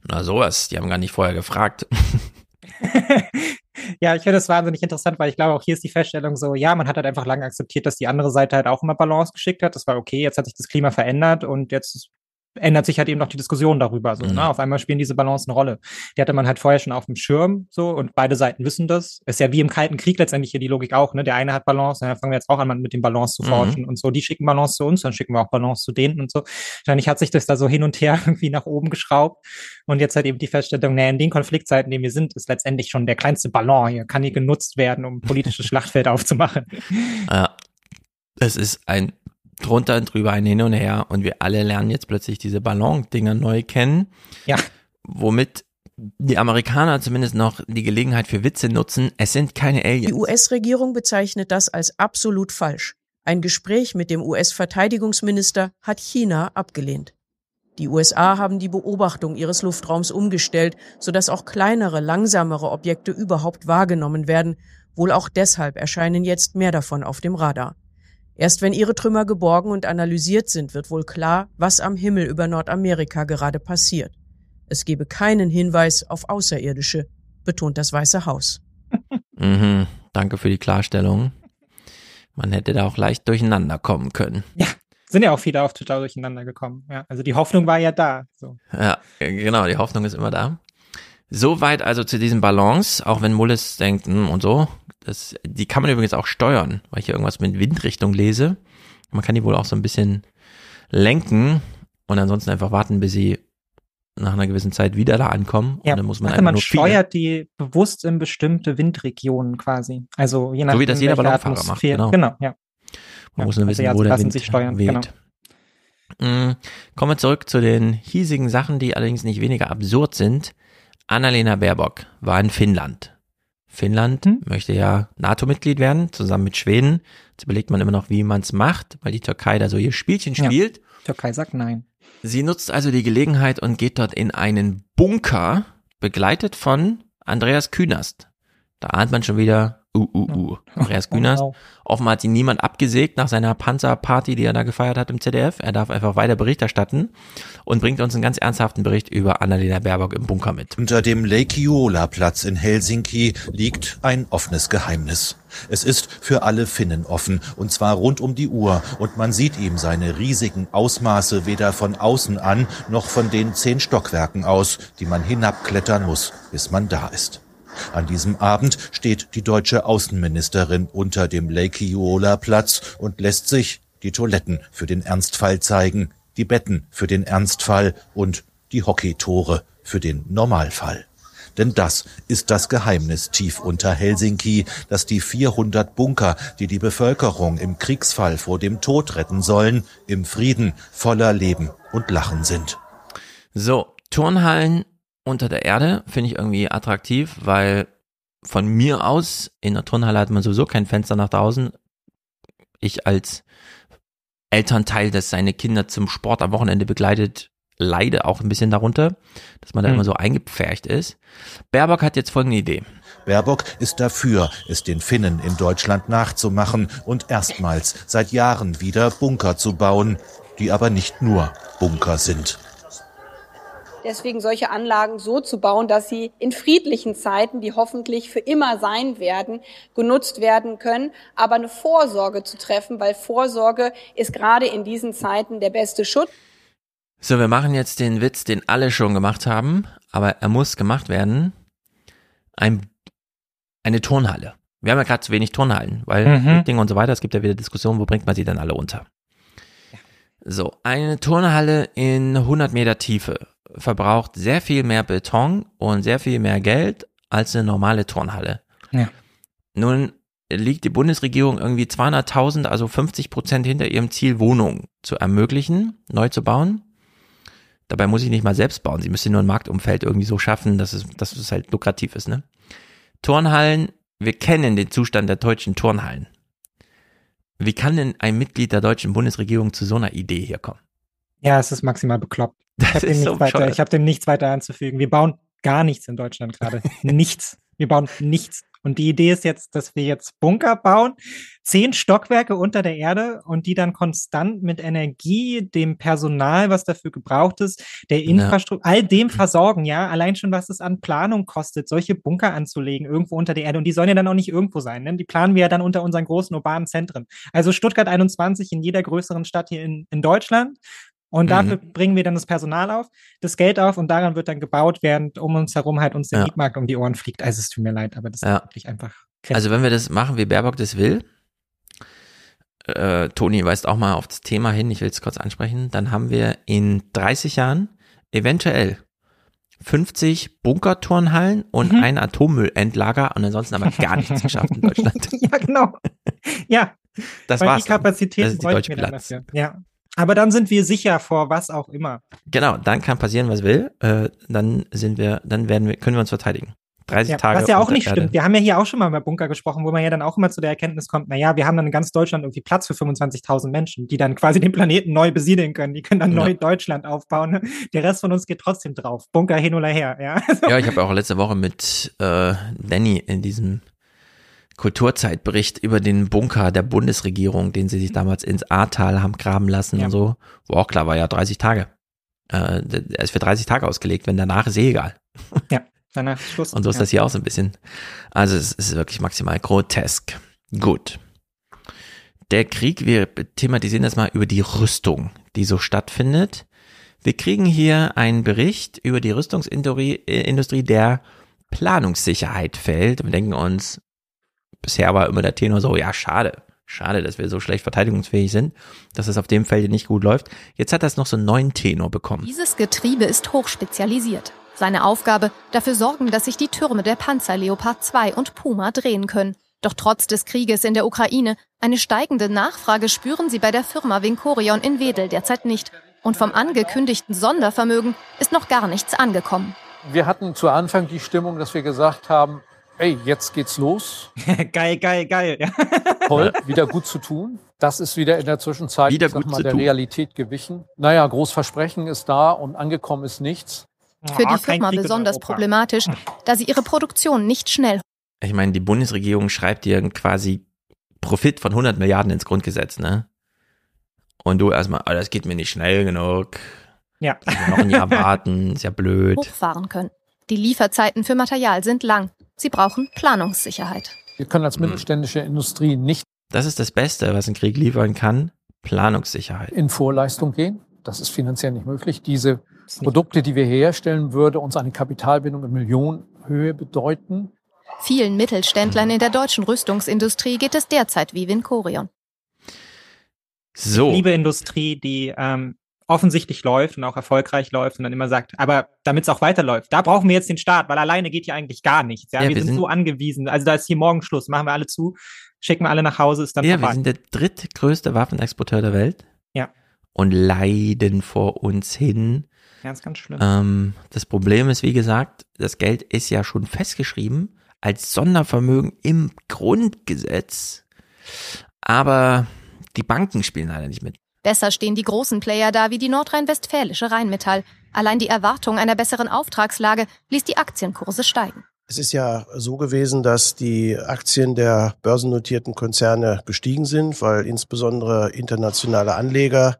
Na sowas, die haben gar nicht vorher gefragt. ja, ich finde das wahnsinnig interessant, weil ich glaube, auch hier ist die Feststellung so, ja, man hat halt einfach lange akzeptiert, dass die andere Seite halt auch immer Balance geschickt hat. Das war okay, jetzt hat sich das Klima verändert und jetzt ändert sich halt eben noch die Diskussion darüber. So, ne? mhm. ne? Auf einmal spielen diese Balance eine Rolle. Die hatte man halt vorher schon auf dem Schirm so und beide Seiten wissen das. Ist ja wie im Kalten Krieg letztendlich hier die Logik auch. Ne? Der eine hat Balance, dann fangen wir jetzt auch an, mit dem Balance zu mhm. forschen mhm. und so. Die schicken Balance zu uns, dann schicken wir auch Balance zu denen und so. Wahrscheinlich hat sich das da so hin und her irgendwie nach oben geschraubt. Und jetzt halt eben die Feststellung, naja, in den Konfliktzeiten, in denen wir sind, ist letztendlich schon der kleinste Ballon hier, kann hier genutzt werden, um politisches Schlachtfeld aufzumachen. Ja. Es ist ein drunter und drüber, ein Hin und Her und wir alle lernen jetzt plötzlich diese Ballon-Dinger neu kennen. Ja. Womit die Amerikaner zumindest noch die Gelegenheit für Witze nutzen. Es sind keine Aliens. Die US-Regierung bezeichnet das als absolut falsch. Ein Gespräch mit dem US-Verteidigungsminister hat China abgelehnt. Die USA haben die Beobachtung ihres Luftraums umgestellt, sodass auch kleinere, langsamere Objekte überhaupt wahrgenommen werden. Wohl auch deshalb erscheinen jetzt mehr davon auf dem Radar. Erst wenn ihre Trümmer geborgen und analysiert sind, wird wohl klar, was am Himmel über Nordamerika gerade passiert. Es gebe keinen Hinweis auf Außerirdische, betont das Weiße Haus. Mhm, danke für die Klarstellung. Man hätte da auch leicht durcheinander kommen können. Ja, sind ja auch viele auf Twitter durcheinander gekommen. Ja, also die Hoffnung war ja da. So. Ja, genau, die Hoffnung ist immer da. Soweit also zu diesem Balance, auch wenn Mullis denkt hm, und so. Das, die kann man übrigens auch steuern, weil ich hier irgendwas mit Windrichtung lese. Man kann die wohl auch so ein bisschen lenken und ansonsten einfach warten, bis sie nach einer gewissen Zeit wieder da ankommen. Ja, und dann muss man also man steuert die bewusst in bestimmte Windregionen quasi. Also je nachdem, so wie das jeder Ballonfahrer macht. Genau. genau, ja. Man ja, muss nur wissen, also wo der Wind sich steuern, weht. Genau. Mm, Kommen wir zurück zu den hiesigen Sachen, die allerdings nicht weniger absurd sind. Annalena Baerbock war in Finnland. Finnland möchte ja NATO-Mitglied werden, zusammen mit Schweden. Jetzt überlegt man immer noch, wie man es macht, weil die Türkei da so ihr Spielchen spielt. Ja. Türkei sagt nein. Sie nutzt also die Gelegenheit und geht dort in einen Bunker, begleitet von Andreas Künast. Da ahnt man schon wieder, uh, uh, uh. Andreas Künast. Offenbar hat ihn niemand abgesägt nach seiner Panzerparty, die er da gefeiert hat im ZDF. Er darf einfach weiter Bericht erstatten und bringt uns einen ganz ernsthaften Bericht über Annalena Baerbock im Bunker mit. Unter dem Leikiola-Platz in Helsinki liegt ein offenes Geheimnis. Es ist für alle Finnen offen, und zwar rund um die Uhr, und man sieht ihm seine riesigen Ausmaße weder von außen an, noch von den zehn Stockwerken aus, die man hinabklettern muss, bis man da ist. An diesem Abend steht die deutsche Außenministerin unter dem Leikiola-Platz und lässt sich die Toiletten für den Ernstfall zeigen, die Betten für den Ernstfall und die Hockeytore für den Normalfall. Denn das ist das Geheimnis tief unter Helsinki, dass die 400 Bunker, die die Bevölkerung im Kriegsfall vor dem Tod retten sollen, im Frieden voller Leben und Lachen sind. So, Turnhallen unter der Erde finde ich irgendwie attraktiv, weil von mir aus in der Turnhalle hat man sowieso kein Fenster nach draußen. Ich als Elternteil, das seine Kinder zum Sport am Wochenende begleitet, leide auch ein bisschen darunter, dass man da Hm. immer so eingepfercht ist. Baerbock hat jetzt folgende Idee. Baerbock ist dafür, es den Finnen in Deutschland nachzumachen und erstmals seit Jahren wieder Bunker zu bauen, die aber nicht nur Bunker sind. Deswegen solche Anlagen so zu bauen, dass sie in friedlichen Zeiten, die hoffentlich für immer sein werden, genutzt werden können, aber eine Vorsorge zu treffen, weil Vorsorge ist gerade in diesen Zeiten der beste Schutz. So, wir machen jetzt den Witz, den alle schon gemacht haben, aber er muss gemacht werden. Ein, eine Turnhalle. Wir haben ja gerade zu wenig Turnhallen, weil Mhm. Flüchtlinge und so weiter, es gibt ja wieder Diskussionen, wo bringt man sie dann alle unter. So, eine Turnhalle in 100 Meter Tiefe verbraucht sehr viel mehr Beton und sehr viel mehr Geld als eine normale Turnhalle. Ja. Nun liegt die Bundesregierung irgendwie 200.000, also 50 Prozent hinter ihrem Ziel, Wohnungen zu ermöglichen, neu zu bauen. Dabei muss ich nicht mal selbst bauen. Sie müsste nur ein Marktumfeld irgendwie so schaffen, dass es, dass es halt lukrativ ist, ne? Turnhallen, wir kennen den Zustand der deutschen Turnhallen. Wie kann denn ein Mitglied der deutschen Bundesregierung zu so einer Idee hier kommen? Ja, es ist maximal bekloppt. Ich habe dem, so hab dem nichts weiter anzufügen. Wir bauen gar nichts in Deutschland gerade. nichts. Wir bauen nichts. Und die Idee ist jetzt, dass wir jetzt Bunker bauen, zehn Stockwerke unter der Erde und die dann konstant mit Energie, dem Personal, was dafür gebraucht ist, der Infrastruktur, all dem versorgen, ja. Allein schon, was es an Planung kostet, solche Bunker anzulegen, irgendwo unter der Erde. Und die sollen ja dann auch nicht irgendwo sein, ne? Die planen wir ja dann unter unseren großen urbanen Zentren. Also Stuttgart 21 in jeder größeren Stadt hier in, in Deutschland. Und dafür bringen wir dann das Personal auf, das Geld auf und daran wird dann gebaut, während um uns herum halt uns der Ja. Mietmarkt um die Ohren fliegt. Also es tut mir leid, aber das Ja. ist wirklich einfach. Also wenn wir das machen, wie Baerbock das will, äh, Toni weist auch mal auf das Thema hin, ich will es kurz ansprechen, dann haben wir in 30 Jahren eventuell 50 Bunkerturnhallen und Mhm. ein Atommüllendlager und ansonsten aber gar nichts geschafft in Deutschland. ja, genau. Ja. Das Weil war's die dann. Kapazitäten Das ist die deutsche Bilanz. Ja. Aber dann sind wir sicher vor was auch immer. Genau, dann kann passieren, was will. Äh, dann sind wir, dann werden wir, können wir uns verteidigen. 30 Ja, Tage. was ja auch nicht Erde. stimmt. Wir haben ja hier auch schon mal über Bunker gesprochen, wo man ja dann auch immer zu der Erkenntnis kommt, naja, wir haben dann in ganz Deutschland irgendwie Platz für 25.000 Menschen, die dann quasi den Planeten neu besiedeln können. Die können dann Ja. neu Deutschland aufbauen. ne? Der Rest von uns geht trotzdem drauf. Bunker hin oder her, ja. Ja, ich habe auch letzte Woche mit äh, Danny in diesem Kulturzeitbericht über den Bunker der Bundesregierung, den sie sich damals ins Ahrtal haben graben lassen Ja. und so, wo auch klar war, ja, 30 Tage. Äh, der ist für 30 Tage ausgelegt, wenn danach ist eh egal. Ja, danach ist Schluss. Und so ist ja. das hier auch so ein bisschen. Also es ist wirklich maximal grotesk. Gut. Der Krieg, wir thematisieren das mal über die Rüstung, die so stattfindet. Wir kriegen hier einen Bericht über die Rüstungsindustrie, äh, der Planungssicherheit fällt. Wir denken uns, bisher war immer der Tenor so, ja, schade, schade, dass wir so schlecht verteidigungsfähig sind, dass es auf dem Feld nicht gut läuft. Jetzt hat das noch so einen neuen Tenor bekommen. Dieses Getriebe ist hochspezialisiert. Seine Aufgabe, dafür sorgen, dass sich die Türme der Panzer Leopard 2 und Puma drehen können. Doch trotz des Krieges in der Ukraine, eine steigende Nachfrage spüren sie bei der Firma Vincorion in Wedel derzeit nicht. Und vom angekündigten Sondervermögen ist noch gar nichts angekommen. Wir hatten zu Anfang die Stimmung, dass wir gesagt haben, ey, jetzt geht's los. geil, geil, geil. Toll, wieder gut zu tun. Das ist wieder in der Zwischenzeit Wieder ich sag gut mal, zu der tun. Realität gewichen. Naja, Großversprechen ist da und angekommen ist nichts. Für Ah, die Firma besonders problematisch, da sie ihre Produktion nicht schnell Ich meine, die Bundesregierung schreibt dir quasi Profit von 100 Milliarden ins Grundgesetz, ne? Und du erstmal, ah, das geht mir nicht schnell genug. Ja. Noch ein Jahr warten, ist ja blöd. hochfahren können. Die Lieferzeiten für Material sind lang. Sie brauchen Planungssicherheit. Wir können Hm. als mittelständische Industrie nicht Das ist das Beste, was ein Krieg liefern kann. Planungssicherheit. in Vorleistung gehen. Das ist finanziell nicht möglich. Diese Produkte, die wir herstellen, würde uns eine Kapitalbindung in Millionenhöhe bedeuten. Vielen Mittelständlern in der deutschen Rüstungsindustrie geht es derzeit wie Vincorion. So. Liebe Industrie, die ähm, offensichtlich läuft und auch erfolgreich läuft und dann immer sagt, aber damit es auch weiterläuft, da brauchen wir jetzt den Staat, weil alleine geht hier eigentlich gar nichts. Ja, Ja, wir, wir sind, sind- so angewiesen. Also da ist hier morgen Schluss, machen wir alle zu, schicken wir alle nach Hause, ist dann Ja, wir vorbei. sind der drittgrößte Waffenexporteur der Welt. Ja. Und leiden vor uns hin. Ganz, ganz schlimm. Ähm, das Problem ist, wie gesagt, das Geld ist ja schon festgeschrieben als Sondervermögen im Grundgesetz. Aber die Banken spielen leider nicht mit. Besser stehen die großen Player da wie die nordrhein-westfälische Rheinmetall. Allein die Erwartung einer besseren Auftragslage ließ die Aktienkurse steigen. Es ist ja so gewesen, dass die Aktien der börsennotierten Konzerne gestiegen sind, weil insbesondere internationale Anleger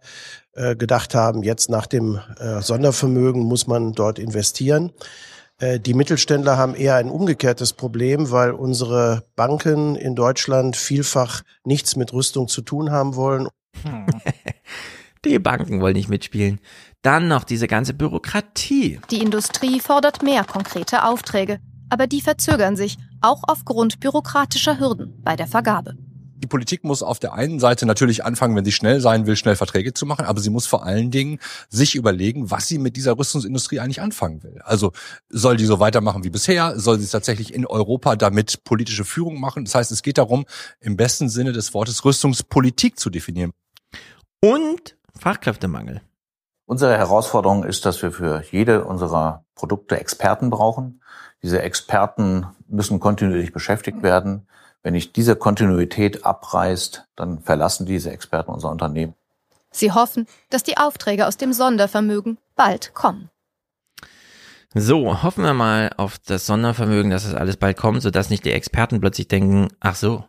äh, gedacht haben, jetzt nach dem äh, Sondervermögen muss man dort investieren. Äh, die Mittelständler haben eher ein umgekehrtes Problem, weil unsere Banken in Deutschland vielfach nichts mit Rüstung zu tun haben wollen. Die Banken wollen nicht mitspielen. Dann noch diese ganze Bürokratie. Die Industrie fordert mehr konkrete Aufträge, aber die verzögern sich, auch aufgrund bürokratischer Hürden bei der Vergabe. Die Politik muss auf der einen Seite natürlich anfangen, wenn sie schnell sein will, schnell Verträge zu machen, aber sie muss vor allen Dingen sich überlegen, was sie mit dieser Rüstungsindustrie eigentlich anfangen will. Also soll die so weitermachen wie bisher? Soll sie es tatsächlich in Europa damit politische Führung machen? Das heißt, es geht darum, im besten Sinne des Wortes Rüstungspolitik zu definieren. Und Fachkräftemangel. Unsere Herausforderung ist, dass wir für jede unserer Produkte Experten brauchen. Diese Experten müssen kontinuierlich beschäftigt werden. Wenn nicht diese Kontinuität abreißt, dann verlassen diese Experten unser Unternehmen. Sie hoffen, dass die Aufträge aus dem Sondervermögen bald kommen. So, hoffen wir mal auf das Sondervermögen, dass es alles bald kommt, sodass nicht die Experten plötzlich denken, ach so,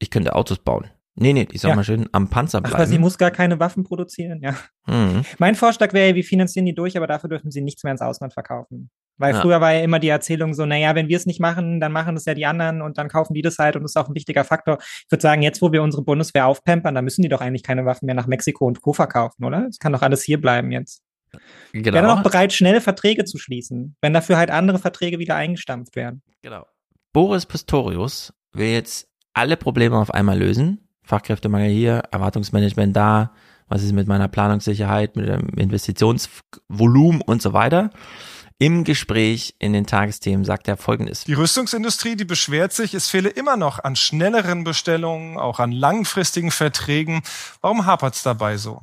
ich könnte Autos bauen. Nee, nee, die sollen Ja. mal schön am Panzer bleiben. weil sie muss gar keine Waffen produzieren, ja. Mhm. Mein Vorschlag wäre, wir finanzieren die durch, aber dafür dürfen sie nichts mehr ins Ausland verkaufen. Weil Ja. früher war ja immer die Erzählung so, naja, wenn wir es nicht machen, dann machen es ja die anderen und dann kaufen die das halt und das ist auch ein wichtiger Faktor. Ich würde sagen, jetzt, wo wir unsere Bundeswehr aufpampern, dann müssen die doch eigentlich keine Waffen mehr nach Mexiko und Co. verkaufen, oder? Es kann doch alles hier bleiben jetzt. Genau. Ich wäre dann auch bereit, schnell Verträge zu schließen, wenn dafür halt andere Verträge wieder eingestampft werden. Genau. Boris Pistorius will jetzt alle Probleme auf einmal lösen. Fachkräftemangel hier, Erwartungsmanagement da, was ist mit meiner Planungssicherheit, mit dem Investitionsvolumen und so weiter. Im Gespräch in den Tagesthemen sagt er folgendes. Die Rüstungsindustrie, die beschwert sich, es fehle immer noch an schnelleren Bestellungen, auch an langfristigen Verträgen. Warum hapert's dabei so?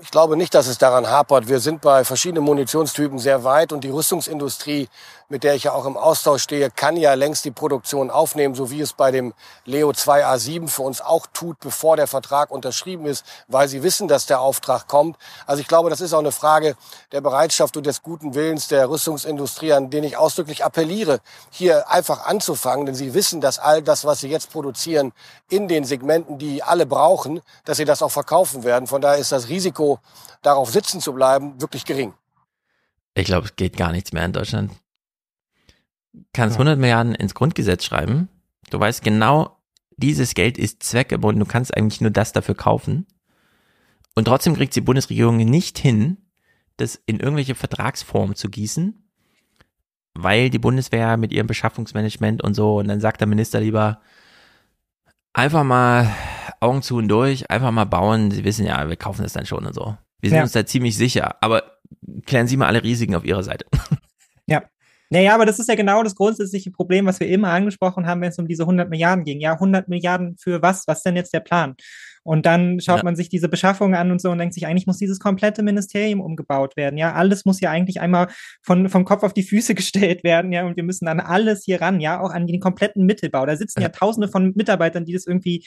Ich glaube nicht, dass es daran hapert. Wir sind bei verschiedenen Munitionstypen sehr weit und die Rüstungsindustrie, mit der ich ja auch im Austausch stehe, kann ja längst die Produktion aufnehmen, so wie es bei dem Leo 2A7 für uns auch tut, bevor der Vertrag unterschrieben ist, weil sie wissen, dass der Auftrag kommt. Also ich glaube, das ist auch eine Frage der Bereitschaft und des guten Willens der Rüstungsindustrie, an den ich ausdrücklich appelliere, hier einfach anzufangen, denn sie wissen, dass all das, was sie jetzt produzieren, in den Segmenten, die alle brauchen, dass sie das auch verkaufen werden. Von daher ist das Risiko, darauf sitzen zu bleiben, wirklich gering. Ich glaube, es geht gar nichts mehr in Deutschland. Kannst 100 Milliarden ins Grundgesetz schreiben. Du weißt genau, dieses Geld ist zweckgebunden. Du kannst eigentlich nur das dafür kaufen. Und trotzdem kriegt die Bundesregierung nicht hin, das in irgendwelche Vertragsformen zu gießen, weil die Bundeswehr mit ihrem Beschaffungsmanagement und so, und dann sagt der Minister lieber, einfach mal Augen zu und durch, einfach mal bauen. Sie wissen ja, wir kaufen das dann schon und so. Wir sind Ja. uns da ziemlich sicher, aber klären Sie mal alle Risiken auf Ihrer Seite. Ja. Naja, aber das ist ja genau das grundsätzliche Problem, was wir immer angesprochen haben, wenn es um diese 100 Milliarden ging. Ja, 100 Milliarden für was? Was ist denn jetzt der Plan? Und dann schaut Ja. man sich diese Beschaffung an und so und denkt sich, eigentlich muss dieses komplette Ministerium umgebaut werden. Ja, alles muss ja eigentlich einmal von, vom Kopf auf die Füße gestellt werden. Ja, und wir müssen an alles hier ran. Ja, auch an den kompletten Mittelbau. Da sitzen ja tausende von Mitarbeitern, die das irgendwie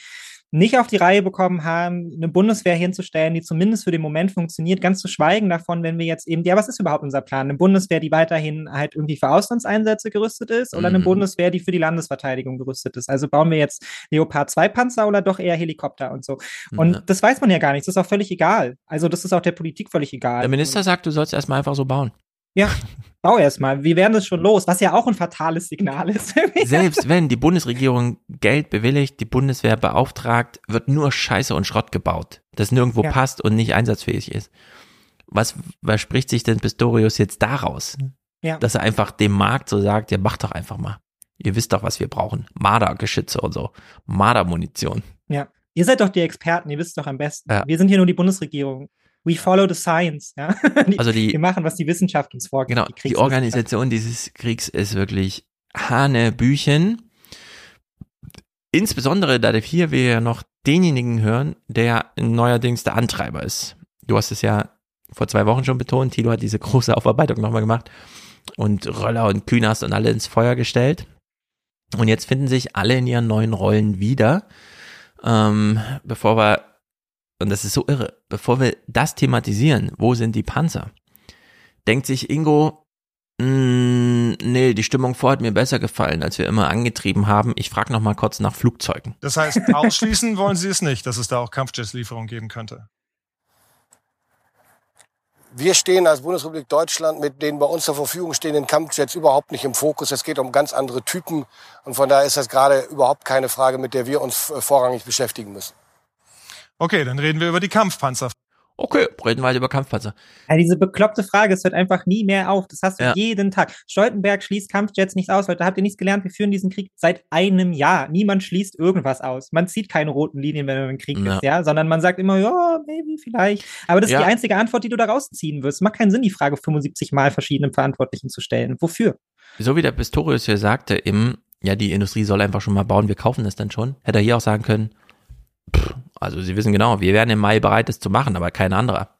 nicht auf die Reihe bekommen haben, eine Bundeswehr hinzustellen, die zumindest für den Moment funktioniert, ganz zu schweigen davon, wenn wir jetzt eben, ja, was ist überhaupt unser Plan? Eine Bundeswehr, die weiterhin halt irgendwie für Auslandseinsätze gerüstet ist oder eine Mhm. Bundeswehr, die für die Landesverteidigung gerüstet ist? Also bauen wir jetzt Leopard 2 Panzer oder doch eher Helikopter und so? Und Ja. das weiß man ja gar nicht, das ist auch völlig egal. Also das ist auch der Politik völlig egal. Der Minister sagt, du sollst erstmal einfach so bauen. Ja, bau erstmal. Wir werden es schon los, was ja auch ein fatales Signal ist. Selbst wenn die Bundesregierung Geld bewilligt, die Bundeswehr beauftragt, wird nur Scheiße und Schrott gebaut, das nirgendwo Ja. passt und nicht einsatzfähig ist. Was verspricht sich denn Pistorius jetzt daraus? Ja. Dass er einfach dem Markt so sagt, ja, macht doch einfach mal. Ihr wisst doch, was wir brauchen. Marder-Geschütze und so. Marder-Munition. Ja. Ihr seid doch die Experten, ihr wisst doch am besten. Ja. Wir sind hier nur die Bundesregierung. We follow the science. Ja? Die, Also die- wir machen, was die Wissenschaft uns vorgibt. Genau, die Organisation dieses Kriegs ist wirklich Hanebüchen. Insbesondere, da hier wir ja noch denjenigen hören, der neuerdings der Antreiber ist. Du hast es ja vor zwei Wochen schon betont, Tilo hat diese große Aufarbeitung nochmal gemacht und Röller und Künast und alle ins Feuer gestellt. Und jetzt finden sich alle in ihren neuen Rollen wieder. Ähm, bevor wir, und das ist so irre, bevor wir das thematisieren, wo sind die Panzer? Denkt sich Ingo, "Mm, nee, die Stimmung vor hat mir besser gefallen, als wir immer angetrieben haben. Ich frage noch mal kurz nach Flugzeugen. Das heißt, ausschließen wollen Sie es nicht, dass es da auch Kampfjetslieferungen geben könnte. Wir stehen als Bundesrepublik Deutschland mit den bei uns zur Verfügung stehenden Kampfjets überhaupt nicht im Fokus. Es geht um ganz andere Typen. Und von daher ist das gerade überhaupt keine Frage, mit der wir uns äh, vorrangig beschäftigen müssen. Okay, dann reden wir über die Kampfpanzer. Okay, reden wir halt über Kampfpanzer. Ja, diese bekloppte Frage, es hört einfach nie mehr auf. Das hast du Ja. jeden Tag. Stoltenberg schließt Kampfjets nicht aus, Leute. Habt ihr nichts gelernt? Wir führen diesen Krieg seit einem Jahr. Niemand schließt irgendwas aus. Man zieht keine roten Linien, wenn man im Krieg Ja. ist, ja, sondern man sagt immer, ja, maybe, vielleicht. Aber das ist Ja. die einzige Antwort, die du da rausziehen wirst. Macht keinen Sinn, die Frage 75 Mal verschiedenen Verantwortlichen zu stellen. Wofür? So wie der Pistorius hier sagte, im, ja, die Industrie soll einfach schon mal bauen, wir kaufen das dann schon, hätte er hier auch sagen können, pff, also Sie wissen genau, wir wären im Mai bereit, das zu machen, aber kein anderer.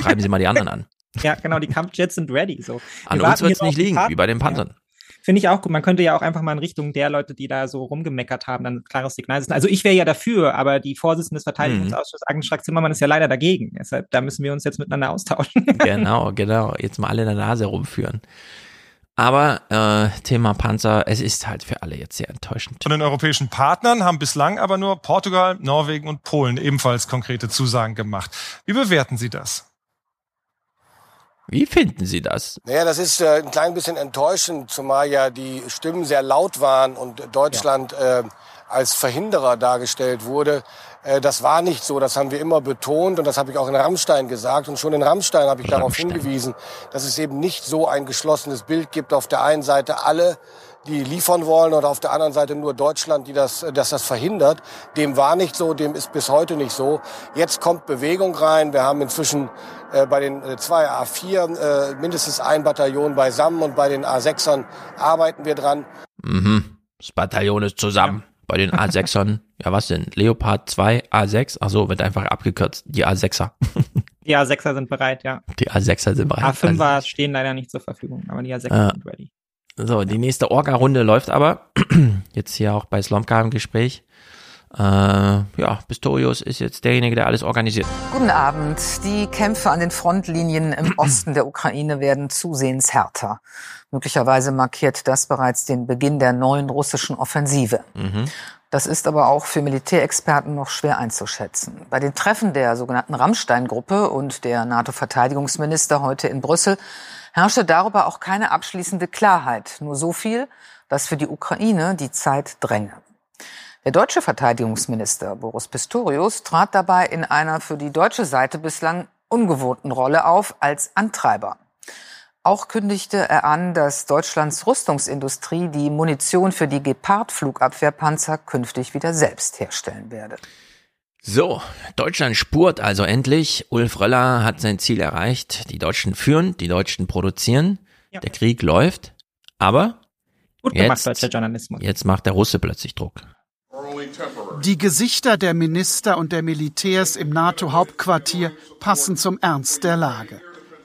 Treiben Sie mal die anderen an. Ja, genau, die Kampfjets sind ready. So. An Wir uns wird es nicht liegen, wie bei den Panzern. Finde ich auch gut. Man könnte ja auch einfach mal in Richtung der Leute, die da so rumgemeckert haben, dann ein klares Signal setzen. Also ich wäre ja dafür, aber die Vorsitzende des Verteidigungsausschusses, Agnes Strack-Zimmermann, ist ja leider dagegen. Deshalb, da müssen wir uns jetzt miteinander austauschen. Genau, genau. Jetzt mal alle in der Nase rumführen. Aber äh, Thema Panzer, es ist halt für alle jetzt sehr enttäuschend. Von den europäischen Partnern haben bislang aber nur Portugal, Norwegen und Polen ebenfalls konkrete Zusagen gemacht. Wie bewerten Sie das? Wie finden Sie das? Naja, das ist äh, ein klein bisschen enttäuschend, zumal ja die Stimmen sehr laut waren und Deutschland äh, als Verhinderer dargestellt wurde. Äh, das war nicht so, das haben wir immer betont und das habe ich auch in Rammstein gesagt. Und schon in Rammstein habe ich darauf hingewiesen, dass es eben nicht so ein geschlossenes Bild gibt. Auf der einen Seite alle, die liefern wollen und auf der anderen Seite nur Deutschland, die das, dass das verhindert. Dem war nicht so, dem ist bis heute nicht so. Jetzt kommt Bewegung rein. Wir haben inzwischen äh, bei den äh, zwei A4 äh, mindestens ein Bataillon beisammen und bei den A6ern arbeiten wir dran. Mhm. Das Bataillon ist zusammen. Bei den A6ern, ja was denn? Leopard 2, A6? Ach so, wird einfach abgekürzt. Die A6er. Die A6er sind bereit, ja. Die A6er sind bereit. A5er stehen leider nicht zur Verfügung, aber die A6er Ja. sind ready. So, die nächste Orga-Runde läuft aber. Jetzt hier auch bei Slomka im Gespräch. Äh, ja, Pistorius ist jetzt derjenige, der alles organisiert. Guten Abend. Die Kämpfe an den Frontlinien im Osten der Ukraine werden zusehends härter. Möglicherweise markiert das bereits den Beginn der neuen russischen Offensive. Mhm. Das ist aber auch für Militärexperten noch schwer einzuschätzen. Bei den Treffen der sogenannten Rammstein-Gruppe und der NATO-Verteidigungsminister heute in Brüssel herrschte darüber auch keine abschließende Klarheit. Nur so viel, dass für die Ukraine die Zeit dränge. Der deutsche Verteidigungsminister Boris Pistorius trat dabei in einer für die deutsche Seite bislang ungewohnten Rolle auf als Antreiber. Auch kündigte er an, dass Deutschlands Rüstungsindustrie die Munition für die Gepard-Flugabwehrpanzer künftig wieder selbst herstellen werde. So, Deutschland spurt also endlich. Ulf Röller hat sein Ziel erreicht. Die Deutschen führen, die Deutschen produzieren. Der Krieg läuft. Aber Gut gemacht, jetzt, deutscher Journalismus. jetzt macht der Russe plötzlich Druck. Die Gesichter der Minister und der Militärs im NATO-Hauptquartier passen zum Ernst der Lage.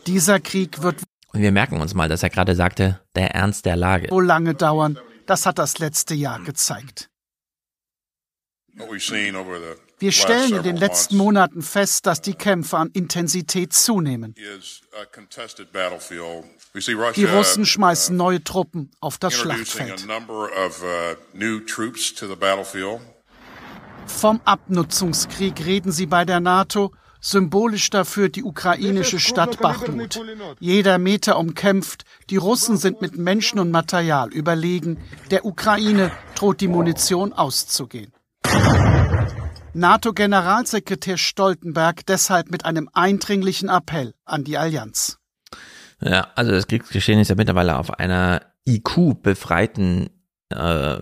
Dieser Krieg wird Und wir merken uns mal, dass er gerade sagte, der Ernst der Lage. wohl lange dauern. Das hat das letzte Jahr gezeigt. Wir stellen in den letzten Monaten fest, dass die Kämpfe an Intensität zunehmen. Die Russen schmeißen neue Truppen auf das Schlachtfeld. Vom Abnutzungskrieg reden sie bei der NATO, symbolisch dafür die ukrainische Stadt Bachmut. Jeder Meter umkämpft, die Russen sind mit Menschen und Material überlegen, der Ukraine droht die Munition auszugehen. NATO-Generalsekretär Stoltenberg deshalb mit einem eindringlichen Appell an die Allianz. Ja, also das Kriegsgeschehen ist ja mittlerweile auf einer IQ-befreiten äh,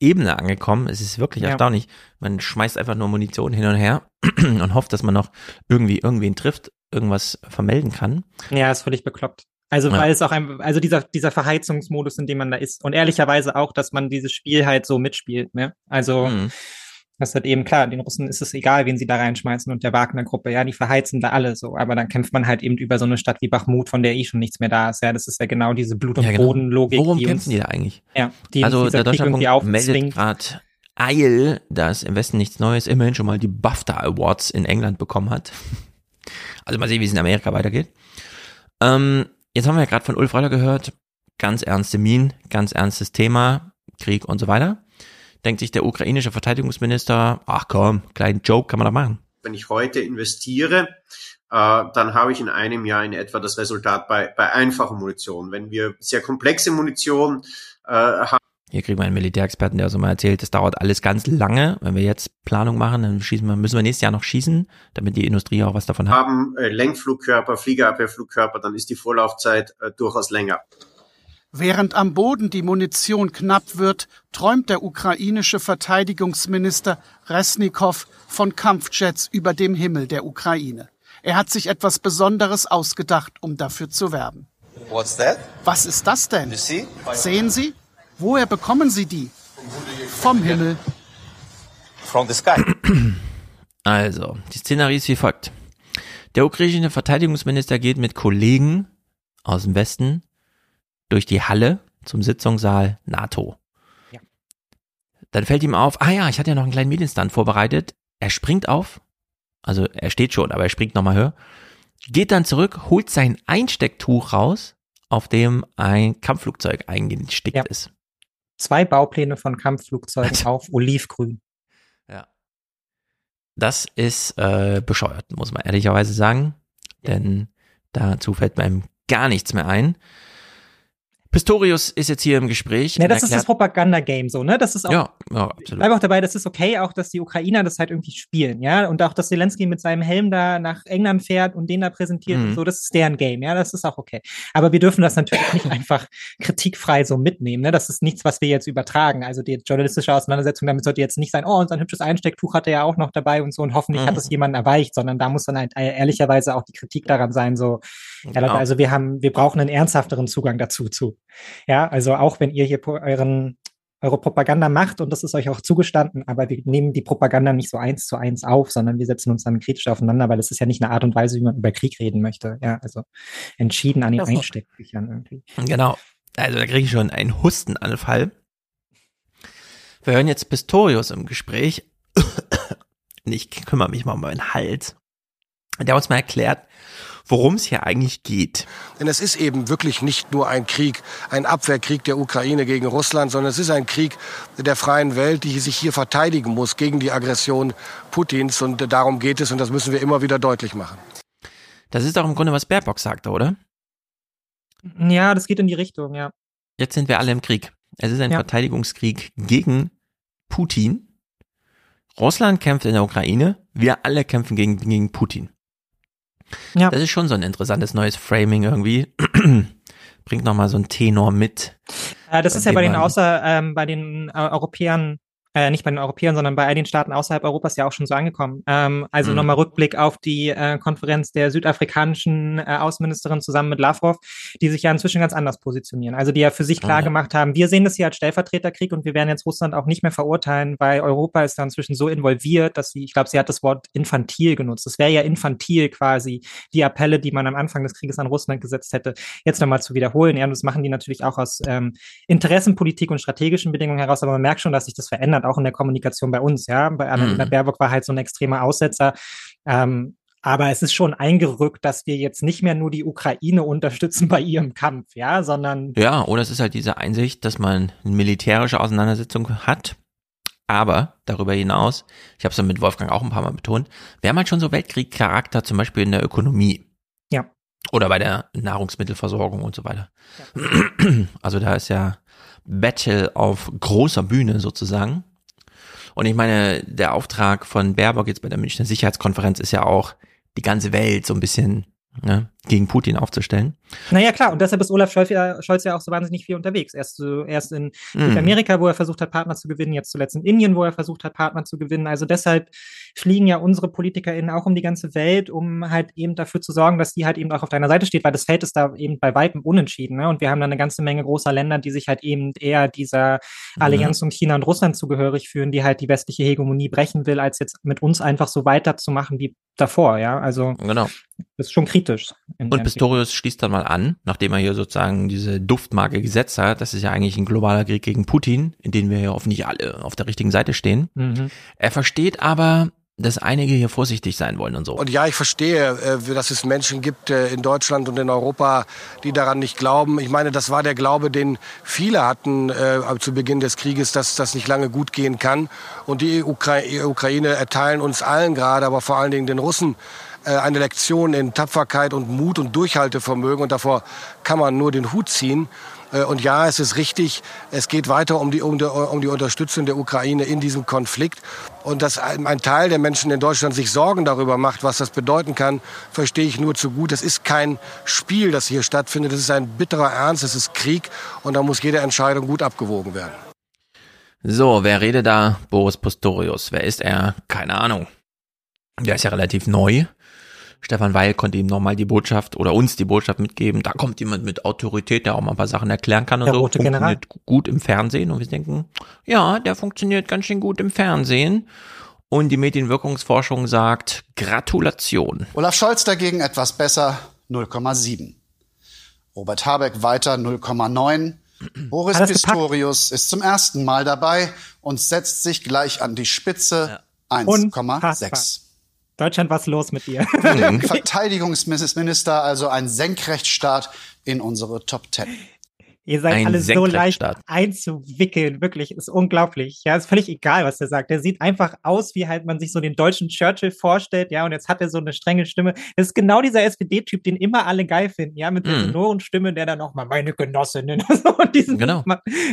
Ebene angekommen. Es ist wirklich Ja. erstaunlich. Man schmeißt einfach nur Munition hin und her und hofft, dass man noch irgendwie irgendwen trifft, irgendwas vermelden kann. Ja, ist völlig bekloppt. Also Ja. weil es auch ein, also dieser, dieser Verheizungsmodus, in dem man da ist. Und ehrlicherweise auch, dass man dieses Spiel halt so mitspielt, ne? Also, Mhm. Das wird eben klar, den Russen ist es egal, wen sie da reinschmeißen und der Wagner-Gruppe, ja, die verheizen da alle so. Aber dann kämpft man halt eben über so eine Stadt wie Bachmut, von der eh schon nichts mehr da ist. Ja, das ist ja genau diese Blut- und Ja, genau. Bodenlogik. Worum die kämpfen uns, die da eigentlich? Ja, die also der Deutschlandfunk meldet gerade Eil, dass im Westen nichts Neues immerhin schon mal die BAFTA Awards in England bekommen hat. Also mal sehen, wie es in Amerika weitergeht. Ähm, jetzt haben wir ja gerade von Ulf Röller gehört, ganz ernste Minen, ganz ernstes Thema, Krieg und so weiter. Denkt sich der ukrainische Verteidigungsminister, ach komm, kleinen Joke kann man da machen. Wenn ich heute investiere, äh, dann habe ich in einem Jahr in etwa das Resultat bei, bei einfacher Munition. Wenn wir sehr komplexe Munition äh, haben, Hier kriegen wir einen Militärexperten, der uns mal erzählt, das dauert alles ganz lange. Wenn wir jetzt Planung machen, dann schießen wir, müssen wir nächstes Jahr noch schießen, damit die Industrie auch was davon hat. haben äh, Lenkflugkörper, Fliegerabwehrflugkörper, dann ist die Vorlaufzeit äh, durchaus länger. Während am Boden die Munition knapp wird, träumt der ukrainische Verteidigungsminister Resnikow von Kampfjets über dem Himmel der Ukraine. Er hat sich etwas Besonderes ausgedacht, um dafür zu werben. What's that? Was ist das denn? You see? Sehen Sie? Woher bekommen Sie die? Vom Himmel. From the sky. Also, die Szenerie ist wie folgt. Der ukrainische Verteidigungsminister geht mit Kollegen aus dem Westen durch die Halle zum Sitzungssaal NATO. Ja. Dann fällt ihm auf, ah ja, ich hatte ja noch einen kleinen Medienstand vorbereitet. Er springt auf, also er steht schon, aber er springt nochmal höher, geht dann zurück, holt sein Einstecktuch raus, auf dem ein Kampfflugzeug eingestickt ist. Zwei Baupläne von Kampfflugzeugen auf Olivgrün. Ja. Das ist äh, bescheuert, muss man ehrlicherweise sagen. Denn dazu fällt mir gar nichts mehr ein. Pistorius ist jetzt hier im Gespräch. Ja, das ist das Propaganda-Game so, ne? Das ist auch. Ja, ja, absolut. Bleib auch dabei, das ist okay, auch dass die Ukrainer das halt irgendwie spielen, ja. Und auch, dass Zelensky mit seinem Helm da nach England fährt und den da präsentiert Mhm. und so, das ist deren Game, ja, das ist auch okay. Aber wir dürfen das natürlich nicht einfach kritikfrei so mitnehmen, ne? Das ist nichts, was wir jetzt übertragen. Also die journalistische Auseinandersetzung damit sollte jetzt nicht sein, oh, und sein hübsches Einstecktuch hat er ja auch noch dabei und so und hoffentlich hat Mhm. es jemanden erweicht, sondern da muss dann halt äh, ehrlicherweise auch die Kritik daran sein, so, Genau. also wir haben, wir brauchen einen ernsthafteren Zugang dazu, zu. Ja, also auch wenn ihr hier euren, eure Propaganda macht und das ist euch auch zugestanden, aber wir nehmen die Propaganda nicht so eins zu eins auf, sondern wir setzen uns damit kritisch aufeinander, weil es ist ja nicht eine Art und Weise, wie man über Krieg reden möchte. Ja, also entschieden an den. Einsteckbüchern irgendwie. Genau. Also da kriege ich schon einen Hustenanfall. Wir hören jetzt Pistorius im Gespräch. Und ich kümmere mich mal um meinen Hals. Der uns mal erklärt, worum es hier eigentlich geht. Denn es ist eben wirklich nicht nur ein Krieg, ein Abwehrkrieg der Ukraine gegen Russland, sondern es ist ein Krieg der freien Welt, die sich hier verteidigen muss gegen die Aggression Putins. Und darum geht es und das müssen wir immer wieder deutlich machen. Das ist doch im Grunde, was Baerbock sagte, oder? Ja, das geht in die Richtung, ja. Jetzt sind wir alle im Krieg. Es ist ein Ja. Verteidigungskrieg gegen Putin. Russland kämpft in der Ukraine. Wir alle kämpfen gegen, gegen Putin. Ja. Das ist schon so ein interessantes neues Framing irgendwie. Bringt nochmal so ein Tenor mit. Äh, das ist ja bei den außer ähm, bei den äh, Europäern äh, nicht bei den Europäern, sondern bei all den Staaten außerhalb Europas ja auch schon so angekommen. Ähm, also mhm. nochmal Rückblick auf die äh, Konferenz der südafrikanischen äh, Außenministerin zusammen mit Lavrov, die sich ja inzwischen ganz anders positionieren. Also die ja für sich klar mhm. gemacht haben, wir sehen das hier als Stellvertreterkrieg und wir werden jetzt Russland auch nicht mehr verurteilen, weil Europa ist da inzwischen so involviert, dass sie, ich glaube, sie hat das Wort infantil genutzt. Das wäre ja infantil quasi, die Appelle, die man am Anfang des Krieges an Russland gesetzt hätte, jetzt nochmal zu wiederholen. Ja, und das machen die natürlich auch aus ähm, Interessenpolitik und strategischen Bedingungen heraus, aber man merkt schon, dass sich das verändert hat, auch in der Kommunikation bei uns. Ja, bei Annalena mhm. Baerbock war halt so ein extremer Aussetzer. Ähm, aber es ist schon eingerückt, dass wir jetzt nicht mehr nur die Ukraine unterstützen bei ihrem Kampf, ja, sondern. Ja, oder es ist halt diese Einsicht, dass man eine militärische Auseinandersetzung hat. Aber darüber hinaus, ich habe es ja mit Wolfgang auch ein paar Mal betont, wir haben halt schon so Weltkriegcharakter, zum Beispiel in der Ökonomie. Ja. Oder bei der Nahrungsmittelversorgung und so weiter. Ja. Also da ist ja Battle auf großer Bühne sozusagen. Und ich meine, der Auftrag von Baerbock jetzt bei der Münchner Sicherheitskonferenz ist ja auch, die ganze Welt so ein bisschen ne, gegen Putin aufzustellen. Naja, klar, und deshalb ist Olaf Scholz ja, Scholz ja auch so wahnsinnig viel unterwegs. Erst, erst in mm. Südamerika, wo er versucht hat, Partner zu gewinnen, jetzt zuletzt in Indien, wo er versucht hat, Partner zu gewinnen. Also deshalb fliegen ja unsere PolitikerInnen auch um die ganze Welt, um halt eben dafür zu sorgen, dass die halt eben auch auf deiner Seite steht, weil das Feld ist da eben bei weitem unentschieden. Ne? Und wir haben da eine ganze Menge großer Länder, die sich halt eben eher dieser Allianz mhm. um China und Russland zugehörig führen, die halt die westliche Hegemonie brechen will, als jetzt mit uns einfach so weiterzumachen wie davor, ja. Also genau. das ist schon kritisch. Und Pistorius schließt dann mal an, nachdem er hier sozusagen diese Duftmarke gesetzt hat, das ist ja eigentlich ein globaler Krieg gegen Putin, in dem wir ja hoffentlich alle auf der richtigen Seite stehen. Mhm. Er versteht aber, dass einige hier vorsichtig sein wollen und so. Und ja, ich verstehe, äh, dass es Menschen gibt äh, in Deutschland und in Europa, die daran nicht glauben. Ich meine, das war der Glaube, den viele hatten äh, zu Beginn des Krieges, dass das nicht lange gut gehen kann. Und die Ukraine erteilen uns allen gerade, aber vor allen Dingen den Russen, eine Lektion in Tapferkeit und Mut und Durchhaltevermögen. Und davor kann man nur den Hut ziehen. Äh, und ja, es ist richtig, es geht weiter um die, um die, um die Unterstützung der Ukraine in diesem Konflikt. Und dass ein Teil der Menschen in Deutschland sich Sorgen darüber macht, was das bedeuten kann, verstehe ich nur zu gut. Das ist kein Spiel, das hier stattfindet. Das ist ein bitterer Ernst, es ist Krieg. Und da muss jede Entscheidung gut abgewogen werden. So, wer redet da? Boris Postorius. Wer ist er? Keine Ahnung. Der ist ja relativ neu. Stefan Weil konnte ihm nochmal die Botschaft oder uns die Botschaft mitgeben. Da kommt jemand mit Autorität, der auch mal ein paar Sachen erklären kann und der so. Rote funktioniert General. gut im Fernsehen. Und wir denken, ja, der funktioniert ganz schön gut im Fernsehen. Und die Medienwirkungsforschung sagt, Gratulation. Olaf Scholz dagegen etwas besser, 0,7. Robert Habeck weiter 0,9. Boris Pistorius ist zum ersten Mal dabei und setzt sich gleich an die Spitze ja. 1,6. Deutschland, was los mit dir? Verteidigungsminister, also ein Senkrechtstart in unsere Top Ten. Ihr seid ein alle so leicht einzuwickeln, wirklich, ist unglaublich. Ja, ist völlig egal, was der sagt. Der sieht einfach aus, wie halt man sich so den deutschen Churchill vorstellt, ja, und jetzt hat er so eine strenge Stimme. Das ist genau dieser SPD-Typ, den immer alle geil finden, ja, mit der mm. sonoren Stimme, der dann auch mal meine Genossinnen und diesen genau.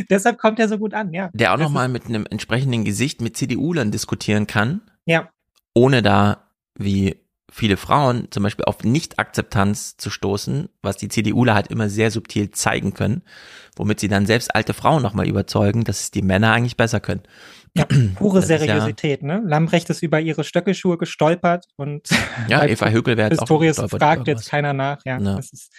Deshalb kommt er so gut an, ja. Der auch nochmal mit einem entsprechenden Gesicht mit CDU-Lern diskutieren kann. Ja. Ohne da wie viele Frauen zum Beispiel auf Nicht-Akzeptanz zu stoßen, was die CDUler halt immer sehr subtil zeigen können, womit sie dann selbst alte Frauen nochmal überzeugen, dass es die Männer eigentlich besser können. Ja, pure Seriosität, ja, ne? Lambrecht ist über ihre Stöckelschuhe gestolpert und ja, Eva Högel wäre Pistorius fragt jetzt keiner nach, ja. ja. Ist,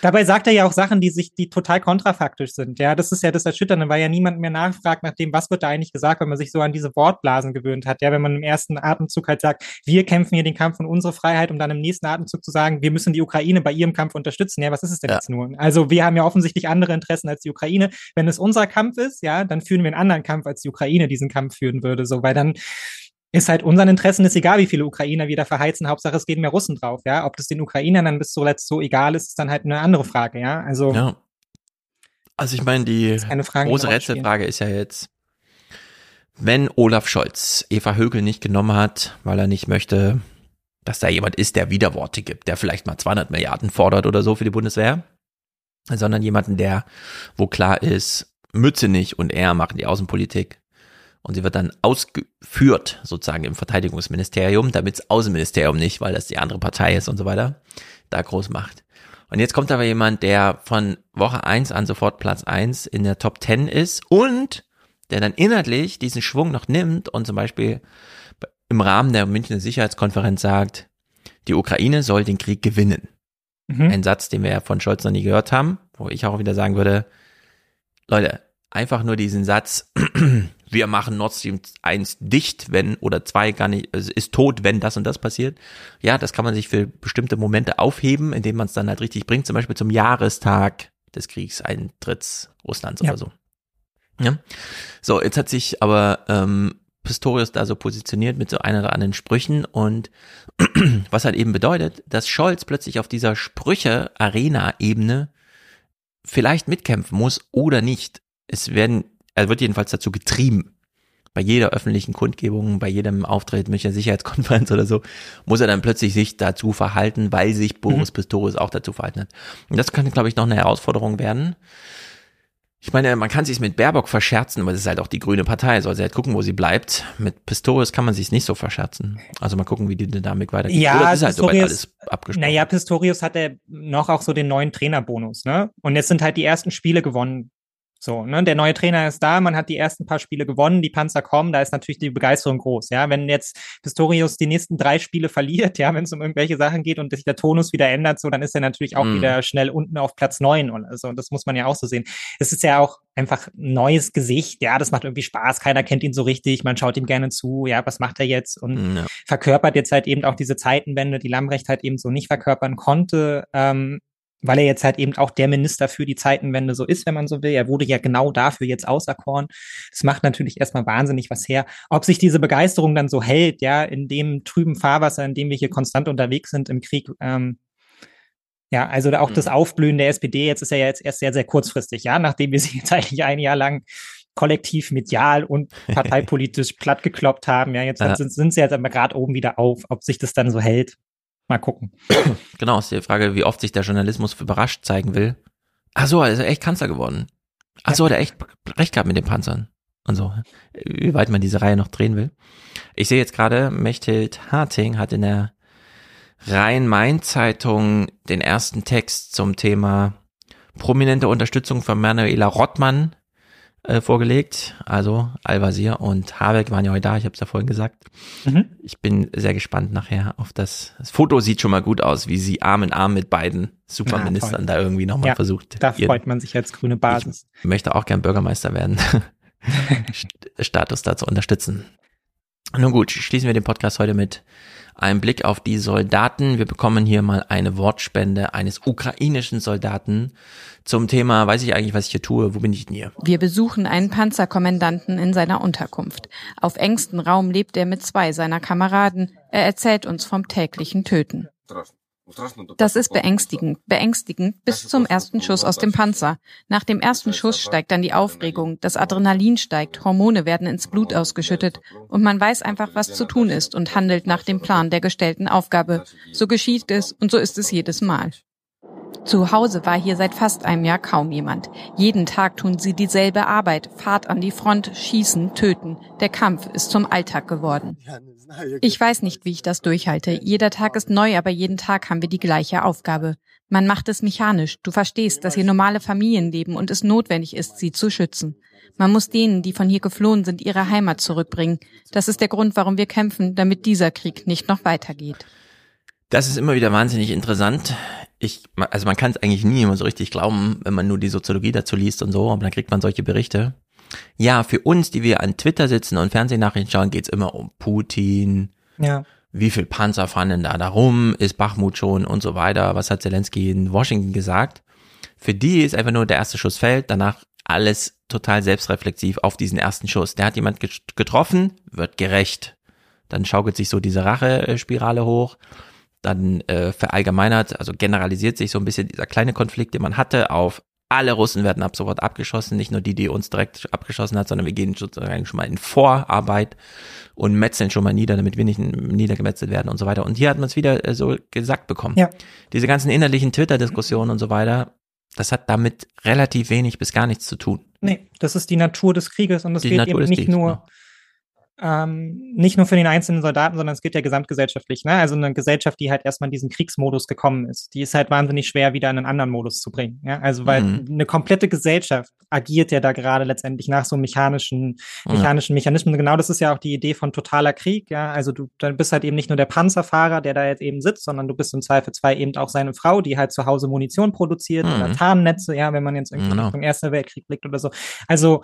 dabei sagt er ja auch Sachen, die sich, die total kontrafaktisch sind. Ja, das ist ja das Erschütternde, weil ja niemand mehr nachfragt nach dem, was wird da eigentlich gesagt, wenn man sich so an diese Wortblasen gewöhnt hat. Ja, wenn man im ersten Atemzug halt sagt, wir kämpfen hier den Kampf um unsere Freiheit, um dann im nächsten Atemzug zu sagen, wir müssen die Ukraine bei ihrem Kampf unterstützen. Ja, was ist es denn ja. jetzt nur? Also wir haben ja offensichtlich andere Interessen als die Ukraine. Wenn es unser Kampf ist, ja, dann führen wir einen anderen Kampf als die Ukraine diesen Kampf führen würde, so, weil dann ist halt unseren Interessen ist egal, wie viele Ukrainer wir da verheizen. Hauptsache, es gehen mehr Russen drauf, ja. Ob das den Ukrainern dann bis zuletzt so egal ist, ist dann halt eine andere Frage, ja. Also. Ja. Also ich meine, die Frage, große Rätselfrage ist ja jetzt, wenn Olaf Scholz Eva Högel nicht genommen hat, weil er nicht möchte, dass da jemand ist, der Widerworte gibt, der vielleicht mal 200 Milliarden fordert oder so für die Bundeswehr, sondern jemanden, der, wo klar ist, Mütze nicht und er machen die Außenpolitik, und sie wird dann ausgeführt sozusagen im Verteidigungsministerium, damit das Außenministerium nicht, weil das die andere Partei ist und so weiter, da groß macht. Und jetzt kommt aber jemand, der von Woche eins an sofort Platz eins in der Top 10 ist und der dann inhaltlich diesen Schwung noch nimmt und zum Beispiel im Rahmen der Münchner Sicherheitskonferenz sagt, die Ukraine soll den Krieg gewinnen. Mhm. Ein Satz, den wir ja von Scholz noch nie gehört haben, wo ich auch wieder sagen würde, Leute, einfach nur diesen Satz, wir machen Nord Stream 1 dicht, wenn, oder 2 gar nicht, also ist tot, wenn das und das passiert. Ja, das kann man sich für bestimmte Momente aufheben, indem man es dann halt richtig bringt, zum Beispiel zum Jahrestag des Kriegseintritts Russlands ja. oder so. Ja. So, jetzt hat sich aber ähm, Pistorius da so positioniert mit so einer oder anderen Sprüchen und was halt eben bedeutet, dass Scholz plötzlich auf dieser Sprüche-Arena-Ebene vielleicht mitkämpfen muss oder nicht. Es werden, er wird jedenfalls dazu getrieben. Bei jeder öffentlichen Kundgebung, bei jedem Auftritt Münchner Sicherheitskonferenz oder so, muss er dann plötzlich sich dazu verhalten, weil sich Boris mhm. Pistorius auch dazu verhalten hat. Und das könnte, glaube ich, noch eine Herausforderung werden. Ich meine, man kann sich mit Baerbock verscherzen, aber das ist halt auch die grüne Partei. Soll sie halt gucken, wo sie bleibt. Mit Pistorius kann man sich nicht so verscherzen. Also mal gucken, wie die Dynamik weitergeht. Ja, Oder ist halt Pistorius, alles abgesprochen. Naja, Pistorius hatte noch auch so den neuen Trainerbonus, ne? Und jetzt sind halt die ersten Spiele gewonnen so, ne, der neue Trainer ist da, man hat die ersten paar Spiele gewonnen, die Panzer kommen, da ist natürlich die Begeisterung groß, ja. Wenn jetzt Pistorius die nächsten drei Spiele verliert, ja, wenn es um irgendwelche Sachen geht und sich der Tonus wieder ändert, so, dann ist er natürlich auch mm. wieder schnell unten auf Platz neun und so. Und das muss man ja auch so sehen. Es ist ja auch einfach ein neues Gesicht, ja, das macht irgendwie Spaß, keiner kennt ihn so richtig, man schaut ihm gerne zu, ja, was macht er jetzt und ja. verkörpert jetzt halt eben auch diese Zeitenwende, die Lambrecht halt eben so nicht verkörpern konnte. Ähm, weil er jetzt halt eben auch der Minister für die Zeitenwende so ist, wenn man so will. Er wurde ja genau dafür jetzt auserkoren. Das macht natürlich erstmal wahnsinnig was her. Ob sich diese Begeisterung dann so hält, ja, in dem trüben Fahrwasser, in dem wir hier konstant unterwegs sind im Krieg, ähm, ja, also auch mhm. das Aufblühen der SPD jetzt ist ja jetzt erst sehr, sehr kurzfristig, ja, nachdem wir sie jetzt eigentlich ein Jahr lang kollektiv medial und parteipolitisch plattgekloppt haben. Ja, jetzt ja. sind, sind sie jetzt aber gerade oben wieder auf, ob sich das dann so hält. Mal gucken. Genau, ist die Frage, wie oft sich der Journalismus überrascht zeigen will. Ach so, er ist echt Kanzler geworden. Ach so, hat er echt recht gehabt mit den Panzern. Und so. Wie weit man diese Reihe noch drehen will. Ich sehe jetzt gerade, Mechthild Harting hat in der Rhein-Main-Zeitung den ersten Text zum Thema prominente Unterstützung von Manuela Rottmann äh, vorgelegt. Also Al-Wazir und Habeck waren ja heute da, ich habe es ja vorhin gesagt. Mhm. Ich bin sehr gespannt nachher auf das. Das Foto sieht schon mal gut aus, wie sie Arm in Arm mit beiden Superministern ja, da irgendwie nochmal ja, versucht. Da freut man sich als grüne Basis. Ich möchte auch gern Bürgermeister werden. Status da zu unterstützen. Nun gut, schließen wir den Podcast heute mit einem Blick auf die Soldaten. Wir bekommen hier mal eine Wortspende eines ukrainischen Soldaten zum Thema, weiß ich eigentlich, was ich hier tue, wo bin ich denn hier? Wir besuchen einen Panzerkommandanten in seiner Unterkunft. Auf engstem Raum lebt er mit zwei seiner Kameraden. Er erzählt uns vom täglichen Töten. Das ist beängstigend, beängstigend bis zum ersten Schuss aus dem Panzer. Nach dem ersten Schuss steigt dann die Aufregung, das Adrenalin steigt, Hormone werden ins Blut ausgeschüttet und man weiß einfach, was zu tun ist und handelt nach dem Plan der gestellten Aufgabe. So geschieht es und so ist es jedes Mal. Zu Hause war hier seit fast einem Jahr kaum jemand. Jeden Tag tun sie dieselbe Arbeit, Fahrt an die Front, schießen, töten. Der Kampf ist zum Alltag geworden. Ich weiß nicht, wie ich das durchhalte. Jeder Tag ist neu, aber jeden Tag haben wir die gleiche Aufgabe. Man macht es mechanisch. Du verstehst, dass hier normale Familien leben und es notwendig ist, sie zu schützen. Man muss denen, die von hier geflohen sind, ihre Heimat zurückbringen. Das ist der Grund, warum wir kämpfen, damit dieser Krieg nicht noch weitergeht. Das ist immer wieder wahnsinnig interessant ich, also man kann es eigentlich nie immer so richtig glauben, wenn man nur die Soziologie dazu liest und so, aber dann kriegt man solche Berichte. Ja, für uns, die wir an Twitter sitzen und Fernsehnachrichten schauen, geht's immer um Putin. Ja. Wie viel Panzer fahren denn da darum? Ist Bachmut schon und so weiter? Was hat Zelensky in Washington gesagt? Für die ist einfach nur der erste Schuss fällt, danach alles total selbstreflexiv auf diesen ersten Schuss. Der hat jemand getroffen, wird gerecht. Dann schaukelt sich so diese Rache-Spirale hoch dann äh, verallgemeinert, also generalisiert sich so ein bisschen dieser kleine Konflikt, den man hatte, auf alle Russen werden ab sofort abgeschossen, nicht nur die, die uns direkt abgeschossen hat, sondern wir gehen sozusagen schon mal in Vorarbeit und metzeln schon mal nieder, damit wir nicht niedergemetzelt werden und so weiter. Und hier hat man es wieder äh, so gesagt bekommen. Ja. Diese ganzen innerlichen Twitter-Diskussionen und so weiter, das hat damit relativ wenig bis gar nichts zu tun. Nee, das ist die Natur des Krieges und es geht eben nicht Krieges, nur, ähm, nicht nur für den einzelnen Soldaten, sondern es gilt ja gesamtgesellschaftlich. Ne? Also eine Gesellschaft, die halt erstmal in diesen Kriegsmodus gekommen ist, die ist halt wahnsinnig schwer, wieder in einen anderen Modus zu bringen. Ja? Also weil mhm. eine komplette Gesellschaft agiert ja da gerade letztendlich nach so mechanischen, mechanischen ja. Mechanismen. Genau das ist ja auch die Idee von totaler Krieg. Ja? Also du dann bist halt eben nicht nur der Panzerfahrer, der da jetzt eben sitzt, sondern du bist im Zweifel zwei eben auch seine Frau, die halt zu Hause Munition produziert mhm. oder Tarnnetze, ja, wenn man jetzt irgendwie genau. Richtung Erster Weltkrieg blickt oder so. Also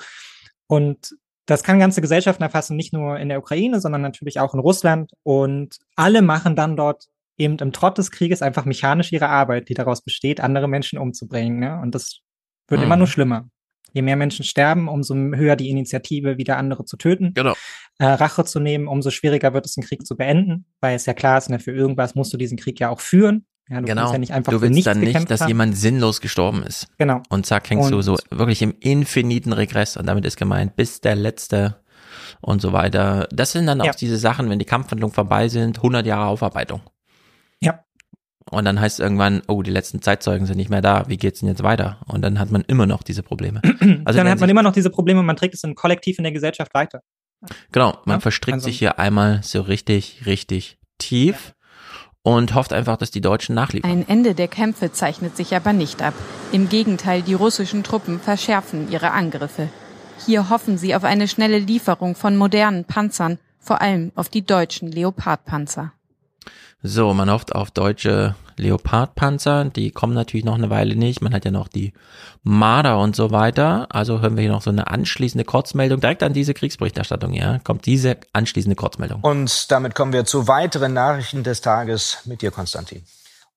und das kann ganze Gesellschaften erfassen, nicht nur in der Ukraine, sondern natürlich auch in Russland. Und alle machen dann dort eben im Trott des Krieges einfach mechanisch ihre Arbeit, die daraus besteht, andere Menschen umzubringen. Ne? Und das wird mhm. immer nur schlimmer. Je mehr Menschen sterben, umso höher die Initiative, wieder andere zu töten, genau. äh, Rache zu nehmen, umso schwieriger wird es, den Krieg zu beenden, weil es ja klar ist, ne, für irgendwas musst du diesen Krieg ja auch führen. Ja, du genau. Ja nicht einfach du willst dann nicht, dass haben. jemand sinnlos gestorben ist. Genau. Und zack, hängst und du so wirklich im infiniten Regress und damit ist gemeint, bis der letzte und so weiter. Das sind dann ja. auch diese Sachen, wenn die Kampfhandlungen vorbei sind, 100 Jahre Aufarbeitung. Ja. Und dann heißt es irgendwann, oh, die letzten Zeitzeugen sind nicht mehr da, wie geht's denn jetzt weiter? Und dann hat man immer noch diese Probleme. Also dann hat man immer noch diese Probleme und man trägt es im Kollektiv in der Gesellschaft weiter. Genau, man ja? verstrickt also. sich hier einmal so richtig, richtig tief und hofft einfach, dass die Deutschen nachliefern. Ein Ende der Kämpfe zeichnet sich aber nicht ab. Im Gegenteil, die russischen Truppen verschärfen ihre Angriffe. Hier hoffen sie auf eine schnelle Lieferung von modernen Panzern, vor allem auf die deutschen Leopardpanzer. So, man hofft auf deutsche Leopardpanzer, die kommen natürlich noch eine Weile nicht. Man hat ja noch die Marder und so weiter. Also hören wir hier noch so eine anschließende Kurzmeldung. Direkt an diese Kriegsberichterstattung, ja, kommt diese anschließende Kurzmeldung. Und damit kommen wir zu weiteren Nachrichten des Tages mit dir, Konstantin.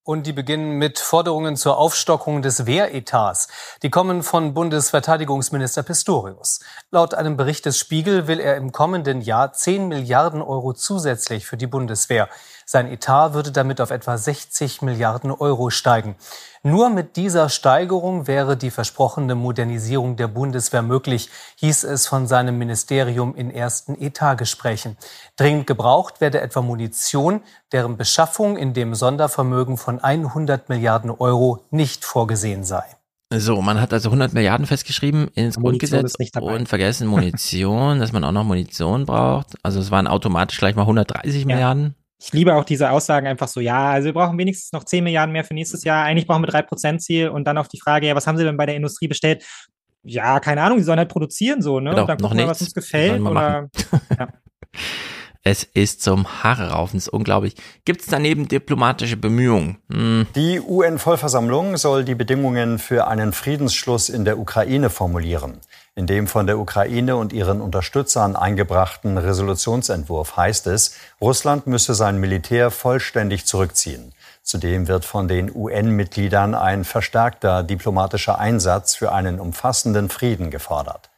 Und die beginnen mit Forderungen zur Aufstockung des Wehretats. Die kommen von Bundesverteidigungsminister Pistorius. Laut einem Bericht des Spiegel will er im kommenden Jahr 10 Milliarden Euro zusätzlich für die Bundeswehr. Sein Etat würde damit auf etwa 60 Milliarden Euro steigen. Nur mit dieser Steigerung wäre die versprochene Modernisierung der Bundeswehr möglich, hieß es von seinem Ministerium in ersten Etatgesprächen. Dringend gebraucht werde etwa Munition, deren Beschaffung in dem Sondervermögen von 100 Milliarden Euro nicht vorgesehen sei. So, man hat also 100 Milliarden festgeschrieben ins Munition Grundgesetz und vergessen Munition, dass man auch noch Munition braucht. Also es waren automatisch gleich mal 130 ja. Milliarden ich liebe auch diese Aussagen einfach so, ja, also wir brauchen wenigstens noch 10 Milliarden mehr für nächstes Jahr. Eigentlich brauchen wir 3% Ziel und dann auf die Frage, ja, was haben sie denn bei der Industrie bestellt? Ja, keine Ahnung, die sollen halt produzieren so, ne? Genau, und dann noch gucken wir, was uns gefällt. Oder, ja. Es ist zum Haare raufen, ist unglaublich. Gibt es daneben diplomatische Bemühungen? Hm. Die UN-Vollversammlung soll die Bedingungen für einen Friedensschluss in der Ukraine formulieren. In dem von der Ukraine und ihren Unterstützern eingebrachten Resolutionsentwurf heißt es, Russland müsse sein Militär vollständig zurückziehen. Zudem wird von den UN-Mitgliedern ein verstärkter diplomatischer Einsatz für einen umfassenden Frieden gefordert.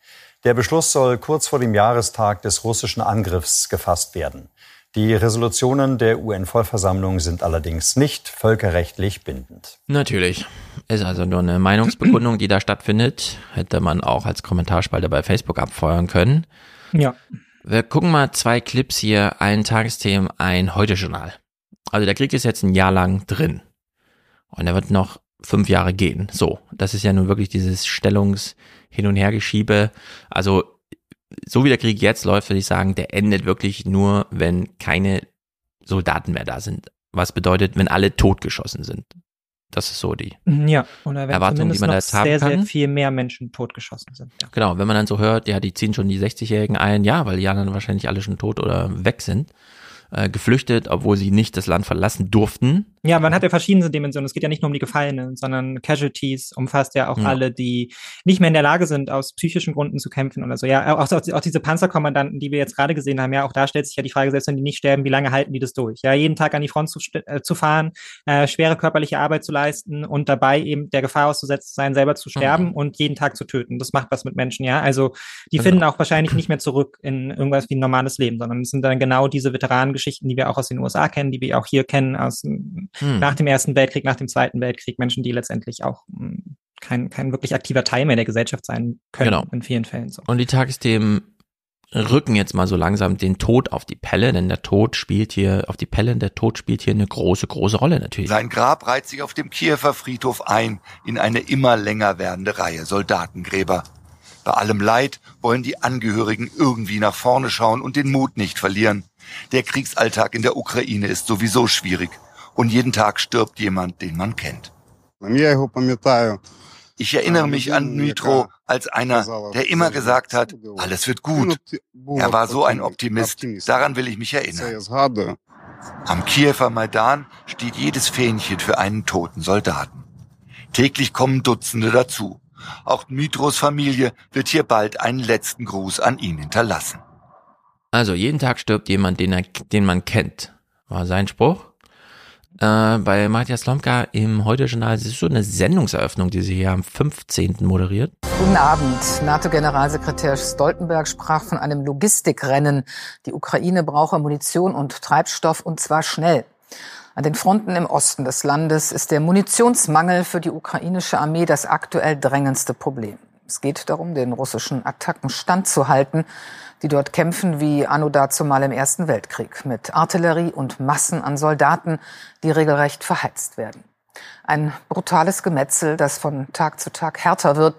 Der Beschluss soll kurz vor dem Jahrestag des russischen Angriffs gefasst werden. Die Resolutionen der UN-Vollversammlung sind allerdings nicht völkerrechtlich bindend. Natürlich. Ist also nur eine Meinungsbekundung, die da stattfindet. Hätte man auch als Kommentarspalte bei Facebook abfeuern können. Ja. Wir gucken mal zwei Clips hier, ein Tagesthemen, ein Heute-Journal. Also der Krieg ist jetzt ein Jahr lang drin. Und er wird noch fünf Jahre gehen. So, das ist ja nun wirklich dieses Stellungs- Hin- und Hergeschiebe. Also so wie der Krieg jetzt läuft, würde ich sagen, der endet wirklich nur, wenn keine Soldaten mehr da sind. Was bedeutet, wenn alle totgeschossen sind. Das ist so die mhm, ja, oder wenn Erwartung, die man da jetzt haben sehr, kann. sehr viel mehr Menschen totgeschossen sind. Ja. Genau, wenn man dann so hört, ja, die ziehen schon die 60-Jährigen ein, ja, weil die anderen wahrscheinlich alle schon tot oder weg sind äh, geflüchtet, obwohl sie nicht das Land verlassen durften. Ja, man hat ja verschiedene Dimensionen. Es geht ja nicht nur um die Gefallenen, sondern Casualties umfasst ja auch ja. alle, die nicht mehr in der Lage sind, aus psychischen Gründen zu kämpfen oder so. Ja, auch, auch, diese Panzerkommandanten, die wir jetzt gerade gesehen haben, ja, auch da stellt sich ja die Frage, selbst wenn die nicht sterben, wie lange halten die das durch? Ja, jeden Tag an die Front zu, äh, zu fahren, äh, schwere körperliche Arbeit zu leisten und dabei eben der Gefahr auszusetzen sein, selber zu sterben mhm. und jeden Tag zu töten. Das macht was mit Menschen, ja. Also die genau. finden auch wahrscheinlich nicht mehr zurück in irgendwas wie ein normales Leben, sondern es sind dann genau diese Veteranengeschichten, die wir auch aus den USA kennen, die wir auch hier kennen, aus hm. nach dem Ersten Weltkrieg, nach dem Zweiten Weltkrieg, Menschen, die letztendlich auch hm, kein, kein wirklich aktiver Teil mehr der Gesellschaft sein können genau. in vielen Fällen. So. Und die Tagesthemen rücken jetzt mal so langsam den Tod auf die Pelle, denn der Tod spielt hier auf die Pelle, der Tod spielt hier eine große, große Rolle natürlich. Sein Grab reiht sich auf dem Kiewer Friedhof ein in eine immer länger werdende Reihe Soldatengräber. Bei allem Leid wollen die Angehörigen irgendwie nach vorne schauen und den Mut nicht verlieren. Der Kriegsalltag in der Ukraine ist sowieso schwierig. Und jeden Tag stirbt jemand, den man kennt. Ich erinnere mich an Dmitro als einer, der immer gesagt hat, alles wird gut. Er war so ein Optimist. Daran will ich mich erinnern. Am Kiewer Maidan steht jedes Fähnchen für einen toten Soldaten. Täglich kommen Dutzende dazu. Auch Dmitros Familie wird hier bald einen letzten Gruß an ihn hinterlassen. Also jeden Tag stirbt jemand, den, er, den man kennt, war sein Spruch. Äh, bei Matthias Lomka im Heute-Journal, es ist so eine Sendungseröffnung, die sie hier am 15. moderiert. Guten Abend. NATO-Generalsekretär Stoltenberg sprach von einem Logistikrennen. Die Ukraine brauche Munition und Treibstoff und zwar schnell. An den Fronten im Osten des Landes ist der Munitionsmangel für die ukrainische Armee das aktuell drängendste Problem. Es geht darum, den russischen Attacken standzuhalten die dort kämpfen wie anno dazumal im Ersten Weltkrieg, mit Artillerie und Massen an Soldaten, die regelrecht verheizt werden. Ein brutales Gemetzel, das von Tag zu Tag härter wird,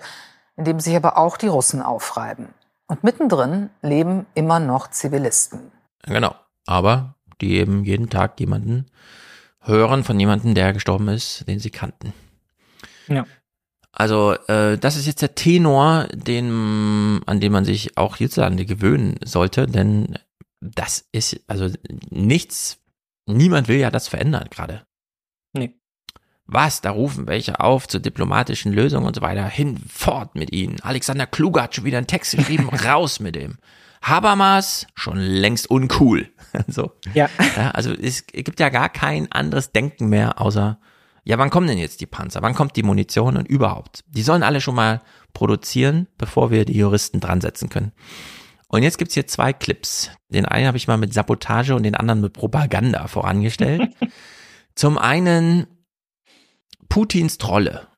in dem sich aber auch die Russen aufreiben. Und mittendrin leben immer noch Zivilisten. Genau, aber die eben jeden Tag jemanden hören von jemandem, der gestorben ist, den sie kannten. Ja. Also äh, das ist jetzt der Tenor, den, an dem man sich auch hierzulande gewöhnen sollte, denn das ist also nichts, niemand will ja das verändern gerade. Nee. Was? Da rufen welche auf zur diplomatischen Lösung und so weiter. Hin, fort mit ihnen. Alexander Kluge hat schon wieder einen Text geschrieben, raus mit dem. Habermas schon längst uncool. so. Ja. ja. Also es gibt ja gar kein anderes Denken mehr, außer ja, wann kommen denn jetzt die Panzer? Wann kommt die Munition und überhaupt? Die sollen alle schon mal produzieren, bevor wir die Juristen dran setzen können. Und jetzt gibt's hier zwei Clips. Den einen habe ich mal mit Sabotage und den anderen mit Propaganda vorangestellt. Zum einen Putins Trolle.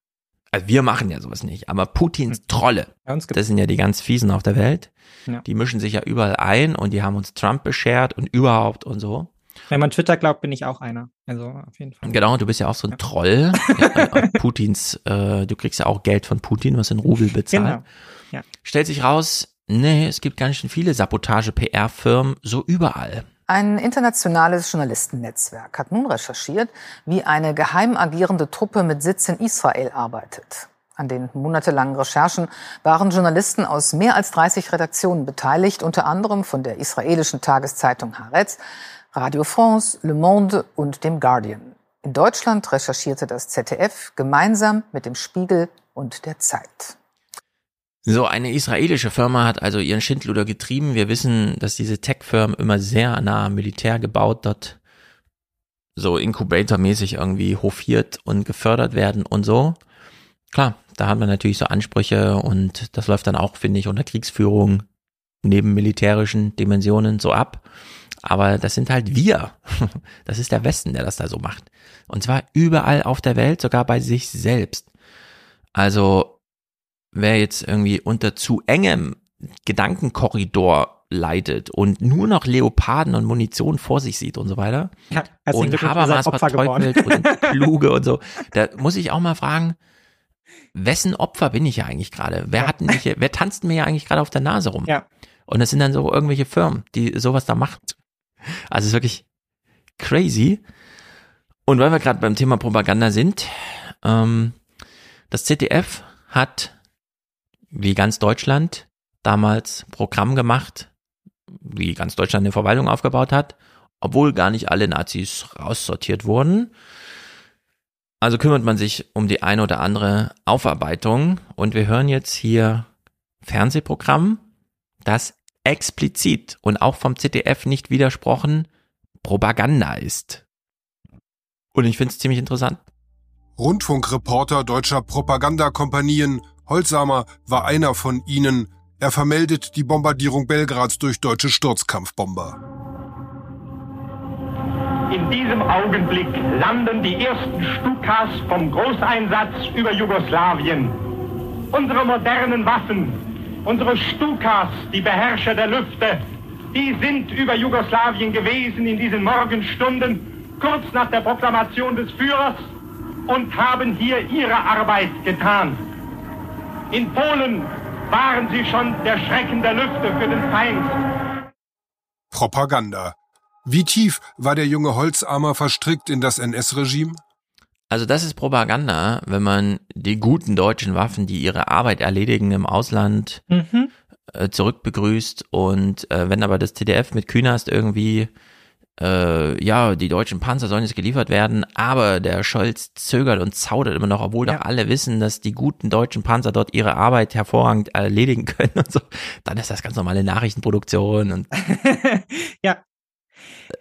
Also wir machen ja sowas nicht, aber Putins Trolle, das sind ja die ganz fiesen auf der Welt. Ja. Die mischen sich ja überall ein und die haben uns Trump beschert und überhaupt und so. Wenn man Twitter glaubt, bin ich auch einer. Also auf jeden Fall. Genau, du bist ja auch so ein Troll. ja, Putins, äh, du kriegst ja auch Geld von Putin, was in Rubel bezahlt. Genau. Ja. Stellt sich raus, nee, es gibt ganz schön viele Sabotage-PR-Firmen, so überall. Ein internationales Journalistennetzwerk hat nun recherchiert, wie eine geheim agierende Truppe mit Sitz in Israel arbeitet. An den monatelangen Recherchen waren Journalisten aus mehr als 30 Redaktionen beteiligt, unter anderem von der israelischen Tageszeitung Haaretz, Radio France, Le Monde und dem Guardian. In Deutschland recherchierte das ZDF gemeinsam mit dem Spiegel und der Zeit. So, eine israelische Firma hat also ihren Schindluder getrieben. Wir wissen, dass diese Tech-Firmen immer sehr nah am Militär gebaut dort so Incubator-mäßig irgendwie hofiert und gefördert werden und so. Klar, da hat man natürlich so Ansprüche und das läuft dann auch, finde ich, unter Kriegsführung neben militärischen Dimensionen so ab. Aber das sind halt wir. Das ist der Westen, der das da so macht. Und zwar überall auf der Welt, sogar bei sich selbst. Also, wer jetzt irgendwie unter zu engem Gedankenkorridor leidet und nur noch Leoparden und Munition vor sich sieht und so weiter. Ja, und Habermas verteufelt und Kluge und so. Da muss ich auch mal fragen, wessen Opfer bin ich ja eigentlich gerade? Wer hat mich, wer tanzt mir ja eigentlich gerade auf der Nase rum? Ja. Und das sind dann so irgendwelche Firmen, die sowas da machen. Also ist wirklich crazy. Und weil wir gerade beim Thema Propaganda sind, ähm, das ZDF hat, wie ganz Deutschland, damals Programm gemacht, wie ganz Deutschland eine Verwaltung aufgebaut hat, obwohl gar nicht alle Nazis raussortiert wurden. Also kümmert man sich um die eine oder andere Aufarbeitung und wir hören jetzt hier Fernsehprogramm, das explizit und auch vom ZDF nicht widersprochen Propaganda ist. Und ich finde es ziemlich interessant. Rundfunkreporter deutscher Propagandakompanien, Holzamer war einer von ihnen. Er vermeldet die Bombardierung Belgrads durch deutsche Sturzkampfbomber. In diesem Augenblick landen die ersten Stukas vom Großeinsatz über Jugoslawien. Unsere modernen Waffen Unsere Stukas, die Beherrscher der Lüfte, die sind über Jugoslawien gewesen in diesen Morgenstunden, kurz nach der Proklamation des Führers und haben hier ihre Arbeit getan. In Polen waren sie schon der Schrecken der Lüfte für den Feind. Propaganda. Wie tief war der junge Holzarmer verstrickt in das NS-Regime? Also das ist Propaganda, wenn man die guten deutschen Waffen, die ihre Arbeit erledigen im Ausland, mhm. äh, zurückbegrüßt und äh, wenn aber das TDF mit Künast irgendwie äh, ja, die deutschen Panzer sollen jetzt geliefert werden, aber der Scholz zögert und zaudert immer noch, obwohl ja. doch alle wissen, dass die guten deutschen Panzer dort ihre Arbeit hervorragend erledigen können und so. Dann ist das ganz normale Nachrichtenproduktion und ja.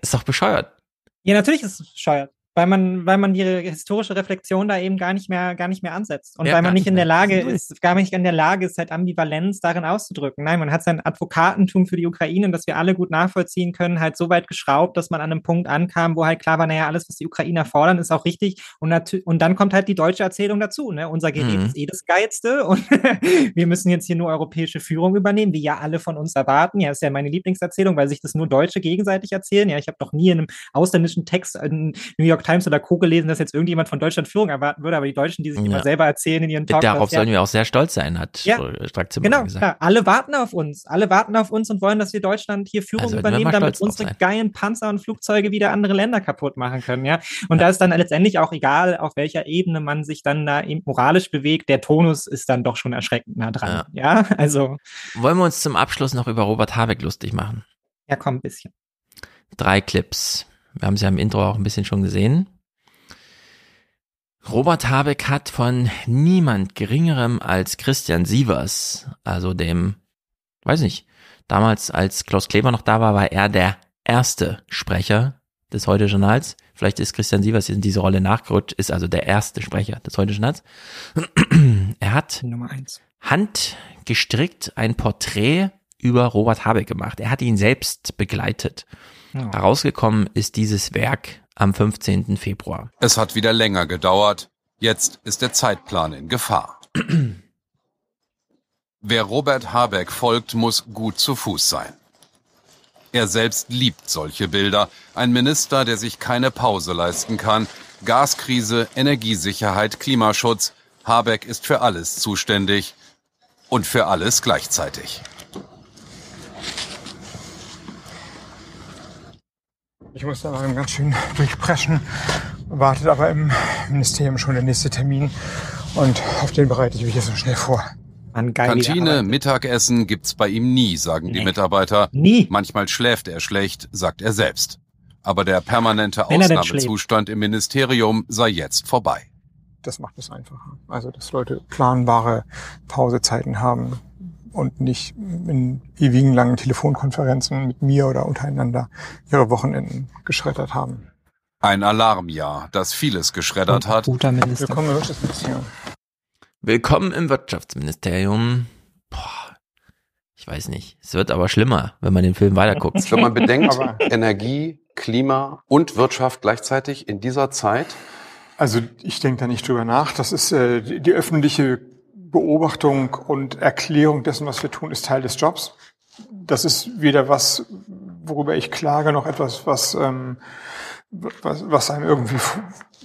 Ist doch bescheuert. Ja, natürlich ist es bescheuert weil man, weil man die historische Reflexion da eben gar nicht mehr, gar nicht mehr ansetzt. Und ja, weil man nicht in der Lage ist, gar nicht in der Lage ist, halt Ambivalenz darin auszudrücken. Nein, man hat sein Advokatentum für die Ukraine, das wir alle gut nachvollziehen können, halt so weit geschraubt, dass man an einem Punkt ankam, wo halt klar war, naja, alles, was die Ukrainer fordern, ist auch richtig. Und, und dann kommt halt die deutsche Erzählung dazu. Ne? Unser Gerät mhm. ist eh das Geilste und wir müssen jetzt hier nur europäische Führung übernehmen, wie ja alle von uns erwarten. Ja, ist ja meine Lieblingserzählung, weil sich das nur Deutsche gegenseitig erzählen. Ja, ich habe noch nie in einem ausländischen Text in New York Times oder Co. gelesen, dass jetzt irgendjemand von Deutschland Führung erwarten würde, aber die Deutschen, die sich ja. immer selber erzählen in ihren Talks. Darauf sollen wir auch sehr stolz sein, hat ja. Genau, gesagt. Klar. alle warten auf uns. Alle warten auf uns und wollen, dass wir Deutschland hier Führung also, übernehmen, damit unsere geilen Panzer und Flugzeuge wieder andere Länder kaputt machen können, ja. Und ja. da ist dann letztendlich auch egal, auf welcher Ebene man sich dann da eben moralisch bewegt, der Tonus ist dann doch schon erschreckend nah dran, ja. ja? Also. Wollen wir uns zum Abschluss noch über Robert Habeck lustig machen? Ja, komm, ein bisschen. Drei Clips. Wir haben sie ja im Intro auch ein bisschen schon gesehen. Robert Habeck hat von niemand geringerem als Christian Sievers, also dem, weiß nicht, damals als Klaus Kleber noch da war, war er der erste Sprecher des Heute-Journals. Vielleicht ist Christian Sievers in diese Rolle nachgerutscht, ist also der erste Sprecher des Heute-Journals. er hat Nummer eins. handgestrickt ein Porträt über Robert Habeck gemacht. Er hat ihn selbst begleitet. Ja. Herausgekommen ist dieses Werk am 15. Februar. Es hat wieder länger gedauert. Jetzt ist der Zeitplan in Gefahr. Wer Robert Habeck folgt, muss gut zu Fuß sein. Er selbst liebt solche Bilder. Ein Minister, der sich keine Pause leisten kann. Gaskrise, Energiesicherheit, Klimaschutz. Habeck ist für alles zuständig und für alles gleichzeitig. Ich muss da mal ganz schön durchpreschen. Wartet aber im Ministerium schon der nächste Termin und auf den bereite ich mich jetzt so schnell vor. Kantine, Mittagessen gibt's bei ihm nie, sagen nee. die Mitarbeiter. Nie. Manchmal schläft er schlecht, sagt er selbst. Aber der permanente Ausnahmezustand im Ministerium sei jetzt vorbei. Das macht es einfacher. Also, dass Leute planbare Pausezeiten haben, und nicht in ewigen langen Telefonkonferenzen mit mir oder untereinander ihre Wochenenden geschreddert haben. Ein Alarmjahr, das vieles geschreddert hat. Guter Minister. Willkommen im Wirtschaftsministerium. Willkommen im Wirtschaftsministerium. Boah, ich weiß nicht. Es wird aber schlimmer, wenn man den Film weiterguckt. Wenn man bedenkt, Energie, Klima und Wirtschaft gleichzeitig in dieser Zeit. Also ich denke da nicht drüber nach. Das ist äh, die öffentliche Beobachtung und Erklärung dessen, was wir tun, ist Teil des Jobs. Das ist weder was, worüber ich klage, noch etwas, was, ähm, was, was einem irgendwie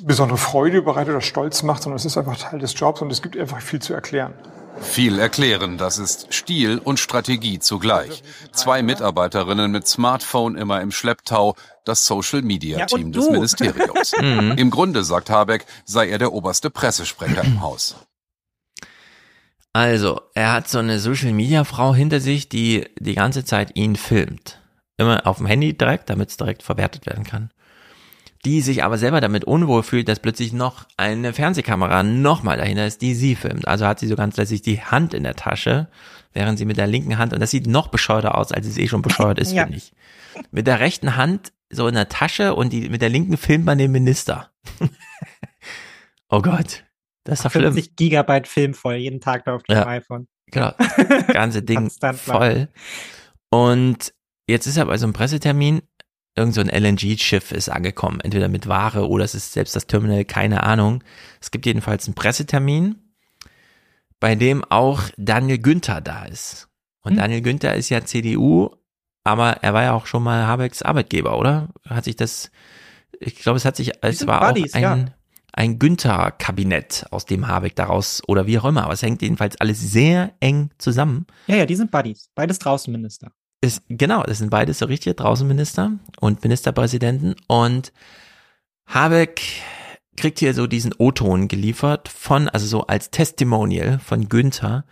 besondere Freude bereitet oder stolz macht, sondern es ist einfach Teil des Jobs und es gibt einfach viel zu erklären. Viel erklären, das ist Stil und Strategie zugleich. Zwei Mitarbeiterinnen mit Smartphone immer im Schlepptau, das Social-Media-Team ja, des Ministeriums. Mhm. Im Grunde, sagt Habeck, sei er der oberste Pressesprecher im Haus. Also, er hat so eine Social Media Frau hinter sich, die die ganze Zeit ihn filmt. Immer auf dem Handy direkt, damit es direkt verwertet werden kann. Die sich aber selber damit unwohl fühlt, dass plötzlich noch eine Fernsehkamera nochmal dahinter ist, die sie filmt. Also hat sie so ganz letztlich die Hand in der Tasche, während sie mit der linken Hand, und das sieht noch bescheuerter aus, als es eh schon bescheuert ist, ja. finde ich. Mit der rechten Hand so in der Tasche und die, mit der linken filmt man den Minister. oh Gott. Das ist doch 50 schlimm. Gigabyte Film voll, jeden Tag da auf dem ja, iPhone. Genau. Ganze Ding voll. Und jetzt ist er bei so einem Pressetermin, irgend so ein LNG-Schiff ist angekommen, entweder mit Ware oder es ist selbst das Terminal, keine Ahnung. Es gibt jedenfalls einen Pressetermin, bei dem auch Daniel Günther da ist. Und hm. Daniel Günther ist ja CDU, aber er war ja auch schon mal Habecks Arbeitgeber, oder? Hat sich das, ich glaube, es hat sich, es war Buddies, auch ein, ja ein Günther-Kabinett, aus dem Habeck daraus oder wie auch immer. Aber es hängt jedenfalls alles sehr eng zusammen. Ja, ja, die sind Buddies. Beides Draußenminister. Ist, genau, das sind beides so richtige Draußenminister und Ministerpräsidenten. Und Habeck kriegt hier so diesen O-Ton geliefert von, also so als Testimonial von Günther.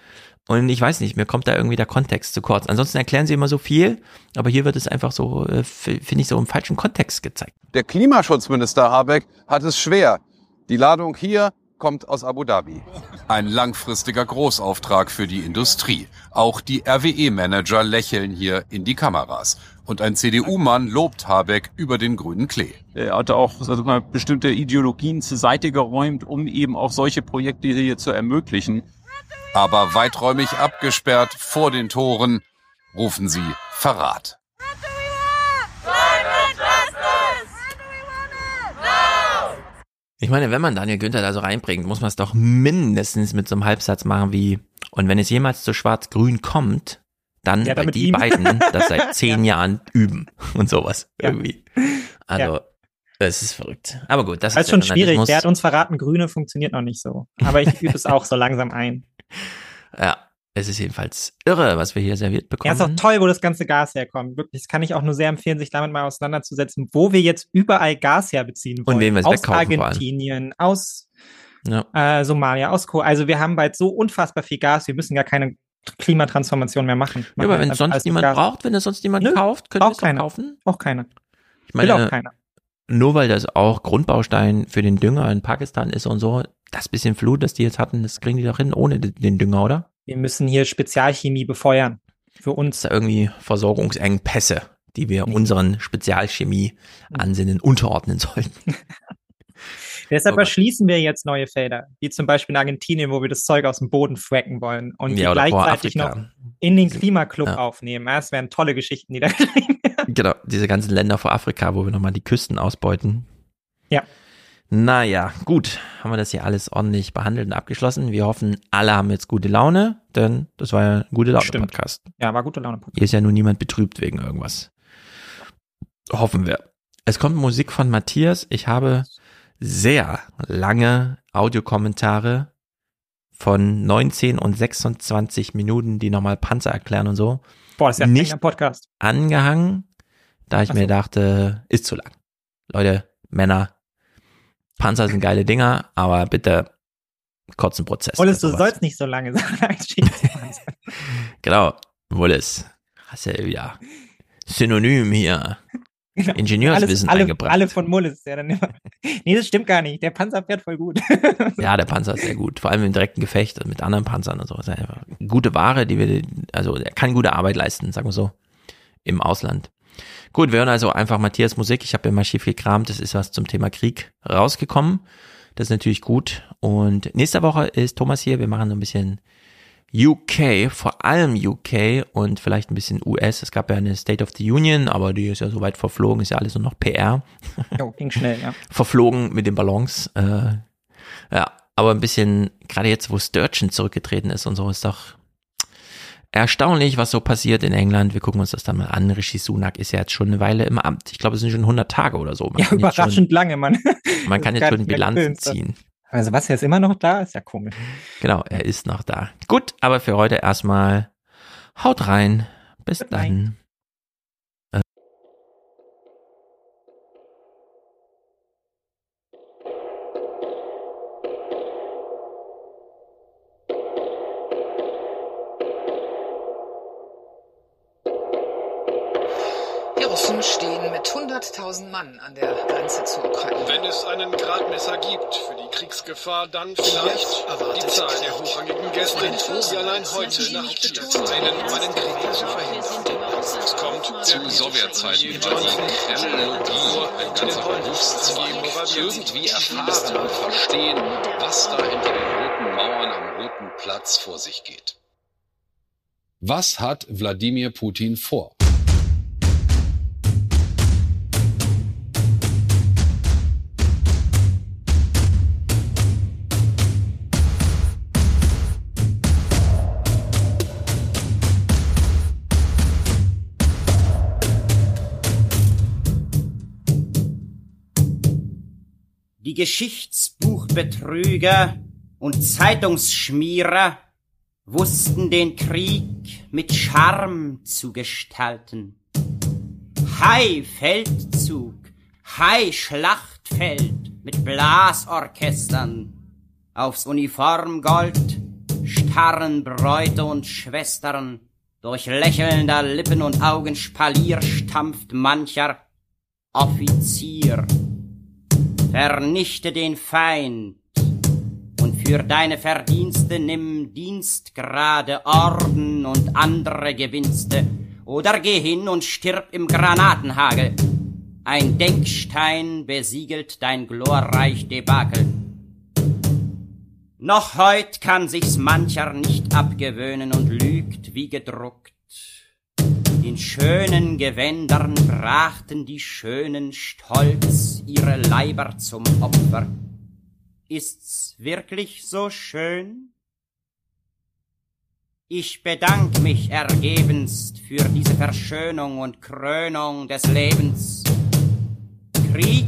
Und ich weiß nicht, mir kommt da irgendwie der Kontext zu kurz. Ansonsten erklären sie immer so viel, aber hier wird es einfach so, äh, finde ich, so im falschen Kontext gezeigt. Der Klimaschutzminister Habeck hat es schwer. Die Ladung hier kommt aus Abu Dhabi. Ein langfristiger Großauftrag für die Industrie. Auch die RWE-Manager lächeln hier in die Kameras. Und ein CDU-Mann lobt Habeck über den grünen Klee. Er hatte auch also mal, bestimmte Ideologien zur Seite geräumt, um eben auch solche Projekte hier zu ermöglichen. Aber weiträumig abgesperrt vor den Toren rufen sie Verrat. Ich meine, wenn man Daniel Günther da so reinbringt, muss man es doch mindestens mit so einem Halbsatz machen wie, und wenn es jemals zu Schwarz-Grün kommt, dann ja, weil die ihm. beiden das seit zehn ja. Jahren üben und sowas ja. irgendwie. Also, es ist verrückt. Aber gut, das, das ist schon schwierig. Der hat uns verraten, Grüne funktioniert noch nicht so. Aber ich übe es auch so langsam ein. Ja, es ist jedenfalls irre, was wir hier serviert bekommen. Ja, ist auch toll, wo das ganze Gas herkommt. Wirklich, das kann ich auch nur sehr empfehlen, sich damit mal auseinanderzusetzen, wo wir jetzt überall Gas herbeziehen wollen. Und wen wir es Aus Argentinien, aus ja. äh, Somalia, aus Co. Also wir haben bald so unfassbar viel Gas, wir müssen gar keine Klimatransformation mehr machen. Ja, aber wenn es sonst niemand Gas. braucht, wenn es sonst niemand Nö, kauft, können wir es kaufen. Auch keiner. Ich meine, Will auch keiner. Nur weil das auch Grundbaustein für den Dünger in Pakistan ist und so, das bisschen Flut, das die jetzt hatten, das kriegen die doch hin ohne den Dünger, oder? Wir müssen hier Spezialchemie befeuern. Für uns. Irgendwie Versorgungsengpässe, die wir unseren Spezialchemie-Ansinnen unterordnen sollten. Deshalb okay. erschließen wir jetzt neue Felder, wie zum Beispiel in Argentinien, wo wir das Zeug aus dem Boden fracken wollen und ja, gleichzeitig noch in den Klimaclub ja. aufnehmen. Das wären tolle Geschichten, die da werden. Genau, diese ganzen Länder vor Afrika, wo wir nochmal die Küsten ausbeuten. Ja. Naja, gut, haben wir das hier alles ordentlich behandelt und abgeschlossen. Wir hoffen, alle haben jetzt gute Laune, denn das war ja ein gute Laune-Podcast. Ja, war gute Laune-Podcast. Hier ist ja nun niemand betrübt wegen irgendwas. Hoffen wir. Es kommt Musik von Matthias. Ich habe sehr lange Audiokommentare von 19 und 26 Minuten, die nochmal Panzer erklären und so. Boah, das ist ja nicht ein Podcast. angehangen, da ich so. mir dachte, ist zu lang. Leute, Männer, Panzer sind geile Dinger, aber bitte kurzen Prozess. Wolles, du sollst nicht so lange sagen. genau, Wolles. Hast ja wieder Synonym hier. Genau. Ingenieurswissen alles, alle, eingebracht. Alle von Mullis, ja dann immer. Nee, das stimmt gar nicht. Der Panzer fährt voll gut. ja, der Panzer ist sehr gut. Vor allem im direkten Gefecht mit anderen Panzern und so. Das ist einfach gute Ware, die wir, also er kann gute Arbeit leisten, sagen wir so, im Ausland. Gut, wir hören also einfach Matthias Musik. Ich habe ja mal schief gekramt. Das ist was zum Thema Krieg rausgekommen. Das ist natürlich gut. Und nächste Woche ist Thomas hier. Wir machen so ein bisschen UK, vor allem UK und vielleicht ein bisschen US. Es gab ja eine State of the Union, aber die ist ja so weit verflogen, ist ja alles nur noch PR. Jo, ging schnell, ja. verflogen mit den Ballons. Äh, ja, aber ein bisschen, gerade jetzt, wo Sturgeon zurückgetreten ist und so, ist doch erstaunlich, was so passiert in England. Wir gucken uns das dann mal an. Rishi Sunak ist ja jetzt schon eine Weile im Amt. Ich glaube, es sind schon 100 Tage oder so. Man ja, überraschend schon, lange, man. Man kann jetzt schon Bilanzen ziehen. Also was, er ist immer noch da? Ist ja komisch. Genau, er ist noch da. Gut, aber für heute erstmal haut rein. Bis Good dann. mit 100.000 Mann an der Grenze zur Ukraine. Wenn es einen Gradmesser gibt für die Kriegsgefahr, dann vielleicht die Zahl der hochrangigen Gäste, die allein heute nach Kiew einen meinen Krieg zu verhindern. Es kommt zu Sowjetzeiten war die Kremlologie ein ganzer Berufszweig. Irgendwie erfahren und verstehen, was da hinter den roten Mauern am Roten Platz vor sich geht. Was hat Wladimir Putin vor? Die Geschichtsbuchbetrüger und Zeitungsschmierer wussten den Krieg mit Charme zu gestalten. High Feldzug, High Schlachtfeld mit Blasorchestern, aufs Uniformgold starren Bräute und Schwestern, durch lächelnder Lippen und Augen Spalier stampft mancher Offizier. Vernichte den Feind und für deine Verdienste nimm Dienstgrade, Orden und andere Gewinste oder geh hin und stirb im Granatenhagel. Ein Denkstein besiegelt dein glorreich Debakel. Noch heut kann sich's mancher nicht abgewöhnen und lügt wie gedruckt. In schönen Gewändern brachten die Schönen stolz ihre Leiber zum Opfer. Ist's wirklich so schön? Ich bedank mich ergebenst für diese Verschönung und Krönung des Lebens. Krieg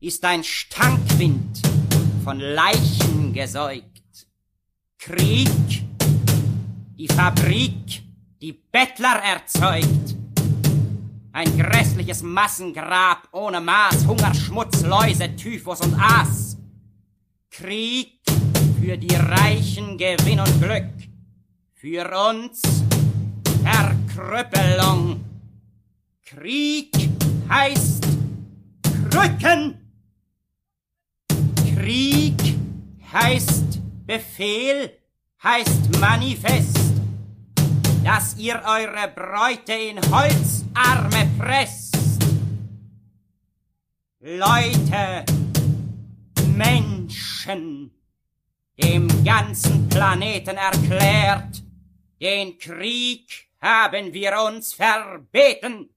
ist ein Stankwind von Leichen gesäugt. Krieg, die Fabrik, die Bettler erzeugt. Ein grässliches Massengrab ohne Maß, Hunger, Schmutz, Läuse, Typhus und Aas. Krieg für die Reichen Gewinn und Glück, für uns Verkrüppelung. Krieg heißt Krücken. Krieg heißt Befehl, heißt Manifest, dass ihr eure Bräute in Holzarme presst. Leute, Menschen, dem ganzen Planeten erklärt, den Krieg haben wir uns verbeten.